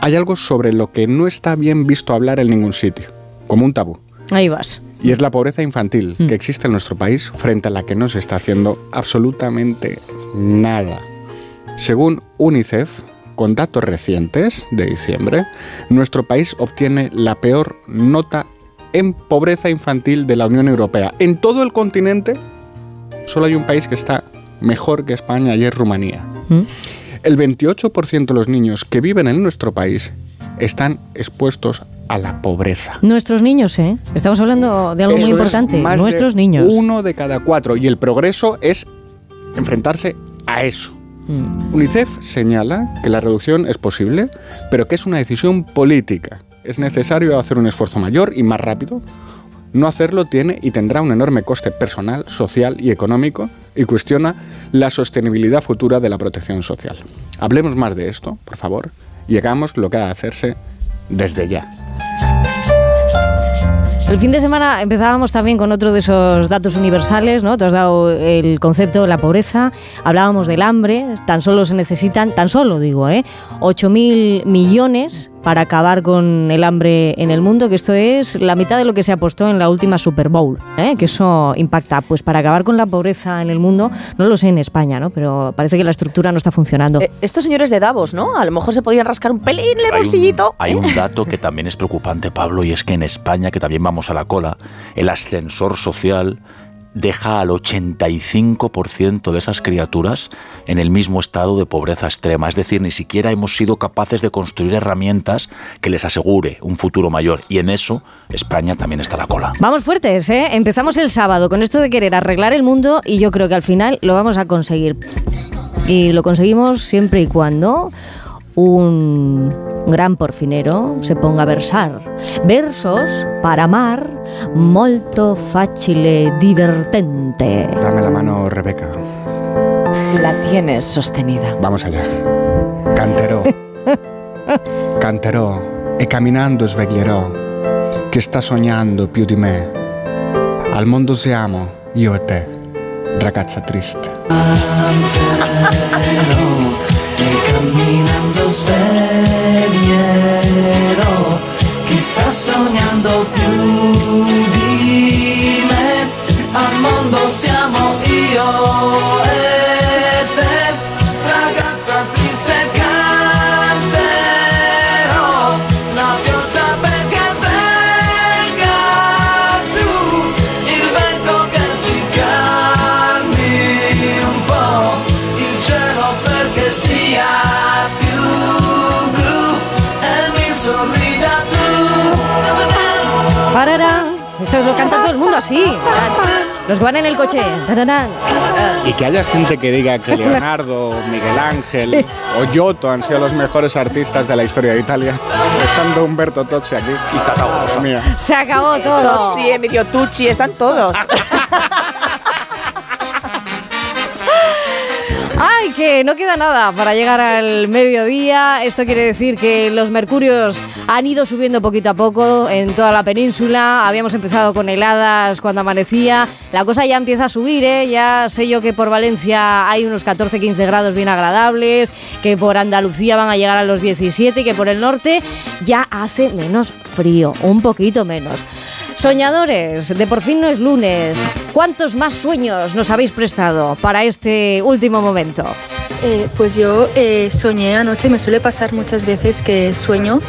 Speaker 63: Hay algo sobre lo que no está bien visto hablar en ningún sitio, como un tabú.
Speaker 1: Ahí vas.
Speaker 63: Y es la pobreza infantil que existe en nuestro país frente a la que no se está haciendo absolutamente nada. Según UNICEF, con datos recientes de diciembre, nuestro país obtiene la peor nota en pobreza infantil de la Unión Europea. En todo el continente, solo hay un país que está mejor que España y es Rumanía.
Speaker 1: Mm.
Speaker 63: El 28% de los niños que viven en nuestro país están expuestos a la pobreza.
Speaker 1: Nuestros niños, ¿eh? Estamos hablando de algo muy
Speaker 63: Eso
Speaker 1: importante.
Speaker 63: más de
Speaker 1: Nuestros niños.
Speaker 63: Uno de cada cuatro. Y el progreso es enfrentarse a eso.
Speaker 1: Mm.
Speaker 63: UNICEF señala que la reducción es posible, pero que es una decisión política. Es necesario hacer un esfuerzo mayor y más rápido. No hacerlo tiene y tendrá un enorme coste personal, social y económico y cuestiona la sostenibilidad futura de la protección social. Hablemos más de esto, por favor, y hagamos lo que ha de hacerse desde ya.
Speaker 1: El fin de semana empezábamos también con otro de esos datos universales, ¿no? Te has dado el concepto de la pobreza, hablábamos del hambre, tan solo se necesitan, tan solo digo, ¿eh? 8.000 millones para acabar con el hambre en el mundo, que esto es la mitad de lo que se apostó en la última Super Bowl, ¿eh? que eso impacta. Pues para acabar con la pobreza en el mundo, no lo sé en España, ¿no? pero parece que la estructura no está funcionando.
Speaker 62: Eh, estos señores de Davos, ¿no? A lo mejor se podrían rascar un pelín en el bolsillito.
Speaker 64: Hay un dato que también es preocupante, Pablo, y es que en España, que también vamos a la cola, el ascensor social deja al 85% de esas criaturas en el mismo estado de pobreza extrema. Es decir, ni siquiera hemos sido capaces de construir herramientas que les asegure un futuro mayor. Y en eso España también está la cola.
Speaker 1: Vamos fuertes, ¿eh? Empezamos el sábado con esto de querer arreglar el mundo y yo creo que al final lo vamos a conseguir. Y lo conseguimos siempre y cuando un gran porfinero se ponga a versar versos para amar molto facile divertente.
Speaker 63: Dame la mano, Rebeca.
Speaker 62: La tienes sostenida.
Speaker 63: Vamos allá. Canterò. *laughs* Canterò e camminando sveglierò che sta sognando più di me. Al mondo siamo io e te, ragazza triste.
Speaker 52: Camminando sveglierò chi sta sognando più di me. Al mondo siamo io
Speaker 1: lo canta todo el mundo así. Los que van en el coche.
Speaker 63: Y que haya gente que diga que *laughs* Leonardo, Miguel Ángel
Speaker 1: Sí.
Speaker 63: o Giotto han sido los mejores artistas de la historia de Italia, estando Humberto Tozzi aquí. Y mía.
Speaker 1: Se acabó todo.
Speaker 62: Sí, Emilio Tucci, están todos. *laughs*
Speaker 1: que no queda nada para llegar al mediodía! Esto quiere decir que los mercurios han ido subiendo poquito a poco en toda la península. Habíamos empezado con heladas cuando amanecía. La cosa ya empieza a subir, ¿eh? Ya sé yo que por Valencia hay unos 14-15 grados bien agradables, que por Andalucía van a llegar a los 17 y que por el norte ya hace menos frío, un poquito menos. Soñadores, de por fin no es lunes. ¿Cuántos más sueños nos habéis prestado para este último momento?
Speaker 81: Eh, pues yo eh, soñé anoche, me suele pasar muchas veces que sueño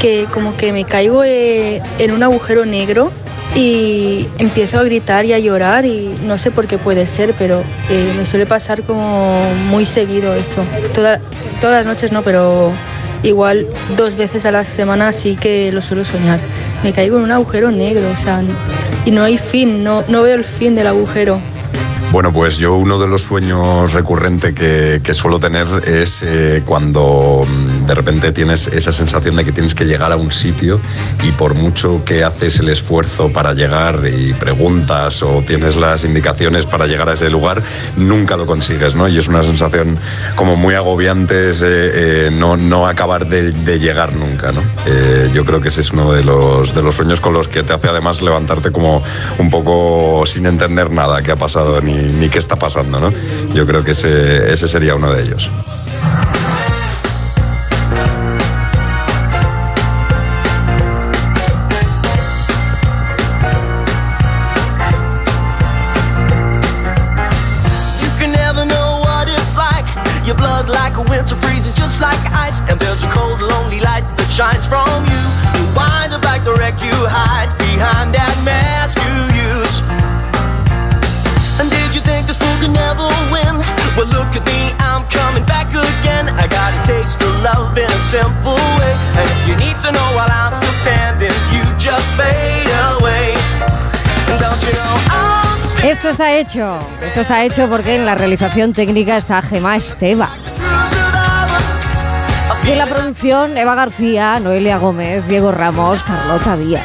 Speaker 81: que como que me caigo eh, en un agujero negro y empiezo a gritar y a llorar y no sé por qué puede ser, pero eh, me suele pasar como muy seguido eso. Toda- todas las noches no, pero igual dos veces a la semana sí que lo suelo soñar. Me caigo en un agujero negro, o sea, y no hay fin, no, no veo el fin del agujero.
Speaker 82: Bueno, pues yo uno de los sueños recurrente que, que suelo tener es eh, cuando mm, de repente tienes esa sensación de que tienes que llegar a un sitio y por mucho que haces el esfuerzo para llegar y preguntas o tienes las indicaciones para llegar a ese lugar, nunca lo consigues, ¿no? Y es una sensación como muy agobiante eh, no, no acabar de, de llegar nunca, ¿no? Eh, yo creo que ese es uno de los, de los sueños con los que te hace además levantarte como un poco sin entender nada que ha pasado ni, ni qué está pasando, ¿no? Yo creo que ese, ese sería uno de ellos.
Speaker 52: Simple way. And if you need to know while I'm still standing, you just fade away. Don't you know I'm still
Speaker 1: Esto está hecho. Esto está hecho porque en la realización técnica está Gemma Esteba. Y en la producción, Eva García, Noelia Gómez, Diego Ramos, Carlota Díaz.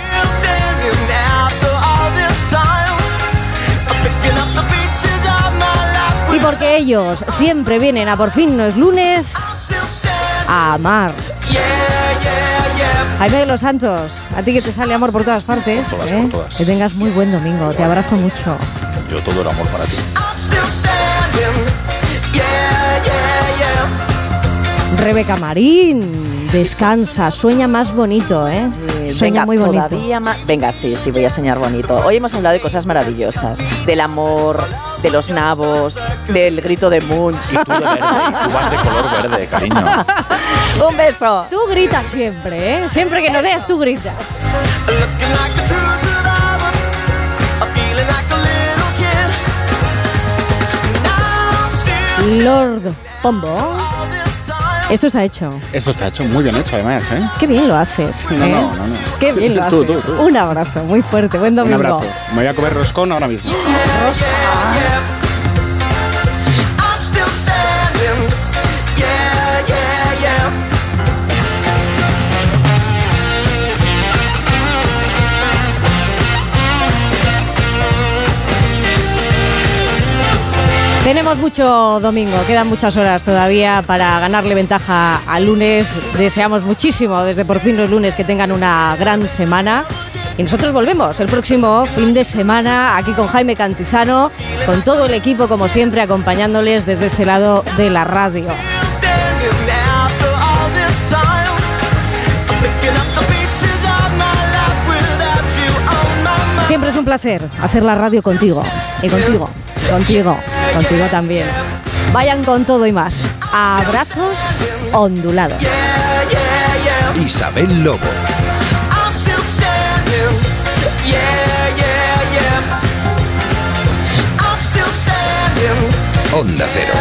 Speaker 1: Y porque ellos siempre vienen a por fin no es lunes a amar. Jaime de los Santos, a ti que te sale amor por todas partes.
Speaker 64: Por todas,
Speaker 1: ¿eh?
Speaker 64: por todas.
Speaker 1: Que tengas muy buen domingo. Te abrazo mucho.
Speaker 64: Yo todo el amor para ti.
Speaker 52: Yeah, yeah, yeah.
Speaker 1: Rebeca Marín, descansa, sueña más bonito, ¿eh? sueña
Speaker 62: Venga,
Speaker 1: muy bonito.
Speaker 62: Todavía más. Venga, sí, sí, voy a soñar bonito. Hoy hemos hablado de cosas maravillosas. Del amor, de los nabos, del grito de Munch.
Speaker 64: Y tú de verde, y tú vas de color verde, cariño. *laughs*
Speaker 62: Un beso.
Speaker 1: Tú gritas siempre, ¿eh? Siempre que nos veas, tú gritas. Lord Pombo. Esto está hecho.
Speaker 63: Esto está hecho muy bien hecho, además, ¿eh?
Speaker 1: Qué bien lo haces.
Speaker 63: No,
Speaker 1: ¿eh?
Speaker 63: no, no, no.
Speaker 1: Qué bien lo
Speaker 63: Tú,
Speaker 1: haces.
Speaker 63: tú, tú.
Speaker 1: Un abrazo muy fuerte. Buen
Speaker 63: Un
Speaker 1: domingo.
Speaker 63: abrazo. Me voy a comer roscón ahora mismo.
Speaker 52: I'm
Speaker 1: Tenemos mucho domingo, quedan muchas horas todavía para ganarle ventaja al lunes. Deseamos muchísimo desde por fin los lunes que tengan una gran semana. Y nosotros volvemos el próximo fin de semana aquí con Jaime Cantizano, con todo el equipo como siempre acompañándoles desde este lado de la radio. Siempre es un placer hacer la radio contigo. Y contigo, contigo, contigo también. Vayan con todo y más. Abrazos ondulados.
Speaker 2: Isabel Lobo. Onda Cero.